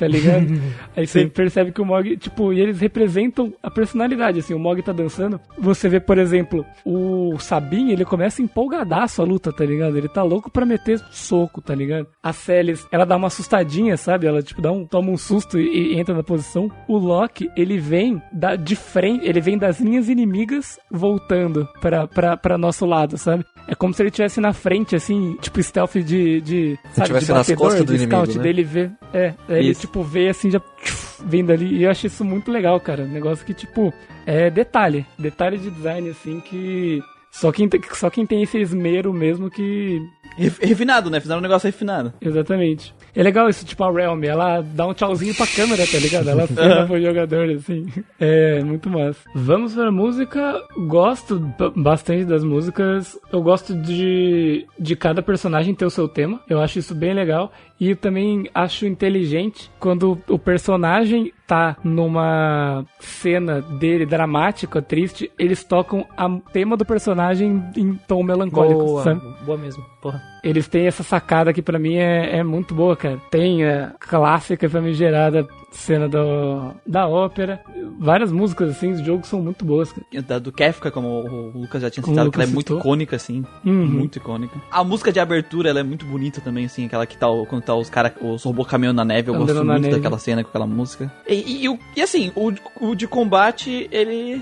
Tá ligado? Aí você percebe que o Mog, tipo, e eles representam a personalidade, assim, o Mog tá dançando. Você vê, por exemplo, o Sabin, ele começa empolgadaço a luta, tá ligado? Ele tá louco pra meter soco, tá ligado? A Celis, ela dá uma assustadinha, sabe? Ela, tipo, dá um, toma um susto e, e entra na posição. O Loki, ele vem da, de frente, ele vem das linhas inimigas voltando pra, pra, pra nosso lado, sabe? É como se ele estivesse na frente, assim, tipo stealth de. de sabe, tivesse de nas batedor, costas do de scout inimigo, né? dele vê. É, ele, Isso. Tipo, vê assim, já vindo ali. E eu acho isso muito legal, cara. Um negócio que, tipo, é detalhe. Detalhe de design, assim, que. Só quem, tem- só quem tem esse esmero mesmo que. Ref- Refinado, né? Fizeram um negócio refinado. Exatamente. É legal isso, tipo, a Realm, ela dá um tchauzinho pra câmera, tá ligado? Ela cena pro jogador, assim. É, muito massa. Vamos pra música. Gosto bastante das músicas. Eu gosto de, de cada personagem ter o seu tema. Eu acho isso bem legal. E eu também acho inteligente quando o personagem tá numa cena dele dramática, triste, eles tocam o tema do personagem em tom melancólico, boa, sabe? boa mesmo, porra. Eles têm essa sacada que pra mim é, é muito boa, cara. Tem a clássica famigerada cena do, da ópera. Várias músicas, assim, dos jogos são muito boas, cara. Da, do Kefka, como o Lucas já tinha citado, que ela é Lucas muito citou. icônica, assim. Uhum. Muito icônica. A música de abertura, ela é muito bonita também, assim. Aquela que tá, quando tá os caras, os robôs caminhando na neve. Eu Andando gosto muito neve. daquela cena com aquela música. E, e- e e assim, o, o de combate, ele...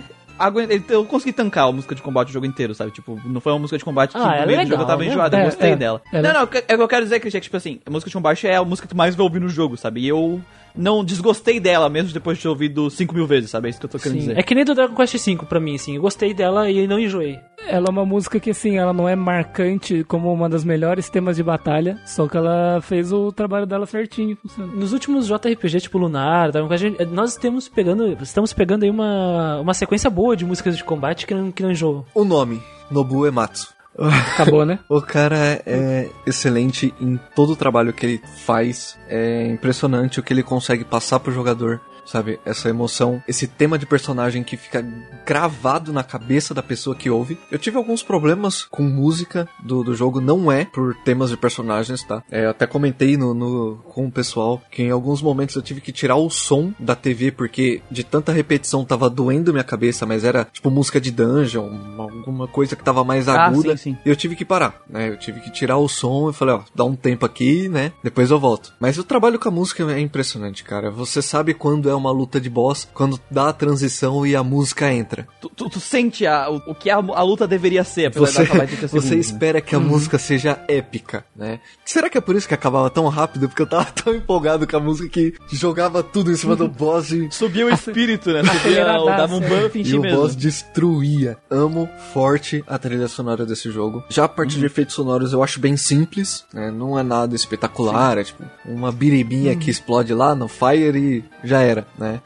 Eu consegui tancar a música de combate o jogo inteiro, sabe? Tipo, não foi uma música de combate que Ah, no é meio do jogo eu tava né? enjoado. Eu É, gostei é. dela. Ela- Não, não, é o que eu quero dizer, Cristian, que, tipo assim, a música de combate é a música que tu mais vai ouvir no jogo, sabe? E eu não desgostei dela, mesmo depois de ter ouvido 5 mil vezes, sabe? É isso que eu tô querendo Sim. dizer. É que nem do Dragon Quest V pra mim, assim. Eu gostei dela e não enjoei. Ela é uma música que, assim, ela não é marcante como uma das melhores temas de batalha, só que ela fez o trabalho dela certinho, funciona. Nos últimos JRPG, tipo Lunar, Dragon Quest, nós estamos pegando, estamos pegando aí uma, uma sequência boa de músicas de combate que não, que não enjoam. O nome, Nobu Ematsu. Acabou, né? O cara é excelente em todo o trabalho que ele faz. É impressionante o que ele consegue passar pro jogador. Sabe, essa emoção, esse tema de personagem que fica gravado na cabeça da pessoa que ouve. Eu tive alguns problemas com música do, do jogo, não é por temas de personagens, tá? É, eu até comentei no, no- com o pessoal que em alguns momentos eu tive que tirar o som da TV porque de tanta repetição tava doendo minha cabeça, mas era tipo música de dungeon, alguma coisa que tava mais Ah, aguda. sim, sim. E eu tive que parar, né? Eu tive que tirar o som e falei, ó, dá um tempo aqui, né? Depois eu volto. Mas o trabalho com a música é impressionante, cara. Você sabe quando é uma luta de boss, quando dá a transição e a música entra. Tu, tu- tu sente a- o, o que a, a luta deveria ser, apesar Você, de acabar de 30 você espera que a música seja épica, né? Será que é por isso que acabava tão rápido? Porque eu tava tão empolgado com a música que jogava tudo em cima do boss e, Subia o espírito, né? Subia, dava um buff em e ti o mesmo. boss destruía. Amo forte a trilha sonora desse jogo. Já a parte de efeitos sonoros eu acho bem simples, né? Não é nada espetacular, é tipo uma biribinha que explode lá no Fire e já era, né?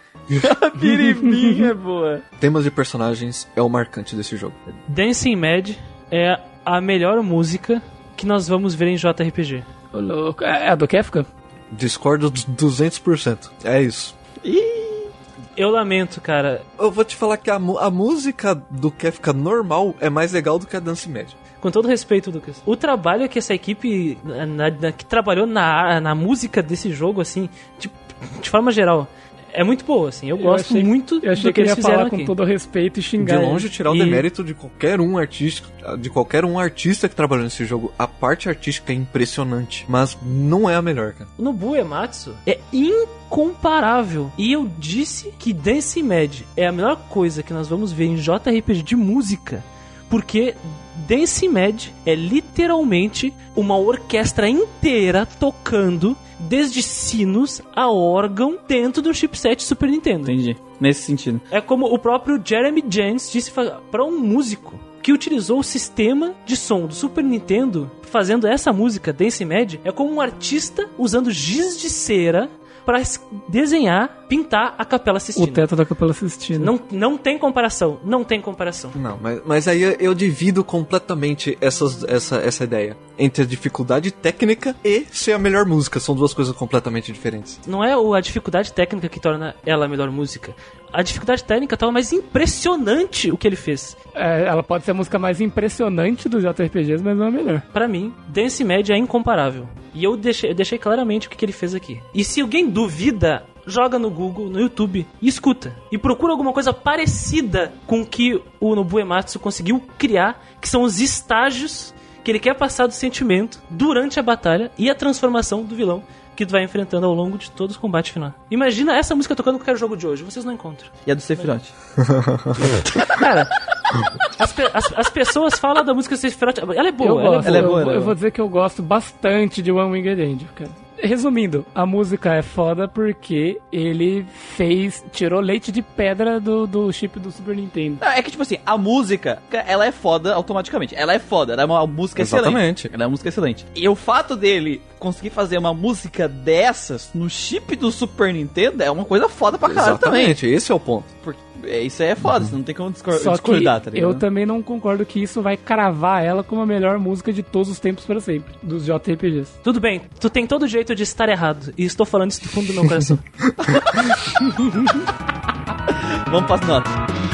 A piribinha é boa. Temas de personagens é o marcante desse jogo. Dancing Mad é a melhor música que nós vamos ver em JRPG. Ô, louco. É a do Kefka? Discordo dos 200%. É isso. Eu lamento, cara. Eu vou te falar que a, a música do Kefka normal é mais legal do que a Dance Média. Com todo respeito, Lucas. O trabalho que essa equipe na- na- que trabalhou na, na música desse jogo, assim, de, de forma geral, é muito boa, assim. Eu, gosto achei- muito Eu achei do que que ele eles ia fizeram falar aqui. com todo respeito e xingar. De longe tirar o E- demérito de qualquer um artista, de qualquer um artista que trabalhou nesse jogo. A parte artística é impressionante, mas não é a melhor, cara. O Nobu Ematsu é incomparável. E eu disse que Dance Mad é a melhor coisa que nós vamos ver em JRPG de música. porque Dance Mad é literalmente uma orquestra inteira tocando desde sinos a órgão dentro do chipset Super Nintendo. Entendi. Nesse sentido. É como o próprio Jeremy Jens disse para um músico que utilizou o sistema de som do Super Nintendo fazendo essa música Dance Mad é como um artista usando giz de cera para desenhar, pintar a Capela O Sistina. teto da Capela Sistina. Não, não tem comparação, não tem comparação. Não, mas, mas aí eu- divido completamente essas, essa, essa ideia. Entre a dificuldade técnica e ser a melhor música. São duas coisas completamente diferentes. Não é o- a dificuldade técnica que torna ela a melhor música. A dificuldade técnica torna mais impressionante o que ele fez. É, ela pode ser a música mais impressionante dos JRPGs, mas não a melhor. Pra mim, Dance Mad é incomparável. E eu deixei, eu deixei claramente o que, que ele fez aqui. E se alguém duvida, joga no Google, no YouTube e escuta. E procura alguma coisa parecida com o que o Nobu Ematsu conseguiu criar, que são os estágios que ele quer passar do sentimento durante a batalha e a transformação do vilão que tu vai enfrentando ao longo de todos os combates final. Imagina essa música tocando qualquer jogo de hoje, vocês não encontram. E a do Sephiroth. Cara, as, pe- as- as pessoas falam da música Sephiroth, ela é boa, eu, ela é gosto, ela é boa, eu, ela é boa. vou dizer que eu gosto bastante de One Winged Angel, cara. Resumindo, a música é foda porque ele fez. tirou leite de pedra do, do chip do Super Nintendo. Não, é que, tipo assim, a música, ela é foda automaticamente. Ela é foda, ela é uma música Exatamente. excelente. Ela é uma música excelente. E o fato dele conseguir fazer uma música dessas no chip do Super Nintendo é uma coisa foda pra caralho também. Exatamente, esse é o ponto. Porque é, isso aí é foda, você não tem como discor Só que discordar, tá ligado? eu também não concordo que isso vai cravar ela como a melhor música de todos os tempos para sempre, dos JRPGs. Tudo bem, tu tem todo o jeito de estar errado. E estou falando isso do fundo do meu coração. Vamos para as notas.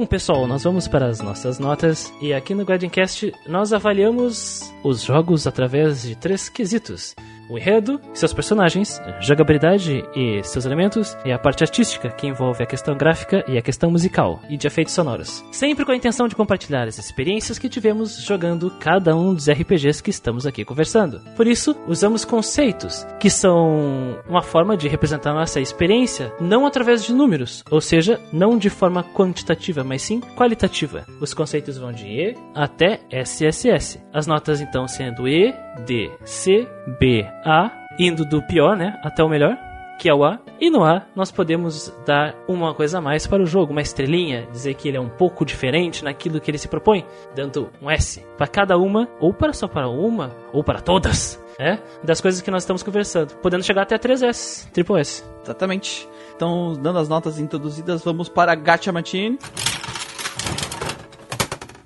Bom, pessoal, nós vamos para as nossas notas. E aqui no Guardiancast nós avaliamos os jogos através de três quesitos. O enredo, seus personagens, jogabilidade e seus elementos, e a parte artística, que envolve a questão gráfica e a questão musical, e de efeitos sonoros. Sempre com a intenção de compartilhar as experiências que tivemos jogando cada um dos RPGs que estamos aqui conversando. Por isso, usamos conceitos, que são uma forma de representar nossa experiência, não através de números, ou seja, não de forma quantitativa, mas sim qualitativa. Os conceitos vão de E até SSS. As notas então sendo E, D, C, B, A, indo do pior, né, até o melhor que é o A, e no A nós podemos dar uma coisa a mais para o jogo, uma estrelinha, dizer que ele é um pouco diferente naquilo que ele se propõe, dando um S para cada uma, ou para só para uma, ou para todas, né? Das coisas que nós estamos conversando, podendo chegar até 3S, triple S. Exatamente. Então, dando as notas introduzidas, vamos para Gacha Machine.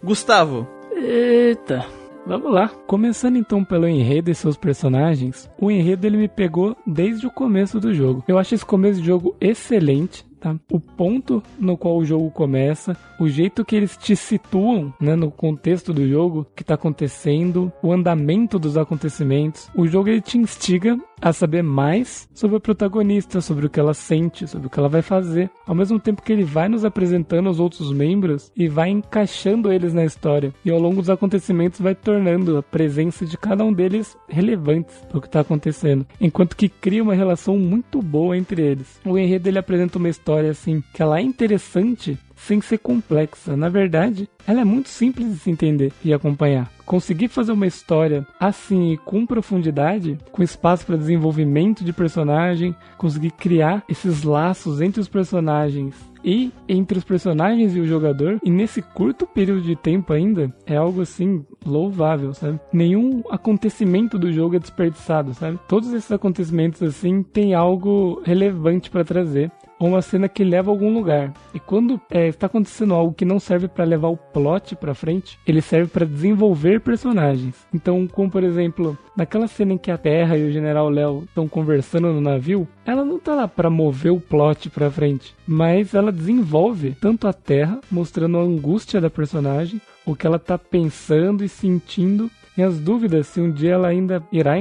Gustavo, Eita. Vamos lá. Começando então pelo enredo e seus personagens. O enredo ele me pegou desde o começo do jogo. Eu acho esse começo do jogo excelente. Tá? O ponto no qual o jogo começa, o jeito que eles te situam né, no contexto do jogo, que está acontecendo, o andamento dos acontecimentos. O jogo ele te instiga a saber mais sobre a protagonista, sobre o que ela sente, sobre o que ela vai fazer, ao mesmo tempo que ele vai nos apresentando os outros membros e vai encaixando eles na história. E ao longo dos acontecimentos vai tornando a presença de cada um deles relevantes para o que está acontecendo, enquanto que cria uma relação muito boa entre eles. O enredo ele apresenta uma história assim que ela é interessante sem ser complexa. Na verdade, ela é muito simples de se entender e acompanhar. Conseguir fazer uma história assim com profundidade, com espaço para desenvolvimento de personagem, conseguir criar esses laços entre os personagens e entre os personagens e o jogador, e nesse curto período de tempo ainda, é algo assim louvável, sabe? Nenhum acontecimento do jogo é desperdiçado, sabe? Todos esses acontecimentos assim têm algo relevante para trazer ou uma cena que leva a algum lugar. E quando é, está acontecendo algo que não serve para levar o plot para frente, ele serve para desenvolver personagens. Então, como por exemplo, naquela cena em que a Terra e o General Léo estão conversando no navio, ela não tá lá para mover o plot para frente, mas ela desenvolve tanto a Terra, mostrando a angústia da personagem, o que ela tá pensando e sentindo e as dúvidas se um dia ela ainda irá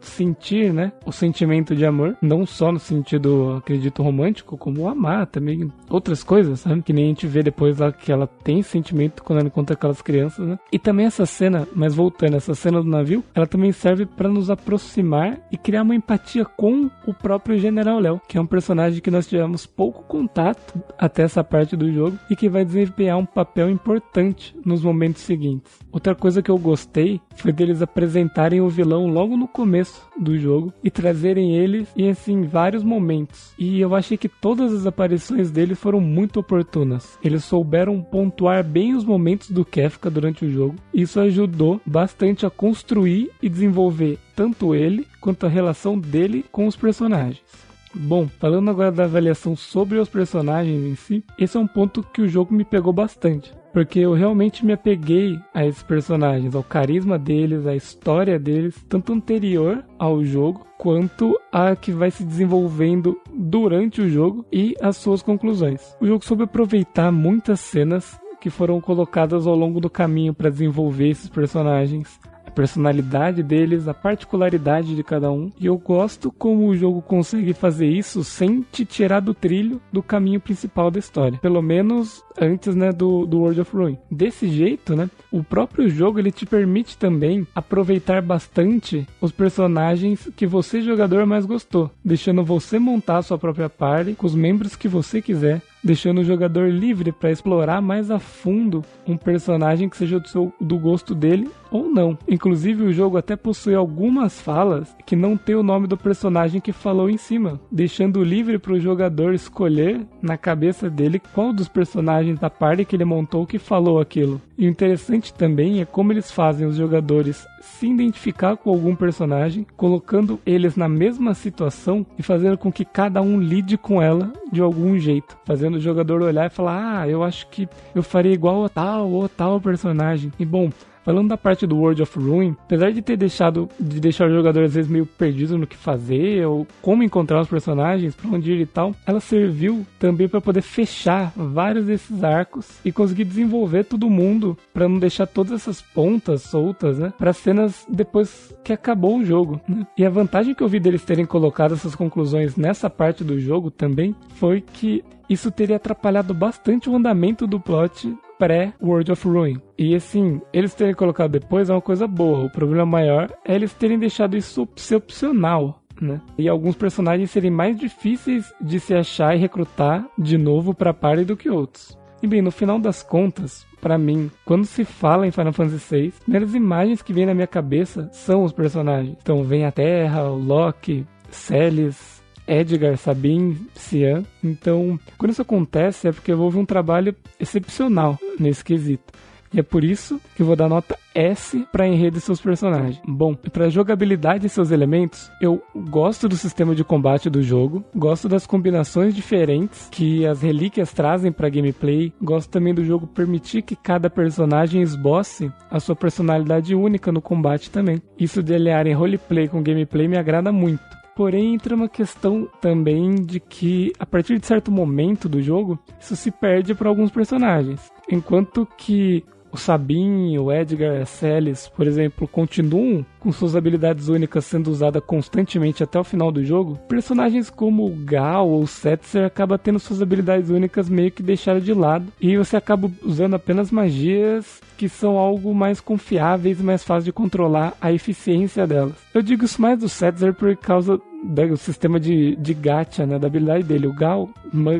sentir, né, o sentimento de amor, não só no sentido, acredito, romântico, como amar também, outras coisas, sabe? Que nem a gente vê depois lá que ela tem sentimento quando ela encontra aquelas crianças, né? E também essa cena, mas voltando, essa cena do navio, ela também serve para nos aproximar e criar uma empatia com o próprio General Léo, que é um personagem que nós tivemos pouco contato até essa parte do jogo e que vai desempenhar um papel importante nos momentos seguintes. Outra coisa que eu gostei foi deles apresentarem o vilão logo no começo do jogo e trazerem eles em assim vários momentos. E eu achei que todas as aparições dele foram muito oportunas. Eles souberam pontuar bem os momentos do Kefka durante o jogo. Isso ajudou bastante a construir e desenvolver tanto ele quanto a relação dele com os personagens. Bom, falando agora da avaliação sobre os personagens em si, esse é um ponto que o jogo me pegou bastante porque eu realmente me apeguei a esses personagens, ao carisma deles, à história deles, tanto anterior ao jogo quanto a que vai se desenvolvendo durante o jogo e as suas conclusões. O jogo soube aproveitar muitas cenas que foram colocadas ao longo do caminho para desenvolver esses personagens, personalidade deles, a particularidade de cada um. E eu gosto como o jogo consegue fazer isso sem te tirar do trilho do caminho principal da história. Pelo menos antes, né, do, do World of Ruin. Desse jeito, né, o próprio jogo ele te permite também aproveitar bastante os personagens que você jogador mais gostou, deixando você montar a sua própria party com os membros que você quiser, deixando o jogador livre para explorar mais a fundo um personagem que seja do, seu, do gosto dele ou não. Inclusive, o jogo até possui algumas falas que não tem o nome do personagem que falou em cima, deixando livre para o jogador escolher na cabeça dele qual dos personagens da party que ele montou que falou aquilo. E o interessante também é como eles fazem os jogadores se identificar com algum personagem, colocando eles na mesma situação e fazendo com que cada um lide com ela de algum jeito, fazendo o jogador olhar e falar: "Ah, eu acho que eu faria igual a tal ou tal personagem". E bom, Falando da parte do World of Ruin, apesar de ter deixado de deixar o jogador às vezes meio perdido no que fazer ou como encontrar os personagens, para onde ir e tal, ela serviu também para poder fechar vários desses arcos e conseguir desenvolver todo mundo para não deixar todas essas pontas soltas, né, para cenas depois que acabou o jogo. Né? E a vantagem que eu vi deles terem colocado essas conclusões nessa parte do jogo também foi que isso teria atrapalhado bastante o andamento do plot pré-World of Ruin. E assim, eles terem colocado depois é uma coisa boa. O problema maior é eles terem deixado isso ser opcional. Né? E alguns personagens serem mais difíceis de se achar e recrutar de novo para a party do que outros. E bem, no final das contas, para mim, quando se fala em Final Fantasy VI, as primeiras imagens que vêm na minha cabeça são os personagens. Então vem a Terra, o Loki, Celis, Edgar, Sabine, Cian. Então, quando isso acontece é porque houve um trabalho excepcional nesse quesito. E é por isso que eu vou dar nota S para enredo e seus personagens. Bom, para jogabilidade e seus elementos, eu gosto do sistema de combate do jogo, gosto das combinações diferentes que as relíquias trazem para gameplay, gosto também do jogo permitir que cada personagem esboce a sua personalidade única no combate também. Isso de aliarem roleplay com gameplay me agrada muito. Porém, entra uma questão também de que, a partir de certo momento do jogo, isso se perde para alguns personagens. Enquanto que o Sabin, o Edgar, a Celis, por exemplo, continuam com suas habilidades únicas sendo usadas constantemente até o final do jogo, personagens como Gal ou Setzer acabam tendo suas habilidades únicas meio que deixadas de lado e você acaba usando apenas magias que são algo mais confiáveis e mais fácil de controlar a eficiência delas. Eu digo isso mais do Setzer por causa do sistema de, de gacha, né, da habilidade dele. O Gal,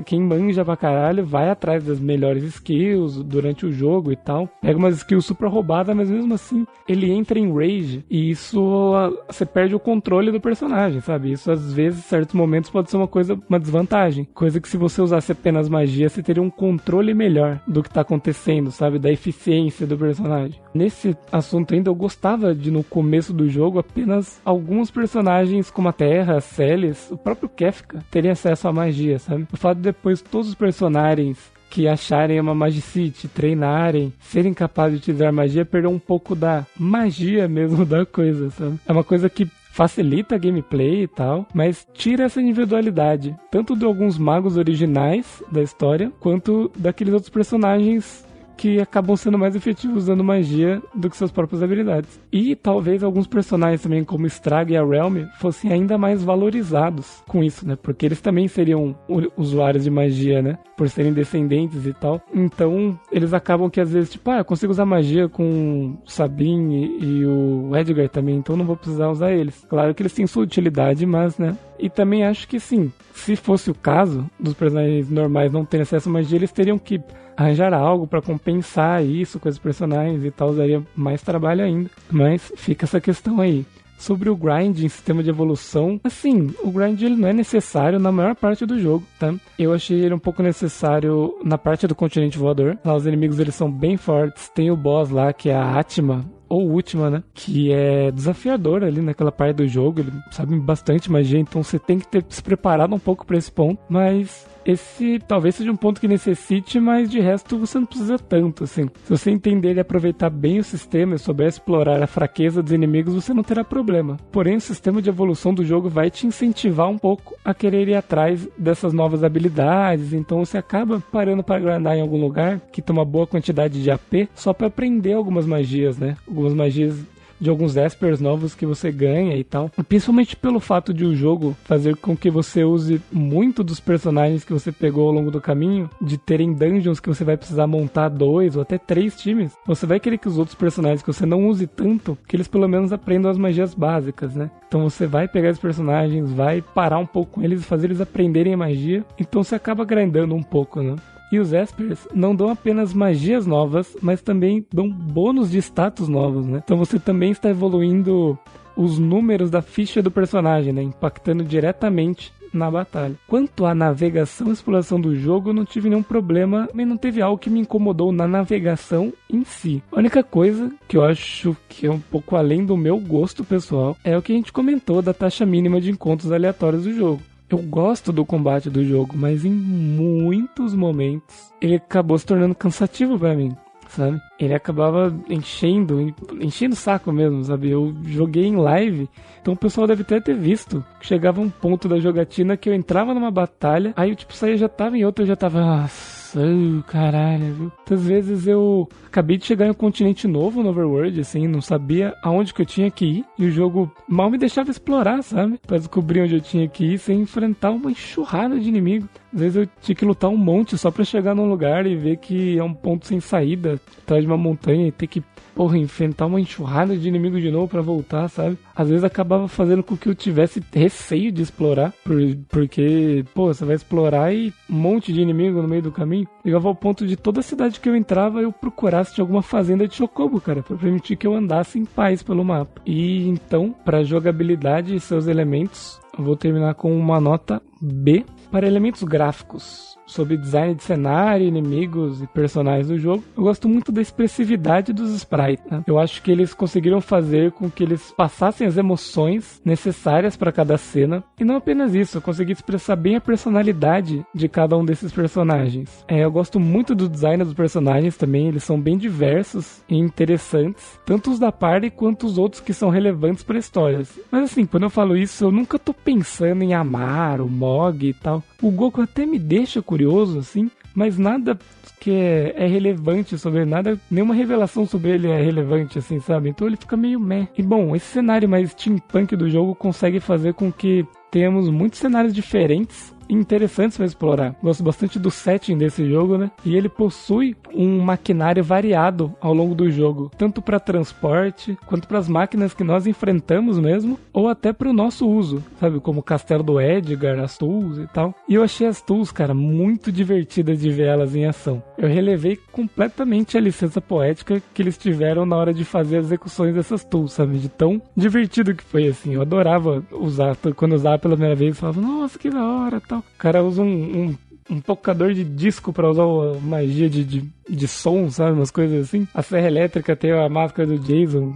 quem manja pra caralho, vai atrás das melhores skills durante o jogo e tal. Pega umas skills super roubadas, mas mesmo assim ele entra em rage e isso você perde o controle do personagem, sabe? Isso às vezes, em certos momentos, pode ser uma coisa, uma desvantagem. Coisa que se você usasse apenas magia, você teria um controle melhor do que tá acontecendo, sabe? Da eficiência do personagem. Nesse assunto ainda, eu gostava de no começo do jogo apenas alguns personagens como a Terra Celes, o próprio Kefka teria acesso à magia, sabe? O fato de depois todos os personagens que acharem uma Magicite, treinarem, serem capazes de utilizar magia, perder um pouco da magia mesmo da coisa, sabe? É uma coisa que facilita a gameplay e tal, mas tira essa individualidade, tanto de alguns magos originais da história, quanto daqueles outros personagens que acabam sendo mais efetivos usando magia do que suas próprias habilidades. E talvez alguns personagens também, como Strag e a Realm, fossem ainda mais valorizados com isso, né? Porque eles também seriam usuários de magia, né? Por serem descendentes e tal. Então, eles acabam que às vezes, tipo, ah, eu consigo usar magia com Sabine e o Edgar também, então não vou precisar usar eles. Claro que eles têm sua utilidade, mas, né? E também acho que sim, se fosse o caso dos personagens normais não terem acesso à magia, eles teriam que arranjar algo para compensar isso com os personagens e tal, daria mais trabalho ainda. Mas fica essa questão aí. Sobre o grind em sistema de evolução, assim, o grind ele não é necessário na maior parte do jogo, tá? Eu achei ele um pouco necessário na parte do continente voador. Lá os inimigos eles são bem fortes. Tem o boss lá que é a Atma, ou última, né? Que é desafiador ali naquela parte do jogo. Ele sabe bastante magia, então você tem que ter se preparado um pouco para esse ponto. Mas esse talvez seja um ponto que necessite, mas de resto você não precisa tanto, assim. Se você entender e aproveitar bem o sistema e souber explorar a fraqueza dos inimigos, você não terá problema. Porém, o sistema de evolução do jogo vai te incentivar um pouco a querer ir atrás dessas novas habilidades, então você acaba parando para grindar em algum lugar que tem uma boa quantidade de AP só para aprender algumas magias, né? Algumas magias de alguns espers novos que você ganha e tal. Principalmente pelo fato de o jogo fazer com que você use muito dos personagens que você pegou ao longo do caminho, de terem dungeons que você vai precisar montar dois ou até três times. Você vai querer que os outros personagens que você não use tanto, que eles pelo menos aprendam as magias básicas, né? Então você vai pegar os personagens, vai parar um pouco com eles fazer eles aprenderem magia. Então você acaba grindando um pouco, né? E os Espers não dão apenas magias novas, mas também dão bônus de status novos, né? Então você também está evoluindo os números da ficha do personagem, né? Impactando diretamente na batalha. Quanto à navegação e exploração do jogo, eu não tive nenhum problema, mas não teve algo que me incomodou na navegação em si. A única coisa que eu acho que é um pouco além do meu gosto pessoal é o que a gente comentou da taxa mínima de encontros aleatórios do jogo eu gosto do combate do jogo, mas em muitos momentos ele acabou se tornando cansativo para mim, sabe? Ele acabava enchendo, enchendo o saco mesmo, sabe? Eu joguei em live, então o pessoal deve até ter visto. Chegava um ponto da jogatina que eu entrava numa batalha, aí eu tipo saía já tava em outra, eu já tava. Nossa, caralho, viu? Muitas vezes eu acabei de chegar em um continente novo no Overworld, assim, não sabia aonde que eu tinha que ir, e o jogo mal me deixava explorar, sabe? Pra descobrir onde eu tinha que ir sem enfrentar uma enxurrada de inimigos. Às vezes eu tinha que lutar um monte só pra chegar num lugar e ver que é um ponto sem saída, atrás de uma montanha, e ter que porra, enfrentar uma enxurrada de inimigos de novo para voltar, sabe? Às vezes acabava fazendo com que eu tivesse receio de explorar, por, porque, pô, você vai explorar e um monte de inimigo no meio do caminho. Chegava ao ponto de toda cidade que eu entrava eu procurasse de alguma fazenda de chocobo, cara, para permitir que eu andasse em paz pelo mapa. E então, para jogabilidade e seus elementos, eu vou terminar com uma nota B para elementos gráficos sobre design de cenário, inimigos e personagens do jogo. Eu gosto muito da expressividade dos sprites. Né? Eu acho que eles conseguiram fazer com que eles passassem as emoções necessárias para cada cena. E não apenas isso, eu consegui expressar bem a personalidade de cada um desses personagens. É, eu gosto muito do design dos personagens também, eles são bem diversos e interessantes, tanto os da party quanto os outros que são relevantes para histórias. Mas assim, quando eu falo isso, eu nunca tô pensando em amar o Mog e tal. O Goku até me deixa curioso, assim, mas nada que é, é, relevante sobre ele, nada, nenhuma revelação sobre ele é relevante, assim, sabe? Então ele fica meio meh. E bom, esse cenário mais steampunk do jogo consegue fazer com que tenhamos muitos cenários diferentes interessantes para explorar. Gosto bastante do setting desse jogo, né? E ele possui um maquinário variado ao longo do jogo, tanto para transporte quanto para as máquinas que nós enfrentamos mesmo, ou até para o nosso uso, sabe? Como o castelo do Edgar, as tools e tal. E eu achei as tools, cara, muito divertidas de ver elas em ação. Eu relevei completamente a licença poética que eles tiveram na hora de fazer as execuções dessas tools, sabe? De tão divertido que foi assim. Eu adorava usar, quando usava pela primeira vez, eu falava, nossa, que da hora, tal. O cara usa um, um um tocador de disco para usar uma magia de, de, de som, sabe? Umas coisas assim. A serra elétrica tem a máscara do Jason.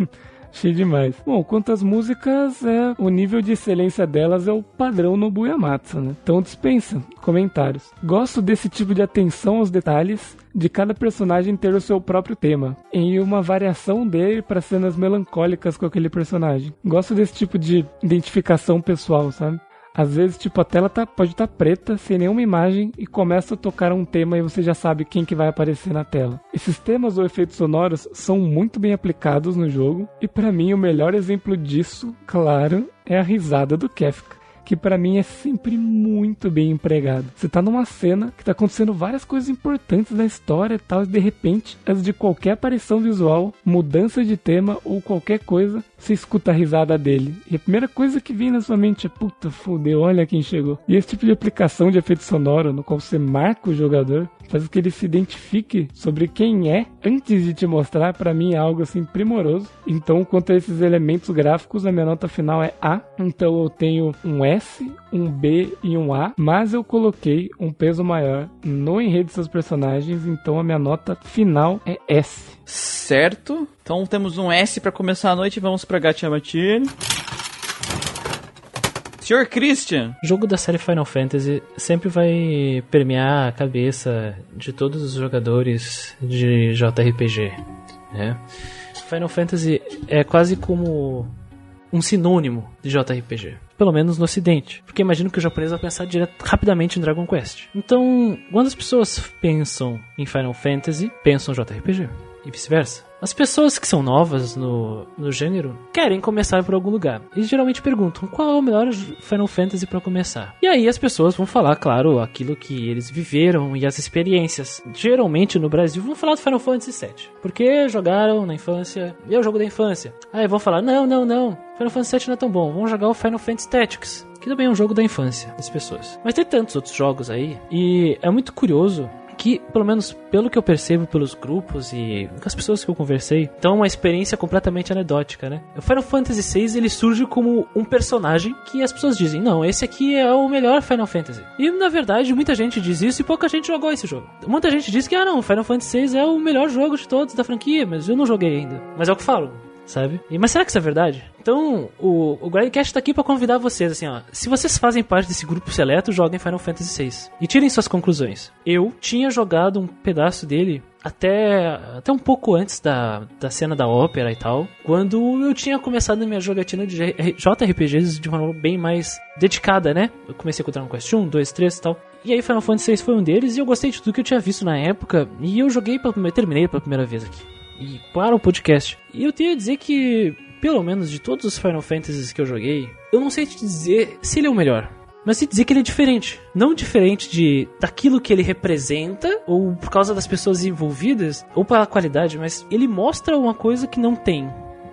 Achei demais. Bom, quanto às músicas, é, o nível de excelência delas é o padrão no Buyamatsu, né? Então dispensa comentários. Gosto desse tipo de atenção aos detalhes de cada personagem ter o seu próprio tema, em uma variação dele para cenas melancólicas com aquele personagem. Gosto desse tipo de identificação pessoal, sabe? Às vezes, tipo, a tela tá, pode estar tá preta, sem nenhuma imagem, e começa a tocar um tema e você já sabe quem que vai aparecer na tela. Esses temas ou efeitos sonoros são muito bem aplicados no jogo, e para mim o melhor exemplo disso, claro, é a risada do Kefka que para mim é sempre muito bem empregado. Você tá numa cena que tá acontecendo várias coisas importantes da história e tal, e de repente, antes de qualquer aparição visual, mudança de tema ou qualquer coisa, você escuta a risada dele. E a primeira coisa que vem na sua mente é, puta, fudeu, olha quem chegou. E esse tipo de aplicação de efeito sonoro, no qual você marca o jogador, faz com que ele se identifique sobre quem é antes de te mostrar, para mim é algo assim primoroso. Então, quanto a esses elementos gráficos, a minha nota final é A. Então eu tenho um S, um B e um A, mas eu coloquei um peso maior no enredo dos seus personagens, então a minha nota final é S. Certo. Então temos um S para começar a noite, vamos para Gatia Matine. Senhor Christian. Jogo da série Final Fantasy sempre vai permear a cabeça de todos os jogadores de JRPG, né? Final Fantasy é quase como um sinônimo de JRPG. Pelo menos no ocidente. Porque imagino que o japonês vai pensar direto, rapidamente em Dragon Quest. Então, quando as pessoas pensam em Final Fantasy, pensam JRPG. E vice-versa. As pessoas que são novas no, no gênero querem começar por algum lugar. E geralmente perguntam qual é o melhor Final Fantasy para começar. E aí as pessoas vão falar, claro, aquilo que eles viveram e as experiências. Geralmente no Brasil vão falar do Final Fantasy VII. Porque jogaram na infância. E é o jogo da infância. Aí vão falar: não, não, não. Final Fantasy VII não é tão bom. Vamos jogar o Final Fantasy Tactics. Que também é um jogo da infância das pessoas. Mas tem tantos outros jogos aí. E é muito curioso que, pelo menos pelo que eu percebo pelos grupos e com as pessoas que eu conversei, então é uma experiência completamente anedótica, né? O Final Fantasy VI ele surge como um personagem que as pessoas dizem, não, esse aqui é o melhor Final Fantasy. E na verdade muita gente diz isso e pouca gente jogou esse jogo. Muita gente diz que ah não, Final Fantasy VI é o melhor jogo de todos da franquia, mas eu não joguei ainda. Mas é o que falo sabe? E, mas será que isso é verdade? Então, o, o Grindcast tá aqui para convidar vocês, assim, ó. Se vocês fazem parte desse grupo seleto, joguem Final Fantasy VI. E tirem suas conclusões. Eu tinha jogado um pedaço dele até, até um pouco antes da, da cena da ópera e tal, quando eu tinha começado a minha jogatina de JRPGs de uma forma bem mais dedicada, né? Eu comecei com Dragon Quest 1, 2, 3 e tal. E aí Final Fantasy VI foi um deles e eu gostei de tudo que eu tinha visto na época e eu joguei pela terminei pela primeira vez aqui e para o podcast. E eu tenho a dizer que, pelo menos de todos os Final Fantasies que eu joguei, eu não sei te dizer se ele é o melhor. Mas sei dizer que ele é diferente. Não diferente de daquilo que ele representa, ou por causa das pessoas envolvidas, ou pela qualidade, mas ele mostra uma coisa que não tem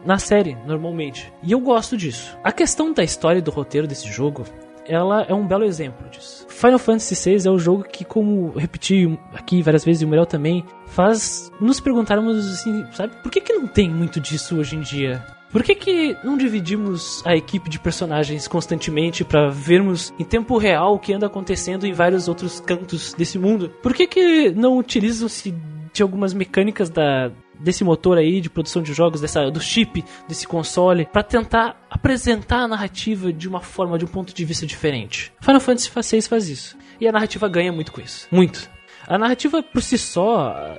na série, normalmente. E eu gosto disso. A questão da história e do roteiro desse jogo, ela é um belo exemplo disso. Final Fantasy VI é o jogo que, como repeti aqui várias vezes e o melhor também, faz nos perguntarmos assim, sabe, por que, que não tem muito disso hoje em dia? Por que, que não dividimos a equipe de personagens constantemente para vermos em tempo real o que anda acontecendo em vários outros cantos desse mundo? Por que, que não utilizam-se de algumas mecânicas da, desse motor aí de produção de jogos, dessa, do chip, desse console, para tentar apresentar a narrativa de uma forma, de um ponto de vista diferente? Final Fantasy VI faz isso. E a narrativa ganha muito com isso. Muito. A narrativa por si só,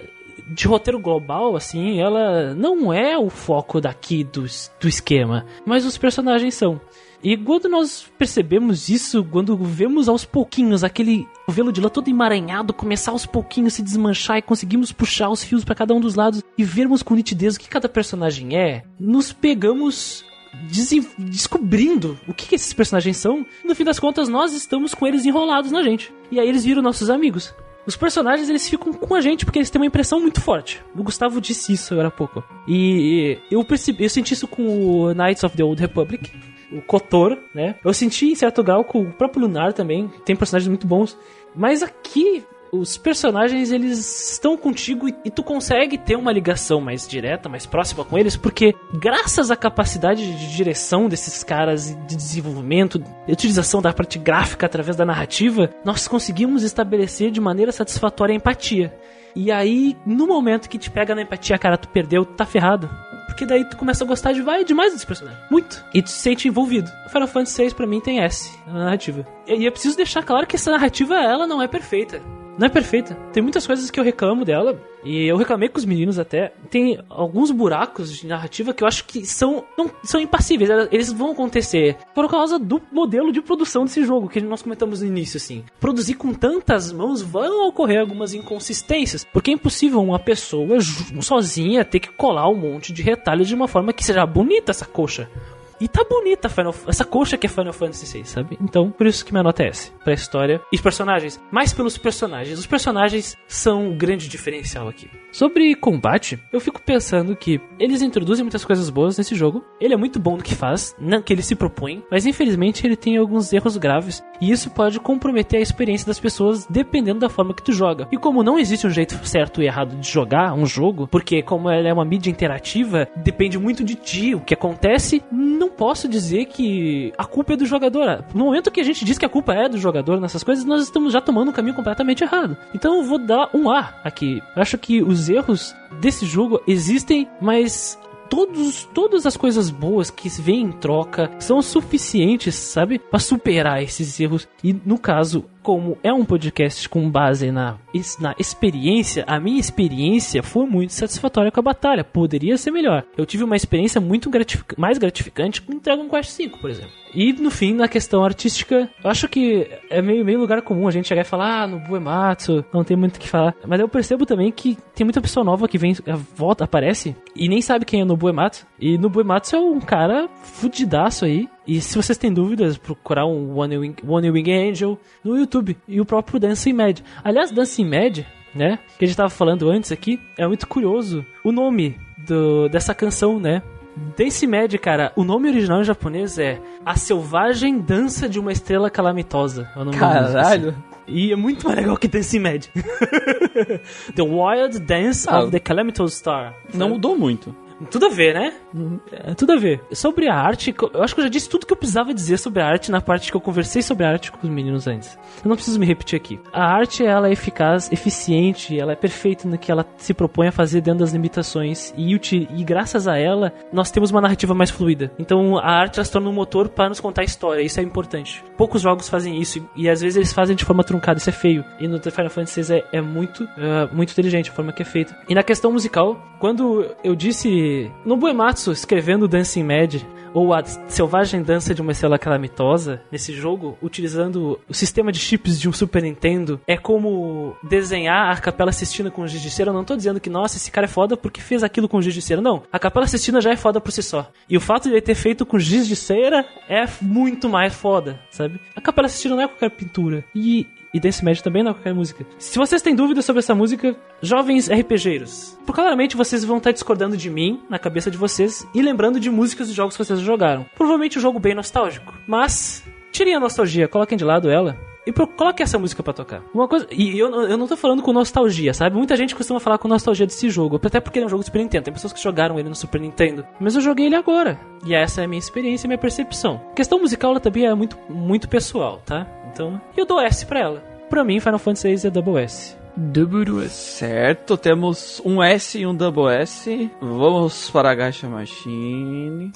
de roteiro global, assim, ela não é o foco daqui do, do esquema, mas os personagens são. E quando nós percebemos isso, quando vemos aos pouquinhos aquele velo de lã todo emaranhado começar aos pouquinhos se desmanchar e conseguimos puxar os fios para cada um dos lados e vermos com nitidez o que cada personagem é, nos pegamos descobrindo o que, que, esses personagens são. No fim das contas, nós estamos com eles enrolados na gente. E aí eles viram nossos amigos. Os personagens, eles ficam com a gente porque eles têm uma impressão muito forte. O Gustavo disse isso agora há pouco. E eu percebi, eu senti isso com o Knights of the Old Republic, o Kotor, né? Eu senti em certo grau com o próprio Lunar também, tem personagens muito bons. Mas aqui os personagens eles estão contigo e, e, tu consegue ter uma ligação mais direta, mais próxima com eles, porque graças à capacidade de direção desses caras, de desenvolvimento, de utilização da parte gráfica através da narrativa, nós conseguimos estabelecer de maneira satisfatória a empatia. E aí, no momento que te pega na empatia, cara, tu perdeu, tu tá ferrado. Porque daí tu começa a gostar de vai demais desse personagem. Muito. E tu se sente envolvido. Final Fantasy VI pra mim tem S, na narrativa. E é preciso deixar claro que essa narrativa, ela não é perfeita Não é perfeita. Tem muitas coisas que eu reclamo dela. E eu reclamei com os meninos até. Tem alguns buracos de narrativa que eu acho que são, não, são impassíveis. Eles vão acontecer por causa do modelo de produção desse jogo que nós comentamos no início, assim. Produzir com tantas mãos vão ocorrer algumas inconsistências. Porque é impossível uma pessoa sozinha ter que colar um monte de retalhos de uma forma que seja bonita essa coxa. E tá bonita Final, essa coxa que é Final Fantasy VI, sabe? Então, por isso que minha nota é S. Pra história e os personagens. Mais pelos personagens. Os personagens são um grande diferencial aqui. Sobre combate, eu fico pensando que eles introduzem muitas coisas boas nesse jogo. Ele é muito bom no que faz, não que ele se propõe, mas infelizmente ele tem alguns erros graves. E isso pode comprometer a experiência das pessoas dependendo da forma que tu joga. E como não existe um jeito certo e errado de jogar um jogo, porque como ela é uma mídia interativa, depende muito de ti. O que acontece, não posso dizer que a culpa é do jogador. No momento que a gente diz que a culpa é do jogador nessas coisas, nós estamos já tomando um caminho completamente errado. Então eu vou dar um A aqui. Eu acho que os erros desse jogo existem, mas todos, todas as coisas boas que vêm em troca são suficientes, sabe? Pra superar esses erros. E no caso, como é um podcast com base na, na experiência, a minha experiência foi muito satisfatória com a batalha. Poderia ser melhor. Eu tive uma experiência muito gratific mais gratificante com Dragon Quest V, por exemplo. E no fim, na questão artística, eu acho que é meio, meio lugar comum a gente chegar e falar, ah, no Buematsu, não tem muito o que falar. Mas eu percebo também que tem muita pessoa nova que vem, eh, volta, aparece, e nem sabe quem é no Buematsu. E no Buematsu é um cara fudidaço aí. E se vocês têm dúvidas, procurar um One Wing, One Wing Angel no YouTube. E o próprio Dancing Mad. Aliás, Dancing Mad, né, que a gente tava falando antes aqui, é muito curioso. O nome do, dessa canção, né, Dance Mad, cara, o nome original em japonês é A Selvagem Dança de uma Estrela Calamitosa. É o nome música, Caralho. assim. E é muito mais legal que Dance Mad. the Wild Dance Ah, of the Calamitous Star. Não mudou muito. Tudo a ver, né? É, tudo a ver. Sobre a arte, eu acho que eu já disse tudo que eu precisava dizer sobre a arte na parte que eu conversei sobre a arte com os meninos antes. Eu não preciso me repetir aqui. A arte, ela é eficaz, eficiente, ela é perfeita no que ela se propõe a fazer dentro das limitações e, e graças a ela, nós temos uma narrativa mais fluida. Então, a arte, ela se torna um motor para nos contar a história, isso é importante. Poucos jogos fazem isso e, e às vezes eles fazem de forma truncada, isso é feio. E no Final Fantasy VI é, é muito, é, muito inteligente a forma que é feita. E na questão musical, quando eu disse no Buematsu escrevendo Dancing Mad ou a selvagem dança de uma estrela calamitosa nesse jogo, utilizando o sistema de chips de um Super Nintendo, é como desenhar a Capela Sistina com giz de cera. Eu não tô dizendo que, nossa, esse cara é foda porque fez aquilo com giz de cera. Não, a Capela Sistina já é foda por si só. E o fato de ele ter feito com giz de cera é muito mais foda, sabe? A Capela Sistina não é qualquer pintura. E e Dance Mad também não é qualquer música. Se vocês têm dúvidas sobre essa música, jovens RPGeiros, por claramente vocês vão estar discordando de mim na cabeça de vocês e lembrando de músicas dos jogos que vocês jogaram. Provavelmente um jogo bem nostálgico. Mas, tirem a nostalgia, coloquem de lado ela. E pro, coloque essa música pra tocar. Uma coisa. E eu, não- eu não tô falando com nostalgia, sabe? Muita gente costuma falar com nostalgia desse jogo. Até porque ele é um jogo do Super Nintendo. Tem pessoas que jogaram ele no Super Nintendo. Mas eu joguei ele agora. E essa é a minha experiência minha percepção. A questão musical ela também é muito, muito pessoal, tá? Então. Eu dou S pra ela. Pra mim, Final Fantasy VI é Double S. Double S. Certo, temos um S e um double S. Vamos para a Gacha Machine.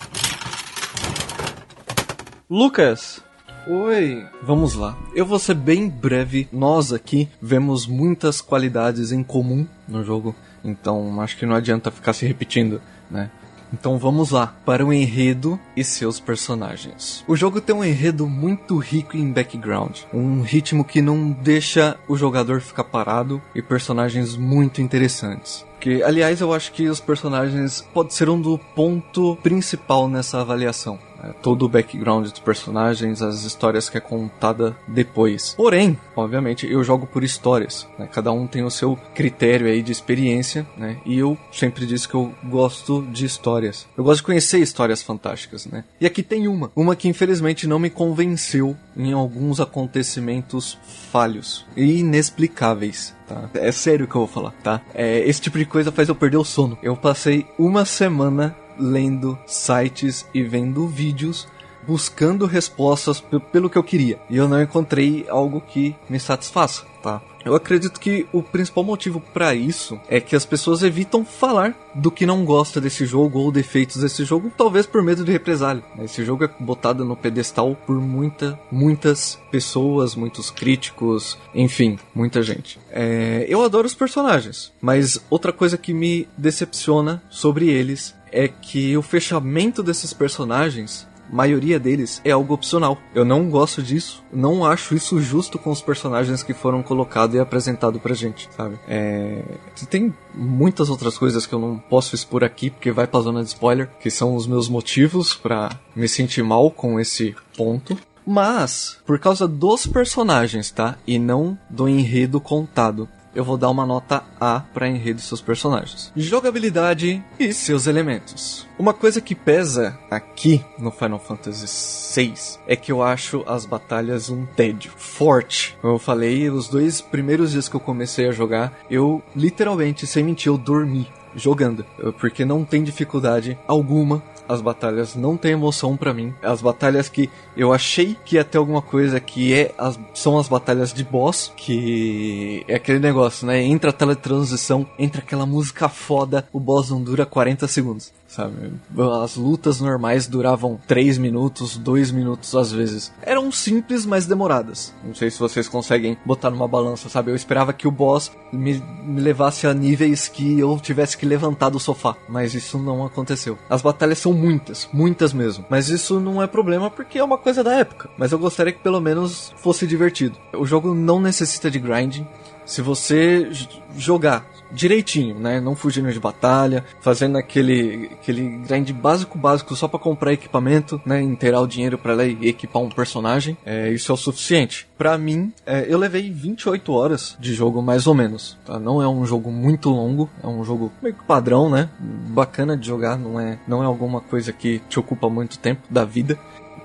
Lucas, Oi, vamos lá. Eu vou ser bem breve. Nós aqui vemos muitas qualidades em comum no jogo, então acho que não adianta ficar se repetindo, né? Então vamos lá para o enredo e seus personagens. O jogo tem um enredo muito rico em background, um ritmo que não deixa o jogador ficar parado e personagens muito interessantes. Que, aliás, eu acho que os personagens pode ser um do ponto principal nessa avaliação. Né? Todo o background dos personagens, as histórias que é contada depois. Porém, obviamente, eu jogo por histórias. né? Cada um tem o seu critério aí de experiência, né? E eu sempre disse que eu gosto de histórias. Eu gosto de conhecer histórias fantásticas, né? E aqui tem uma. Uma que infelizmente não me convenceu em alguns acontecimentos falhos e inexplicáveis. Tá? É sério que eu vou falar, tá? É, esse tipo de coisa faz eu perder o sono. Eu passei uma semana lendo sites e vendo vídeos buscando respostas pe- pelo que eu queria. E eu não encontrei algo que me satisfaça, tá? Eu acredito que o principal motivo para isso é que as pessoas evitam falar do que não gosta desse jogo ou defeitos desse jogo, talvez por medo de represália. Esse jogo é botado no pedestal por muita, muitas pessoas, muitos críticos, enfim, muita gente. É, eu adoro os personagens, mas outra coisa que me decepciona sobre eles é que o fechamento desses personagens maioria deles é algo opcional. Eu não gosto disso, não acho isso justo com os personagens que foram colocados e apresentados pra gente, sabe? É... Tem muitas outras coisas que eu não posso expor aqui, porque vai pra zona de spoiler, que são os meus motivos para me sentir mal com esse ponto. Mas, por causa dos personagens, tá? E não do enredo contado eu vou dar uma nota A para enredo seus personagens. Jogabilidade e seus elementos. Uma coisa que pesa aqui no Final Fantasy VI é que eu acho as batalhas um tédio forte. Como eu falei, os dois primeiros dias que eu comecei a jogar, eu literalmente, sem mentir, eu dormi jogando, porque não tem dificuldade alguma as batalhas não têm emoção para mim. As batalhas que eu achei que ia ter alguma coisa que é as, são as batalhas de boss, que é aquele negócio, né? Entra a teletransição, entra aquela música foda, o boss não dura 40 segundos sabe? As lutas normais duravam 3 minutos, 2 minutos às vezes. Eram simples, mas demoradas. Não sei se vocês conseguem botar numa balança, sabe? Eu esperava que o boss me, me levasse a níveis que eu tivesse que levantar do sofá, mas isso não aconteceu. As batalhas são muitas, muitas mesmo. Mas isso não é problema porque é uma coisa da época. Mas eu gostaria que pelo menos fosse divertido. O jogo não necessita de grinding. Se você jogar direitinho, né? Não fugindo de batalha, fazendo aquele aquele grind básico básico só para comprar equipamento, né? Inteirar o dinheiro para lá e equipar um personagem. É, isso é o suficiente. Para mim, é, eu levei 28 horas de jogo mais ou menos. Tá? Não é um jogo muito longo, é um jogo meio que padrão, né? Bacana de jogar, não é não é alguma coisa que te ocupa muito tempo da vida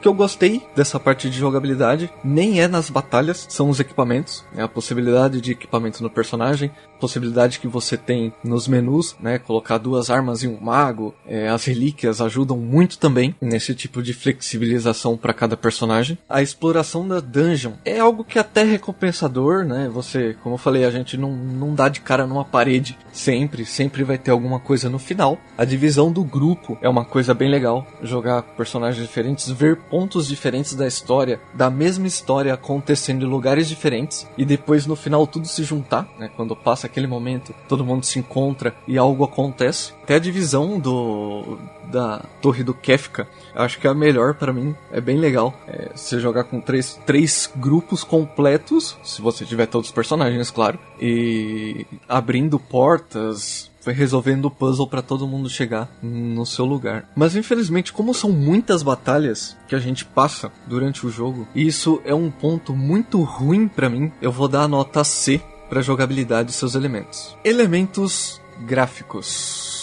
que eu gostei dessa parte de jogabilidade nem é nas batalhas, são os equipamentos, é a possibilidade de equipamento no personagem, possibilidade que você tem nos menus, né? Colocar duas armas e um mago, é, as relíquias ajudam muito também nesse tipo de flexibilização para cada personagem. A exploração da dungeon é algo que é até recompensador, né? Você, como eu falei, a gente não, não dá de cara numa parede sempre, sempre vai ter alguma coisa no final. A divisão do grupo é uma coisa bem legal, jogar personagens diferentes, ver pontos diferentes da história, da mesma história acontecendo em lugares diferentes e depois no final tudo se juntar, né? Quando passa aquele momento, todo mundo se encontra e algo acontece. Até a divisão do da Torre do Kefka, acho que é a melhor para mim, é bem legal. É, você jogar com três, três grupos completos, se você tiver todos os personagens, claro, e abrindo portas, foi resolvendo o puzzle para todo mundo chegar no seu lugar. Mas infelizmente, como são muitas batalhas que a gente passa durante o jogo, e isso é um ponto muito ruim para mim, eu vou dar a nota C para jogabilidade e seus elementos. Elementos gráficos.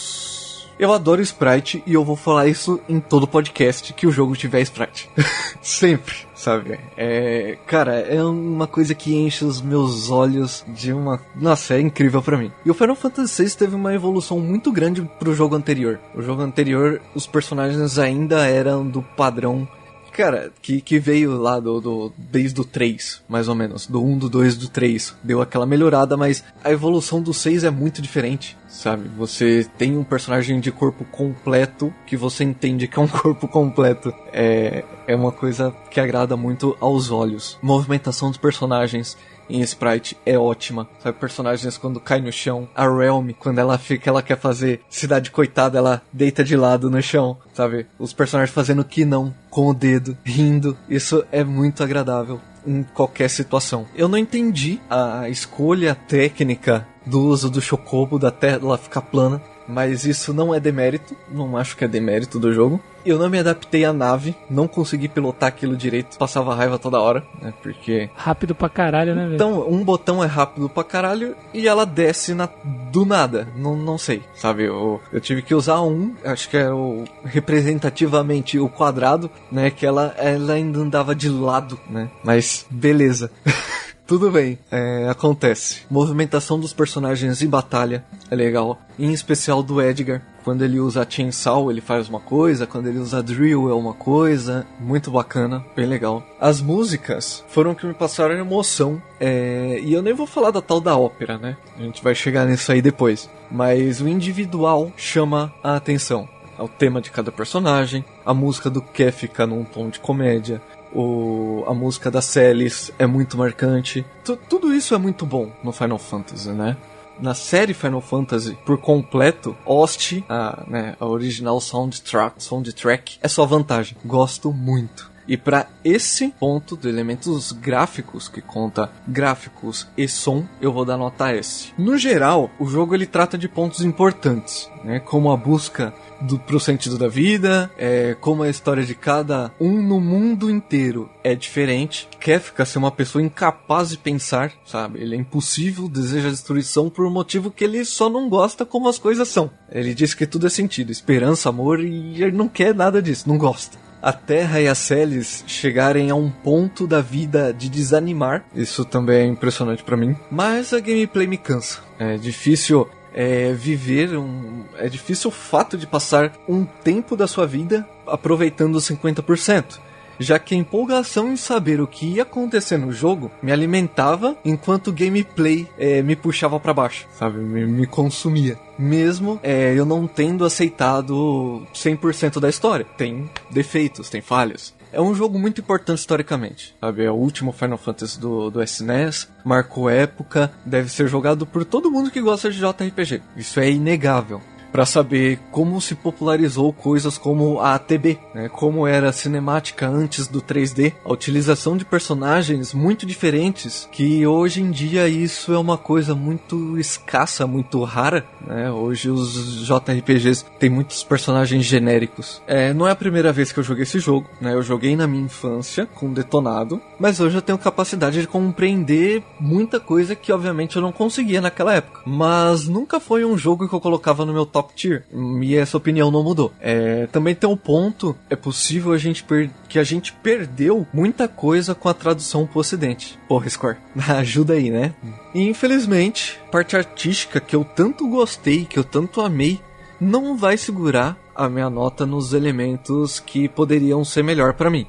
Eu adoro Sprite e eu vou falar isso em todo podcast que o jogo tiver Sprite. Sempre, sabe? É, cara, é uma coisa que enche os meus olhos de uma. Nossa, é incrível para mim. E o Final Fantasy VI teve uma evolução muito grande pro jogo anterior. O jogo anterior, os personagens ainda eram do padrão Cara, que, que veio lá do, do. Desde o 3, mais ou menos. Do 1, do 2, do 3. Deu aquela melhorada, mas a evolução do 6 é muito diferente, sabe? Você tem um personagem de corpo completo que você entende que é um corpo completo. É, é uma coisa que agrada muito aos olhos. Movimentação dos personagens em Sprite é ótima. Sabe, personagens quando cai no chão. A Realm, quando ela fica, ela quer fazer cidade coitada, ela deita de lado no chão, sabe? Os personagens fazendo que não com o dedo, rindo. Isso é muito agradável em qualquer situação. Eu não entendi a escolha técnica do uso do Chocobo da tela ficar plana, mas isso não é demérito, não acho que é demérito do jogo. Eu não me adaptei à nave, não consegui pilotar aquilo direito, passava raiva toda hora, né? Porque. Rápido pra caralho, né, velho? Então, um botão é rápido pra caralho e ela desce na... do nada. Não, não sei, sabe? Eu, eu tive que usar um, acho que é o representativamente o quadrado, né? Que ela, ela ainda andava de lado, né? Mas beleza. Tudo bem, é, acontece. Movimentação dos personagens em batalha é legal. Em especial do Edgar. Quando ele usa Chainsaw, ele faz uma coisa. Quando ele usa Drill, é uma coisa. Muito bacana, bem legal. As músicas foram que me passaram emoção. É, e eu nem vou falar da tal da ópera, né? A gente vai chegar nisso aí depois. Mas o individual chama a atenção. O tema de cada personagem, a música do Ke fica num tom de comédia, o, a música da Celis é muito marcante. Tu, tudo isso é muito bom no Final Fantasy, né? Na série Final Fantasy, por completo, Host, a, né, a original soundtrack, soundtrack, é só vantagem. Gosto muito. E para esse ponto de elementos gráficos, que conta gráficos e som, eu vou dar nota S. No geral, o jogo ele trata de pontos importantes, né, como a busca do, pro sentido da vida, é, como a história de cada um no mundo inteiro é diferente. Kefka ser uma pessoa incapaz de pensar, sabe? Ele é impossível, deseja destruição por um motivo que ele só não gosta como as coisas são. Ele diz que tudo é sentido, esperança, amor, e ele não quer nada disso, não gosta a Terra e a Celis chegarem a um ponto da vida de desanimar. Isso também é impressionante para mim. Mas a gameplay me cansa. É difícil é, viver um. É difícil o fato de passar um tempo da sua vida aproveitando os 50%. Já que a empolgação em saber o que ia acontecer no jogo me alimentava enquanto o gameplay é, me puxava para baixo, sabe? Me, me consumia. Mesmo é, eu não tendo aceitado 100% da história. Tem defeitos, tem falhas. É um jogo muito importante historicamente, sabe? É o último Final Fantasy do, do SNES, marcou época, deve ser jogado por todo mundo que gosta de JRPG. Isso é inegável para saber como se popularizou coisas como a ATB, né? como era a cinemática antes do 3D, a utilização de personagens muito diferentes, que hoje em dia isso é uma coisa muito escassa, muito rara. Né? Hoje os JRPGs têm muitos personagens genéricos. É, não é a primeira vez que eu joguei esse jogo, né? eu joguei na minha infância com Detonado, mas hoje eu tenho capacidade de compreender muita coisa que obviamente eu não conseguia naquela época. Mas nunca foi um jogo que eu colocava no meu top top tier. E essa opinião não mudou. É, também tem um ponto, é possível a gente que a gente perdeu muita coisa com a tradução pro ocidente. Porra, Score, ajuda aí, né? E infelizmente, parte artística que eu tanto gostei, que eu tanto amei, não vai segurar a minha nota nos elementos que poderiam ser melhor para mim.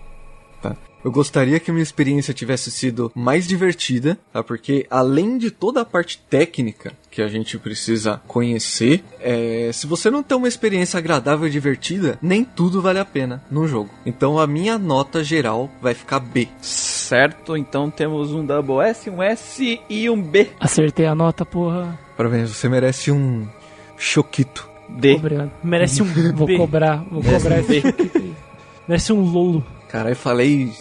Eu gostaria que a minha experiência tivesse sido mais divertida, tá? Porque além de toda a parte técnica que a gente precisa conhecer, é... se você não tem uma experiência agradável e divertida, nem tudo vale a pena no jogo. Então a minha nota geral vai ficar B. Certo, então temos um Double S, um S e um B. Acertei a nota, porra. Parabéns, você merece um choquito. D. Obrigado. Merece um Vou B. cobrar, vou cobrar esse Merece um lolo. Caralho, falei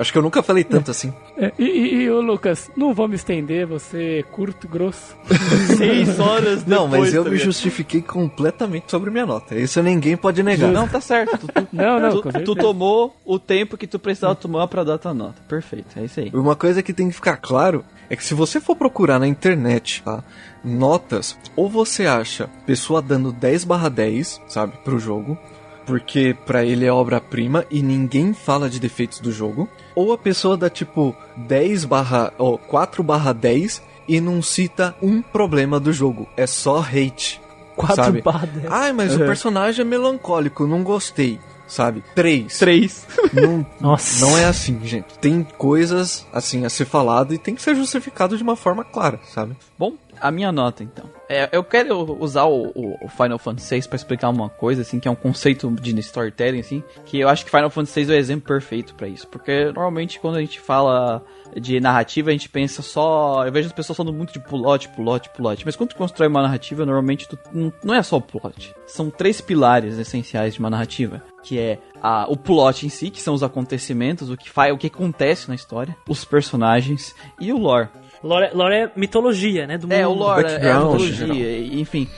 Acho que eu nunca falei tanto assim. É, e, e, e ô Lucas, não vou me estender, você é curto, grosso. Seis horas depois. Não, mas eu tá me justifiquei completamente sobre minha nota. Isso ninguém pode negar. Não, tá certo. Tu, tu- Não, não, tu, tu tomou o tempo que tu precisava tomar pra dar tua nota. Perfeito, é isso aí. Uma coisa que tem que ficar claro é que se você for procurar na internet, tá? Notas, ou você acha pessoa dando 10 barra 10, sabe, pro jogo, porque pra ele é obra-prima e ninguém fala de defeitos do jogo, ou a pessoa dá tipo 10 barra, ou 4 barra 10 e não cita um problema do jogo, é só hate. 4 sabe? barra 10. Ai, mas o personagem é melancólico, não gostei, sabe? 3. Três. Não, Nossa. não é assim, gente. Tem coisas assim a ser falado e tem que ser justificado de uma forma clara, sabe? Bom, a minha nota então. É, eu quero usar o, o- Final Fantasy VI pra explicar uma coisa, assim, que é um conceito de storytelling, assim, que eu acho que Final Fantasy VI é o exemplo perfeito pra isso. Porque normalmente quando a gente fala de narrativa, a gente pensa só. Eu vejo as pessoas falando muito de plot, plot, plot. Mas quando tu constrói uma narrativa, normalmente tu, não, não é só o plot. São três pilares essenciais de uma narrativa. Que é a, o plot em si, que são os acontecimentos, o que faz, o que acontece na história, os personagens e o lore. Lore, lore é mitologia, né? Do mundo. É, o lore, é a mitologia, e- enfim.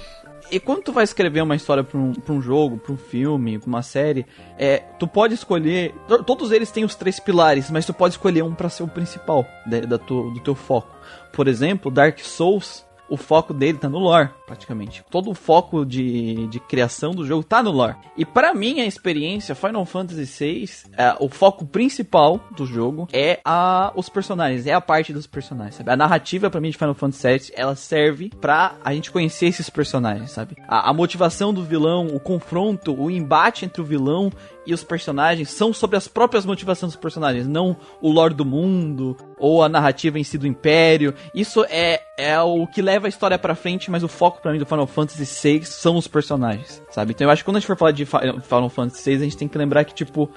E quando tu vai escrever uma história pra um, pra um jogo, pra um filme, pra uma série, é, tu pode escolher. to- Todos eles têm os três pilares, mas tu pode escolher um pra ser o principal da, da tu- do teu foco. Por exemplo, Dark Souls o foco dele tá no lore, praticamente. Todo o foco de, de criação do jogo tá no lore. E para mim, a experiência Final Fantasy VI, é, o foco principal do jogo é a, os personagens, é a parte dos personagens, sabe? A narrativa para mim de Final Fantasy VII, ela serve pra a gente conhecer esses personagens, sabe? A, a motivação do vilão, o confronto, o embate entre o vilão e os personagens são sobre as próprias motivações dos personagens, não o lore do mundo ou a narrativa em si do Império. Isso é, é o que leva a história pra frente, mas o foco para mim do Final Fantasy VI são os personagens, sabe? Então eu acho que quando a gente for falar de Final Fantasy VI, a gente tem que lembrar que, tipo,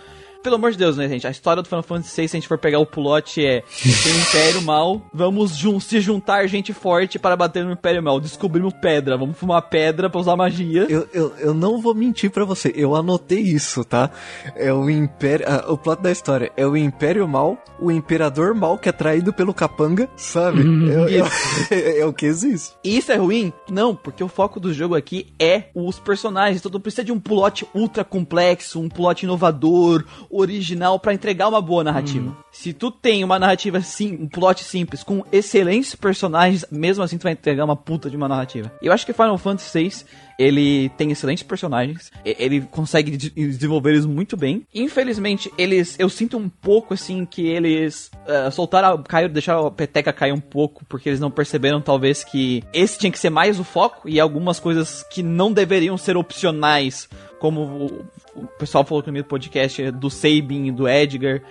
pelo amor de Deus, né, gente? A história do Final Fantasy VI, se a gente for pegar o plot, é tem um Império Mal, vamos jun se juntar gente forte para bater no Império Mal. Descobrimos pedra, vamos fumar pedra pra usar magia. Eu, eu, eu não vou mentir para você, eu anotei isso, tá? É o Império. Ah, o plot da história é o Império Mal, o Imperador Mal que é traído pelo Capanga, sabe? Uhum. eu, eu, é o que existe. E isso é ruim? Não, porque o foco do jogo aqui é os personagens. Então tu precisa de um plot ultra complexo, um plot inovador, original para entregar uma boa narrativa. Uhum. Se tu tem uma narrativa sim, um plot simples com excelentes personagens, mesmo assim tu vai entregar uma puta de uma narrativa. Eu acho que Final Fantasy VI ele tem excelentes personagens, ele consegue desenvolver eles muito bem. Infelizmente, eles, eu sinto um pouco assim que eles uh, soltaram, caiu, deixaram a peteca cair um pouco, porque eles não perceberam talvez que esse tinha que ser mais o foco e algumas coisas que não deveriam ser opcionais como o pessoal falou no do podcast do Sabin do Edgar.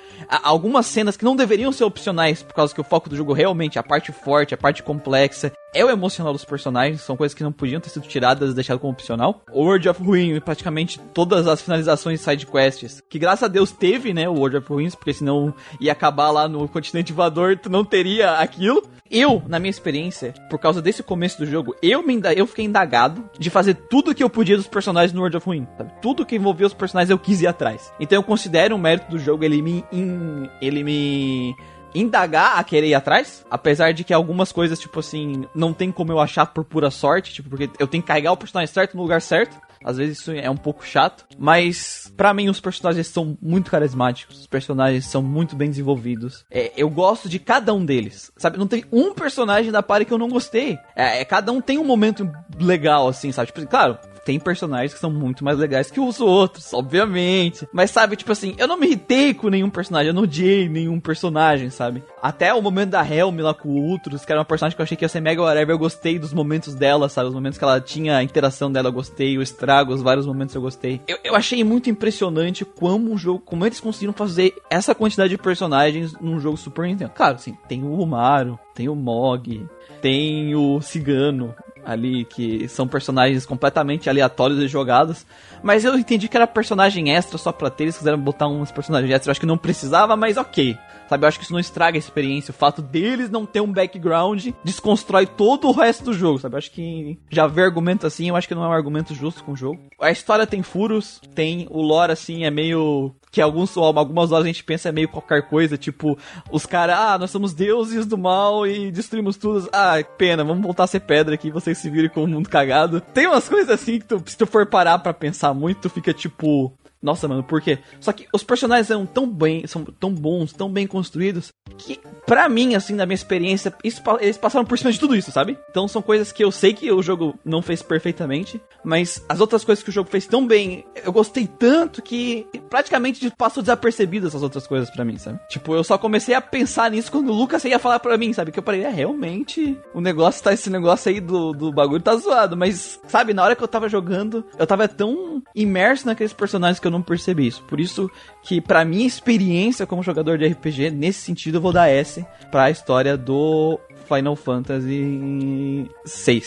Algumas cenas que não deveriam ser opcionais, por causa que o foco do jogo realmente, a parte forte, a parte complexa, é o emocional dos personagens, são coisas que não podiam ter sido tiradas deixadas como opcional. O World of Ruin, praticamente todas as finalizações de side quests, que graças a Deus teve, né, o World of Ruins, porque senão ia acabar lá no continente voador, tu não teria aquilo. Eu, na minha experiência, por causa desse começo do jogo, eu me eu fiquei indagado de fazer tudo que eu podia dos personagens no World of Ruin, sabe? Tudo que envolvia os personagens eu quis ir atrás. Então eu considero um mérito do jogo ele me in, ele me indagar a querer ir atrás, apesar de que algumas coisas, tipo assim, não tem como eu achar por pura sorte, tipo, porque eu tenho que carregar o personagem certo no lugar certo. Às vezes isso é um pouco chato, mas para mim os personagens são muito carismáticos, os personagens são muito bem desenvolvidos. É, eu gosto de cada um deles, sabe? Não tem um personagem da party que eu não gostei. É, é, cada um tem um momento legal, assim, sabe? Tipo, claro, tem personagens que são muito mais legais que os outros, obviamente. Mas sabe, tipo assim, eu não me irritei com nenhum personagem, eu não odiei nenhum personagem, sabe? Até o momento da Helm lá com o Ultros, que era uma personagem que eu achei que ia ser mega whatever, eu gostei dos momentos dela, sabe? Os momentos que ela tinha a interação dela, eu gostei, o estrago, os vários momentos eu gostei. Eu, eu achei muito impressionante como o jogo, como eles conseguiram fazer essa quantidade de personagens num jogo Super Nintendo. Claro, assim, tem o Umaru, tem o Mog, tem o Cigano, ali que são personagens completamente aleatórios e jogados. Mas eu entendi que era personagem extra só pra ter, eles quiseram botar uns personagens extra, eu acho que não precisava, mas ok. Sabe, eu acho que isso não estraga a experiência. O fato deles não ter um background desconstrói todo o resto do jogo, sabe? Eu acho que já ver argumento assim, eu acho que não é um argumento justo com o jogo. A história tem furos, tem o lore assim, é meio que alguns, algumas horas a gente pensa é meio qualquer coisa, tipo, os caras, ah, nós somos deuses do mal e destruímos tudo. Ah, pena, vamos voltar a ser pedra aqui, vocês se virem com o mundo cagado. Tem umas coisas assim que tu, se tu for parar pra pensar muito, tu fica tipo, nossa, mano, por quê? Só que os personagens são tão bem, são tão bons, tão bem construídos, que pra mim, assim, na minha experiência, isso, eles passaram por cima de tudo isso, sabe? Então são coisas que eu sei que o jogo não fez perfeitamente, mas as outras coisas que o jogo fez tão bem, eu gostei tanto que praticamente passou desapercebidas essas outras coisas pra mim, sabe? Tipo, eu só comecei a pensar nisso quando o Lucas ia falar pra mim, sabe? Que eu falei, é, realmente, o negócio tá, esse negócio aí do, do bagulho tá zoado, mas, sabe, na hora que eu tava jogando, eu tava tão imerso naqueles personagens que eu não percebi isso. Por isso que, pra minha experiência como jogador de RPG, nesse sentido, eu vou dar S pra história do Final Fantasy VI.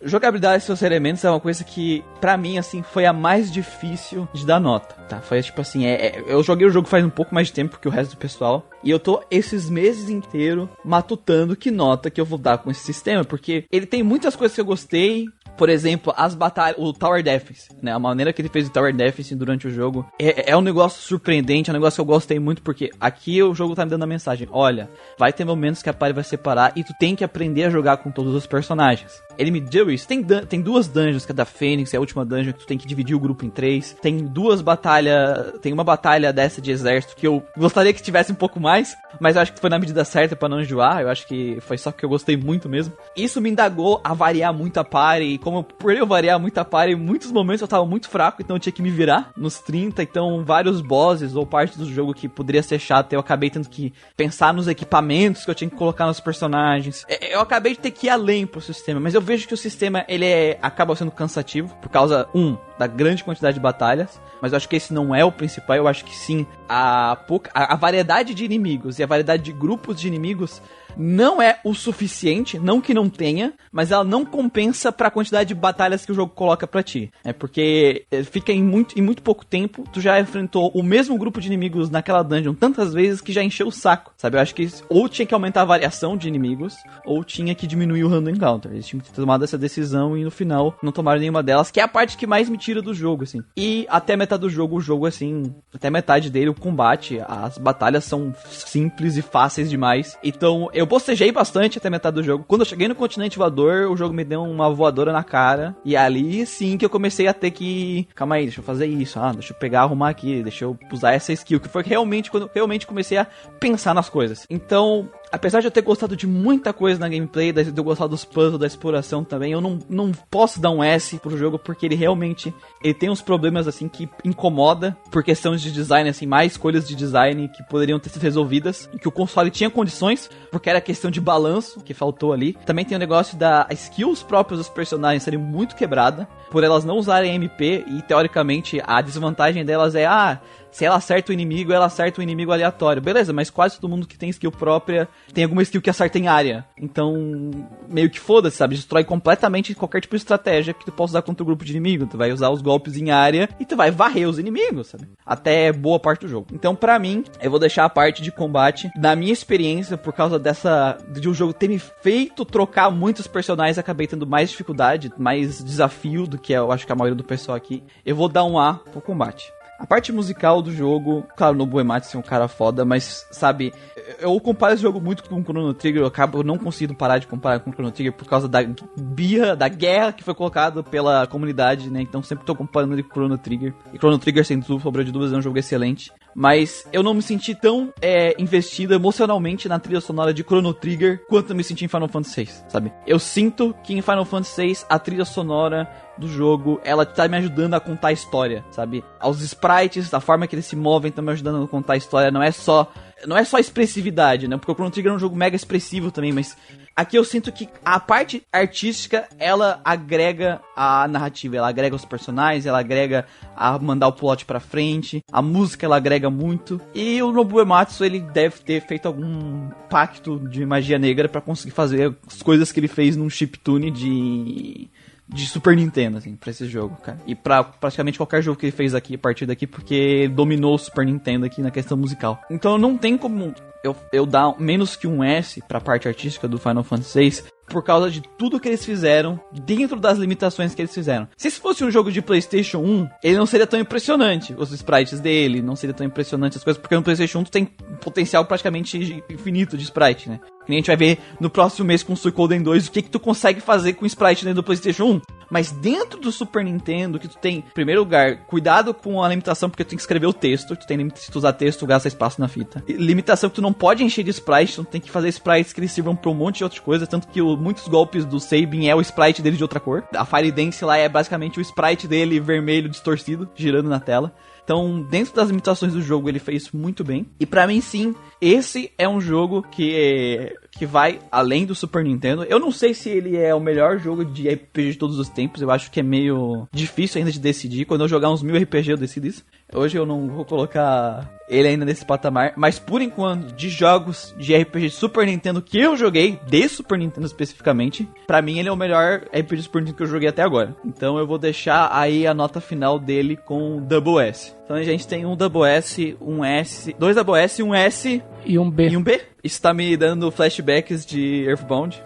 Jogabilidade e seus elementos é uma coisa que, pra mim, assim, foi a mais difícil de dar nota, tá? Foi tipo assim, é, é, eu joguei o jogo faz um pouco mais de tempo que o resto do pessoal, e eu tô esses meses inteiros matutando que nota que eu vou dar com esse sistema, porque ele tem muitas coisas que eu gostei, por exemplo, as batalhas, o Tower Defense, né? A maneira que ele fez o Tower Defense durante o jogo é, é um negócio surpreendente, é um negócio que eu gostei muito, porque aqui o jogo tá me dando a mensagem: olha, vai ter momentos que a party vai separar e tu tem que aprender a jogar com todos os personagens. Ele me deu isso. Tem, tem duas dungeons, que é da Fênix, é a última dungeon que tu tem que dividir o grupo em três. Tem duas batalhas. Tem uma batalha dessa de exército que eu gostaria que tivesse um pouco mais, mas eu acho que foi na medida certa para não enjoar. Eu acho que foi só que eu gostei muito mesmo. Isso me indagou a variar muito a party. Como por eu variar muito a party, em muitos momentos eu tava muito fraco, então eu tinha que me virar nos 30. Então, vários bosses ou partes do jogo que poderia ser chato, eu acabei tendo que pensar nos equipamentos que eu tinha que colocar nos personagens. É, eu acabei de ter que ir além pro sistema, mas eu vejo que o sistema ele é, acaba sendo cansativo por causa, um, da grande quantidade de batalhas, mas eu acho que esse não é o principal, eu acho que sim, a, pouca, a, a variedade de inimigos e a variedade de grupos de inimigos não é o suficiente, não que não tenha, mas ela não compensa para a quantidade de batalhas que o jogo coloca para ti. É porque eh, fica em muito, em muito pouco tempo, tu já enfrentou o mesmo grupo de inimigos naquela dungeon tantas vezes que já encheu o saco, sabe? Eu acho que ou tinha que aumentar a variação de inimigos, ou tinha que diminuir o random encounter. Eles tinham que ter tomado essa decisão e no final não tomaram nenhuma delas, que é a parte que mais me tira do jogo, assim. E até metade do jogo, o jogo, assim, até metade dele, o combate, as batalhas são simples e fáceis demais. Então eu bocejei bastante até metade do jogo. Quando eu cheguei no continente voador, o jogo me deu uma voadora na cara. E ali sim que eu comecei a ter que. Calma aí, deixa eu fazer isso. Ah, deixa eu pegar, arrumar aqui, deixa eu usar essa skill. Que foi realmente quando eu realmente comecei a pensar nas coisas. Então, apesar de eu ter gostado de muita coisa na gameplay, de eu gostar dos puzzles, da exploração também, eu não, não posso dar um S pro jogo porque ele realmente ele tem uns problemas assim que incomoda por questões de design, assim, mais escolhas de design que poderiam ter sido resolvidas que o console tinha condições, porque era questão de balanço que faltou ali. Também tem o negócio da skills próprias dos personagens serem muito quebrada, por elas não usarem MP e teoricamente a desvantagem delas é ah, se ela acerta o inimigo, ela acerta o inimigo aleatório. Beleza, mas quase todo mundo que tem skill própria tem alguma skill que acerta em área. Então, meio que foda-se, sabe? Destrói completamente qualquer tipo de estratégia que tu possa usar contra o grupo de inimigo. Tu vai usar os golpes em área e tu vai varrer os inimigos, sabe? Até boa parte do jogo. Então, para mim, eu vou deixar a parte de combate. Na minha experiência, por causa dessa. de um jogo ter me feito trocar muitos personagens, acabei tendo mais dificuldade, mais desafio do que eu acho que a maioria do pessoal aqui. Eu vou dar um A pro combate. A parte musical do jogo, claro, no Buematsu é um cara foda, mas, sabe, eu comparo esse jogo muito com o Chrono Trigger, eu acabo não conseguindo parar de comparar com o Chrono Trigger por causa da birra, da guerra que foi colocada pela comunidade, né? Então sempre tô comparando ele com o Chrono Trigger. E Chrono Trigger, sem dúvida de dúvidas, é um jogo excelente. Mas eu não me senti tão é, investido emocionalmente na trilha sonora de Chrono Trigger quanto eu me senti em Final Fantasy VI, sabe? Eu sinto que em Final Fantasy VI a trilha sonora do jogo, ela tá me ajudando a contar a história, sabe? Os sprites, a forma que eles se movem, estão me ajudando a contar a história. Não é só não é só expressividade, né? Porque o Chrono Trigger é um jogo mega expressivo também, mas aqui eu sinto que a parte artística, ela agrega a narrativa, ela agrega os personagens, ela agrega a mandar o plot pra frente, a música ela agrega muito, e o Nobuo Ematsu, ele deve ter feito algum pacto de magia negra para conseguir fazer as coisas que ele fez num chiptune de de Super Nintendo, assim, pra esse jogo, cara. E pra praticamente qualquer jogo que ele fez aqui, a partir daqui, porque dominou o Super Nintendo aqui na questão musical. Então não tem como eu, eu dar menos que um S pra parte artística do Final Fantasy VI, por causa de tudo que eles fizeram dentro das limitações que eles fizeram. Se esse fosse um jogo de PlayStation 1, ele não seria tão impressionante, os sprites dele, não seria tão impressionante as coisas, porque no PlayStation 1 tu tem potencial praticamente infinito de sprite, né? Que a gente vai ver no próximo mês com o Suicoden 2 o que que tu consegue fazer com sprite dentro do PlayStation 1. Mas dentro do Super Nintendo, que tu tem, em primeiro lugar, cuidado com a limitação, porque tu tem que escrever o texto. Tu tem se tu usar texto, tu gasta espaço na fita. E limitação que tu não pode encher de sprites, tu tem que fazer sprites que eles sirvam pra um monte de outras coisas. Tanto que o, muitos golpes do Sabin é o sprite dele de outra cor. A Fire Dance lá é basicamente o sprite dele vermelho distorcido, girando na tela. Então, dentro das limitações do jogo, ele fez muito bem. E para mim, sim, esse é um jogo que, que vai além do Super Nintendo. Eu não sei se ele é o melhor jogo de RPG de todos os tempos. Eu acho que é meio difícil ainda de decidir. Quando eu jogar uns mil RPG, eu decido isso. Hoje eu não vou colocar ele ainda nesse patamar, mas por enquanto, de jogos de RPG Super Nintendo que eu joguei, de Super Nintendo especificamente, para mim ele é o melhor RPG Super Nintendo que eu joguei até agora. Então eu vou deixar aí a nota final dele com Double S. Então a gente tem um Double S, um S, dois Double S, um S e um B. E um B. Isso tá me dando flashbacks de Earthbound.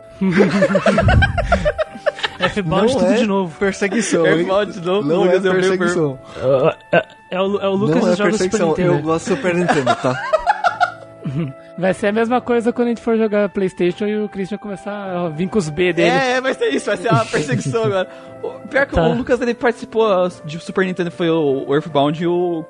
Não tudo é de novo. Perseguição, hein? F-Bound de novo, Não é Lucas, o perseguição. É, é- é o, é o Lucas Não é joga Super perseguição. Nintendo. Eu gosto do Super Nintendo, tá? Vai ser a mesma coisa quando a gente for jogar Playstation e o Christian começar a vir com os B dele. É, vai ser isso, vai ser uma perseguição agora. O- Pior que Tá. o Lucas ele participou de Super Nintendo foi o Earthbound e o.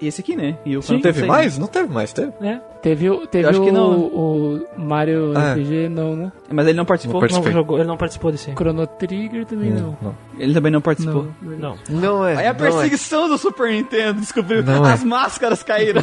E esse aqui, né? E o Não Final teve mais? Não teve mais, teve? É, Teve, o- teve acho que o, não. o Mario Ah. RPG, não, né? Mas ele não participou. Não não jogou, ele não participou desse. Chrono Trigger também não. Não. Ele também não participou. Não. Não. Não é. Aí a não é. perseguição do Super Nintendo descobriu Não é. as máscaras caíram.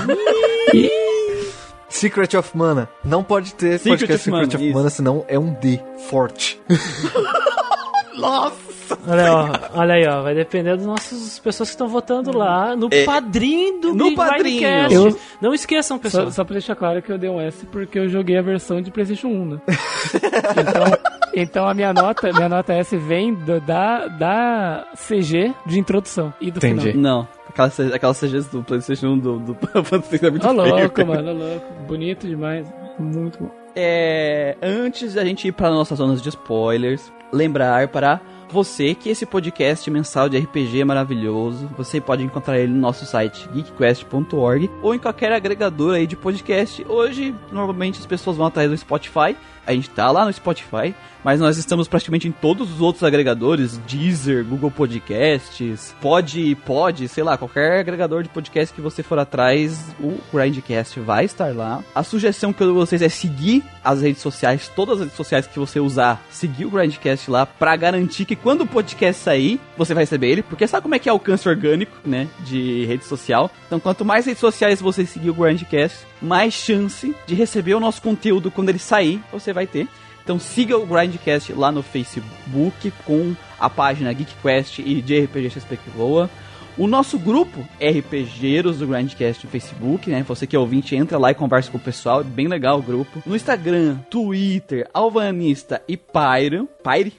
Secret of Mana. Não pode ter Secret podcast of Secret Mana, of isso. Mana, senão é um D forte. Nossa! Olha, ó, olha aí, ó. Vai depender das nossas pessoas que estão votando lá no É, padrinho do no padrinho. Eu- Não esqueçam, Só, pessoal. só pra deixar claro que eu dei um S porque eu joguei a versão de Playstation 1, né? então, então a minha nota, minha nota S vem do- da, da CG de introdução e do Entendi. final. Não, aquelas, aquelas CGs do PlayStation 1 do, do Fantasy é muito Ô feio. louco, mano, ô louco. Bonito demais. Muito bom. É, antes da gente ir para nossas zonas de spoilers, lembrar para você que esse podcast mensal de RPG é maravilhoso. Você pode encontrar ele no nosso site geekquest.org ou em qualquer agregador aí de podcast. Hoje, normalmente as pessoas vão atrás do Spotify. A gente tá lá no Spotify, mas nós estamos praticamente em todos os outros agregadores, Deezer, Google Podcasts, Pod, Pod, sei lá, qualquer agregador de podcast que você for atrás, o Grindcast vai estar lá. A sugestão que eu vocês é seguir as redes sociais, todas as redes sociais que você usar, seguir o Grindcast lá pra garantir que quando o podcast sair, você vai receber ele, porque sabe como é que é alcance orgânico, né, de rede social? Então, quanto mais redes sociais você seguir o Grindcast, mais chance de receber o nosso conteúdo quando ele sair, você vai ter. Então siga o Grindcast lá no Facebook com a página GeekQuest e de RPG XP que voa. O nosso grupo RPGeiros do Grindcast no Facebook, né? Você que é ouvinte, entra lá e conversa com o pessoal, é bem legal o grupo. No Instagram, Twitter, Alvanista e Pyro. Pyre?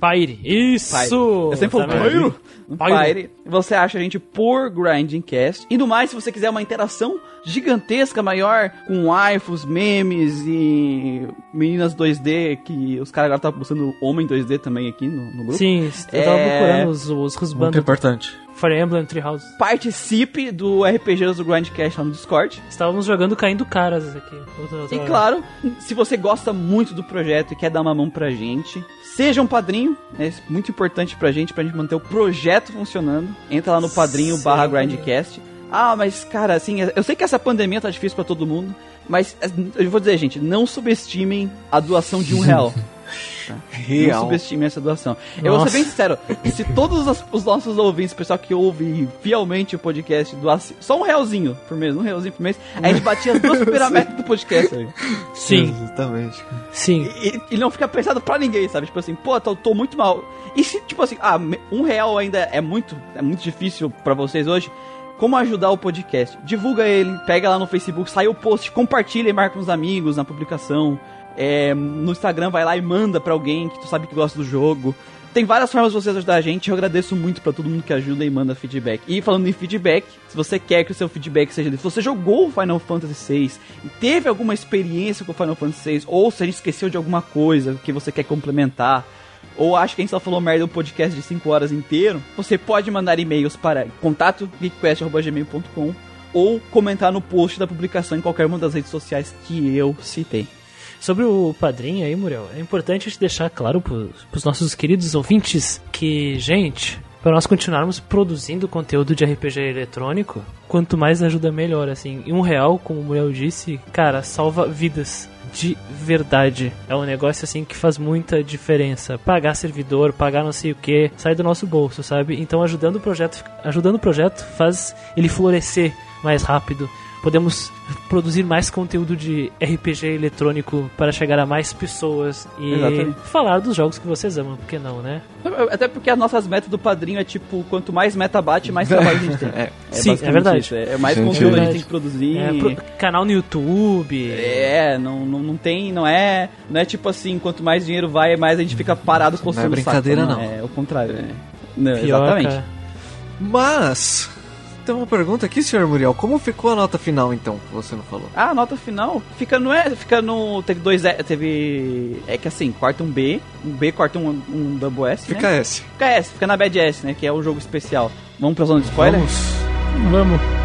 Pyre. Isso! Pyre. Eu sempre falo Tá? Pyro. Pyre. Você acha a gente por Grindcast. E no mais, se você quiser uma interação gigantesca, maior, com waifus, memes e meninas 2D, que os caras agora estavam buscando homem 2D também aqui no, no grupo. Sim, eu tava É. procurando os, os Muito husbandos importante. Fire Emblem Treehouse. Participe do RPGs do Grindcast lá no Discord. Estávamos jogando caindo caras aqui. Outra- outra E hora. claro, se você gosta muito do projeto e quer dar uma mão pra gente, seja um padrinho, né? É muito importante pra gente, pra gente manter o projeto funcionando. Entra lá no padrinho Sim. barra Grindcast. Ah, mas cara, assim, eu sei que essa pandemia tá difícil pra todo mundo, mas eu vou dizer, gente, não subestimem a doação de um real. Não Real. subestimem essa doação. Eu vou ser Nossa. bem sincero, se todos os, os nossos ouvintes, o pessoal que ouve fielmente o podcast, doasse só um realzinho por mês, um realzinho por mês, a gente batia as duas metas do podcast. velho. Sim, Exatamente. sim. E, e não fica pensado pra ninguém, sabe? Tipo assim, pô, tô, tô muito mal. E se, tipo assim, ah, um real ainda é muito, é muito difícil pra vocês hoje. Como ajudar o podcast? Divulga ele, pega lá no Facebook, sai o post, compartilha e marca uns amigos na publicação. É, no Instagram vai lá e manda pra alguém que tu sabe que gosta do jogo. Tem várias formas de vocês ajudar a gente. Eu agradeço muito pra todo mundo que ajuda e manda feedback. E falando em feedback, se você quer que o seu feedback seja se você jogou Final Fantasy VI e teve alguma experiência com Final Fantasy VI, ou se a gente esqueceu de alguma coisa que você quer complementar, ou acha que a gente só falou merda um podcast de 5 horas inteiro, você pode mandar e-mails para contato geekquest.gmail.com ou comentar no post da publicação em qualquer uma das redes sociais que eu citei. Sobre o padrinho aí, Muriel, é importante a gente deixar claro pros, pros nossos queridos ouvintes que, gente, para nós continuarmos produzindo conteúdo de RPG eletrônico, quanto mais ajuda, melhor, assim. E um real, como o Muriel disse, cara, salva vidas. De verdade. É um negócio assim que faz muita diferença. Pagar servidor, pagar não sei o que, sai do nosso bolso, sabe? Então ajudando o projeto, ajudando o projeto faz ele florescer mais rápido. Podemos produzir mais conteúdo de RPG eletrônico para chegar a mais pessoas e Exatamente. falar dos jogos que vocês amam, por que não, né? Até porque as nossas metas do padrinho é tipo, quanto mais meta bate, mais trabalho a gente tem. É. Sim, basicamente é verdade. isso. É, é mais Gente, conteúdo a gente tem que produzir. É, pro- canal no YouTube. É, não, não, não tem, não é, não é tipo assim, quanto mais dinheiro vai, mais a gente fica parado coçando Não é o saco, brincadeira, não. É o contrário, é. Não, exatamente. Mas Tem uma pergunta aqui, senhor Muriel. Como ficou a nota final, então, que você não falou? Ah, a nota final fica no é, fica no teve dois é, teve é que assim, corta um B, um B corta um, um double S, Fica né? S. Fica S, fica na Bad S, né, que é o jogo especial. Vamos pra zona de spoiler? Vamos. Vamos.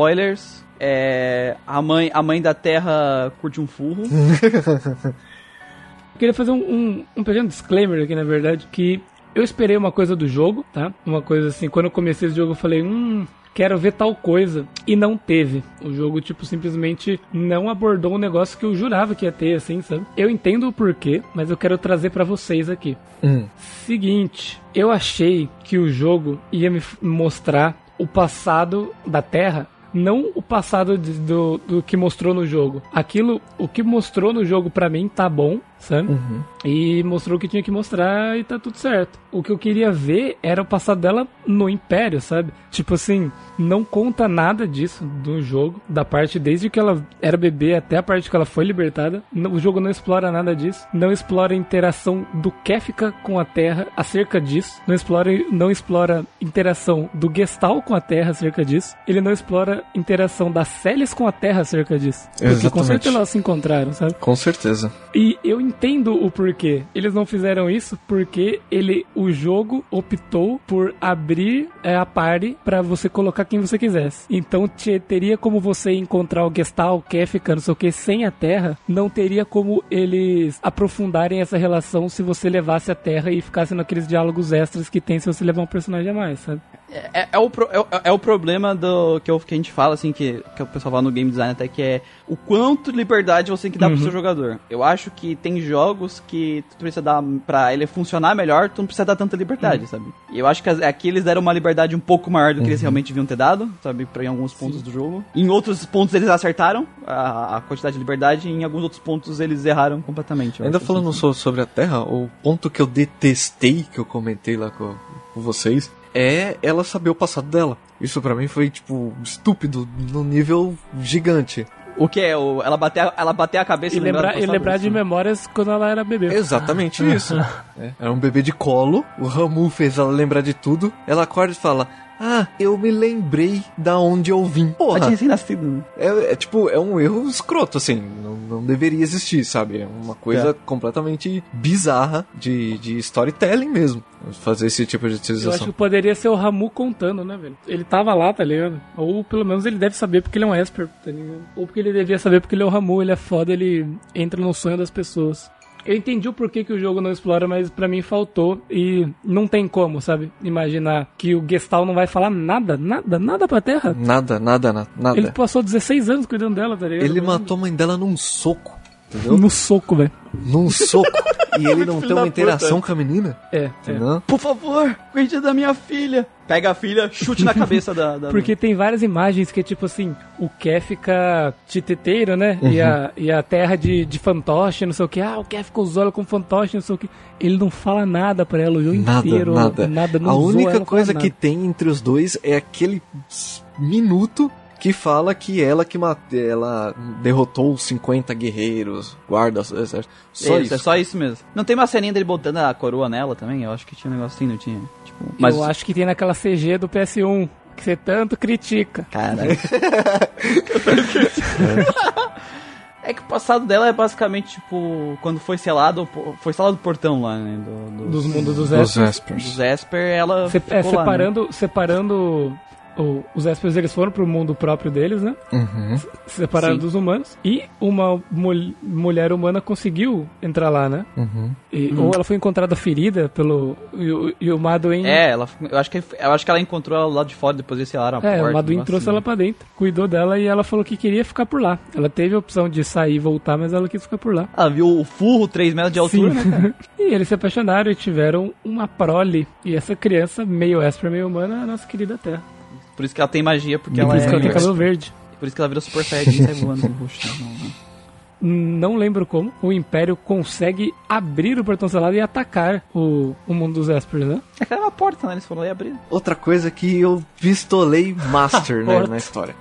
Spoilers. É, a mãe a mãe da Terra curte um furro. Eu queria fazer um, um, um pequeno disclaimer aqui, na verdade, que eu esperei uma coisa do jogo, tá? Uma coisa assim, quando eu comecei esse jogo eu falei, hum, quero ver tal coisa. E não teve. O jogo, tipo, simplesmente não abordou um negócio que eu jurava que ia ter, assim, sabe? Eu entendo o porquê, mas eu quero trazer pra vocês aqui. Hum. Seguinte, eu achei que o jogo ia me mostrar o passado da Terra, não o passado de- do, do que mostrou no jogo. Aquilo, o que mostrou no jogo pra mim tá bom, sabe? E mostrou o que tinha que mostrar e tá tudo certo. O que eu queria ver era o passado dela no Império, sabe? Tipo assim, não conta nada disso do jogo, da parte desde que ela era bebê até a parte que ela foi libertada. O jogo não explora nada disso, não explora a interação do Kefka com a Terra acerca disso, não explora, não explora interação do Gestal com a Terra acerca disso, ele não explora interação da Celis com a Terra acerca disso. Porque com Exatamente. certeza elas se encontraram, sabe? Com certeza. E eu entendo o porquê. Eles não fizeram isso porque ele, o jogo optou por abrir é, a party pra você colocar quem você quisesse. Então te- teria como você encontrar o Gestal, o Kefka, não sei o que, sem a Terra. Não teria como eles aprofundarem essa relação se você levasse a Terra e ficasse naqueles diálogos extras que tem se você levar um personagem a mais, sabe? É, é o, é, é o problema do que, eu- que a gente fala, assim, que, que o pessoal fala no game design até, que é o quanto liberdade você tem que dar pro seu jogador. Eu acho que tem jogos que tu precisa dar pra ele funcionar melhor, tu não precisa dar tanta liberdade, sabe? E eu acho que aqui eles deram uma liberdade um pouco maior do que eles realmente deviam ter dado, sabe? Pra, em alguns pontos do jogo. Em outros pontos eles acertaram a, a quantidade de liberdade, e em alguns outros pontos eles erraram completamente. Ainda falando assim. so- sobre a Terra, o ponto que eu detestei, que eu comentei lá com, com vocês, é ela saber o passado dela. Isso pra mim foi, tipo, estúpido, no nível gigante. O que é? O, ela, bater, ela bater a cabeça E lembrar lembrar, e lembrar de memórias quando ela era bebê. Exatamente isso. É, Era um bebê de colo, o Ramu fez ela lembrar de tudo, ela acorda e fala... Ah, eu me lembrei da onde eu vim. Porra, tinha recém-nascido. né? é, é tipo, é um erro escroto, assim, não, não deveria existir, sabe? É uma coisa É. completamente bizarra de, de storytelling mesmo, fazer esse tipo de Eu acho utilização. que poderia ser o Ramu contando, né, velho? Ele tava lá, tá ligado? Ou pelo menos ele deve saber porque ele é um Esper, tá ligado? Ou porque ele devia saber porque ele é o Ramu, ele é foda, ele entra no sonho das pessoas. Eu entendi o porquê que o jogo não explora, mas pra mim faltou e não tem como, sabe? Imaginar que o Gestal não vai falar nada, nada, nada pra Terra. Nada, nada, na- nada. Ele passou 16 anos cuidando dela, tá ligado? Ele matou a mãe dela num soco, entendeu? No soco, velho. num soco. E ele não tem uma puta. interação com a menina? É, é. Por favor, cuide da minha filha. Pega a filha, chute na cabeça da. da Porque tem várias imagens que é tipo assim, o Kefka titeteiro, né? E, a, e a terra de, de fantoche, não sei o que. Ah, o Kefka usou ela como fantoche, não sei o que. Ele não fala nada pra ela o jogo Nada, inteiro. nada. nada a única coisa que tem entre os dois é aquele minuto que fala que ela que mate, ela derrotou os 50 guerreiros, guardas, exército. Só isso, isso. é só isso mesmo. Não tem uma ceninha dele botando a coroa nela também? Eu acho que tinha um negócio assim, não tinha? Tipo, mas. Eu acho que tem naquela CG do PS1, que você tanto critica. Caralho. É que o passado dela é basicamente, tipo, quando foi selado, foi selado o portão lá, né? Do, do- Dos mundos dos Dos Espers. Espers. do Zesper, ela. Se- é, ficou lá, né? separando, separando o- os Espers, eles foram pro mundo próprio deles, né? Uhum. Separaram Sim. dos humanos. E uma mul- mulher humana conseguiu entrar lá, né? Uhum. E- Ou ela foi encontrada ferida pelo. E, o- e o Maduin. É, ela, eu, acho que, eu acho que ela encontrou ela lá de fora, depois eles selaram a É, porta. o Maduin um trouxe negócio ela pra dentro, cuidou dela e ela falou que queria ficar por lá. Ela teve a opção de sair e voltar, mas ela quis ficar por lá. assim. Ela viu o furro 3 metros de altura, Sim. né, e eles se apaixonaram e tiveram uma prole. E essa criança, meio Esper, meio humana, é a nossa querida Terra. Por isso que ela tem magia, porque E ela por isso é. que ela tem cabelo verde. Por isso que ela virou super saiyajin e sai voando no rosto. Não, não. não lembro como, o Império consegue abrir o portão selado e atacar o, o mundo dos Espers, né? É que era uma porta, né? Eles foram lá e abriram. Outra coisa que eu pistolei Master, né, na história.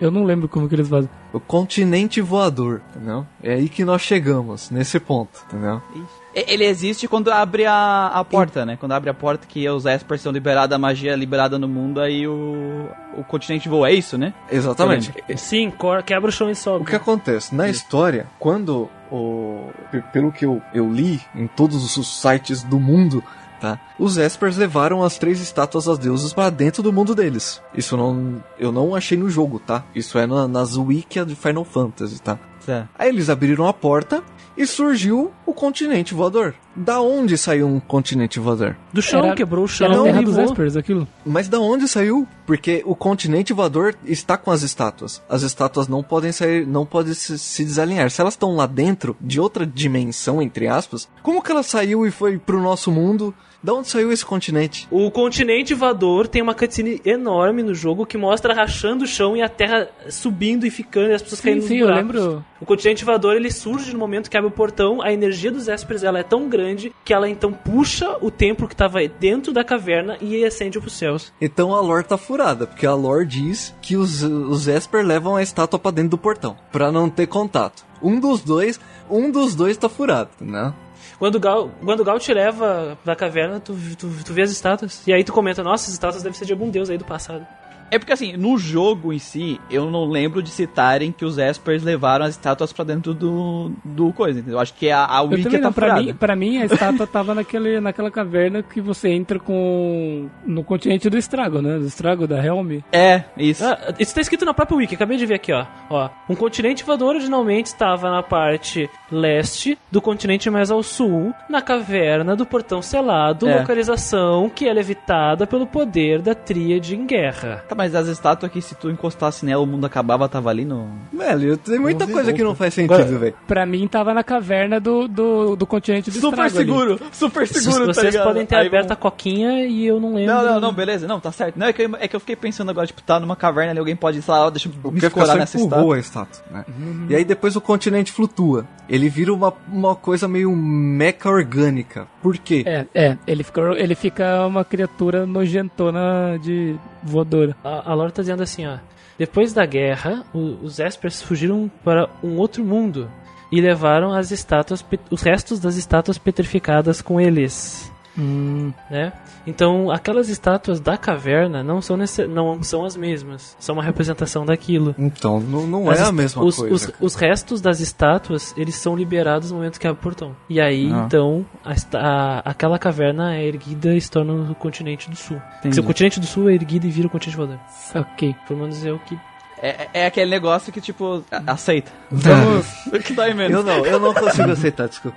Eu não lembro como que eles fazem. O continente voador, entendeu? É aí que nós chegamos, nesse ponto, entendeu? E- Ele existe quando abre a, a porta, né? Quando abre a porta que os Espers são liberados, a magia é liberada no mundo, aí o, o continente voa. É isso, né? Exatamente. Sim, quebra o chão e sobe. O que acontece? Na história, quando o. pe- Pelo que eu, eu li em todos os sites do mundo, tá? Os Espers levaram as três estátuas das deusas para dentro do mundo deles. Isso não. Eu não achei no jogo, tá? Isso é na, nas wikia de Final Fantasy, tá? É. Aí eles abriram a porta e surgiu o continente voador. Da onde saiu um continente voador? Do chão, Era- quebrou o chão Era a terra dos aquilo. Mas da onde saiu? Porque o continente voador está com as estátuas. As estátuas não podem sair, não podem se, se desalinhar. Se elas estão lá dentro de outra dimensão, entre aspas, como que ela saiu e foi pro nosso mundo? Da onde saiu esse continente? O continente voador tem uma cutscene enorme no jogo que mostra rachando o chão e a terra subindo e ficando e as pessoas Sim, caindo sim, nos eu lembro. O continente voador ele surge no momento que abre o portão, a energia dos Espers ela é tão grande que ela então puxa o templo que estava dentro da caverna e acende pros céus. Então a lore tá furada, porque a lore diz que os, os Esper levam a estátua pra dentro do portão, pra não ter contato. Um dos dois, um dos dois tá furado, né? Quando o Gal, quando Gal te leva pra caverna, tu, tu, tu vê as estátuas. E aí tu comenta, nossa, as estátuas devem ser de algum deus aí do passado. É porque assim, no jogo em si, eu não lembro de citarem que os Espers levaram as estátuas pra dentro do, do coisa, entendeu? Acho que a, a Wiki também tá pra mim, pra mim a estátua tava naquele, naquela caverna que você entra com. no continente do estrago, né? Do estrago da Helm. É, isso. Ah, isso tá escrito na própria wiki, acabei de ver aqui, ó. ó. Um continente voador originalmente estava na parte leste do continente mais ao sul, na caverna do portão selado, É. localização que é levitada pelo poder da tríade em guerra. Tá, mas as estátuas aqui, se tu encostasse nela, o mundo acabava, tava ali no. Velho, tem muita coisa que não faz sentido, velho. Pra mim tava na caverna do, do, do continente do Super estrago. ali. seguro! Super seguro, tá Vocês ligado? podem ter Aí aberto a vamos- coquinha e eu não lembro. Não, não, não, beleza. Não, tá certo. Não, é que, eu, é que eu fiquei pensando agora, tipo, tá numa caverna ali, alguém pode, sei lá, ó, deixa eu me escorar nessa empurrou estátua. a estátua, né? E aí depois o continente flutua. Ele vira uma, uma coisa meio meca orgânica. Por quê? É, é, ele fica, ele fica uma criatura nojentona de voadora. A, a lore tá dizendo assim, ó. Depois da guerra, o- os Espers fugiram para um outro mundo e levaram as estátuas, os restos das estátuas petrificadas com eles. Né? Então, aquelas estátuas da caverna não são, necess- não são as mesmas. São uma representação daquilo. Então, não, não As é a mesma os, coisa. Os, os restos das estátuas, eles são liberados no momento que abre o portão. E aí, Ah. então, a a- aquela caverna é erguida e se torna o continente do sul. Se o continente do sul é erguido e vira o continente voador. Ok. Pelo menos é o que É, é aquele negócio que, tipo, aceita. Vamos. que dói menos. Eu não, eu não consigo aceitar, desculpa.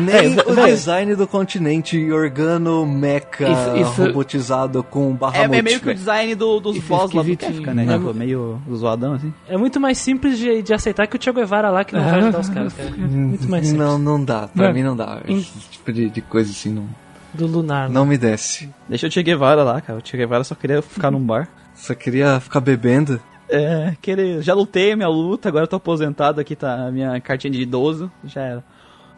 Nem o design do continente organo Isso- isso- robotizado com É, Bahamut. é meio que o design do, dos Isso é boss lá do. Kefka, né? É. Tipo, meio zoadão, assim. É muito mais simples de, de aceitar que o Thiago Evara lá que não vai ajudar os caras, cara. Muito mais simples. Não, não dá. Pra Não. mim não dá. Esse tipo de, de coisa assim não, Do Lunar. né? não me desce. Deixa o Che Guevara lá, cara. O Che Guevara só queria ficar num bar. Só queria ficar bebendo. É, querer... já lutei a minha luta, agora eu tô aposentado, aqui tá a minha cartinha de idoso, já era.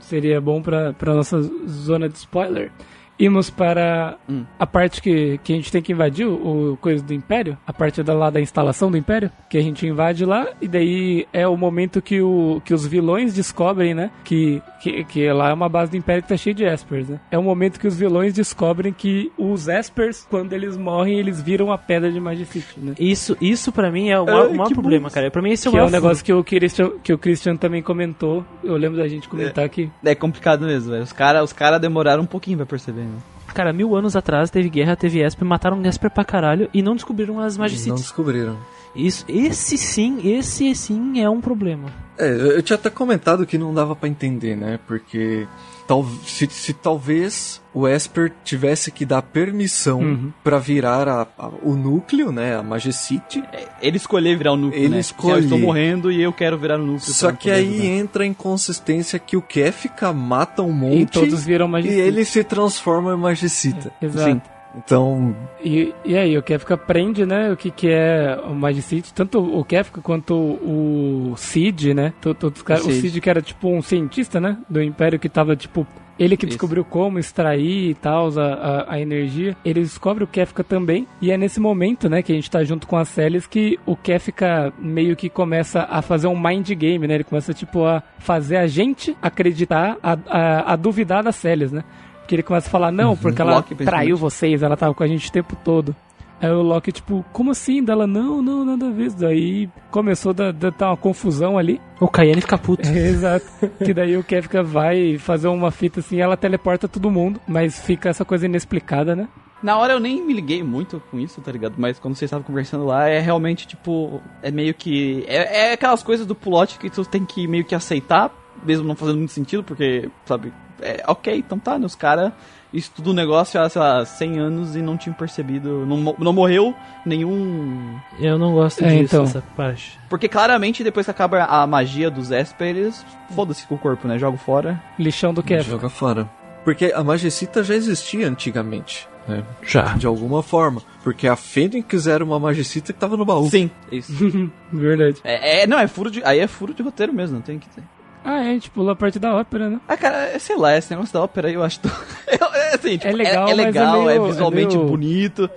Seria bom pra, pra nossa zona de spoiler. Imos para Hum. a parte que, que a gente tem que invadir, o, o coisa do Império, a parte da, lá da instalação do Império, que a gente invade lá, e daí é o momento que, o, que os vilões descobrem, né, que, que, que lá é uma base do Império que tá cheia de Espers, né. É o momento que os vilões descobrem que os Espers, quando eles morrem, eles viram a Pedra de Magicite, né. Isso, isso pra mim é o maior, Ai, o maior problema, bom. cara. Pra mim esse é o Que é maior um negócio que o, Christian, que o Christian também comentou. Eu lembro da gente comentar que É complicado mesmo, velho. Os caras os cara demoraram um pouquinho pra perceber, né? Cara, mil anos atrás teve guerra, teve Esper, mataram Esper pra caralho e não descobriram as Não Magicites. descobriram. Isso, esse sim, esse sim é um problema. É, eu tinha até comentado que não dava pra entender, né? Porque tal, se, se talvez o Esper tivesse que dar permissão Uhum. pra virar a- a- o núcleo, né? A Magicite. É, Ele escolheu virar o núcleo, Ele né? Eu estou morrendo e eu quero virar o núcleo. Só que aí ajudar. entra a inconsistência que o Kefka mata um e monte todos viram e Magicite. ele se transforma em Magicita. Exato. Sim. Então, E, e aí, o Kefka aprende, né, o que, que é o Magicite, tanto o Kefka quanto o Cid, né, to- todos os O o Cid. Que era tipo um cientista, né, do Império que tava tipo, ele que Isso. descobriu como extrair e tal, a, a, a energia, ele descobre o Kefka também, e é nesse momento, né, que a gente tá junto com a Celes que o Kefka meio que começa a fazer um mind game, né, ele começa tipo a fazer a gente acreditar, a, a, a duvidar da Celes, né, porque ele começa a falar, não, porque ela Loki, traiu vocês, ela tava com a gente o tempo todo. Aí o Loki, tipo, como assim? Dela, não, não, nada a ver. Daí começou a dar- dar uma confusão ali. O Cayenne fica puto. Exato. que daí o Kefka vai fazer uma fita assim, ela teleporta todo mundo, mas fica essa coisa inexplicada, né? Na hora eu nem me liguei muito com isso, tá ligado? Mas quando vocês estavam conversando lá, é realmente tipo. É meio que. É, é aquelas coisas do plot que tu tem que meio que aceitar, mesmo não fazendo muito sentido, porque, sabe? É, ok, então tá, né? Os caras estudam o negócio há, sei lá, 100 anos e não tinham percebido. Não, não morreu nenhum. Eu não gosto É, disso, então. essa parte. Porque claramente depois que acaba a magia dos Esper, eles. Foda-se com o corpo, né? Jogo fora. Lixão do Kefka. joga fora. Porque a Magicita já existia antigamente, né? Já. De alguma forma. Porque a Fênix era uma Magicita que tava no baú. Sim, isso. Verdade. é, é- não, é furo de. Aí é furo de roteiro mesmo, não tem que ter. Ah, é, a gente pulou a parte da ópera, né? Ah, cara, é, sei lá, esse negócio da ópera aí eu acho. tão- Eu- é, assim, tipo, É legal, é, é é legal, é, meio- visualmente é meio- bonito.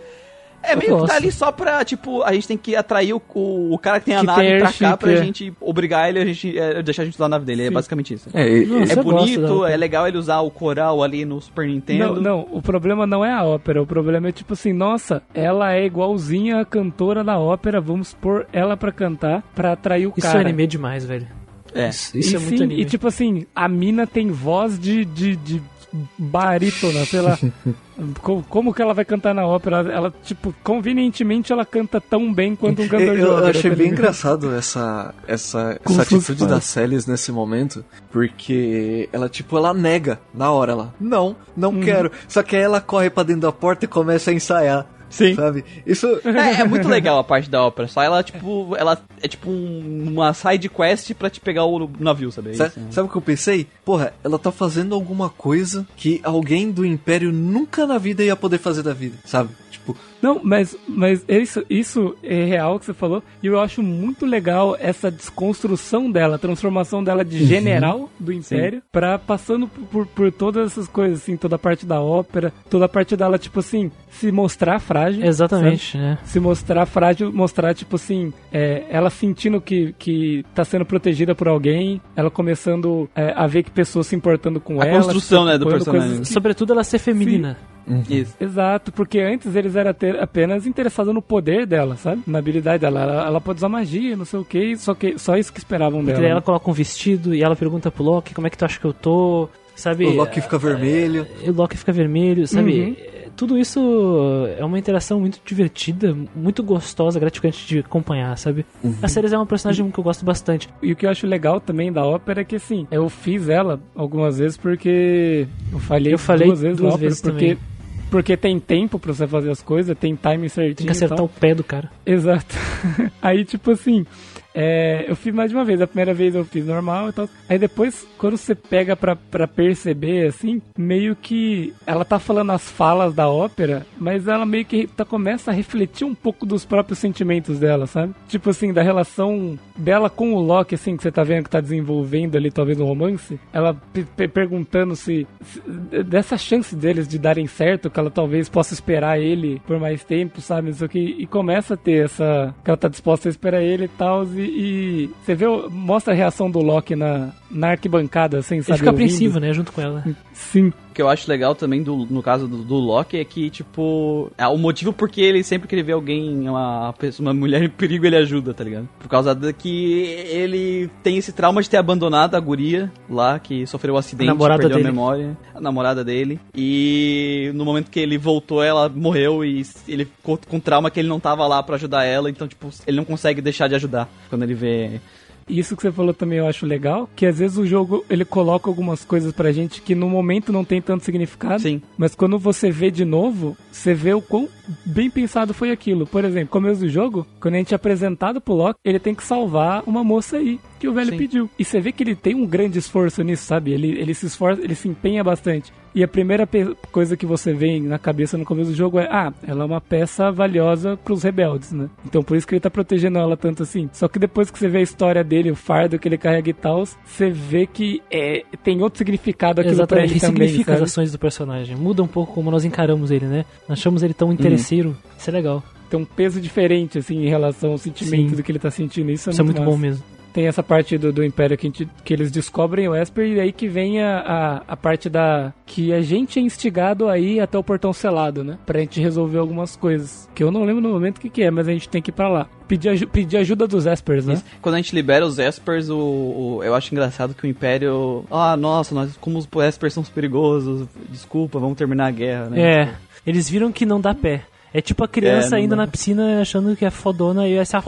É meio que tá ali só pra, tipo, a gente tem que atrair o, o, cara que tem a Que nave tem pra cá pra é. gente obrigar ele a gente, é, deixar a gente usar a nave dele. É Sim. basicamente isso. É, Nossa, É bonito, é legal ele usar o coral ali no Super Nintendo. Não, não, o problema não é a ópera, o problema é tipo assim, nossa, ela é igualzinha a cantora da ópera, vamos pôr ela pra cantar pra atrair o Isso cara. é anime demais, velho. É. Isso, isso e é muito sim, anime. E tipo assim, a mina tem voz de, de, de barítona, sei lá. como, como que ela vai cantar na ópera? Ela, tipo, convenientemente ela canta tão bem quanto um cantor eu, de eu ópera. achei tá bem engraçado essa, essa, essa atitude da. Celis nesse momento, porque ela, tipo, ela nega na hora, ela, não, não Uhum. quero. Só que aí ela corre pra dentro da porta e começa a ensaiar. Sim. Sabe? Isso. É, é muito legal a parte da ópera. Só ela, tipo, ela é tipo um- uma side quest pra te pegar o navio, sabe? É Sa- isso, né? Sabe o que eu pensei? Porra, ela tá fazendo alguma coisa que alguém do Império nunca na vida ia poder fazer da vida, sabe? Tipo, Não, mas, mas isso, isso é real que você falou. E eu acho muito legal essa desconstrução dela, a transformação dela Uhum. de general do Império pra passando por, por, todas essas coisas, assim, toda a parte da ópera, toda a parte dela, tipo assim, se mostrar frágil. sabe? Exatamente, né? Se mostrar frágil, mostrar, tipo assim, é, ela sentindo que, que tá sendo protegida por alguém, ela começando é, a ver que pessoas se importando com A ela. construção, se né, do personagem. que- Sobretudo ela ser feminina. Isso. Exato, porque antes eles eram ter- apenas interessados no poder dela, sabe? Na habilidade dela. Ela, ela pode usar magia, não sei o que, só que só isso que esperavam Porque dela. daí ela né? coloca um vestido e ela pergunta pro Loki como é que tu acha que eu tô, sabe? o Loki fica vermelho. E o Loki fica vermelho, sabe? Uhum. É, Tudo isso é uma interação muito divertida, muito gostosa, gratificante de acompanhar, sabe? A Ceres é uma personagem que eu gosto bastante. E o que eu acho legal também da ópera é que, assim, eu fiz ela algumas vezes porque eu falhei, Eu falei duas vezes duas na ópera, vezes porque, também. Porque tem tempo pra você fazer as coisas, tem time certinho. Tem que acertar o pé do cara. Exato. Aí, tipo assim, é, eu fiz mais de uma vez. A primeira vez eu fiz normal e tal. Aí depois, quando você pega pra, pra perceber, assim, meio que ela tá falando as falas da ópera, mas ela meio que tá, começa a refletir um pouco dos próprios sentimentos dela, sabe? Tipo assim, da relação dela com o Loki, assim, que você tá vendo que tá desenvolvendo ali, talvez um romance. Ela pe- pe- perguntando se, se- dessa chance deles de darem certo, que ela talvez possa esperar ele por mais tempo, sabe? Isso aqui, e começa a ter essa. que ela tá disposta a esperar ele e tal. E, e você vê, mostra a reação do Loki na, na arquibancada, assim, sabe? Ele fica apreensivo, né, junto com ela. Sim. O que eu acho legal também do, no caso do, do Loki é que, tipo, é o motivo porque ele sempre que ele vê alguém, uma, pessoa, uma mulher em perigo, ele ajuda, tá ligado? Por causa de que ele tem esse trauma de ter abandonado a guria lá, que sofreu um acidente, A namorada perdeu dele. a memória, a namorada dele. E no momento que ele voltou, ela morreu e ele ficou com trauma que ele não tava lá pra ajudar ela, então, tipo, ele não consegue deixar de ajudar quando ele vê. Isso que você falou também eu acho legal, que às vezes o jogo ele coloca algumas coisas pra gente que no momento não tem tanto significado. Sim. Mas quando você vê de novo, você vê o quão bem pensado foi aquilo. Por exemplo, começo do jogo, quando a gente é apresentado pro Loki, ele tem que salvar uma moça aí que o velho Sim. pediu. E você vê que ele tem um grande esforço nisso, sabe? Ele, ele se esforça, ele se empenha bastante. E a primeira coisa que você vê na cabeça no começo do jogo é: ah, ela é uma peça valiosa pros rebeldes, né? Então por isso que ele tá protegendo ela tanto assim. Só que depois que você vê a história dele, o fardo que ele carrega e tal, você vê que é, tem outro significado aquilo pra ele também. ressignifica as Sabe? ações do personagem. Muda um pouco como nós encaramos ele, né? Achamos ele tão interesseiro. Isso é legal. Tem um peso diferente, assim, em relação ao sentimento Sim. do que ele tá sentindo. Isso é Isso é muito, muito bom mesmo. Tem essa parte do, do Império que, a gente- que eles descobrem o Esper e aí que vem a, a, a parte da. que a gente é instigado aí até o portão selado, né? Pra gente resolver algumas coisas. Que eu não lembro no momento o que, que é, mas a gente tem que ir pra lá. Pedir, pedir ajuda dos Espers, né? Isso. Quando a gente libera os Espers, o, o- eu acho engraçado que o Império. Ah, nossa, nós, como os Espers são perigosos, desculpa, vamos terminar a guerra, né? É, eles viram que não dá pé. É tipo a criança É, indo na piscina achando que é fodona e essa.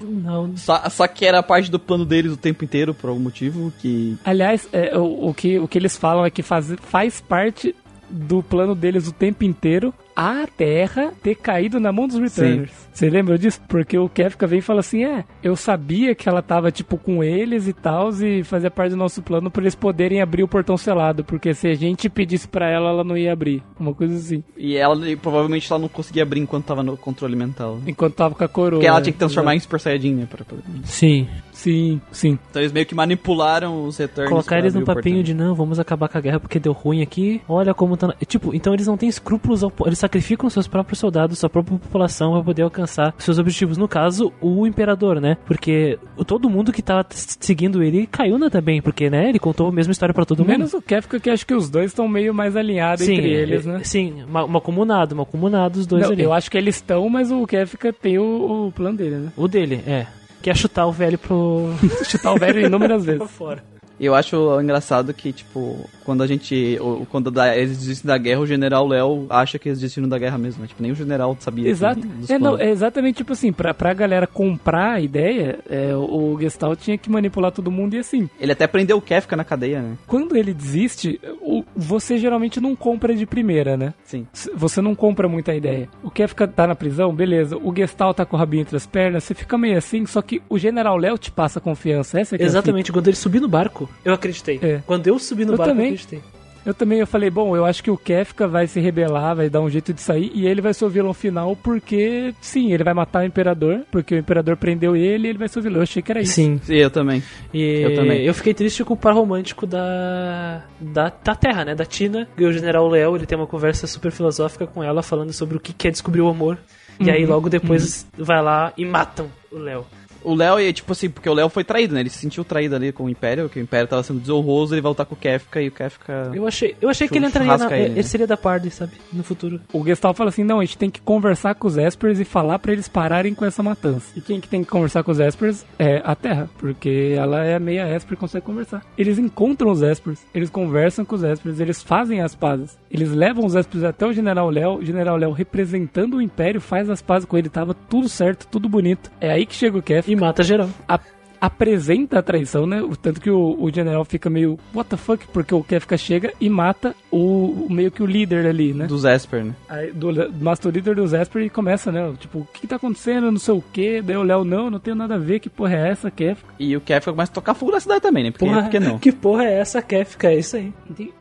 Não. Só, só que era parte do plano deles o tempo inteiro, por algum motivo, que. Aliás, é, o, o, que, o que eles falam é que faz, faz parte do plano deles o tempo inteiro a Terra ter caído na mão dos Returners. Você lembra disso? Porque o Kefka vem e fala assim: é, eu sabia que ela tava, tipo, com eles e tal, e fazia parte do nosso plano pra eles poderem abrir o portão selado. Porque se a gente pedisse pra ela, ela não ia abrir. Uma coisa assim. E ela e provavelmente ela não conseguia abrir enquanto tava no controle mental. Enquanto tava com a coroa. Porque ela tinha que transformar em Super Saiyajin, né? Pra poder... Sim. Sim, sim. Então eles meio que manipularam os Returns. Colocar eles num abrir o papinho de não, vamos acabar com a guerra porque deu ruim aqui. Olha como tá. na-" Tipo, então eles não têm escrúpulos, ao... eles sacrificam seus próprios soldados, sua própria população pra poder alcançar seus objetivos. No caso, o imperador, né? Porque todo mundo que tava t- seguindo ele caiu na também, porque, né? Ele contou a mesma história pra todo mundo. Menos o Kefka, que acho que os dois estão meio mais alinhados sim, entre eles, é- né? Sim, ma- macumunado, macumunado os dois Não, ali. eu acho que eles estão, mas o Kefka tem o, o plano dele, né? O dele, é. Que é chutar o velho pro. Chutar o velho inúmeras vezes. pra fora. E eu acho engraçado que, tipo, quando a gente. Quando eles desistem da guerra, o general Léo acha que eles desistiram da guerra mesmo. né? Tipo, nem o general sabia. Exato. assim, dos É, não, planos. é exatamente tipo assim, pra, pra galera comprar a ideia, é, o Gestalt tinha que manipular todo mundo e assim, Ele até prendeu o Kefka na cadeia, né? quando ele desiste, o- você geralmente não compra de primeira, né? Sim. Você não compra muita ideia. O Kefka tá na prisão, beleza. O Gestalt tá com o rabinho entre as pernas, você fica meio assim, só que o General Léo te passa confiança. Essa é é Exatamente, quando ele subiu no barco, eu acreditei. É. Quando eu subi no Eu barco, também. eu acreditei. Eu também eu falei, bom, eu acho que o Kefka vai se rebelar, vai dar um jeito de sair e ele vai ser o vilão final porque, sim, ele vai matar o Imperador, porque o Imperador prendeu ele e ele vai ser o vilão. Eu achei que era isso. Sim. Eu também. E Eu também. eu fiquei triste com o par romântico da, da, da Terra, né? Da Tina. E o General Léo, ele tem uma conversa super filosófica com ela, falando sobre o que que é descobrir o amor. E aí logo depois vai lá e matam o Léo. O Léo, e, tipo assim, porque o Léo foi traído, né? Ele se sentiu traído ali com o Império, que o Império tava sendo desonroso, ele vai lutar com o Kefka e o Kefka. Eu achei, eu achei que ele entraria na, ele, ele, né? seria da Party, sabe? No futuro. O Gestalt fala assim: não, a gente tem que conversar com os Espers e falar pra eles pararem com essa matança. E quem que tem que conversar com os Espers é a Terra, porque ela é meia Esper e consegue conversar. Eles encontram os Espers, eles conversam com os Espers, eles fazem as pazes. Eles levam os Espers até o General Léo, o General Léo representando o Império faz as pazes com ele, tava tudo certo, tudo bonito. É aí que chega o Kef, E mata geral. a- apresenta a traição, né? O Tanto que o, o general fica meio, what the fuck, porque o Kefka chega e mata o, o- meio que o líder ali, né? Dos Esper, né? Aí, do, mata o líder do Zesper e começa, né? Tipo, o que, que tá acontecendo? Não sei o que. Daí o Léo, não, não tenho nada a ver. Que porra é essa, Kefka? E o Kefka começa a tocar fogo na cidade também, né? Porque, Porra, porque não? Que porra é essa, Kefka? É isso aí.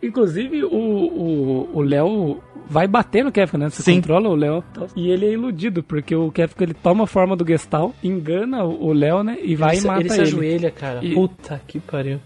Inclusive, o, Léo vai bater no Kefka, né? Você Sim. controla o Léo. e ele é iludido, porque o Kefka ele toma a forma do Gestal, engana o Léo, né? E vai ele, e mata ele ele. se ajoelha, cara. E- Puta que pariu.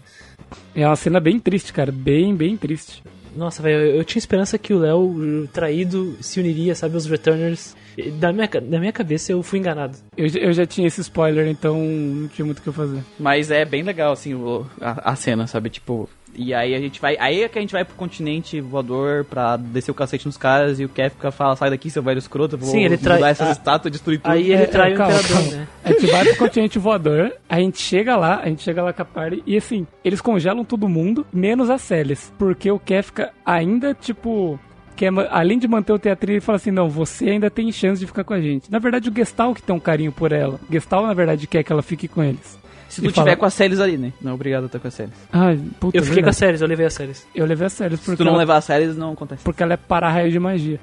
É uma cena bem triste, cara. Bem, bem triste. Nossa, velho, eu, eu tinha esperança que o Léo, traído, se uniria, sabe, aos Returners. Da minha, da minha cabeça eu fui enganado. Eu, já- eu já tinha esse spoiler, então não tinha muito o que eu fazer. Mas é bem legal, assim, o- a, a cena, sabe? Tipo. E aí a gente vai. Aí é que a gente vai pro continente voador pra descer o cacete nos caras e o Kefka fala, sai daqui, seu velho escroto, eu vou Sim, ele trai- mudar essas a- estátuas, destruir tudo. Aí ele É, trai é, o calma, Imperador, calma. né? A gente vai pro continente voador, a gente chega lá, a gente chega lá com a party, e assim, eles congelam todo mundo, menos a Celis. Porque o Kefka ainda, tipo. Quer, ma- além de manter o teatrinho, ele fala assim: não, você ainda tem chance de ficar com a gente. Na verdade, o Gestal que tem um carinho por ela. O Gestal, na verdade, quer que ela fique com eles. Se tu e tiver fala- com as séries ali, né? Não, obrigado a estar com as séries. Ai, puta, Eu fiquei com verdade. as séries, eu levei as séries. Eu levei a Celis Se porque. tu não ela- levar as séries, não acontece. porque ela é para-raio de magia.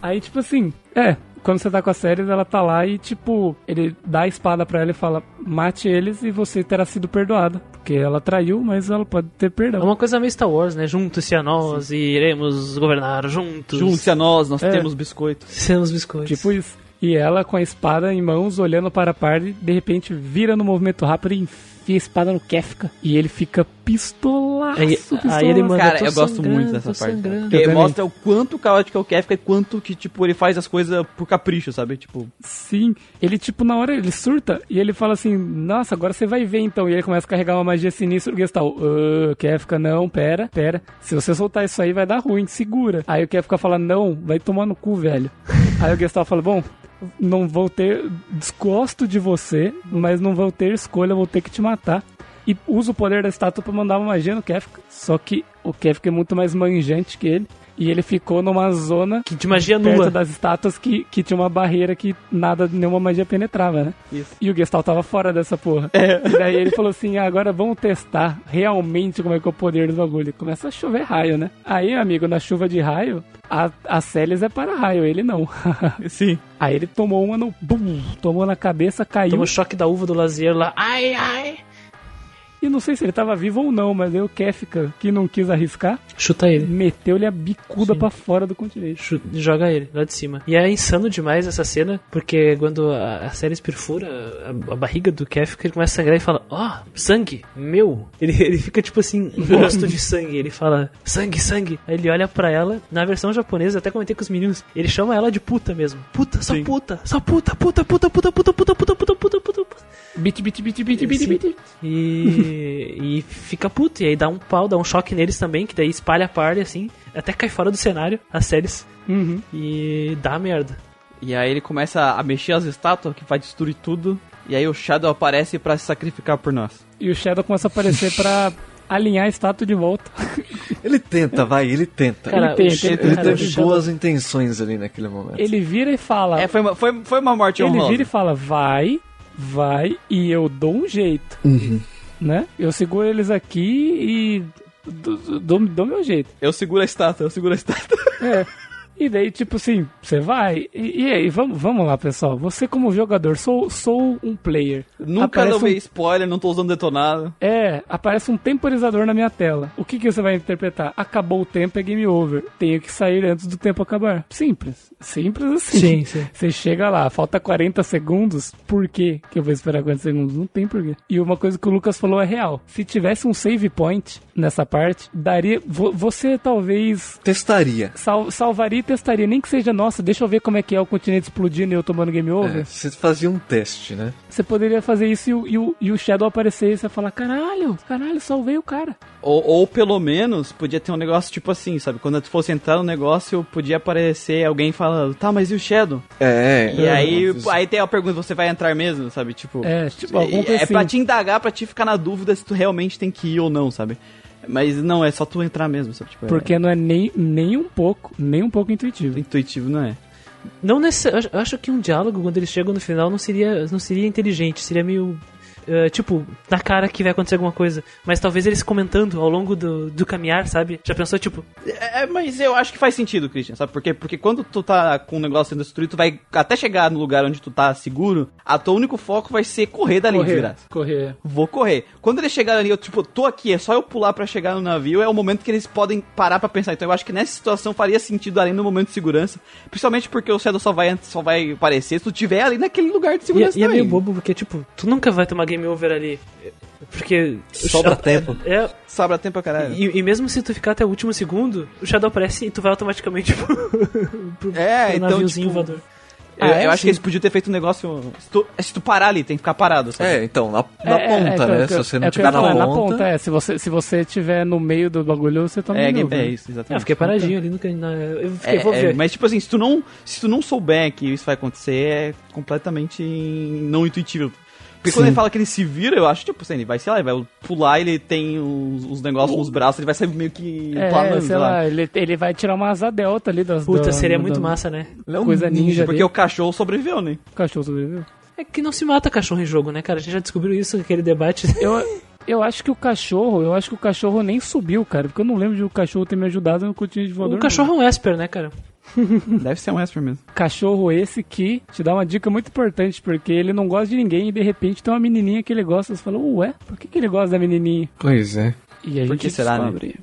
Aí, tipo assim, é, quando você tá com a Ceres, ela tá lá e, tipo, ele dá a espada pra ela e fala: mate eles e você terá sido perdoada. Porque ela traiu, mas ela pode ter É perdão. uma coisa meio Star Wars, né? Juntos-se a nós e iremos governar juntos. Junte-se a nós, nós É. temos biscoitos. Seremos biscoitos. Tipo isso. E ela com a espada em mãos, olhando para a party, de repente vira no movimento rápido e enfia a espada no Kefka. E ele fica pistolaço, Aí- aí pistolaço. ele manda- Cara, eu gosto muito dessa parte. Porque também. mostra o quanto caótico é o Kefka e quanto que, tipo, ele faz as coisas por capricho, sabe? Tipo, Sim, ele tipo, na hora ele surta e ele fala assim, nossa, agora você vai ver então. E ele começa a carregar uma magia sinistra do Gestal. Uh, Kefka, não, pera, pera. Se você soltar isso aí vai dar ruim, segura. Aí o Kefka fala, não, vai tomar no cu, velho. aí o Gestal fala, bom, não vou ter, desgosto de você, mas não vou ter escolha, vou ter que te matar. E usa o poder da estátua pra mandar uma magia no Kefka. Só que o Kefka é muito mais manjante que ele. E ele ficou numa zona Que de magia perto nula. das estátuas que, que tinha uma barreira que nada, nenhuma magia penetrava, né? Isso. E o Gestalt tava fora dessa porra. E daí ele falou assim: ah, agora vamos testar realmente como é que é o poder do bagulho. Começa a chover raio, né? Aí, amigo, na chuva de raio, a, a Celis é para raio, ele não. sim. Aí ele tomou uma no. Bum, tomou na cabeça, caiu. Toma o choque da uva do Lazier lá. Ai, ai. E não sei se ele tava vivo ou não, mas aí o Kefka, que não quis arriscar, Chuta ele. meteu-lhe a bicuda pra fora do continente. Chu- Joga ele lá de cima. E é insano demais essa cena, porque quando a, a Ceres perfura a, a barriga do Kefka, ele começa a sangrar e fala: Ó, sangue, meu. Ele, ele fica tipo assim, gosto de sangue. Ele fala: sangue, sangue. Aí ele olha pra ela, na versão japonesa, até comentei com os meninos, ele chama ela de puta mesmo. Puta, só Sim. puta, só puta, puta, puta, puta, puta, puta, puta, puta, puta, puta, puta. Bit, bit, bit, bit, bit, bit. E, e fica puto. E aí dá um pau, dá um choque neles também, que daí espalha a party assim, até cai fora do cenário, as séries. Uhum. E dá merda. E aí ele começa a mexer as estátuas, que vai destruir tudo. E aí o Shadow aparece pra se sacrificar por nós. E o Shadow começa a aparecer pra alinhar a estátua de volta. Ele tenta, vai, ele tenta. Cara, Ele tenta, ele ele cara, teve Shadow- boas intenções ali naquele momento. Ele vira e fala. É, foi uma, foi, foi uma morte ele honrosa. vira e fala, vai, vai, e eu dou um jeito. Né? Eu seguro eles aqui e dou, dou, dou meu jeito. Eu seguro a estátua, eu seguro a estátua. É. E daí, tipo assim, você vai. E, e aí, vamos, vamos lá, pessoal. Você, como jogador, sou, sou um player. Nunca Aparece levei um- spoiler, não tô usando detonado. É, aparece um temporizador na minha tela. O que, que você vai interpretar? Acabou o tempo, é game over. Tenho que sair antes do tempo acabar. Simples. Simples assim. Sim, sim. Você chega lá, falta 40 segundos. Por quê que eu vou esperar 40 segundos? Não tem porquê. E uma coisa que o Lucas falou é real. Se tivesse um save point nessa parte, daria. vo- Você talvez Testaria. sal- salvaria testaria. Nem que seja, nossa, deixa eu ver como é que é o continente explodindo e eu tomando game over. É, você fazia um teste, né? Você poderia fazer isso e o, e o, e o Shadow aparecer e você falar: caralho, caralho, salvei o cara. Ou, ou pelo menos, podia ter um negócio tipo assim, sabe? Quando tu fosse entrar no negócio, podia aparecer alguém falando, tá, mas e o Shadow? É. E aí, eu- aí tem a pergunta, você vai entrar mesmo, sabe? Tipo, É, tipo, é, coisa é pra assim. te indagar, pra te ficar na dúvida se tu realmente tem que ir ou não, sabe? Mas não, é só tu entrar mesmo, sabe? Tipo, é- Porque não é nem, nem um pouco, nem um pouco intuitivo. intuitivo, não é? Não necessariamente. Eu acho que um diálogo, quando eles chegam no final, não seria, não seria inteligente. Seria meio. Eh, tipo, na cara que vai acontecer alguma coisa. Mas talvez eles comentando ao longo do, do caminhar, sabe? Já pensou, tipo, É, mas eu acho que faz sentido, Christian, sabe por quê? Porque quando tu tá com um negócio sendo destruído, tu vai até chegar no lugar onde tu tá seguro, a teu único foco vai ser correr dali, correr, desgraça. correr. Vou correr. Quando eles chegarem ali, eu, tipo, tô aqui, é só eu pular pra chegar no navio, é o momento que eles podem parar pra pensar. Então eu acho que nessa situação faria sentido além no momento de segurança. Principalmente porque o Shadow só vai, só vai aparecer se tu tiver ali naquele lugar de E, é- segurança e é também. meio bobo, porque, tipo, tu nunca vai tomar game over ali. Porque. Sobra Shadow- tempo. É. Sobra tempo pra caralho. E, e mesmo se tu ficar até o último segundo, o Shadow aparece e tu vai automaticamente pro, pro, É, pro então, naviozinho tipo, voador. Eu, Ah, é? eu acho que eles podiam ter feito um negócio. Se tu, se tu parar ali, tem que ficar parado, sabe? É, então, na, na É, é, ponta, é, né? é, Se você não é eu tiver ia falar, na na ponta. é. Se você, se você tiver no meio do bagulho, você toma É, game game- over. é isso, exatamente. eu fiquei paradinho ali no na, Eu fiquei, É, vou é, ver. mas tipo assim, se tu não, se tu não souber que isso vai acontecer, é completamente não intuitivo. Porque quando Sim. ele fala que ele se vira, eu acho, tipo assim, ele vai, sei lá, ele vai pular, ele tem os, os negócios nos braços, ele vai sair meio que É, planando, sei lá, ele, ele vai tirar uma asa delta ali das Puta, da- seria da- muito da- massa, né? É um Coisa ninja, Porque dele. o cachorro sobreviveu, né? O cachorro sobreviveu. É que não se mata cachorro em jogo, né, cara? A gente já descobriu isso naquele debate. Eu, eu acho que o cachorro, eu acho que o cachorro nem subiu, cara, porque eu não lembro de o cachorro ter me ajudado no continente voador. O cachorro é um Esper, né, cara? Deve ser um Esper mesmo. Cachorro esse que te dá uma dica muito importante, porque ele não gosta de ninguém e de repente tem uma menininha que ele gosta. Você fala, ué, por que, que ele gosta da menininha? Pois é. E a Por gente que será, né? descobre.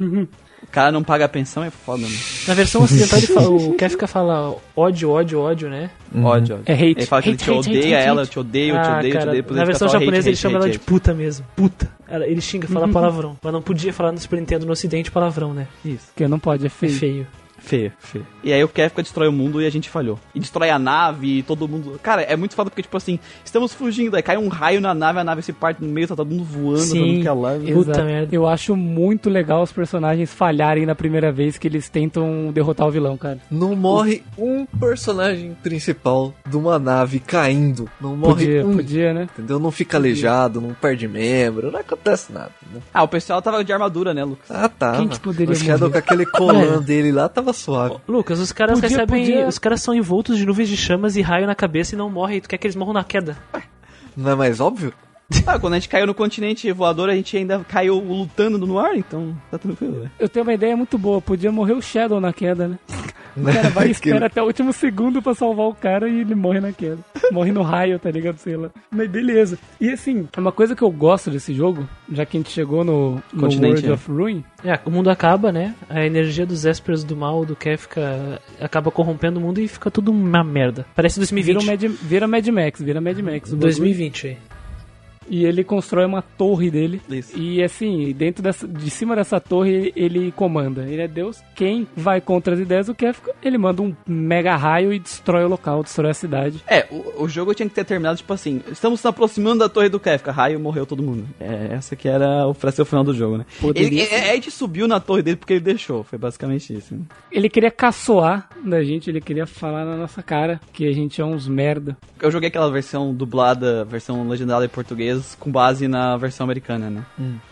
O cara não paga a pensão, é foda, mano. Na versão ocidental ele fala, o Kefka fala ódio, ódio, ódio, né? Ódio, ódio. É hate. Ele fala que ele Hate, te hate, odeia hate, ela, hate. eu te odeio, eu te Ah, odeio, eu te cara, odeio. depois na ele versão japonesa hate, ele hate, chama ela hate, de puta mesmo. Puta. Ela- Ele xinga, fala palavrão. Mas não podia falar no Super Nintendo no ocidente palavrão, né? Isso. Porque não pode, é É feio. Feio. Feio, feio. E aí o Kefka destrói o mundo e a gente falhou. E destrói a nave e todo mundo. Cara, é muito foda porque, tipo assim, estamos fugindo, aí cai um raio na nave, a nave se parte no meio, tá todo mundo voando, Sim. todo mundo é. Puta merda. Eu acho muito legal os personagens falharem na primeira vez que eles tentam derrotar o vilão, cara. Não morre um personagem principal de uma nave caindo. Não morre Podia, um. podia, né? Entendeu? Não fica aleijado, não perde membro, não acontece nada. Né? Ah, o pessoal tava de armadura, né, Lucas? Ah, tá. Quem que poderia O Shadow morrer? com aquele colã dele lá tava suave. Lucas, os caras Podia, recebem. podia. Os caras são envoltos de nuvens de chamas e raio na cabeça e não morrem. Tu quer que eles morram na queda? Não é mais óbvio? Ah, quando a gente caiu no continente voador, a gente ainda caiu lutando no ar, então tá tranquilo, né? Eu tenho uma ideia muito boa. Podia morrer o Shadow na queda, né? O cara vai e espera até o último segundo pra salvar o cara e ele morre na queda. Morre no raio, tá ligado? Sei lá. Mas beleza. E assim, uma coisa que eu gosto desse jogo, já que a gente chegou no, no World é. of Ruin, É, o mundo acaba, né? A energia dos Espers do mal do Kefka acaba corrompendo o mundo e fica tudo uma merda. Parece vira, 2020. um Mad, vira Mad Max, vira Mad Max. o bagulho. 2020 aí. E ele constrói uma torre dele. Isso. E assim, dentro dessa, de cima dessa torre ele comanda. Ele é Deus. Quem vai contra as ideias do Kefka, ele manda um mega raio e destrói o local, destrói a cidade. É, o, o jogo tinha que ter terminado, tipo assim, estamos nos aproximando da torre do Kefka, raio, morreu todo mundo. É, essa que era o, pra ser o final do jogo, né? Poderia Ele, ser. é, a gente subiu na torre dele porque ele deixou, foi basicamente isso. né? Ele queria caçoar da gente, ele queria falar na nossa cara que a gente é uns merda. Eu joguei aquela versão dublada, versão legendada em português, com base na versão americana, né?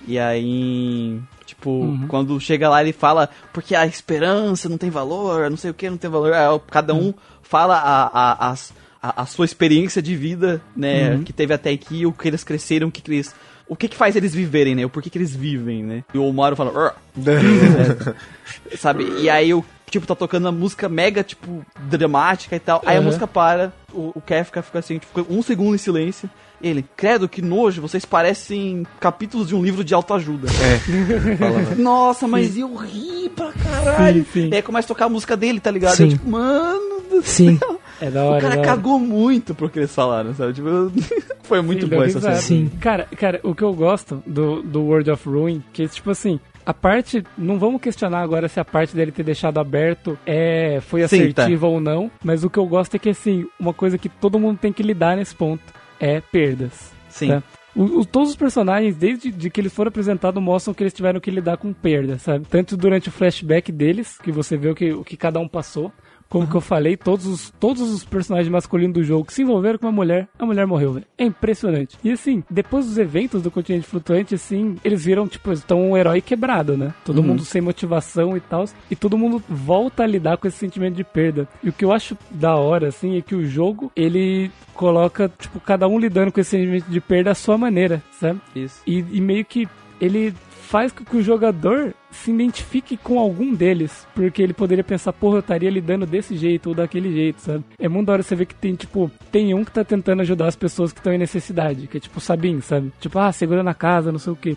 E aí, tipo, quando chega lá ele fala, porque a esperança não tem valor, não sei o que, não tem valor. Aí, cada um fala a, a, a, a sua experiência de vida, né, que teve até aqui, o que eles cresceram, o que, que eles. O que que faz eles viverem, né? O porquê que eles vivem, né? E o Mario fala, sabe? E aí o tipo tá tocando uma música mega tipo dramática e tal. Aí a Uhum. música para, o, o Kefka fica assim, tipo, um segundo em silêncio. Ele, credo que nojo, vocês parecem capítulos de um livro de autoajuda. É. Né? Nossa, mas eu ri pra caralho. Sim, sim. E aí começa a tocar a música dele, tá ligado? Sim. Eu, tipo, mano do Sim. céu. É da O hora. cara da hora. cagou muito pro que eles falaram, sabe? Tipo, foi muito deu essa cena. Sim. Cara, cara, o que eu gosto do, do World of Ruin, que tipo assim, a parte, não vamos questionar agora se a parte dele ter deixado aberto é foi Sim, assertiva ou não, mas o que eu gosto é que assim, uma coisa que todo mundo tem que lidar nesse ponto é perdas. Sim. Tá? O- o- todos os personagens, desde de que eles foram apresentados, mostram que eles tiveram que lidar com perda, sabe? Tanto durante o flashback deles, que você vê o que, o que cada um passou, como que eu falei, todos os, todos os personagens masculinos do jogo que se envolveram com uma mulher, a mulher morreu, velho. É impressionante. E assim, depois dos eventos do continente flutuante, assim, eles viram, tipo, eles estão um herói quebrado, né? Todo mundo sem motivação e tal. E todo mundo volta a lidar com esse sentimento de perda. E o que eu acho da hora, assim, é que o jogo, ele coloca, tipo, cada um lidando com esse sentimento de perda à sua maneira, sabe? Isso. E, e meio que ele faz com que o jogador se identifique com algum deles, porque ele poderia pensar, porra, eu estaria lidando desse jeito ou daquele jeito, sabe? É muito da hora você ver que tem, tipo, tem um que tá tentando ajudar as pessoas que estão em necessidade, que é tipo o Sabin, sabe? Tipo, ah, segurando a casa, não sei o quê.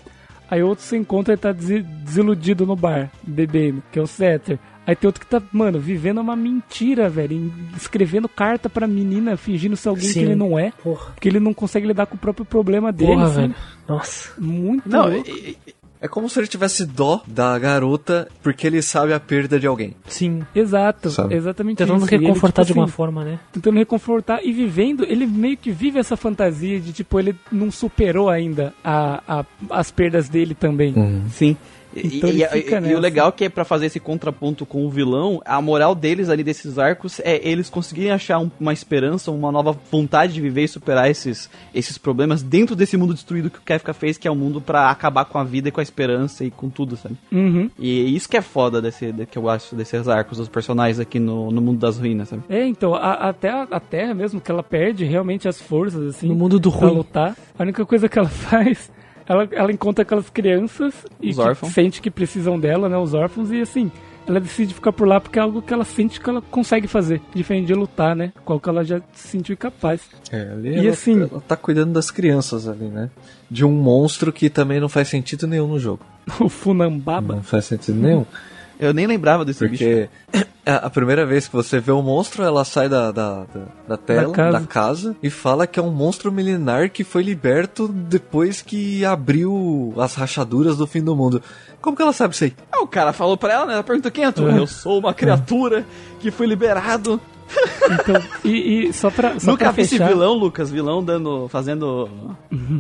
Aí outro se encontra e tá desi- desiludido no bar, bebendo, que é o Setter. Aí tem outro que tá, mano, vivendo uma mentira, velho, escrevendo carta pra menina, fingindo ser alguém Sim. que ele não é, Porra. porque ele não consegue lidar com o próprio problema dele, Porra, sabe? velho. Nossa. Muito Não, louco. e- É como se ele tivesse dó da garota porque ele sabe a perda de alguém. Sim. Exato, Sabe? exatamente Tentando isso. E ele, reconfortar tipo de uma assim, forma, né? Tentando reconfortar e vivendo, ele meio que vive essa fantasia de, tipo, ele não superou ainda a, a- as perdas dele também. Sim. E, Então e- ele e- e o legal é que pra fazer esse contraponto com o vilão, a moral deles ali desses arcos é eles conseguirem achar um- uma esperança, uma nova vontade de viver e superar esses, esses problemas dentro desse mundo destruído que o Kefka fez, que é um mundo pra acabar com a vida e com a esperança e com tudo, sabe? Uhum. E isso que é foda desse, de- que eu acho desses arcos dos personagens aqui no, no mundo das ruínas, sabe? É, então, a- até a, a Terra mesmo, que ela perde realmente as forças, assim, No mundo do pra ruim. lutar. A única coisa que ela faz, ela, ela encontra aquelas crianças e Os que sente que precisam dela, né, os órfãos, e assim, ela decide ficar por lá porque é algo que ela sente que ela consegue fazer, diferente de lutar, né? Qual que ela já se sentiu incapaz. É, ali E ela, assim- ela tá cuidando das crianças ali, né? De um monstro que também não faz sentido nenhum no jogo. O Funambaba. Não faz sentido nenhum. Eu nem lembrava desse bicho. Porque a a primeira vez que você vê o monstro, ela sai da, da, da, da tela, Da da casa. casa. e fala que é um monstro milenar que foi liberto depois que abriu as rachaduras do fim do mundo. Como que ela sabe isso aí? Ah, o cara falou pra ela, né? Ela perguntou quem é tu? Eu sou uma criatura que foi liberado. Então, e, e só pra, só Nunca pra vi esse fechar, vilão, Lucas. Vilão dando. fazendo.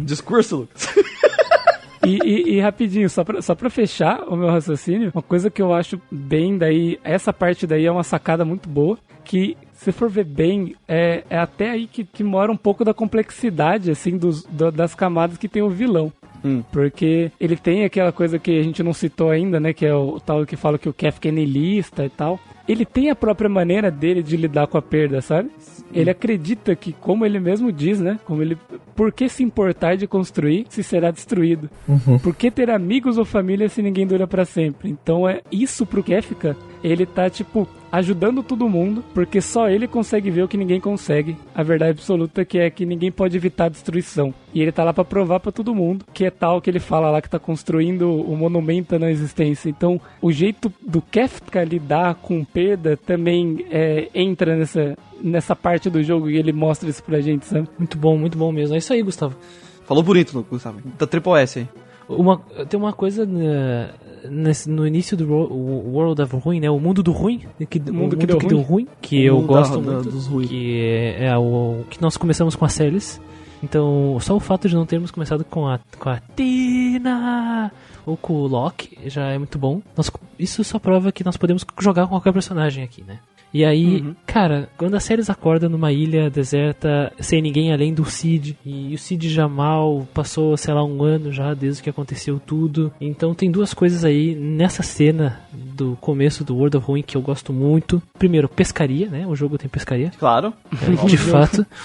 discurso, Lucas. E, e- e rapidinho, só pra, só pra fechar o meu raciocínio, uma coisa que eu acho bem daí, essa parte daí é uma sacada muito boa, que se for ver bem, é, é até aí que, que mora um pouco da complexidade, assim, dos, do- das camadas que tem o vilão. Hum. Porque ele tem aquela coisa que a gente não citou ainda, né? Que é o, tal que fala que o Kefka é niilista e tal. Ele tem a própria maneira dele de lidar com a perda, sabe? Ele acredita que, como ele mesmo diz, né? Como ele, por que se importar de construir se será destruído? Por que ter amigos ou família se ninguém dura pra sempre? Então é isso pro Kefka. Ele tá tipo ajudando todo mundo, porque só ele consegue ver o que ninguém consegue. A verdade absoluta que é que ninguém pode evitar a destruição. E ele tá lá pra provar pra todo mundo que é tal que ele fala lá que tá construindo o monumento à não existência. Então, o jeito do Kefka lidar com perda também é, entra nessa nessa parte do jogo e ele mostra isso pra gente, sabe? Muito bom, muito bom mesmo. É isso aí, Gustavo. Falou bonito, Gustavo. Da Triple S aí. Uma, tem uma coisa né, nesse- no início do o World of Ruin, né? O mundo do ruim, que, o mundo que, deu, ruim. que O eu mundo gosto da- muito, dos ruim. que é, é o que nós começamos com a Celis. Então, só o fato de não termos começado com a com a Tina ou com o Loki já é muito bom. Nós- isso só prova que nós podemos jogar com qualquer personagem aqui, né? E aí, cara, quando a Ceres acorda numa ilha deserta, sem ninguém além do Cid, e o Cid já mal passou, sei lá, um ano já desde que aconteceu tudo. Então tem duas coisas aí nessa cena do começo do World of Ruin que eu gosto muito. Primeiro, pescaria, né? O jogo tem pescaria. Claro. De fato.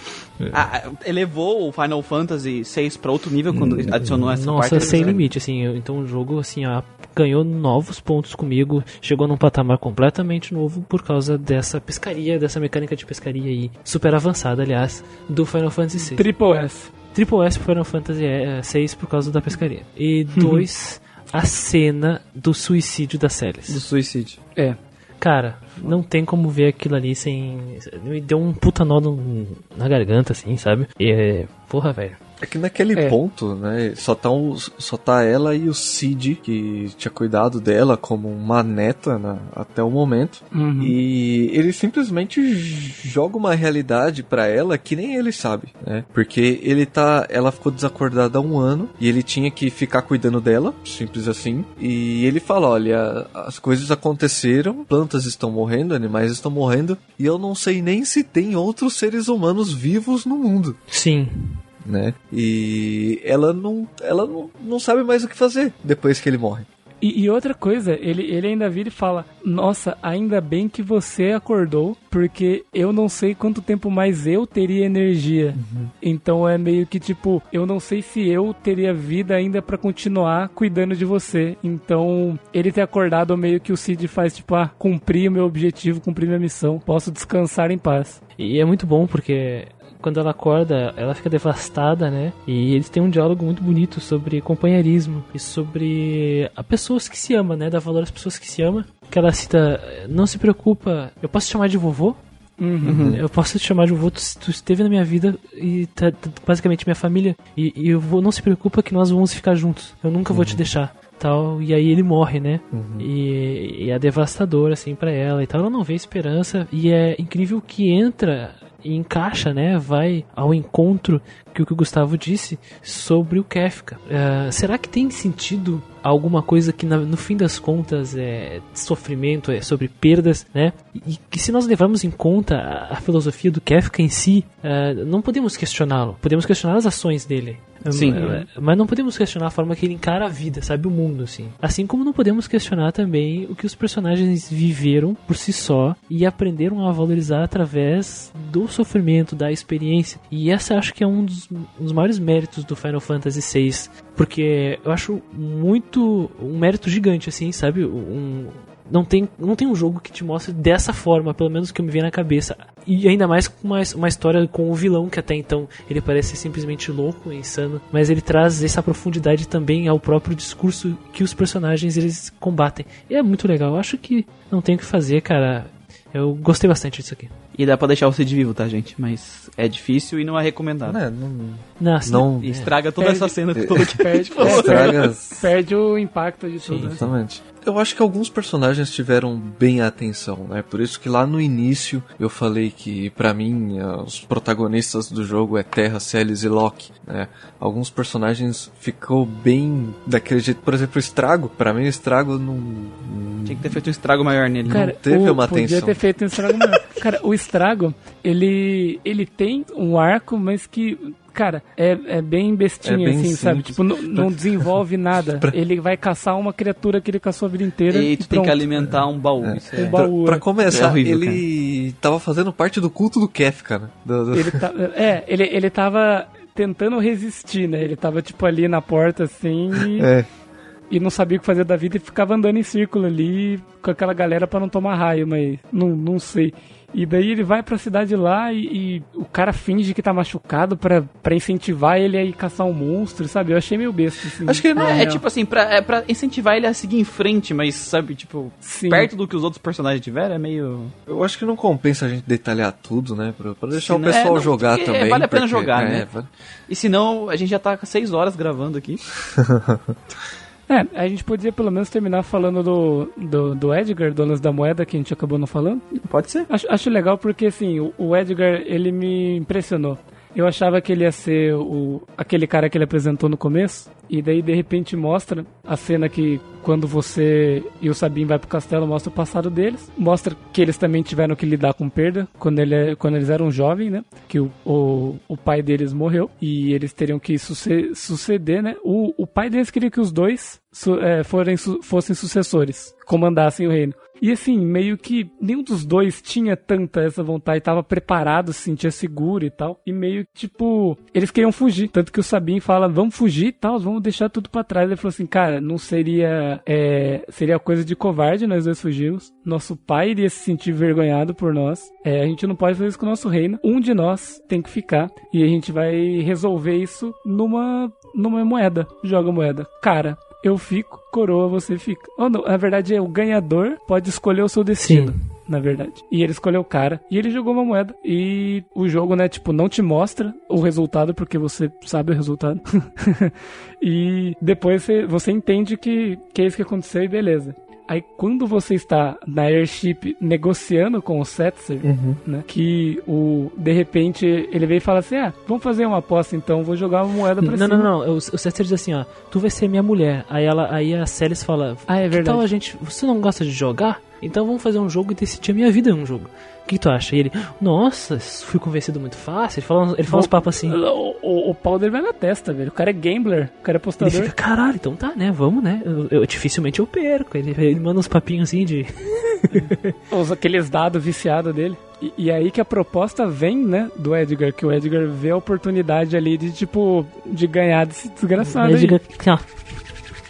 Ah, elevou o Final Fantasy VI pra outro nível quando adicionou essa Nossa, parte. sem né? limite, assim. Então o jogo, assim, ó, ganhou novos pontos comigo. Chegou num patamar completamente novo por causa dessa pescaria, dessa mecânica de pescaria aí. Super avançada, aliás, do Final Fantasy VI. Triple S. Triple S pro Final Fantasy eh, 6 por causa da pescaria. E dois, a cena do suicídio da Do Celes. suicídio. É. Cara, não tem como ver aquilo ali sem. Me deu um puta nó no- na garganta, assim, sabe? E é. Porra, velho. É que naquele É. ponto, né, só tá, o- só tá ela e o Cid, que tinha cuidado dela como uma neta na- até o momento. Uhum. E ele simplesmente joga uma realidade pra ela que nem ele sabe, né? Porque ele tá, ela ficou desacordada há um ano e ele tinha que ficar cuidando dela, simples assim. E ele fala, olha, as coisas aconteceram, plantas estão morrendo, animais estão morrendo e eu não sei nem se tem outros seres humanos vivos no mundo Sim. Né? E ela não, ela não, não sabe mais o que fazer depois que ele morre. E, e outra coisa, ele, ele ainda vira e fala: Nossa, ainda bem que você acordou, porque eu não sei quanto tempo mais eu teria energia. Então é meio que tipo, eu não sei se eu teria vida ainda pra continuar cuidando de você. Então, ele ter acordado meio que o Cid faz tipo, ah, cumpri o meu objetivo, cumpri minha missão, posso descansar em paz. E é muito bom porque quando ela acorda, ela fica devastada, né? E eles têm um diálogo muito bonito sobre companheirismo e sobre a pessoas que se ama, né? Dar valor às pessoas que se ama. Que ela cita, não se preocupa, eu posso te chamar de vovô? Eu posso te chamar de vovô, tu, tu esteve na minha vida e tá, tá basicamente minha família. E, e eu vou, não se preocupa que nós vamos ficar juntos. Eu nunca vou te deixar. Tal, e aí ele morre, né? E, e é devastador, assim, pra ela e tal. Ela não vê esperança. E é incrível que entra e encaixa, né? Vai ao encontro que o que o Gustavo disse sobre o Kefka. Ah, será que tem sentido alguma coisa que na- no fim das contas é sofrimento, é sobre perdas, né? E que se nós levarmos em conta a, a filosofia do Kefka em si, ah, não podemos questioná-lo. Podemos questionar as ações dele. Sim. Ah, mas não podemos questionar a forma que ele encara a vida, sabe? O mundo, assim. Assim como não podemos questionar também o que os personagens viveram por si só e aprenderam a valorizar através do sofrimento, da experiência. E essa acho que é um dos, um dos maiores méritos do Final Fantasy VI. Porque eu acho muito. um mérito gigante, assim, sabe? Um, não tem, não tem um jogo que te mostre dessa forma, pelo menos que eu me vem na cabeça. E ainda mais com uma, uma história com o vilão, que até então ele parece simplesmente louco, insano, mas ele traz essa profundidade também ao próprio discurso que os personagens eles combatem. E é muito legal. Eu acho que não tem o que fazer, cara. Eu gostei bastante disso aqui. E dá pra deixar o Cid vivo, tá, gente? Mas é difícil e não é recomendado. Né, não, não E estraga toda Perde- essa cena que todo mundo Perde, estraga. perde o impacto de tudo. né? Exatamente. Eu acho que alguns personagens tiveram bem a atenção, né? Por isso que lá no início eu falei que, pra mim, os protagonistas do jogo é Terra, Celis e Loki, né? Alguns personagens ficou bem daquele jeito. Por exemplo, o Estrago. Pra mim, o Estrago não... Tinha que ter feito um estrago maior nele. Cara, teve o- uma podia atenção. ter feito um estrago maior. Cara, o estrago, ele, ele tem um arco, mas que, cara, é, é bem bestinha, É bem assim, sabe? simples. Tipo, não, não desenvolve nada. Ele vai caçar uma criatura que ele caçou a vida inteira E e, tu tem pronto. que alimentar um baú. Isso Um é. baú. Pra é. começar, É horrível, ele tava fazendo parte do culto do Kefka, né? Do- do- Ele tá, é, ele, ele tava tentando resistir, né? Ele tava, tipo, ali na porta, assim, e, É. e não sabia o que fazer da vida e ficava andando em círculo ali com aquela galera pra não tomar raio, mas não, não sei. E daí ele vai pra cidade lá e, e o cara finge que tá machucado pra, pra incentivar ele a ir caçar um monstro, sabe? Eu achei meio besta, assim. Acho que não É, é real. tipo assim, pra, é pra incentivar ele a seguir em frente, mas sabe, tipo, Sim. perto do que os outros personagens tiveram, é meio. Eu acho que não compensa a gente detalhar tudo, né? Pra, pra deixar Sim, o pessoal É, não, jogar porque também. vale a pena porque- jogar, é, né? vale- E senão, a gente já tá com 6 horas gravando aqui. É, a gente podia pelo menos terminar falando do, do, do Edgar, Donas da Moeda, que a gente acabou não falando. Pode ser. Acho, acho legal porque, assim, o, o Edgar, ele me impressionou. Eu achava que ele ia ser o, aquele cara que ele apresentou no começo, e daí de repente mostra a cena que quando você e o Sabin vai pro castelo, mostra o passado deles, mostra que eles também tiveram que lidar com perda quando, ele, é- quando eles eram jovens, né? Que o, o, o pai deles morreu e eles teriam que suce- suceder, né? O, o pai deles queria que os dois su- é, forem, su- fossem sucessores, comandassem o reino. E assim, meio que nenhum dos dois tinha tanta essa vontade, tava preparado, se sentia seguro e tal. E meio que, tipo, eles queriam fugir. Tanto que o Sabin fala, vamos fugir e tal, vamos deixar tudo pra trás. Ele falou assim, cara, não seria. É, seria coisa de covarde nós dois fugirmos. Nosso pai iria se sentir vergonhado por nós. É, a gente não pode fazer isso com o nosso reino. Um de nós tem que ficar. E a gente vai resolver isso numa, numa moeda. Joga moeda. Cara, eu fico, coroa, você fica. Ou não, na verdade é o ganhador pode escolher o seu destino. Sim. Na verdade. E ele escolheu o cara. E ele jogou uma moeda. E o jogo, né, tipo, não te mostra o resultado, porque você sabe o resultado. e depois você, você entende que, que é isso que aconteceu e beleza. Aí quando você está na airship negociando com o Setzer, né? Que o de repente ele veio e fala assim: "Ah, vamos fazer uma aposta então, vou jogar uma moeda pra Não, cima". não, não. O, o Cester diz assim, ó. Tu vai ser minha mulher. Aí, ela, aí a Celis fala... Ah, é Que verdade. tal a gente... Você não gosta de jogar? Então vamos fazer um jogo e decidir a minha vida em um jogo. O que tu acha? E ele... Nossa, fui convencido muito fácil. Ele fala, ele fala uns papos assim. O, o, o pau dele vai na testa, velho. O cara é gambler, o cara é Ele apostador. fica, caralho, então tá, né? Vamos, né? Eu, eu- dificilmente eu perco. Ele, ele manda uns papinhos assim de... Os, aqueles dados viciados dele. E, e aí que a proposta vem, né, do Edgar, que o Edgar vê a oportunidade ali de, tipo, de ganhar desse desgraçado Ele aí. diga, ó,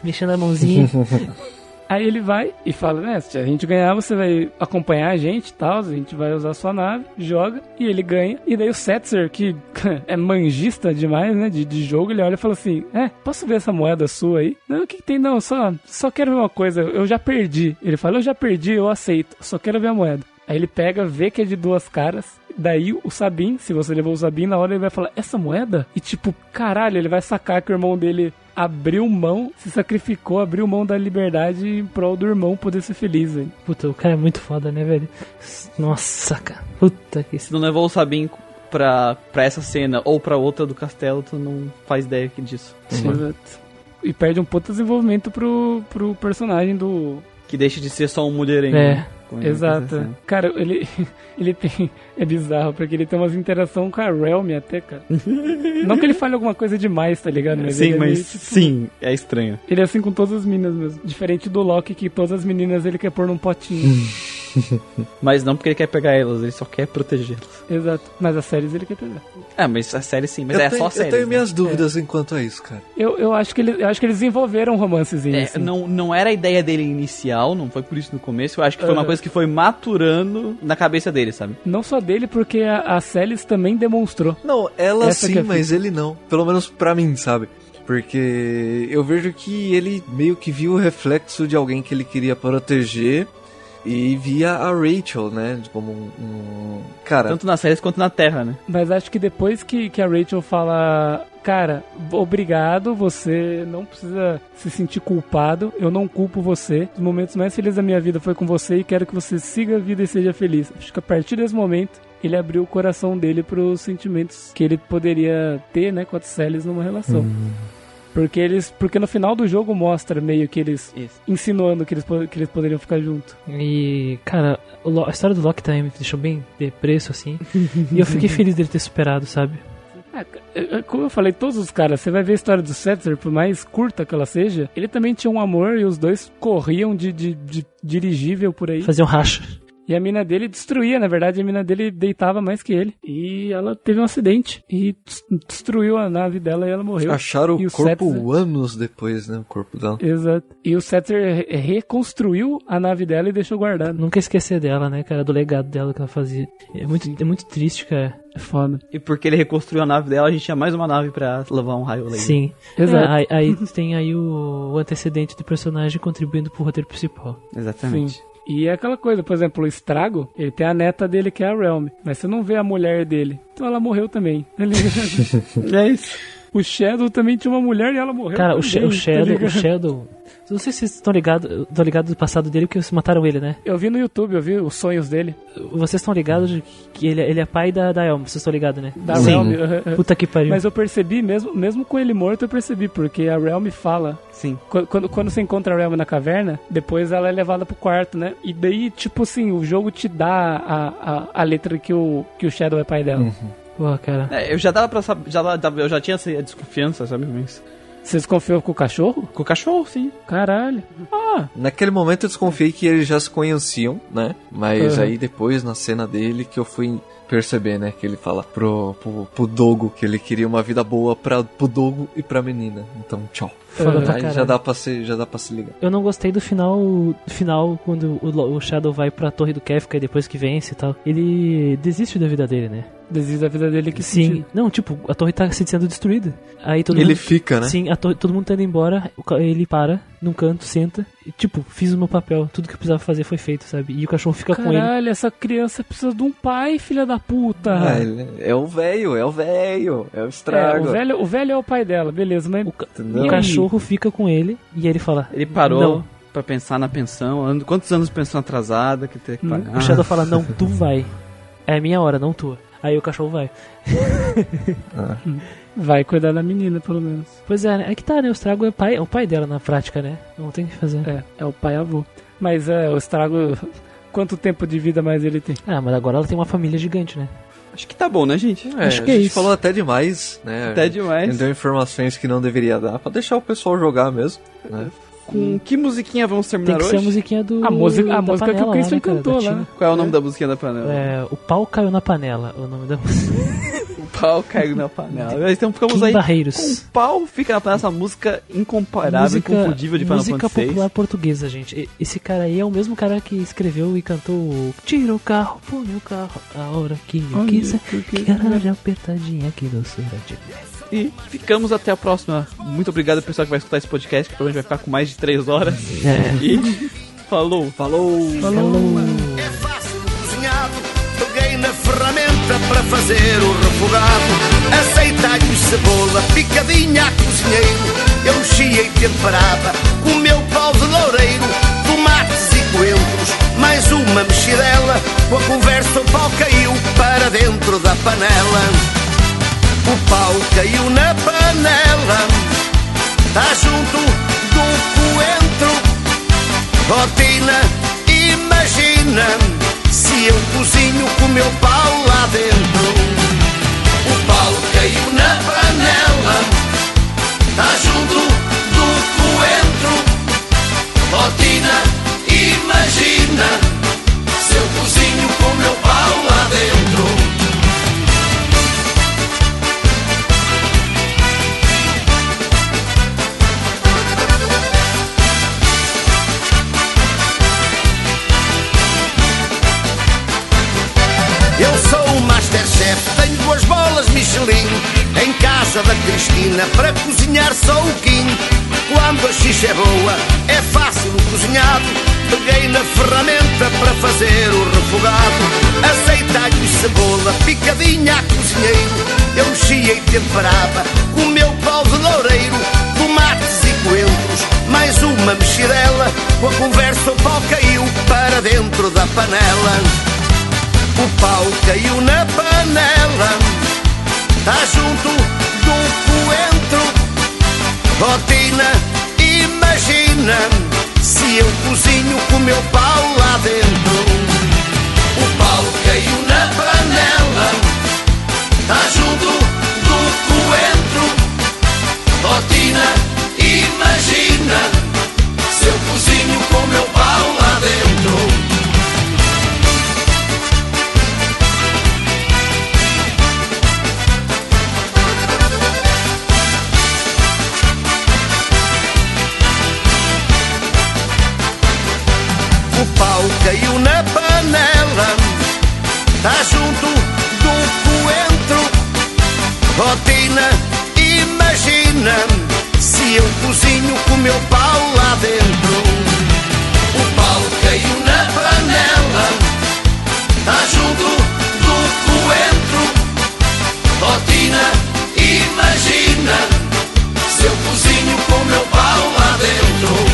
mexendo a mãozinha. Aí ele vai e fala, né, se a gente ganhar, você vai acompanhar a gente e tal, a gente vai usar a sua nave, joga, e ele ganha. E daí o Setzer, que é manjista demais, né, de, de jogo, ele olha e fala assim, é, posso ver essa moeda sua aí? Não, o que, que tem? Não, só, só quero ver uma coisa, eu já perdi. Ele fala, eu já perdi, eu aceito, só quero ver a moeda. Aí ele pega, vê que é de duas caras, Daí o Sabin, se você levou o Sabin, na hora ele vai falar, essa moeda? E tipo, caralho, ele vai sacar que o irmão dele abriu mão, se sacrificou, abriu mão da liberdade em prol do irmão poder ser feliz, velho. Puta, o cara é muito foda, né, velho? Nossa, cara. Puta que... Se não levou o Sabin pra, pra essa cena ou pra outra do castelo, tu não faz ideia que disso. Exato. E perde um puto desenvolvimento pro, pro personagem do. Que deixa de ser só um mulherengo. É. ele Exato. sendo. Cara, ele, ele tem. É bizarro, porque ele tem umas interações com a Realm até, cara. Não que ele fale alguma coisa demais, tá ligado? Mas Sim, é mas meio, tipo, sim, é estranho. Ele é assim com todas as meninas mesmo. Diferente do Loki, que todas as meninas ele quer pôr num potinho. Mas não porque ele quer pegar elas, ele só quer protegê-las. Exato. Mas as séries ele quer pegar. É, mas a série sim, mas eu é tenho, só a série. Eu tenho minhas dúvidas enquanto a isso, cara. Eu, eu, acho que ele, eu acho que eles desenvolveram um romancezinho. É, assim. não, não era a ideia dele inicial, não foi por isso no começo. Eu acho que foi uma coisa que foi maturando na cabeça dele, sabe? Não só dele, porque a, a Celis também demonstrou. Não, ela Essa sim, é mas ele não. Pelo menos pra mim, sabe? Porque eu vejo que ele meio que viu o reflexo de alguém que ele queria proteger e via a Rachel, né? Como um. um- Cara, Tanto nas séries quanto na Terra, né? Mas acho que depois que, que a Rachel fala, cara, obrigado, você não precisa se sentir culpado, eu não culpo você. Os momentos mais felizes da minha vida foi com você e quero que você siga a vida e seja feliz. Acho que a partir desse momento ele abriu o coração dele pros sentimentos que ele poderia ter, né, com a Celis numa relação. Porque eles, porque no final do jogo mostra meio que eles Isso. insinuando que eles, que eles poderiam ficar juntos. E, cara, a história do Loki também me deixou bem depresso, assim. e eu fiquei feliz dele ter superado, sabe? É, como eu falei, todos os caras, você vai ver a história do Setzer, por mais curta que ela seja, ele também tinha um amor e os dois corriam de, de, de dirigível por aí. Fazer um racha. E a mina dele destruía, na verdade, a mina dele deitava mais que ele. E ela teve um acidente e des- destruiu a nave dela e ela morreu. acharam E o o corpo Setzer- anos depois, né? O corpo dela. Exato. E o Setzer re- reconstruiu a nave dela e deixou guardada. Nunca esquecer dela, né, cara? Do legado dela que ela fazia. É muito, é muito triste, cara. É foda. E porque ele reconstruiu a nave dela, a gente tinha mais uma nave pra levar um raio laser. Sim. Exato. É, aí, aí tem aí o, o antecedente do personagem contribuindo pro roteiro principal. Exatamente. Sim. E é aquela coisa, por exemplo, o Estrago, ele tem a neta dele que é a Realm, mas você não vê a mulher dele. Então ela morreu também. ligado? É isso. O Shadow também tinha uma mulher e ela morreu. Cara, o, Sh- o tá Shadow, o ligado? Shadow. Não sei se vocês estão ligados estão ligados do passado dele, porque vocês mataram ele, né? Eu vi no YouTube, eu vi os sonhos dele. Vocês estão ligados de que ele, ele é pai da, da Elma, vocês estão ligados, né? Da Sim. Realm. Puta que pariu. Mas eu percebi, mesmo, mesmo com ele morto, eu percebi, porque a Realm fala. Sim. Qu- Quando, quando você encontra a Realm na caverna, depois ela é levada pro quarto, né? E daí, tipo assim, o jogo te dá a, a, a letra que o, que o Shadow é pai dela. Pô, cara. É, eu já dava pra saber, já, dava- eu já tinha essa desconfiança, sabe? Mas... Você desconfiou com o cachorro? Com o cachorro, sim. Caralho. Ah, Naquele momento eu desconfiei que eles já se conheciam, né? Mas Uhum. aí depois, na cena dele, que eu fui perceber, né? Que ele fala pro, pro, pro Dogo que ele queria uma vida boa pra, pro Dogo e pra menina. Então, tchau. Foda pra Aí já caralho. dá pra se, já dá pra se ligar. Eu não gostei do final, do final quando o, o Shadow vai pra torre do Kefka e depois que vence e tal. Ele desiste da vida dele, né? desiste da vida dele que Sim. sentido. Não, tipo, a torre tá se sendo destruída. Aí todo Ele mundo... fica, né? Sim, a torre- todo mundo tá indo embora, ele para num canto, senta e, tipo, fiz o meu papel, tudo que eu precisava fazer foi feito, sabe? E o cachorro fica com ele. Caralho, essa criança precisa de um pai, filha da puta. Ele- é o velho, é o velho, é o É, estrago. o, velho, o velho é o pai dela, beleza, mas. O, ca- o cachorro fica com ele e ele fala. Ele parou Não. pra pensar na pensão. Quantos anos de pensão atrasada que tem que Hum. pagar? O Shadow fala, não, tu vai. É a minha hora, não tua. Aí o cachorro vai. Vai cuidar da menina, pelo menos. Pois é, né? é que tá, né? O estrago é, pai, é o pai dela na prática, né? Não tem o que fazer. É, é o pai avô. Mas é, o estrago. Quanto tempo de vida mais ele tem? Ah, mas agora ela tem uma família gigante, né? Acho que tá bom, né, gente? É, Acho que a é gente isso. falou até demais, né? Até demais. Deu informações que não deveria dar, pra deixar o pessoal jogar mesmo, né? Com que musiquinha vamos Tem terminar que ser a hoje? musiquinha do. A música, a da música que panela o Christian lá, né, cantou lá. Tina. Qual é o nome da musiquinha da panela? É, o pau caiu na panela, o nome da música. O pau caiu na panela. Então ficamos Kim aí Barreiros. com o pau fica na panela, essa música incomparável, inconfundível de Final música popular portuguesa, gente. Esse cara aí é o mesmo cara que escreveu e cantou o Tira o carro, põe o carro, a hora que eu quiser. Que garagem apertadinha aqui no surete. E ficamos até a próxima. Muito obrigado ao pessoal que vai escutar esse podcast, que provavelmente vai ficar com mais de 3 horas. É. E falou! Falou! É fácil cozinhado. Peguei na ferramenta para fazer o refogado. Aceitai-me cebola, picadinha a cozinheiro. Eu mexia e temperava com o meu pau de loureiro. Tomates e coentros, mais uma mexidela. Com a conversa o pau caiu para dentro da panela. O pau caiu na panela. Tá junto do coentro. Rotina, imagina se eu cozinho com meu pau lá dentro. O pau caiu na panela, tá junto do coentro. Rotina, imagina estrelas Michelin. Em casa da Cristina, para cozinhar só o Kim. Quando a xixa é boa, é fácil o cozinhado. Peguei na ferramenta para fazer o refogado. Alho e cebola, picadinha a cozinheiro. Eu mexia e temperava o meu pau de loureiro. Tomates e coentros, mais uma mexidela. Com a conversa o pau caiu para dentro da panela. O pau caiu na panela, tá junto do coentro. Rotina, imagina se eu cozinho com meu pau lá dentro. O pau caiu na panela, tá junto do coentro. Rotina, imagina se eu cozinho com meu pau tá junto do coentro. Rotina, imagina se eu cozinho com meu pau lá dentro. O pau caiu na panela, tá junto do coentro. Rotina, imagina se eu cozinho com meu pau lá dentro.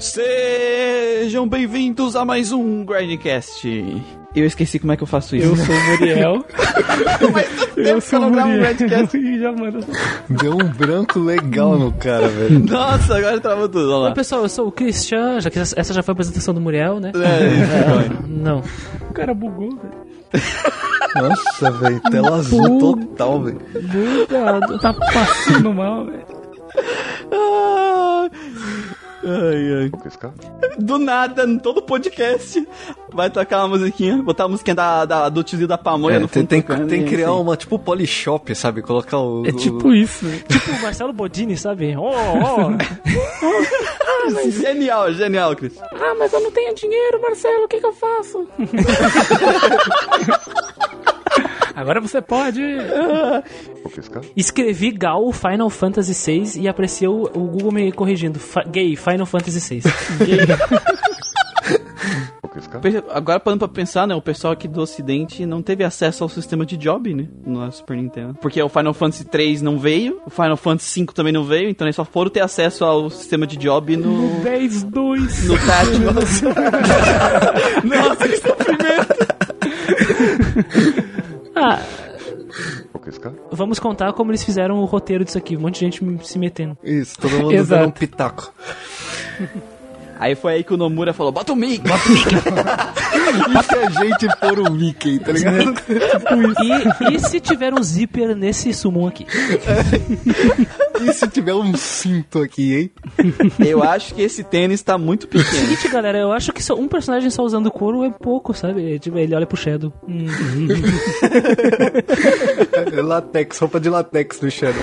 Sejam bem-vindos a mais um Grindcast. Eu esqueci como é que eu faço isso. Eu sou o Muriel. eu sou o Muriel. E já manda. Deu um branco legal no cara, velho. Nossa, agora travou tudo, olha Oi, lá. pessoal, eu sou o Christian, já que essa já foi a apresentação do Muriel, né? É, Não. O cara bugou, velho. Nossa, velho. Tela azul total, velho. Bugado. Tá passando mal, velho. Ah, Ai, ai. Do nada, em todo podcast, vai tocar uma musiquinha, botar a musiquinha da, da- do tiozinho da pamonha É, no tem, fundo. tem, tocando, tem que criar assim. uma tipo polishop, sabe? Colocar o. É tipo isso, velho. Tipo o Marcelo Bodini, sabe? Oh, oh. Genial, genial, Cris. Ah, mas eu não tenho dinheiro, Marcelo, o que que eu faço? Agora você pode. Escrevi Gal Final Fantasy VI e apareceu o Google me corrigindo. Fa- gay, Final Fantasy VI. Agora parando pra pensar, né? O pessoal aqui do ocidente não teve acesso ao sistema de job, né? No Super Nintendo. Porque o Final Fantasy 3 não veio, o Final Fantasy 5 também não veio, então eles só foram ter acesso ao sistema de job no. 10, 2. No Tactical. Nossa, que sofrimento! Ah, vamos contar como eles fizeram o roteiro disso aqui. Um monte de gente se metendo. Isso, todo mundo dando um pitaco. Aí foi aí que o Nomura falou: bota o Mickey, bota o Mickey. E se a gente for o Mickey, tá ligado? E, e se tiver um zíper nesse summon aqui? E se tiver um cinto aqui, hein? Eu acho que esse tênis tá muito pequeno. Seguinte, galera, eu acho que só um personagem só usando couro é pouco, sabe? Tipo, Ele olha pro Shadow. Hum. É latex, roupa de latex do Shadow.